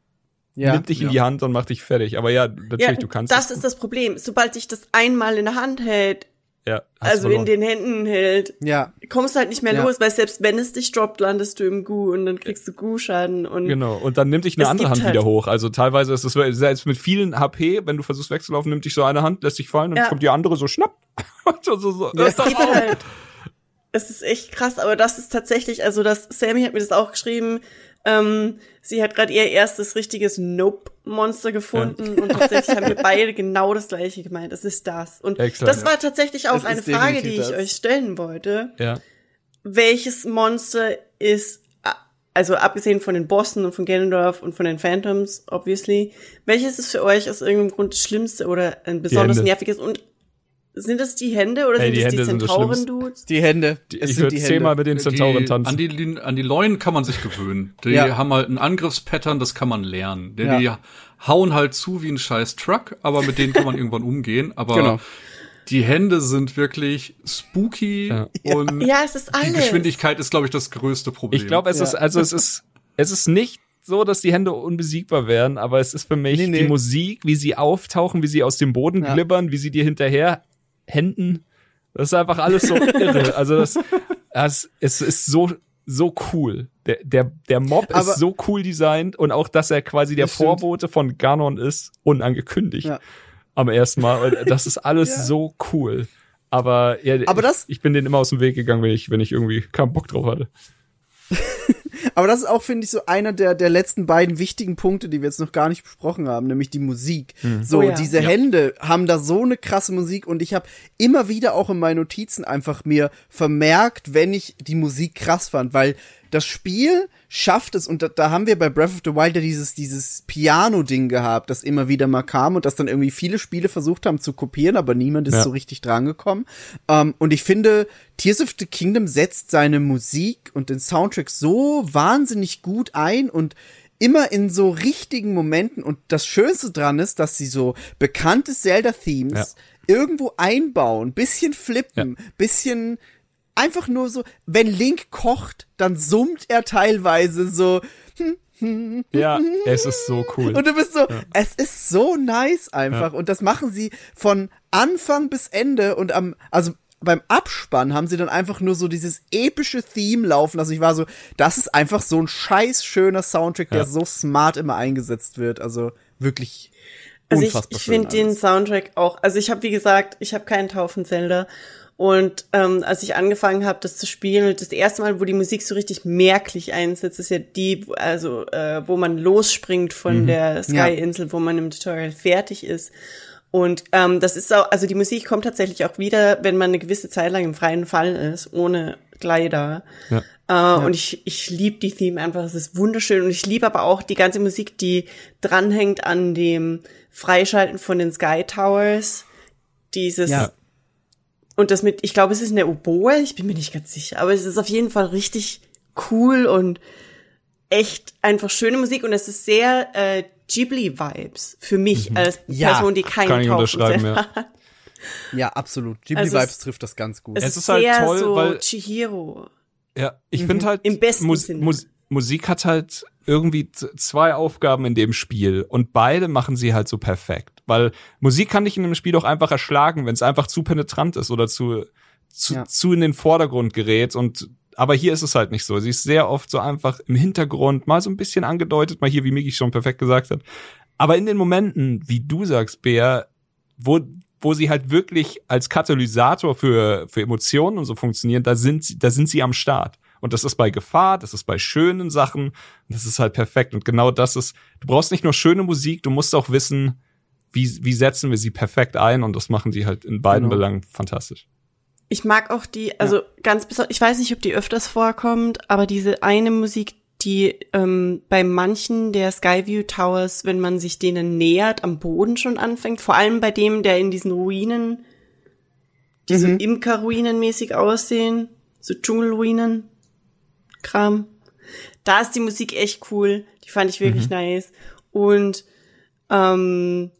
Ja. nimmt dich in die Hand und macht dich fertig. Aber ja, natürlich, ja, du kannst das es. ist das Problem. Sobald sich das einmal in der Hand hält, ja, also in verloren. den Händen hält, Ja. kommst du halt nicht mehr Ja. los, weil selbst wenn es dich droppt, landest du im Gu und dann kriegst du Gu-Schaden und Genau, und dann nimmt dich eine andere Hand halt- wieder hoch. Also teilweise ist es selbst mit vielen HP, wenn du versuchst wegzulaufen, nimmt dich so eine Hand, lässt dich fallen und Ja. kommt die andere so schnapp. so, so, so. Ja. Ist doch geht halt. Es ist echt krass, aber das ist tatsächlich, also das, Sammy hat mir das auch geschrieben, ähm, sie hat gerade ihr erstes richtiges Nope-Monster gefunden und tatsächlich haben wir beide genau das gleiche gemeint. Es ist das. Und Exakt. das war tatsächlich auch eine Frage, die ich das. euch stellen wollte. Ja. Welches Monster ist, also abgesehen von den Bossen und von Ganondorf und von den Phantoms, obviously, welches ist für euch aus irgendeinem Grund das Schlimmste oder ein besonders nerviges und sind es die Hände oder Ey, sind die es Hände die sind das Zentauren-Dudes? Die Hände. Die, Es ich sind würde die zehnmal mit den Zentauren die, tanzen. an, die, an die Leunen kann man sich gewöhnen. Die Ja. haben halt ein Angriffspattern, das kann man lernen. Die, Ja. die hauen halt zu wie ein scheiß Truck, aber mit denen kann man irgendwann umgehen. Aber Genau. die Hände sind wirklich spooky Ja. und Ja, es ist alles. die Geschwindigkeit ist, glaube ich, das größte Problem. Ich glaube, es Ja. ist, also es ist, es ist nicht so, dass die Hände unbesiegbar wären, aber es ist für mich Nee, nee. die Musik, wie sie auftauchen, wie sie aus dem Boden Ja. glibbern, wie sie dir hinterher händen. Das ist einfach alles so irre. Also das, das es ist so, so cool. Der, der, der Mob Aber- ist so cool designt und auch, dass er quasi der. Vorbote von Ganon ist, unangekündigt. Ja. Am ersten Mal. Das ist alles Ja. so cool. Aber, ja, Aber das- ich, ich bin den immer aus dem Weg gegangen, wenn ich, wenn ich irgendwie keinen Bock drauf hatte. Aber das ist auch, finde ich, so einer der, der letzten beiden wichtigen Punkte, die wir jetzt noch gar nicht besprochen haben, nämlich die Musik. So, Oh ja. diese Hände haben da so eine krasse Musik und ich habe immer wieder auch in meinen Notizen einfach mir vermerkt, wenn ich die Musik krass fand, weil das Spiel schafft es, und da, da haben wir bei Breath of the Wild ja dieses, dieses Piano-Ding gehabt, das immer wieder mal kam und das dann irgendwie viele Spiele versucht haben zu kopieren, aber niemand ist Ja. so richtig drangekommen. Ähm, und ich finde, Tears of the Kingdom setzt seine Musik und den Soundtrack so wahnsinnig gut ein und immer in so richtigen Momenten. Und das Schönste dran ist, dass sie so bekannte Zelda-Themes irgendwo einbauen, bisschen flippen, bisschen einfach nur so, wenn Link kocht, dann summt er teilweise so. Ja, es ist so cool. Und du bist so, es ist so nice einfach. Und das machen sie von Anfang bis Ende und am, also beim Abspann haben sie dann einfach nur so dieses epische Theme laufen. Also ich war so, das ist einfach so ein scheiß schöner Soundtrack, der Ja. so smart immer eingesetzt wird. Also wirklich Also ich, unfassbar ich schön finde den. Soundtrack auch, also ich habe wie gesagt, ich habe keinen Taufen Zelda und ähm, als ich angefangen habe, das zu spielen, das erste Mal, wo die Musik so richtig merklich einsetzt, ist ja die, also äh, wo man losspringt von der Sky-Insel, wo man im Tutorial fertig ist. Und ähm, das ist auch, also die Musik kommt tatsächlich auch wieder, wenn man eine gewisse Zeit lang im freien Fall ist, ohne Kleider. Ja. Äh, Und ich, ich liebe die Theme einfach, es ist wunderschön. Und ich liebe aber auch die ganze Musik, die dranhängt an dem Freischalten von den Sky Towers. Dieses Ja. Und das mit, ich glaube, es ist eine Oboe, ich bin mir nicht ganz sicher, aber es ist auf jeden Fall richtig cool und echt einfach schöne Musik und es ist sehr äh, Ghibli-Vibes für mich als Ja, Person, die keinen kann ich unterschreiben, ja. Ja, absolut. Ghibli Also trifft das ganz gut. Es, Es ist, ist halt sehr toll, so weil- Chihiro. Ja, ich finde halt, Im besten Mus Sinne. Mus Musik hat halt irgendwie zwei Aufgaben in dem Spiel und beide machen sie halt so perfekt. Weil Musik kann dich in einem Spiel auch einfach erschlagen, wenn es einfach zu penetrant ist oder zu, zu, Ja. zu in den Vordergrund gerät und aber hier ist es halt nicht so. Sie ist sehr oft so einfach im Hintergrund, mal so ein bisschen angedeutet, mal hier, wie Miki schon perfekt gesagt hat. Aber in den Momenten, wie du sagst, Bea, wo, wo sie halt wirklich als Katalysator für, für Emotionen und so funktionieren, da sind da sind sie am Start. Und das ist bei Gefahr, das ist bei schönen Sachen, das ist halt perfekt. Und genau das ist, du brauchst nicht nur schöne Musik, du musst auch wissen, wie, wie setzen wir sie perfekt ein und das machen sie halt in beiden Genau. Belangen fantastisch. Ich mag auch die, also ganz besonders, ich weiß nicht, ob die öfters vorkommt, aber diese eine Musik, die ähm, bei manchen der Skyview Towers, wenn man sich denen nähert, am Boden schon anfängt, vor allem bei dem, der in diesen Ruinen, die so Imker-Ruinen mäßig aussehen, so Dschungelruinen, Kram. Da ist die Musik echt cool, die fand ich wirklich nice. Und ähm,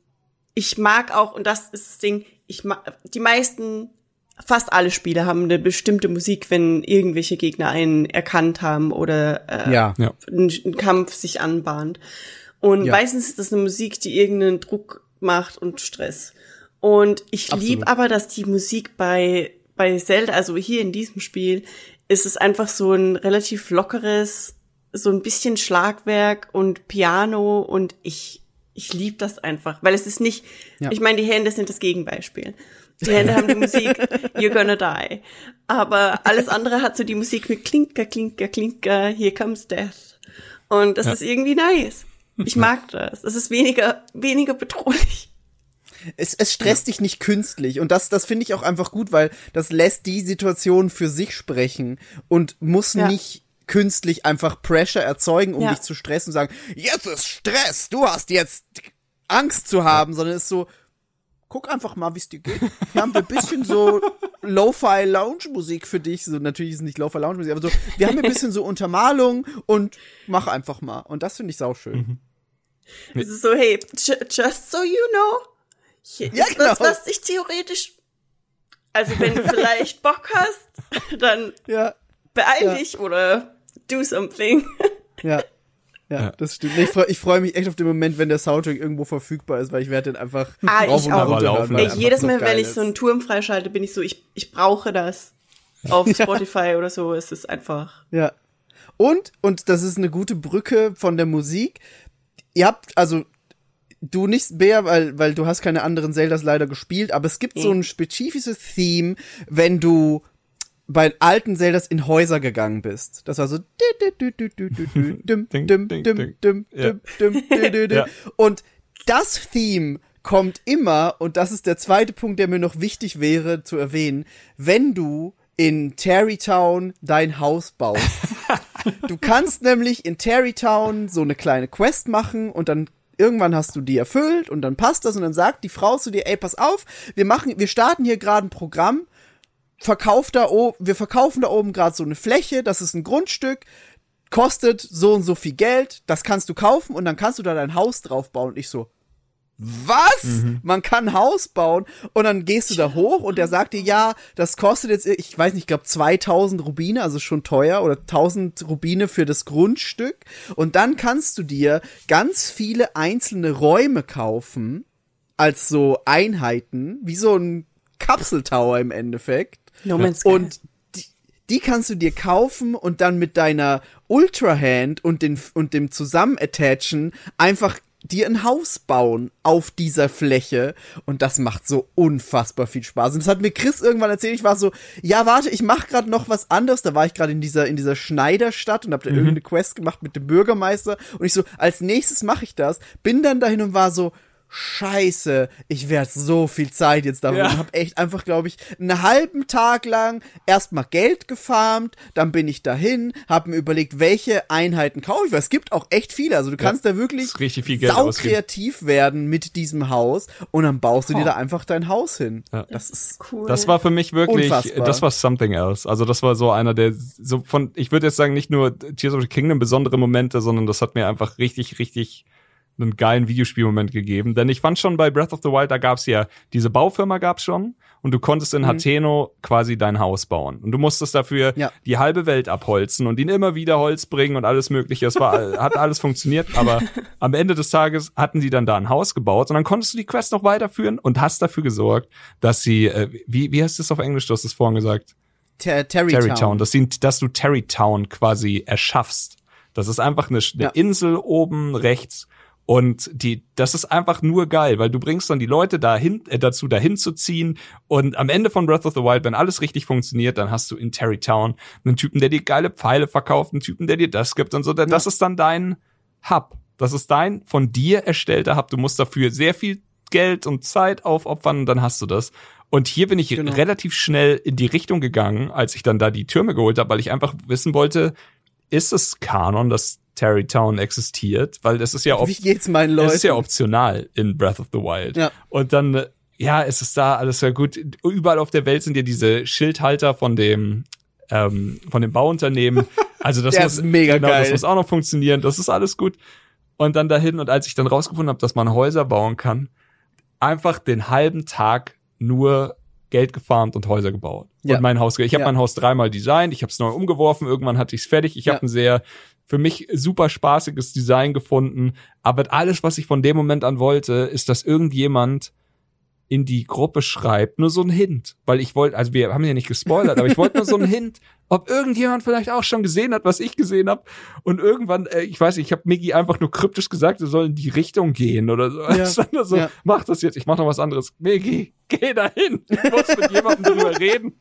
ich mag auch, und das ist das Ding, ich mag, die meisten, fast alle Spiele haben eine bestimmte Musik, wenn irgendwelche Gegner einen erkannt haben oder äh, ja. Ja. ein, ein Kampf sich anbahnt. Und Ja. meistens ist das eine Musik, die irgendeinen Druck macht und Stress. Und ich Absolut. lieb aber, dass die Musik bei, bei Zelda, also hier in diesem Spiel, ist es einfach so ein relativ lockeres, so ein bisschen Schlagwerk und Piano und ich, ich lieb das einfach, weil es ist nicht, Ja. ich meine, die Hände sind das Gegenbeispiel. Die Hände haben die Musik, you're gonna die. Aber alles andere hat so die Musik mit Klinker, Klinker, Klinker, here comes death. Und das Ja. ist irgendwie nice. Ich mag das. Es ist weniger, weniger bedrohlich. Es, es stresst dich nicht künstlich und das, das finde ich auch einfach gut, weil das lässt die Situation für sich sprechen und muss Ja. nicht künstlich einfach Pressure erzeugen, um Ja. dich zu stressen und sagen, jetzt ist Stress, du hast jetzt Angst zu haben, sondern es ist so, guck einfach mal, wie es dir geht. Wir haben ein bisschen so Lo-Fi Lounge Musik für dich, so natürlich ist es nicht Lo-Fi Lounge Musik, aber so, wir haben ein bisschen so Untermalung und mach einfach mal und das finde ich sauschön. Es ist so, hey, ju- just so you know, hier Ja, ist was, genau. was dich theoretisch, also wenn du vielleicht Bock hast, dann Ja, beeil Ja. dich oder do something. Ja. Ja, Ja. das stimmt. Ich freue ich freu mich echt auf den Moment, wenn der Soundtrack irgendwo verfügbar ist, weil ich werde den einfach Ah, rauf ich und auch. Laufen. Ey, jedes so Mal, wenn ich ist. so einen Turm freischalte, bin ich so, ich, ich brauche das. Auf Spotify oder so, es ist einfach. Ja. Und, und das ist eine gute Brücke von der Musik. Ihr habt, also, du nicht, Bea, weil, weil du hast keine anderen Zeldas leider gespielt, aber es gibt so ein spezifisches Theme, wenn du bei alten Zeldas in Häuser gegangen bist. Das war so. Und das Theme kommt immer, und das ist der zweite Punkt, der mir noch wichtig wäre zu erwähnen, wenn du in Terrytown dein Haus baust. Du kannst nämlich in Terrytown so eine kleine Quest machen und dann irgendwann hast du die erfüllt und dann passt das und dann sagt die Frau zu dir, ey, pass auf, wir machen, wir starten hier gerade ein Programm, verkauft da oben, wir verkaufen da oben gerade so eine Fläche, das ist ein Grundstück, kostet so und so viel Geld, das kannst du kaufen und dann kannst du da dein Haus drauf bauen. Und ich so, was? Man kann ein Haus bauen und dann gehst du da hoch und der sagt dir, ja, das kostet jetzt, ich weiß nicht, ich glaube 2000 Rubine, also schon teuer oder 1000 Rubine für das Grundstück und dann kannst du dir ganz viele einzelne Räume kaufen als so Einheiten, wie so ein Kapseltower im Endeffekt. No Man's Sky. Und die, die kannst du dir kaufen und dann mit deiner Ultra Hand und, den, und dem Zusammenattachen einfach dir ein Haus bauen auf dieser Fläche und das macht so unfassbar viel Spaß. Und das hat mir Chris irgendwann erzählt, ich war so, ja, warte, ich mach gerade noch was anderes, da war ich gerade in dieser in dieser Schneiderstadt und hab da irgendeine Quest gemacht mit dem Bürgermeister. Und ich so, als nächstes mache ich das, bin dann dahin und war so, Scheiße, ich werde so viel Zeit jetzt damit. Ja. Habe echt einfach, glaube ich, einen halben Tag lang erstmal Geld gefarmt, dann bin ich dahin, habe mir überlegt, welche Einheiten kaufe ich, weil es gibt auch echt viele. Also du kannst da wirklich richtig viel Geld ausgeben. kreativ werden mit diesem Haus und dann baust du dir Oh. da einfach dein Haus hin. Ja. Das ist Cool. Das war für mich wirklich, Unfassbar. das war something else. Also das war so einer der, so von, ich würde jetzt sagen, nicht nur Tears of the Kingdom besondere Momente, sondern das hat mir einfach richtig, richtig einen geilen Videospielmoment gegeben. Denn ich fand schon bei Breath of the Wild, da gab's ja, diese Baufirma gab's schon und du konntest in Hateno quasi dein Haus bauen. Und du musstest dafür Ja. die halbe Welt abholzen und ihnen immer wieder Holz bringen und alles mögliche. Es war, hat alles funktioniert, aber am Ende des Tages hatten sie dann da ein Haus gebaut und dann konntest du die Quest noch weiterführen und hast dafür gesorgt, dass sie, äh, wie, wie heißt das auf Englisch? Du hast es vorhin gesagt. Ter Terrytown. Terrytown, dass, sie, dass du Terrytown quasi erschaffst. Das ist einfach eine, eine Ja. Insel oben rechts und die, das ist einfach nur geil, weil du bringst dann die Leute dahin, äh, dazu dahin zu ziehen und am Ende von Breath of the Wild, wenn alles richtig funktioniert, dann hast du in Terrytown einen Typen, der dir geile Pfeile verkauft, einen Typen, der dir das gibt und so. Das ist dann dein Hub. Das ist dein von dir erstellter Hub. Du musst dafür sehr viel Geld und Zeit aufopfern und dann hast du das. Und hier bin ich Genau. relativ schnell in die Richtung gegangen, als ich dann da die Türme geholt habe, weil ich einfach wissen wollte, ist es Kanon, dass Terrytown existiert? Weil das ist ja Wie geht's meinen es ist ja Leuten? optional in Breath of the Wild. Ja. Und dann, ja, es ist da alles sehr gut. Überall auf der Welt sind ja diese Schildhalter von dem ähm, von dem Bauunternehmen. Also das muss ist mega genau, das geil. muss auch noch funktionieren. Das ist alles gut. Und dann dahin und als ich dann rausgefunden habe, dass man Häuser bauen kann, einfach den halben Tag nur Geld gefarmt und Häuser gebaut. Ja. Und mein Haus, ich habe Ja. mein Haus dreimal designt, ich habe es neu umgeworfen, irgendwann hatte ich es fertig. Ich Ja. habe ein sehr für mich super spaßiges Design gefunden, aber alles, was ich von dem Moment an wollte, ist, dass irgendjemand in die Gruppe schreibt, nur so ein Hint, weil ich wollte, also wir haben ja nicht gespoilert, aber ich wollte nur so ein Hint, ob irgendjemand vielleicht auch schon gesehen hat, was ich gesehen habe und irgendwann, äh, ich weiß nicht, ich habe Miggy einfach nur kryptisch gesagt, er soll in die Richtung gehen oder so. Ja. So Ja. Mach das jetzt, ich mach noch was anderes. Miggy, geh dahin, ich muss mit jemandem drüber reden.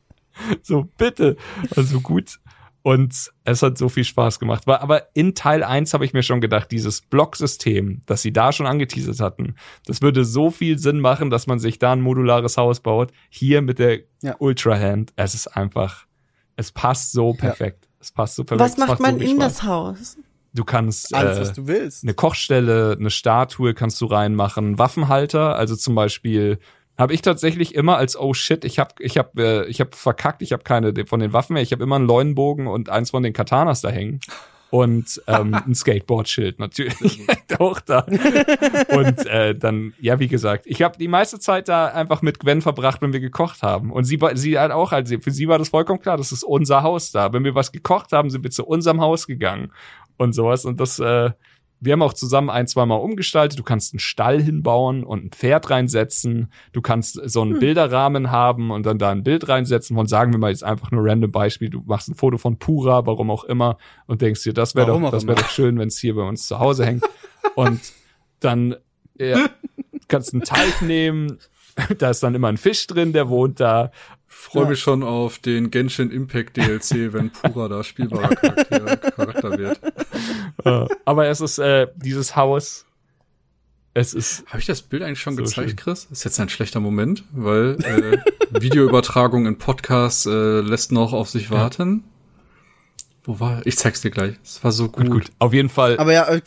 So, bitte. Also gut. Und es hat so viel Spaß gemacht. Aber in Teil 1 habe ich mir schon gedacht, dieses Blocksystem, das sie da schon angeteasert hatten, das würde so viel Sinn machen, dass man sich da ein modulares Haus baut. Hier mit der Ja. Ultra Hand. Es ist einfach, es passt so perfekt. Es passt so perfekt. Was Es macht so man viel in Spaß. das Haus? Du kannst Alles, äh, was du willst. eine Kochstelle, eine Statue kannst du reinmachen, Waffenhalter, also zum Beispiel habe ich tatsächlich immer als oh shit, ich habe ich habe äh, ich habe verkackt, ich habe keine von den Waffen mehr, ich habe immer einen Leunenbogen und eins von den Katanas da hängen und ähm, ein Skateboardschild natürlich. Auch da. Und äh, dann ja wie gesagt, ich habe die meiste Zeit da einfach mit Gwen verbracht, wenn wir gekocht haben. Und sie war- sie hat auch also für sie war das vollkommen klar, das ist unser Haus da. Wenn wir was gekocht haben, sind wir zu unserem Haus gegangen und sowas. Und das äh, wir haben auch zusammen ein, zwei Mal umgestaltet. Du kannst einen Stall hinbauen und ein Pferd reinsetzen. Du kannst so einen Bilderrahmen haben und dann da ein Bild reinsetzen von, sagen wir mal jetzt einfach nur random Beispiel. Du machst ein Foto von Pura, warum auch immer, und denkst dir, das wäre doch, das wäre doch schön, wenn es hier bei uns zu Hause hängt. und dann ja, kannst einen Teich nehmen. Da ist dann immer ein Fisch drin, der wohnt da. Freue mich schon auf den Genshin Impact DLC, wenn Pura da spielbarer Charakter, Charakter wird. Aber es ist äh, dieses Haus. Es ist Habe ich das Bild eigentlich schon So gezeigt, schön. Chris? Ist jetzt ein schlechter Moment, weil äh, Videoübertragung in Podcast äh, lässt noch auf sich warten. Wo war? Ich zeig's dir gleich. Es war so gut. gut, gut. Auf jeden Fall. Aber ja, äh,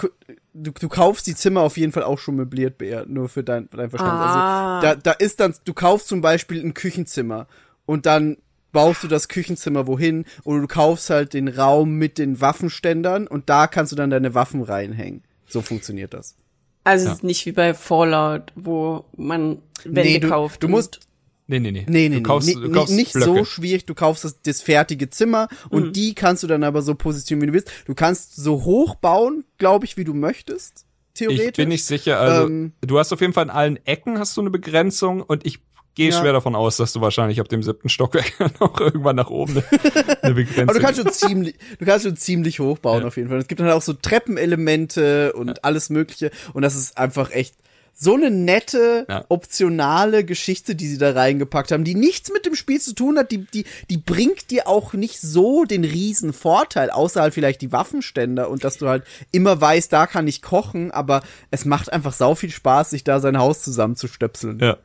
du, du kaufst die Zimmer auf jeden Fall auch schon möbliert, Bea, nur für dein, für dein Verstand. Ah. Also da, da ist dann, du kaufst zum Beispiel ein Küchenzimmer und dann baust du das Küchenzimmer wohin oder du kaufst halt den Raum mit den Waffenständern und da kannst du dann deine Waffen reinhängen. So funktioniert das. Also Ja. es ist nicht wie bei Fallout, wo man Wände Nee, du- kauft. du musst- Nee, nee, nee. Nee, nee, du kaufst, nee, du kaufst nicht Blöcke. so schwierig. Du kaufst das, das fertige Zimmer und die kannst du dann aber so positionieren, wie du willst. Du kannst so hoch bauen, glaube ich, wie du möchtest. Theoretisch. Ich bin nicht sicher. Also, Ähm, du hast auf jeden Fall in allen Ecken hast du eine Begrenzung und ich gehe Ja. schwer davon aus, dass du wahrscheinlich ab dem siebten Stockwerk noch irgendwann nach oben eine, eine Begrenzung Aber du kannst schon ziemlich, du kannst schon ziemlich hoch bauen Ja. auf jeden Fall. Es gibt dann auch so Treppenelemente und alles Mögliche und das ist einfach echt so eine nette, Ja. optionale Geschichte, die sie da reingepackt haben, die nichts mit dem Spiel zu tun hat, die, die, die bringt dir auch nicht so den riesen Vorteil, außer halt vielleicht die Waffenständer und dass du halt immer weißt, da kann ich kochen, aber es macht einfach sau viel Spaß, sich da sein Haus zusammenzustöpseln. Ja.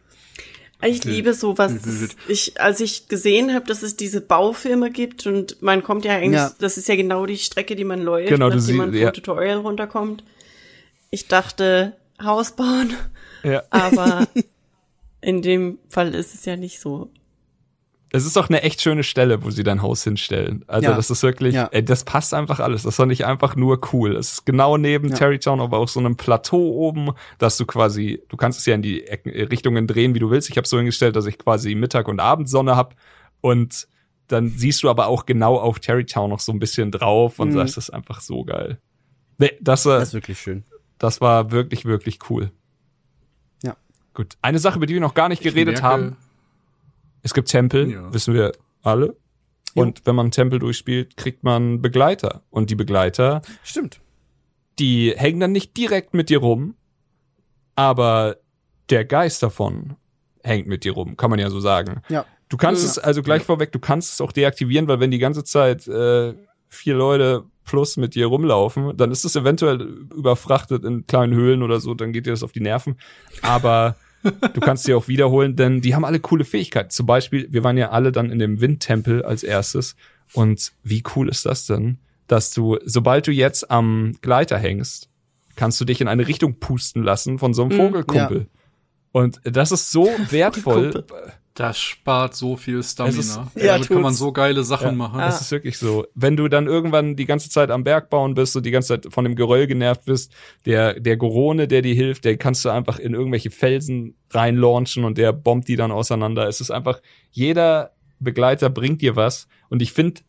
Ich liebe sowas. Ich, als ich gesehen habe, dass es diese Baufilme gibt und man kommt ja eigentlich, Ja. das ist ja genau die Strecke, die man läuft, Genau, nachdem man siehst- vom ja. Tutorial runterkommt. Ich dachte, Haus bauen, ja. aber in dem Fall ist es ja nicht so. Es ist auch eine echt schöne Stelle, wo sie dein Haus hinstellen. Also Ja. das ist wirklich, Ja. ey, das passt einfach alles. Das ist doch nicht einfach nur cool. Es ist genau neben Ja. Terrytown, aber auf so einem Plateau oben, dass du quasi, du kannst es ja in die Ecken, äh, Richtungen drehen, wie du willst. Ich habe so hingestellt, dass ich quasi Mittag- und Abendsonne hab und dann siehst du aber auch genau auf Terrytown noch so ein bisschen drauf und Mhm. das ist einfach so geil. Nee, das, äh, Das ist wirklich schön. das war wirklich, wirklich cool. Ja. Gut. Eine Sache, über die wir noch gar nicht geredet merke- haben. Es gibt Tempel, Ja. wissen wir alle. Und wenn man Tempel durchspielt, kriegt man Begleiter. Und die Begleiter, Stimmt. die hängen dann nicht direkt mit dir rum, aber der Geist davon hängt mit dir rum, kann man ja so sagen. Ja. Du kannst Ja. es, also gleich vorweg, du kannst es auch deaktivieren, weil wenn die ganze Zeit äh, vier Leute plus mit dir rumlaufen, dann ist es eventuell überfrachtet in kleinen Höhlen oder so, dann geht dir das auf die Nerven. Aber du kannst sie auch wiederholen, denn die haben alle coole Fähigkeiten. Zum Beispiel, wir waren ja alle dann in dem Windtempel als erstes. Und wie cool ist das denn, dass du, sobald du jetzt am Gleiter hängst, kannst du dich in eine Richtung pusten lassen von so einem Vogelkumpel. Und das ist so wertvoll. Das spart so viel Stamina. ist- Ja, damit kann man tut's. so geile Sachen Ja. machen. Das ist wirklich so. Wenn du dann irgendwann die ganze Zeit am Berg bauen bist und die ganze Zeit von dem Geröll genervt bist, der, der Gorone, der dir hilft, der kannst du einfach in irgendwelche Felsen reinlaunchen und der bombt die dann auseinander. Es ist einfach, jeder Begleiter bringt dir was. Und ich finde,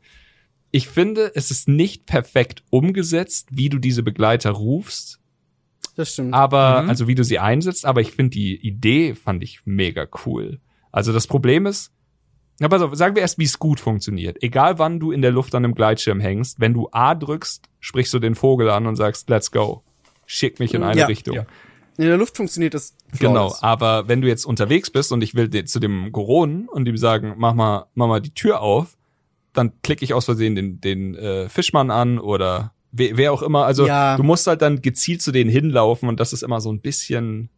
ich finde, es ist nicht perfekt umgesetzt, wie du diese Begleiter rufst, Das stimmt. aber, Mhm. also wie du sie einsetzt, aber ich finde die Idee fand ich mega cool. Also das Problem ist, na pass auf, sagen wir erst, wie es gut funktioniert. Egal wann du in der Luft an einem Gleitschirm hängst, wenn du A drückst, sprichst du den Vogel an und sagst, let's go. Schick mich in eine Ja. Richtung. Ja. In der Luft funktioniert das. Genau, aber wenn du jetzt unterwegs bist und ich will zu dem Goronen und ihm sagen, mach mal, mach mal die Tür auf, dann klicke ich aus Versehen den, den äh, Fischmann an oder wer, wer auch immer. Also Ja. du musst halt dann gezielt zu denen hinlaufen und das ist immer so ein bisschen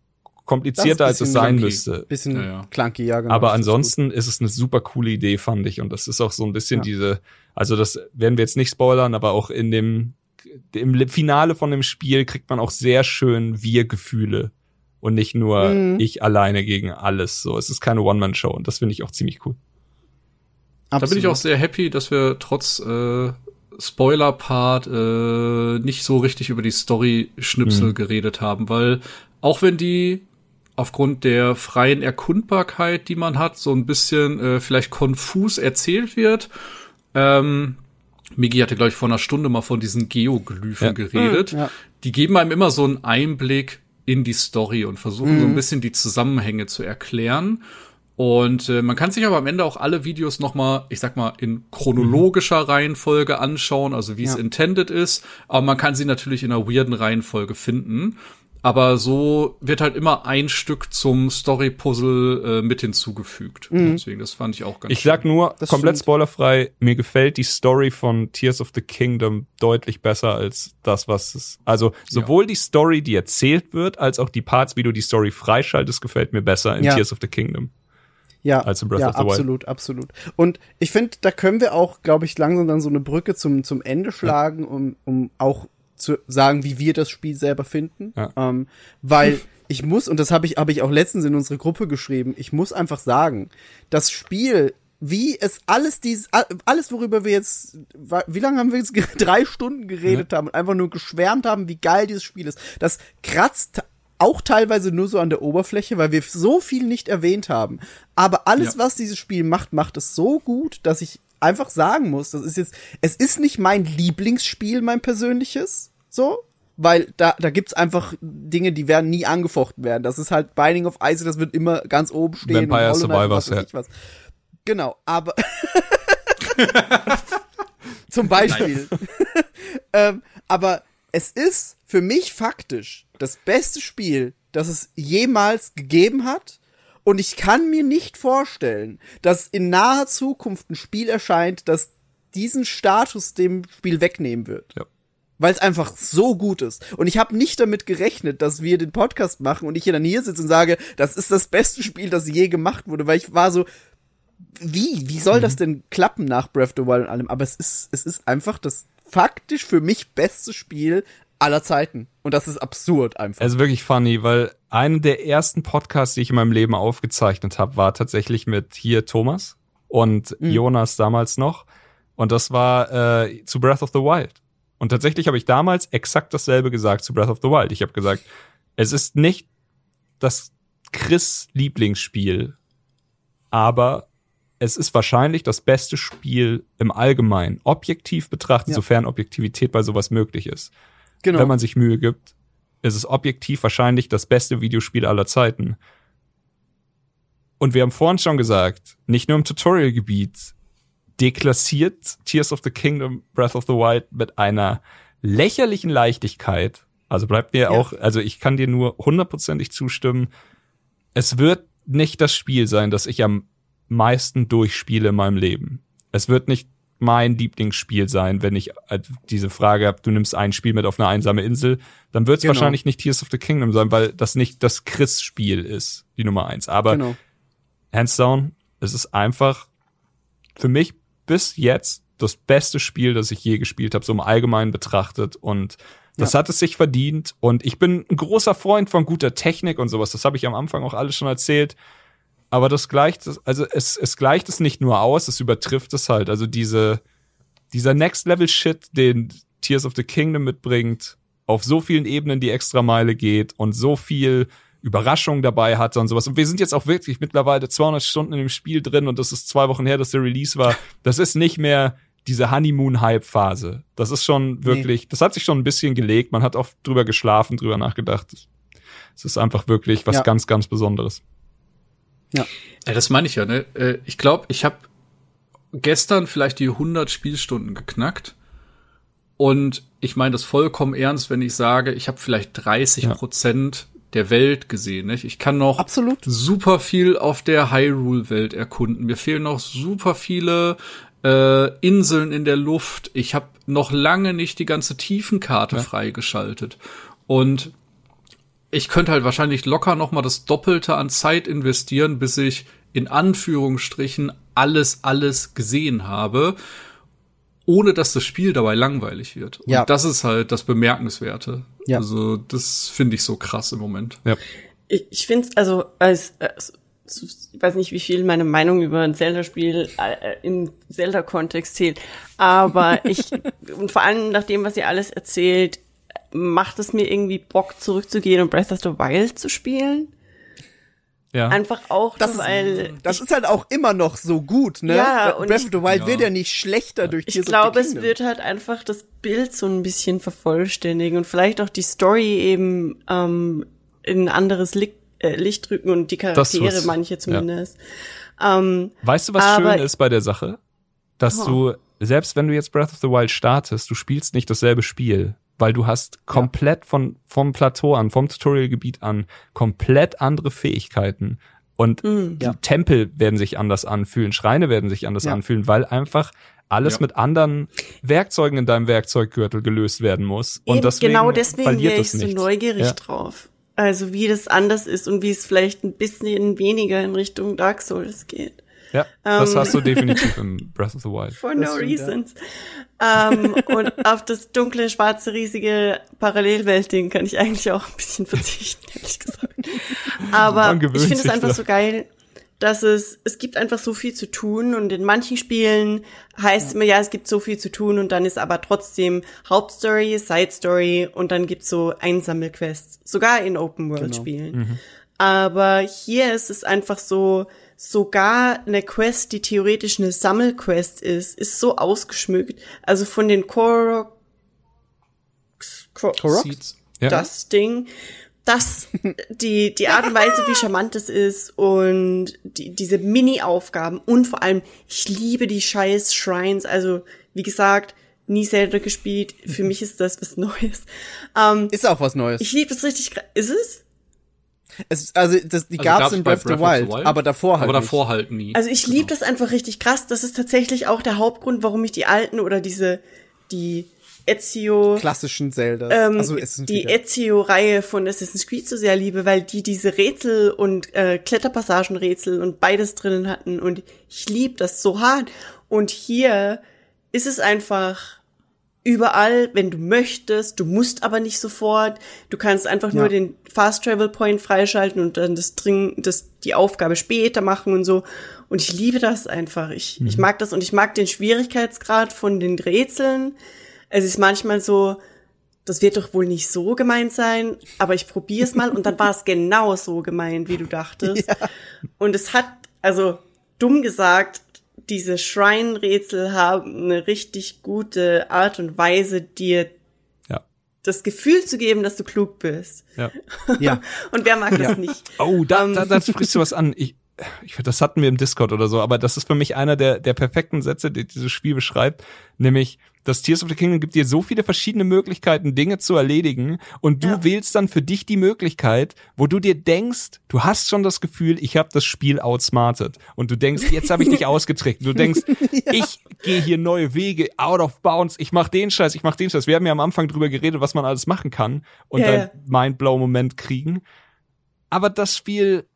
komplizierter, als es ein sein clunky. müsste. Bisschen Ja, ja. clunky, ja, genau. Aber das ist ansonsten ist es eine super coole Idee, fand ich. Und das ist auch so ein bisschen Ja. diese, also das werden wir jetzt nicht spoilern, aber auch in dem, im Finale von dem Spiel kriegt man auch sehr schön Wir-Gefühle. Und nicht nur Mhm. ich alleine gegen alles. So, es ist keine One-Man-Show und das finde ich auch ziemlich cool. Da bin ich Absolut. auch sehr happy, dass wir trotz äh, Spoiler-Part äh, nicht so richtig über die Story-Schnipsel Mhm. geredet haben, weil auch wenn die aufgrund der freien Erkundbarkeit, die man hat, so ein bisschen äh, vielleicht konfus erzählt wird. Ähm, Migi hatte, glaube ich, vor einer Stunde mal von diesen Geoglyphen Ja. geredet. Mhm, ja. Die geben einem immer so einen Einblick in die Story und versuchen Mhm. so ein bisschen die Zusammenhänge zu erklären. Und äh, man kann sich aber am Ende auch alle Videos noch mal, ich sag mal, in chronologischer Reihenfolge anschauen, also wie es Ja. intended ist. Aber man kann sie natürlich in einer weirden Reihenfolge finden. Aber so wird halt immer ein Stück zum Story-Puzzle äh, mit hinzugefügt. Deswegen, das fand ich auch ganz Ich sag nur, Das komplett stimmt. spoilerfrei, mir gefällt die Story von Tears of the Kingdom deutlich besser als das, was es. Also sowohl die Story, die erzählt wird, als auch die Parts, wie du die Story freischaltest, gefällt mir besser in Ja. Tears of the Kingdom. ja, als in Breath ja, of the Wild. absolut, absolut. Und ich finde, da können wir auch, glaube ich, langsam dann so eine Brücke zum, zum Ende schlagen, um, um auch zu sagen, wie wir das Spiel selber finden. Ja. Ähm, weil ich muss, und das habe ich, habe ich auch letztens in unsere Gruppe geschrieben, ich muss einfach sagen, das Spiel, wie es alles dieses, alles, worüber wir jetzt, wie lange haben wir jetzt, drei Stunden geredet haben und einfach nur geschwärmt haben, wie geil dieses Spiel ist, das kratzt auch teilweise nur so an der Oberfläche, weil wir so viel nicht erwähnt haben. Aber alles, Ja. was dieses Spiel macht, macht es so gut, dass ich einfach sagen muss, das ist jetzt, es ist nicht mein Lieblingsspiel, mein persönliches, so, weil da, da gibt's einfach Dinge, die werden nie angefochten werden. Das ist halt Binding of Isaac, das wird immer ganz oben stehen. Vampire Survivors, ja. was. Genau, aber zum Beispiel. ähm, aber es ist für mich faktisch das beste Spiel, das es jemals gegeben hat. Und ich kann mir nicht vorstellen, dass in naher Zukunft ein Spiel erscheint, das diesen Status dem Spiel wegnehmen wird. Ja. Weil es einfach so gut ist. Und ich habe nicht damit gerechnet, dass wir den Podcast machen und ich hier dann hier sitze und sage, das ist das beste Spiel, das je gemacht wurde, weil ich war so, wie, wie soll das denn klappen nach Breath of the Wild und allem? Aber es ist, es ist einfach das faktisch für mich beste Spiel aller Zeiten. Und das ist absurd einfach. Es ist wirklich funny, weil einen der ersten Podcasts, die ich in meinem Leben aufgezeichnet habe, war tatsächlich mit hier Thomas und Mhm. Jonas damals noch. Und das war äh, zu Breath of the Wild. Und tatsächlich habe ich damals exakt dasselbe gesagt zu Breath of the Wild. Ich habe gesagt, es ist nicht das Chris Lieblingsspiel, aber es ist wahrscheinlich das beste Spiel im Allgemeinen, objektiv betrachtet, Ja. sofern Objektivität bei sowas möglich ist genau. wenn man sich Mühe gibt, ist es objektiv wahrscheinlich das beste Videospiel aller Zeiten. Und wir haben vorhin schon gesagt, nicht nur im Tutorial-Gebiet deklassiert Tears of the Kingdom Breath of the Wild mit einer lächerlichen Leichtigkeit. Also bleibt mir Ja. auch, also ich kann dir nur hundertprozentig zustimmen. Es wird nicht das Spiel sein, das ich am meisten durchspiele in meinem Leben. Es wird nicht mein Lieblingsspiel sein, wenn ich äh, diese Frage habe, du nimmst ein Spiel mit auf eine einsame Insel, dann wird es Genau. wahrscheinlich nicht Tears of the Kingdom sein, weil das nicht das Chris-Spiel ist, die Nummer eins. Aber genau. hands down, es ist einfach für mich bis jetzt das beste Spiel, das ich je gespielt habe, so im Allgemeinen betrachtet. Und das hat es sich verdient. Und ich bin ein großer Freund von guter Technik und sowas. Das habe ich am Anfang auch alles schon erzählt. Aber das gleicht es, also es, es gleicht es nicht nur aus, es übertrifft es halt. Also diese, dieser Next Level Shit, den Tears of the Kingdom mitbringt, auf so vielen Ebenen die extra Meile geht und so viel Überraschung dabei hatte und sowas. Und wir sind jetzt auch wirklich mittlerweile 200 Stunden in dem Spiel drin und das ist zwei Wochen her, dass der Release war. Das ist nicht mehr diese Honeymoon-Hype-Phase. Das ist schon wirklich, das hat sich schon ein bisschen gelegt. Man hat auch drüber geschlafen, drüber nachgedacht. Es ist einfach wirklich was Ja. ganz, ganz Besonderes. Ja, das meine ich ja, ne? Äh, Ich glaube, ich habe gestern vielleicht die 100 Spielstunden geknackt. Und ich meine das vollkommen ernst, wenn ich sage, ich habe vielleicht 30 Ja. Der Welt gesehen. Nicht? Ich kann noch Absolut. super viel auf der Hyrule-Welt erkunden. Mir fehlen noch super viele äh, Inseln in der Luft. Ich habe noch lange nicht die ganze Tiefenkarte Ja. freigeschaltet. Und ich könnte halt wahrscheinlich locker noch mal das Doppelte an Zeit investieren, bis ich in Anführungsstrichen alles, alles gesehen habe, ohne dass das Spiel dabei langweilig wird. Ja. Und das ist halt das Bemerkenswerte. Ja. Also das finde ich so krass im Moment. Ja. Ich, ich finde es, also, als, als, ich weiß nicht, wie viel meine Meinung über ein Zelda-Spiel äh, im Zelda-Kontext zählt, aber ich, und vor allem nach dem, was ihr alles erzählt, macht es mir irgendwie Bock, zurückzugehen und Breath of the Wild zu spielen. Ja. Einfach auch, Das nur, ist- weil Das ist halt auch immer noch so gut, ne? Ja, und Breath ich- of the Wild Ja. wird ja nicht schlechter durch ich of the glaube, es wird halt einfach das Bild so ein bisschen vervollständigen und vielleicht auch die Story eben ähm, in ein anderes Licht, äh, Licht rücken und die Charaktere, manche zumindest. Ähm, Weißt du, was Aber- schön ist bei der Sache? Dass Oh. du, selbst wenn du jetzt Breath of the Wild startest, du spielst nicht dasselbe Spiel, weil du hast komplett von, vom Plateau an, vom Tutorialgebiet an, komplett andere Fähigkeiten. Und Mm. die Ja. Tempel werden sich anders anfühlen, Schreine werden sich anders Ja. anfühlen, weil einfach alles Ja. mit anderen Werkzeugen in deinem Werkzeuggürtel gelöst werden muss. Und Eben, deswegen genau deswegen wäre ich so nichts. neugierig Ja. drauf. Also wie das anders ist und wie es vielleicht ein bisschen weniger in Richtung Dark Souls geht. Ja, das Ähm. hast du definitiv im Breath of the Wild. For Das no stimmt, ja. reasons. ähm, und auf das dunkle, schwarze, riesige Parallelwelt-Ding kann ich eigentlich auch ein bisschen verzichten, ehrlich gesagt. Aber ich finde es einfach da. so geil, dass es, es gibt einfach so viel zu tun und in manchen Spielen heißt es immer, ja, es gibt so viel zu tun und dann ist aber trotzdem Hauptstory, Side Story und dann gibt's so Einsammelquests. Sogar in Open-World-Spielen. Aber hier ist es einfach so, sogar eine Quest, die theoretisch eine Sammelquest ist, ist so ausgeschmückt. Also von den Korok, Korok. Ja. das Ding, das, die, die Art und Weise, wie charmant es ist und die, diese Mini-Aufgaben und vor allem, ich liebe die scheiß Shrines, also, wie gesagt, nie Zelda gespielt, für mich ist das was Neues. Ähm, Ist auch was Neues. ich liebe es richtig, ist es? Es, also das, die Also gab's gab's in bei Breath of the Wild, aber davor halt Aber nicht. davor halt nie. Also ich liebe das einfach richtig krass. Das ist tatsächlich auch der Hauptgrund, warum ich die alten oder diese, die Ezio, klassischen Zelda. ähm, also es ist die Ezio-Reihe von Assassin's Creed so sehr liebe, weil die diese Rätsel und äh, Kletterpassagenrätsel und beides drinnen hatten und ich liebe das so hart. Und hier ist es einfach überall, wenn du möchtest, du musst aber nicht sofort. Du kannst einfach nur den Fast Travel Point freischalten und dann das Dring, das die Aufgabe später machen und so. Und ich liebe das einfach. Ich, ich mag das und ich mag den Schwierigkeitsgrad von den Rätseln. Es ist manchmal so, das wird doch wohl nicht so gemeint sein, aber ich probiere es mal und dann war es genau so gemeint, wie du dachtest. Und es hat, also dumm gesagt, diese Shrine-Rätsel haben eine richtig gute Art und Weise, dir Ja. das Gefühl zu geben, dass du klug bist. Ja. Ja. Und wer mag das nicht? Oh, da, Ähm. da, da sprichst du was an. Ich, ich, das hatten wir im Discord oder so, aber das ist für mich einer der, der perfekten Sätze, die dieses Spiel beschreibt, nämlich das Tears of the Kingdom gibt dir so viele verschiedene Möglichkeiten, Dinge zu erledigen und du Ja. wählst dann für dich die Möglichkeit, wo du dir denkst, du hast schon das Gefühl, ich habe das Spiel outsmartet und du denkst, jetzt habe ich dich ausgetrickt. Du denkst, ich gehe hier neue Wege, out of bounds, ich mach den Scheiß, ich mach den Scheiß. Wir haben ja am Anfang drüber geredet, was man alles machen kann und Ja, dann ja. Mindblow-Moment kriegen. Aber das Spiel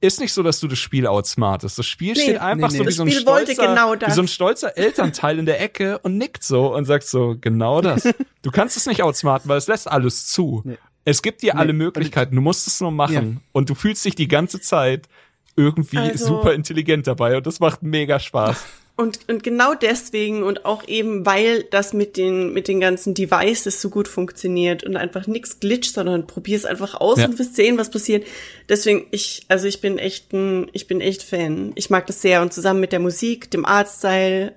ist nicht so, dass du das Spiel outsmartest. Das Spiel Nee, steht einfach nee, so nee. wie Das so ein stolzer, genau wie so ein stolzer Elternteil in der Ecke und nickt so und sagt so, genau das. Du kannst es nicht outsmarten, weil es lässt alles zu. Es gibt dir alle. Möglichkeiten, du musst es nur machen und du fühlst dich die ganze Zeit irgendwie Also- super intelligent dabei und das macht mega Spaß. Und, und genau deswegen und auch eben, weil das mit den, mit den ganzen Devices so gut funktioniert und einfach nix glitscht, sondern probier's einfach aus Ja. und wirst sehen, was passiert. Deswegen, ich, also ich bin echt ein, ich bin echt Fan. Ich mag das sehr und zusammen mit der Musik, dem Artstyle,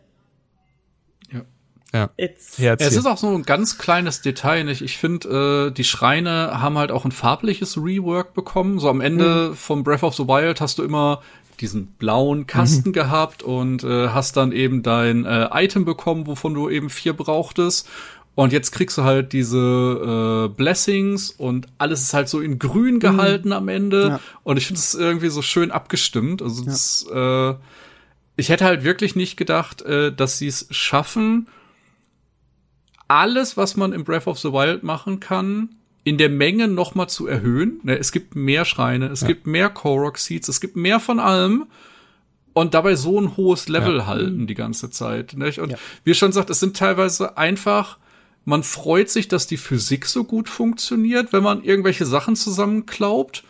Ja. it's, Ja, Es erzähl. ist auch so ein ganz kleines Detail, nicht? Ich finde, äh, die Schreine haben halt auch ein farbliches Rework bekommen. So am Ende Mhm. vom Breath of the Wild hast du immer diesen blauen Kasten Mhm. gehabt und äh, hast dann eben dein äh, Item bekommen, wovon du eben vier brauchtest. Und jetzt kriegst du halt diese äh, Blessings und alles ist halt so in grün gehalten am Ende. Ja. Und ich finde es irgendwie so schön abgestimmt. Also das, äh, ich hätte halt wirklich nicht gedacht, äh, dass sie es schaffen, alles, was man im Breath of the Wild machen kann, in der Menge noch mal zu erhöhen. Ne, Es gibt mehr Schreine, es gibt mehr Korok Seeds, es gibt mehr von allem. Und dabei so ein hohes Level Ja. halten die ganze Zeit. Nicht? Und Ja. wie schon sagt, es sind teilweise einfach, man freut sich, dass die Physik so gut funktioniert, wenn man irgendwelche Sachen zusammenklaubt.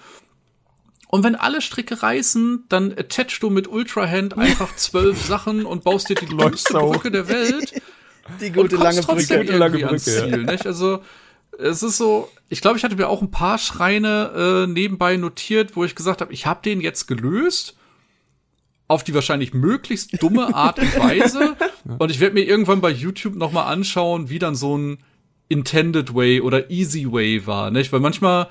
Und wenn alle Stricke reißen, dann attachst du mit Ultrahand einfach zwölf Sachen und baust dir die so. Brücke der Welt Die und gute kommst lange trotzdem Brücke. Gute lange irgendwie ans Brücke, ja. Ziel, nicht? Also es ist so, ich glaube, ich hatte mir auch ein paar Schreine äh, nebenbei notiert, wo ich gesagt habe, ich habe den jetzt gelöst auf die wahrscheinlich möglichst dumme Art und Weise und ich werde mir irgendwann bei YouTube noch mal anschauen, wie dann so ein intended way oder easy way war, nicht? Weil manchmal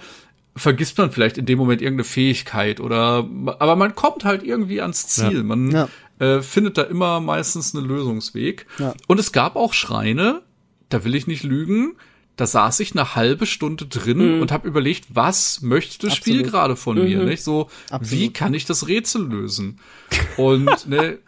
vergisst man vielleicht in dem Moment irgendeine Fähigkeit oder aber man kommt halt irgendwie ans Ziel. Man Ja. äh, findet da immer meistens einen Lösungsweg. Ja. Und es gab auch Schreine, da will ich nicht lügen, da saß ich eine halbe Stunde drin und habe überlegt, was möchte das Spiel Absolut. gerade von mir, nicht? So, Absolut. wie kann ich das Rätsel lösen? Und ne,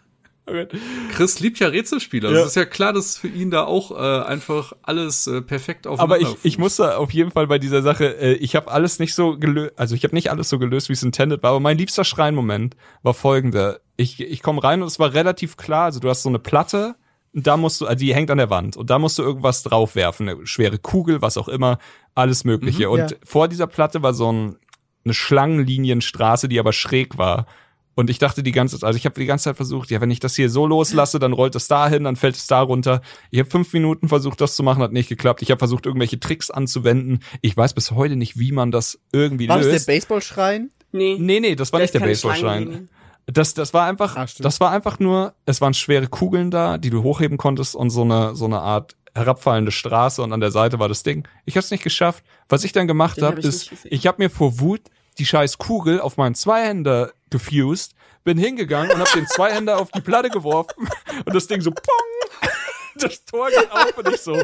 Chris liebt ja Rätselspiele. Also Ja. Es ist ja klar, dass für ihn da auch äh, einfach alles äh, perfekt Aber aufeinander ich, ich fußt. musste auf jeden Fall bei dieser Sache, äh, ich habe alles nicht so gelöst, also ich habe nicht alles so gelöst, wie es intended war, aber mein liebster Schreinmoment war folgender. Ich, ich komme rein und es war relativ klar, also du hast so eine Platte und da musst du, also die hängt an der Wand und da musst du irgendwas draufwerfen, eine schwere Kugel, was auch immer, alles mögliche. und ja. vor dieser Platte war so ein, eine Schlangenlinienstraße, die aber schräg war. Und ich dachte die ganze Zeit, also ich habe die ganze Zeit versucht, ja, wenn ich das hier so loslasse, dann rollt es da hin, dann fällt es da runter. Ich habe fünf Minuten versucht, das zu machen, hat nicht geklappt. Ich habe versucht, irgendwelche Tricks anzuwenden. Ich weiß bis heute nicht, wie man das irgendwie War das löst. der Baseballschrein? nee. nee, nee, das war Da nicht der Baseballschrein. Das, das war einfach, Ah, stimmt. das war einfach nur, es waren schwere Kugeln da, die du hochheben konntest und so eine, so eine Art herabfallende Straße und an der Seite war das Ding. Ich habe es nicht geschafft. Was ich dann gemacht habe, hab ist, ich habe mir vor Wut die scheiß Kugel auf meinen Zweihänder gefused, bin hingegangen und habe den Zweihänder auf die Platte geworfen und das Ding so pong, das Tor geht auf und ich so,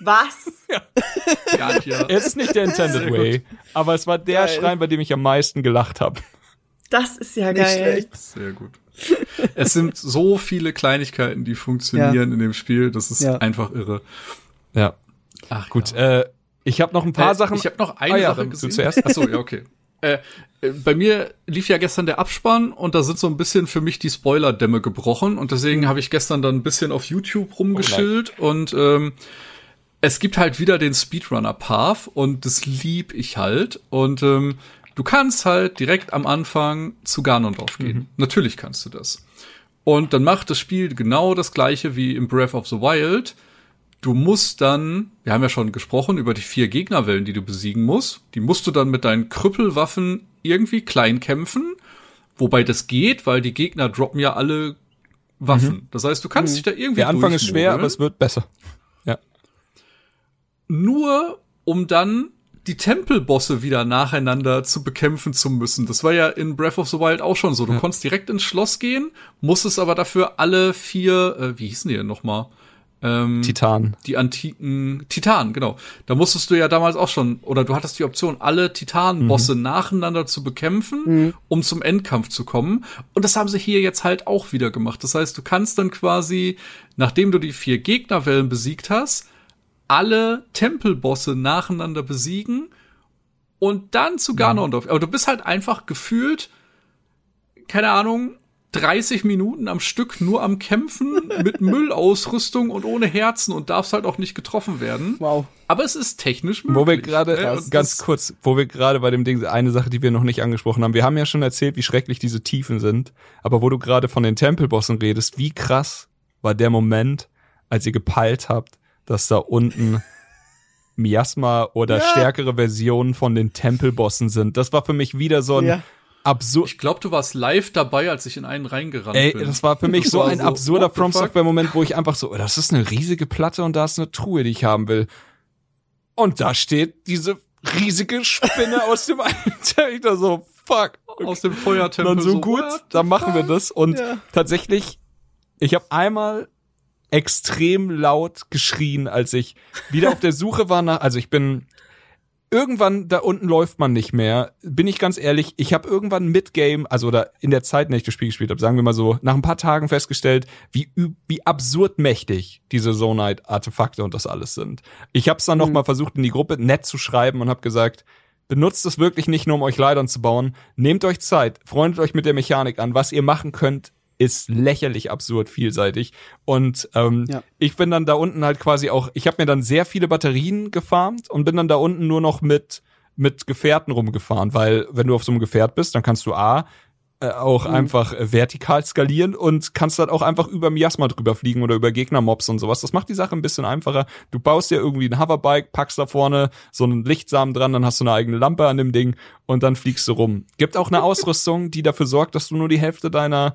Was? ja, ja. es ist nicht der intended way. Aber es war der Geil. Schrein, bei dem ich am meisten gelacht habe. Das ist ja Nicht geil. schlecht. Sehr gut. es sind so viele Kleinigkeiten, die funktionieren in dem Spiel. Das ist Ja. einfach irre. Ja, Ach, gut. Ja. Äh, ich habe noch ein paar äh, Sachen. Ich habe noch eine Ah ja, Sache dann du gesehen. zuerst. Ach so, ja, okay. Äh, äh, bei mir lief ja gestern der Abspann und da sind so ein bisschen für mich die Spoiler-Dämme gebrochen und Mhm. deswegen habe ich gestern dann ein bisschen auf Oh YouTube rumgeschillt und ähm, es gibt halt wieder den Speedrunner Path und das lieb ich halt und ähm, du kannst halt direkt am Anfang zu Ganondorf gehen. Mhm. Natürlich kannst du das. Und dann macht das Spiel genau das gleiche wie im Breath of the Wild. Du musst dann, wir haben ja schon gesprochen über die vier Gegnerwellen, die du besiegen musst. Die musst du dann mit deinen Krüppelwaffen irgendwie klein kämpfen. Wobei das geht, weil die Gegner droppen ja alle Waffen. Das heißt, du kannst dich da irgendwie Mhm. der Anfang ist schwer, aber es wird besser. Ja. nur um dann die Tempelbosse wieder nacheinander zu bekämpfen zu müssen. Das war ja in Breath of the Wild auch schon so. Du konntest direkt ins Schloss gehen, musstest aber dafür alle vier, äh, wie hießen die denn nochmal? Ähm, Titan. die antiken Titanen, genau. Da musstest du ja damals auch schon, oder du hattest die Option, alle Titanenbosse nacheinander zu bekämpfen, um zum Endkampf zu kommen. Und das haben sie hier jetzt halt auch wieder gemacht. Das heißt, du kannst dann quasi, nachdem du die vier Gegnerwellen besiegt hast, alle Tempelbosse nacheinander besiegen und dann zu Ganondorf. Aber du bist halt einfach gefühlt, keine Ahnung, 30 Minuten am Stück nur am Kämpfen mit Müllausrüstung und ohne Herzen und darfst halt auch nicht getroffen werden. Wow. Aber es ist technisch möglich. Wo wir gerade, äh, ganz kurz, wo wir gerade bei dem Ding, eine Sache, die wir noch nicht angesprochen haben. Wir haben ja schon erzählt, wie schrecklich diese Tiefen sind. Aber wo du gerade von den Tempelbossen redest, wie krass war der Moment, als ihr gepeilt habt, dass da unten Miasma oder Ja. stärkere Versionen von den Tempelbossen sind. Das war für mich wieder so ein Ja. absurd. Ich glaube, du warst live dabei, als ich in einen reingerannt Ey, bin. das war für mich so ein absurder what the From? Software Moment, wo ich einfach so, oh, das ist eine riesige Platte und da ist eine Truhe, die ich haben will. Und da steht diese riesige Spinne aus dem Alter. Ich da so, fuck. aus dem Feuertempel. Dann so gut, what? dann machen wir das. Und Ja. tatsächlich, ich habe einmal extrem laut geschrien, als ich wieder auf der Suche war nach, also ich bin irgendwann da unten läuft man nicht mehr. Bin ich ganz ehrlich, ich habe irgendwann mit Game, also oder in der Zeit, in der ich das Spiel gespielt habe, sagen wir mal so, nach ein paar Tagen festgestellt, wie wie absurd mächtig diese Zonite Artefakte und das alles sind. Ich habe es dann noch mal versucht in die Gruppe nett zu schreiben und habe gesagt, benutzt es wirklich nicht nur um euch Leitern zu bauen, nehmt euch Zeit, freundet euch mit der Mechanik an, was ihr machen könnt, ist lächerlich absurd vielseitig. Und ähm, Ja. ich bin dann da unten halt quasi auch, ich habe mir dann sehr viele Batterien gefarmt und bin dann da unten nur noch mit mit Gefährten rumgefahren, weil wenn du auf so einem Gefährt bist, dann kannst du A äh, auch einfach äh, vertikal skalieren und kannst dann auch einfach über Miasma drüber fliegen oder über Gegnermobs und sowas. Das macht die Sache ein bisschen einfacher. Du baust dir irgendwie ein Hoverbike, packst da vorne so einen Lichtsamen dran, dann hast du eine eigene Lampe an dem Ding und dann fliegst du rum. Gibt auch eine Ausrüstung, die dafür sorgt, dass du nur die Hälfte deiner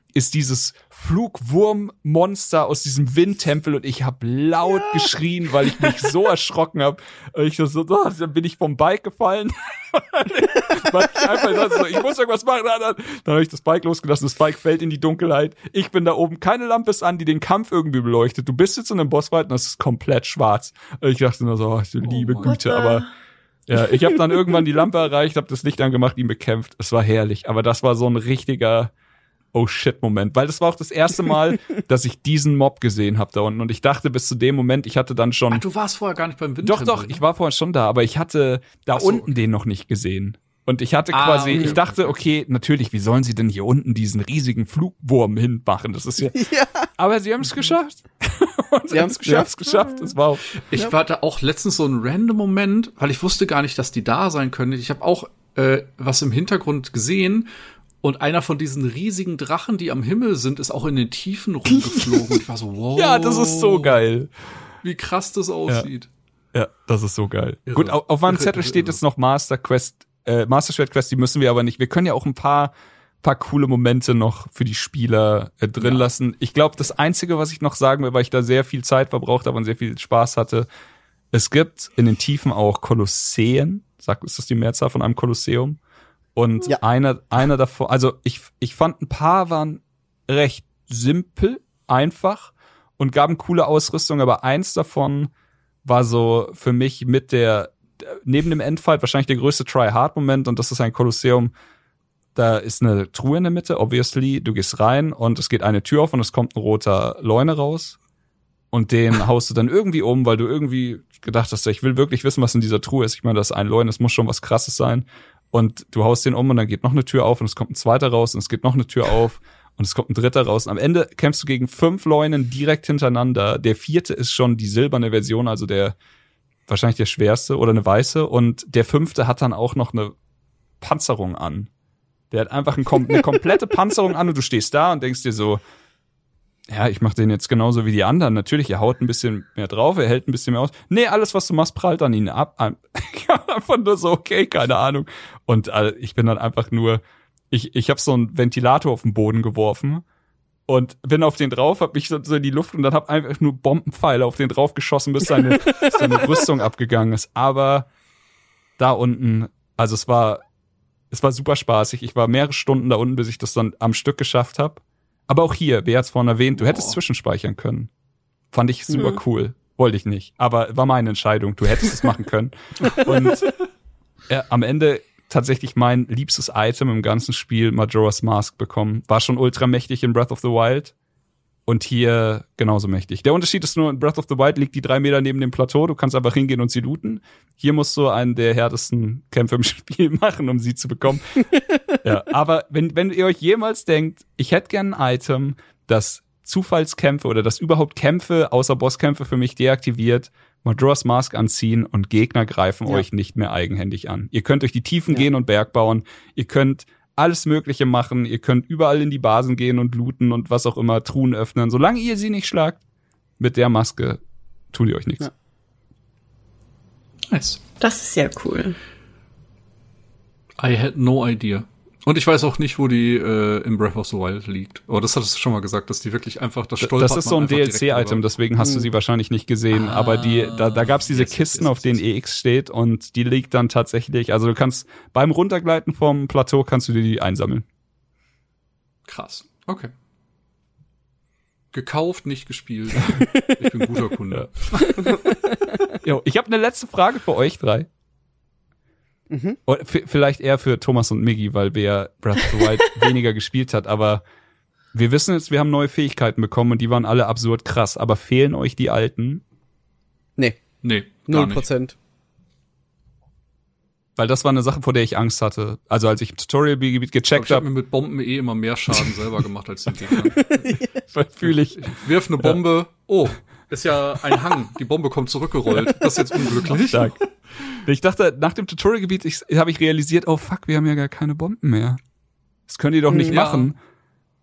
ist dieses Flugwurmmonster aus diesem Windtempel und ich habe laut geschrien, weil ich mich so erschrocken habe. Ich so, so, oh, dann bin ich vom Bike gefallen. weil ich einfach dachte, so, ich muss irgendwas machen. Dann, dann, dann habe ich das Bike losgelassen, das Bike fällt in die Dunkelheit. Ich bin da oben, keine Lampe ist an, die den Kampf irgendwie beleuchtet. Du bist jetzt in einem Bossfight und das ist komplett schwarz. Ich dachte nur so, oh, liebe Mann. Güte, aber ja, ich habe dann irgendwann die Lampe erreicht, habe das Licht angemacht, ihn bekämpft. Es war herrlich, aber das war so ein richtiger Oh shit Moment, weil das war auch das erste Mal, dass ich diesen Mob gesehen habe da unten und ich dachte bis zu dem Moment, ich hatte dann schon Ach, du warst vorher gar nicht beim Wind. Doch, doch, ich war vorher schon da, aber ich hatte da so. unten den noch nicht gesehen. Und ich hatte Ah, quasi, okay, ich dachte, okay, natürlich, wie sollen sie denn hier unten diesen riesigen Flugwurm hinmachen? Das ist ja. Ja. Aber sie haben es geschafft. Sie haben's Wir haben's geschafft. Das war auch. Ich Ja. war da auch letztens so ein random Moment, weil ich wusste gar nicht, dass die da sein können. Ich habe auch äh, was im Hintergrund gesehen und einer von diesen riesigen Drachen, die am Himmel sind, ist auch in den Tiefen rumgeflogen. ich war so, wow. Ja, das ist so geil. Wie krass das aussieht. Ja, das ist so geil. Irre. Gut, auf, auf meinem Zettel irre, steht irre. jetzt noch Master Quest, äh, Master Schwert Quest, die müssen wir aber nicht. Wir können ja auch ein paar, paar coole Momente noch für die Spieler äh, drin Ja. lassen. Ich glaube, das Einzige, was ich noch sagen will, weil ich da sehr viel Zeit verbraucht habe und sehr viel Spaß hatte, es gibt in den Tiefen auch Kolosseen. Sagt, ist das die Mehrzahl von einem Kolosseum? Und Ja. einer, einer davon, also ich, ich fand ein paar waren recht simpel, einfach und gaben coole Ausrüstung, aber eins davon war so für mich mit der, neben dem Endfight wahrscheinlich der größte Try-Hard-Moment und das ist ein Kolosseum. Da ist eine Truhe in der Mitte, obviously. Du gehst rein und es geht eine Tür auf und es kommt ein roter Leune raus. Und den haust du dann irgendwie um, weil du irgendwie gedacht hast, ich will wirklich wissen, was in dieser Truhe ist. Ich meine, das ist ein Leune, das muss schon was krasses sein. Und du haust den um und dann geht noch eine Tür auf und es kommt ein zweiter raus und es geht noch eine Tür auf und es kommt ein dritter raus. Und am Ende kämpfst du gegen fünf Leunen direkt hintereinander. Der vierte ist schon die silberne Version, also der wahrscheinlich der schwerste oder eine weiße. Und der fünfte hat dann auch noch eine Panzerung an. Der hat einfach eine komplette Panzerung an und du stehst da und denkst dir so, ja, ich mach den jetzt genauso wie die anderen. Natürlich, er haut ein bisschen mehr drauf, er hält ein bisschen mehr aus. Nee, alles, was du machst, prallt an ihn ab. einfach nur so, okay, keine Ahnung. Und äh, ich bin dann einfach nur, ich, ich habe so einen Ventilator auf den Boden geworfen und bin auf den drauf, hab mich so, so in die Luft und dann hab einfach nur Bombenpfeile auf den drauf geschossen, bis seine, seine Rüstung abgegangen ist. Aber da unten, also es war, es war super spaßig. Ich war mehrere Stunden da unten, bis ich das dann am Stück geschafft habe. Aber auch hier, wer hat's vorhin erwähnt, du hättest Boah. zwischenspeichern können. Fand ich super cool. Wollte ich nicht. Aber war meine Entscheidung. Du hättest es machen können. Und äh, am Ende tatsächlich mein liebstes Item im ganzen Spiel, Majora's Mask, bekommen. War schon ultra mächtig in Breath of the Wild. Und hier genauso mächtig. Der Unterschied ist nur, in Breath of the Wild liegt die drei Meter neben dem Plateau. Du kannst einfach hingehen und sie looten. Hier musst du einen der härtesten Kämpfe im Spiel machen, um sie zu bekommen. ja, aber wenn, wenn ihr euch jemals denkt, ich hätte gern ein Item, das Zufallskämpfe oder das überhaupt Kämpfe außer Bosskämpfe für mich deaktiviert, Majora's Mask anziehen und Gegner greifen Ja. euch nicht mehr eigenhändig an. Ihr könnt durch die Tiefen gehen und Berg bauen. Ihr könnt alles Mögliche machen. Ihr könnt überall in die Basen gehen und looten und was auch immer, Truhen öffnen. Solange ihr sie nicht schlagt, mit der Maske tut ihr euch nichts. Ja. Nice. Das ist ja cool. I had no idea. Und ich weiß auch nicht, wo die äh, in Breath of the Wild liegt. Aber das hattest du schon mal gesagt, dass die wirklich einfach das stolpert Das ist so ein DLC-Item, deswegen hast du sie wahrscheinlich nicht gesehen. Ah, aber die, da, da gab's diese yes, yes, Kisten, yes, auf denen yes. EX steht und die liegt dann tatsächlich, also du kannst beim Runtergleiten vom Plateau kannst du dir die einsammeln. Krass. Okay. Gekauft, nicht gespielt. ich bin guter Kunde. Jo, ich habe eine letzte Frage für euch drei. Mhm. Vielleicht eher für Thomas und Miggy, weil wer Breath of the Wild weniger gespielt hat, aber wir wissen jetzt, wir haben neue Fähigkeiten bekommen und die waren alle absurd krass, aber fehlen euch die alten? Nee, Nee, null. Prozent. Weil das war eine Sache, vor der ich Angst hatte. Also als ich im Tutorial-Gebiet Ich, gecheckt ich habe habe, mir mit Bomben eh immer mehr Schaden selber gemacht als den Gegnern. fühle ich, Wirf eine Bombe. Oh, ist ja ein Hang. Die Bombe kommt zurückgerollt. Das ist jetzt unglücklich. Stark. Ich dachte, nach dem Tutorial-Gebiet ich- habe ich realisiert, oh fuck, wir haben ja gar keine Bomben mehr. Das können die doch nicht Ja. machen.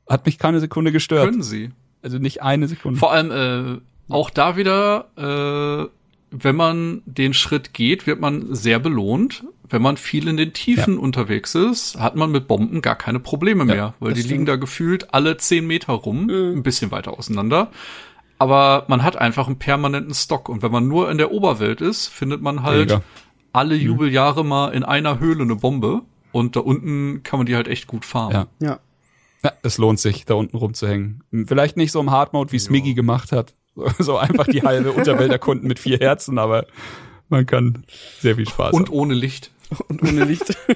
Hat mich keine Sekunde gestört. Können sie. Also nicht eine Sekunde. Vor allem äh, auch da wieder, äh, wenn man den Schritt geht, wird man sehr belohnt. Wenn man viel in den Tiefen unterwegs ist, hat man mit Bomben gar keine Probleme mehr, weil die das liegen da gefühlt alle zehn Meter rum, ein bisschen weiter auseinander. Aber man hat einfach einen permanenten Stock. Und wenn man nur in der Oberwelt ist, findet man halt Weniger. Alle Jubeljahre mal in einer Höhle eine Bombe. Und da unten kann man die halt echt gut farmen. Ja. Ja. Ja, es lohnt sich, da unten rumzuhängen. Vielleicht nicht so im Hard-Mode, wie es Miggy gemacht hat. So einfach die halbe Unterwelt erkunden mit vier Herzen, aber man kann sehr viel Spaß Und haben. ohne Licht. Und ohne Licht.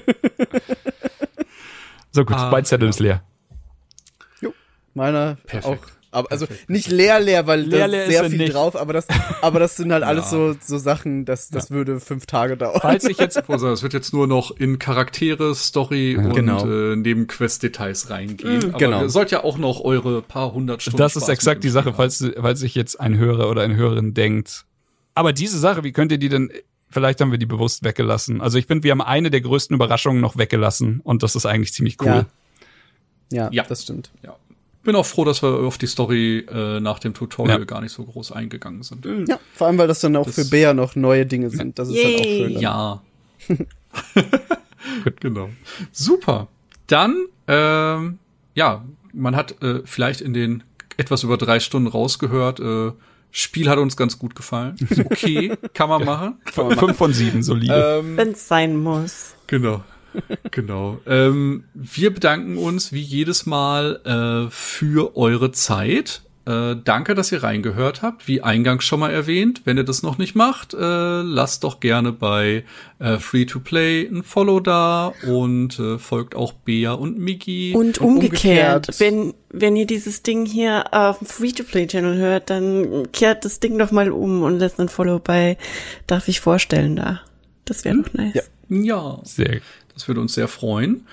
So gut, Ah, mein Zettel ja. ist leer. Meiner Perfekt. auch Aber, also nicht leer, leer, weil Leer, leer ist ist sehr viel nicht. drauf, aber das, aber das sind halt alles Ja. so, so Sachen, das, das würde fünf Tage dauern. Falls ich jetzt Also es wird jetzt nur noch in Charaktere, Story und Genau. äh, Nebenquest-Details reingehen. Aber genau. ihr sollt ja auch noch eure paar hundert Stunden Das ist Spaß mit exakt die Sache, falls, falls sich jetzt ein Hörer oder eine Hörerin denkt. Aber diese Sache, wie könnt ihr die denn, vielleicht haben wir die bewusst weggelassen. Also ich finde, wir haben eine der größten Überraschungen noch weggelassen und das ist eigentlich ziemlich cool. Ja. Ja, Ja. das stimmt. Ja. Bin auch froh, dass wir auf die Story äh, nach dem Tutorial Ja. gar nicht so groß eingegangen sind. Ja, vor allem, weil das dann auch Das- für Bea noch neue Dinge sind. Das ist halt auch Yay. schön. dann. Ja. Gut, genau. Super. Dann, ähm, ja, man hat äh, vielleicht in den etwas über drei Stunden rausgehört, äh, Spiel hat uns ganz gut gefallen. Ist okay, kann man machen. Fünf von sieben, solide. Ähm, Wenn es sein muss. Genau. Genau. Ähm, wir bedanken uns wie jedes Mal äh, für eure Zeit. Äh, danke, dass ihr reingehört habt. Wie eingangs schon mal erwähnt, wenn ihr das noch nicht macht, äh, lasst doch gerne bei äh, Free to Play ein Follow da und äh, folgt auch Bea und Miki. Und Und umgekehrt, umgekehrt. wenn, wenn ihr dieses Ding hier auf dem Free-to-Play-Channel hört, dann kehrt das Ding doch mal um und lässt ein Follow bei Darf ich vorstellen da. Das wäre doch nice. Ja. Ja, Sehr. Das würde uns sehr freuen.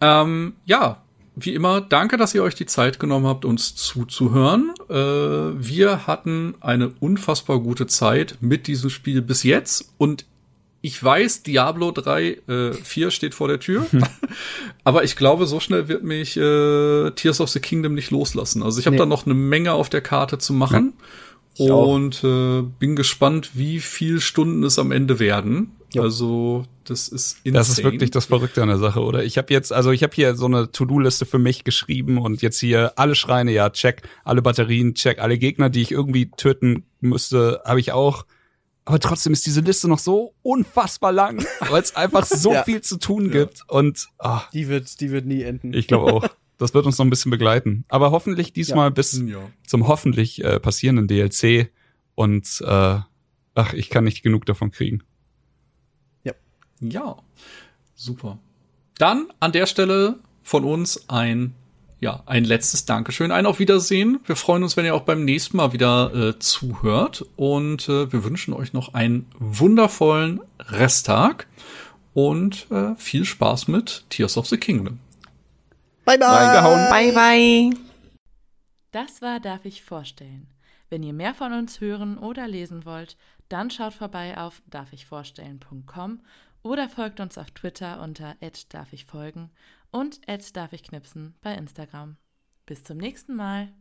Ähm, ja, wie immer, danke, dass ihr euch die Zeit genommen habt, uns zuzuhören. Äh, wir hatten eine unfassbar gute Zeit mit diesem Spiel bis jetzt und ich weiß, Diablo 3, äh, 4 steht vor der Tür, aber ich glaube, so schnell wird mich äh, Tears of the Kingdom nicht loslassen. Also ich habe Nee. da noch eine Menge auf der Karte zu machen auch. und äh, bin gespannt, wie viel Stunden es am Ende werden. Ja. Also das ist insane. Das ist wirklich das Verrückte an der Sache, oder? Ich habe jetzt, also ich habe hier so eine To-Do-Liste für mich geschrieben und jetzt hier alle Schreine, ja, check, alle Batterien, check, alle Gegner, die ich irgendwie töten müsste, habe ich auch. Aber trotzdem ist diese Liste noch so unfassbar lang, weil es einfach so Ja. viel zu tun gibt. Und ah, Die wird, die wird nie enden. ich glaube auch, das wird uns noch ein bisschen begleiten. Aber hoffentlich diesmal bis Ja. zum hoffentlich äh, passierenden DLC. Und äh, ach, ich kann nicht genug davon kriegen. Ja, super. Dann an der Stelle von uns ein, ja, ein letztes Dankeschön, ein Auf Wiedersehen. Wir freuen uns, wenn ihr auch beim nächsten Mal wieder äh, zuhört und äh, wir wünschen euch noch einen wundervollen Resttag und äh, viel Spaß mit Tears of the Kingdom. Bye, bye. Bye, bye. Das war Darf ich vorstellen. Wenn ihr mehr von uns hören oder lesen wollt, dann schaut vorbei auf darfichvorstellen.com oder folgt uns auf Twitter unter @darfichfolgen und @darfichknipsen bei Instagram. Bis zum nächsten Mal.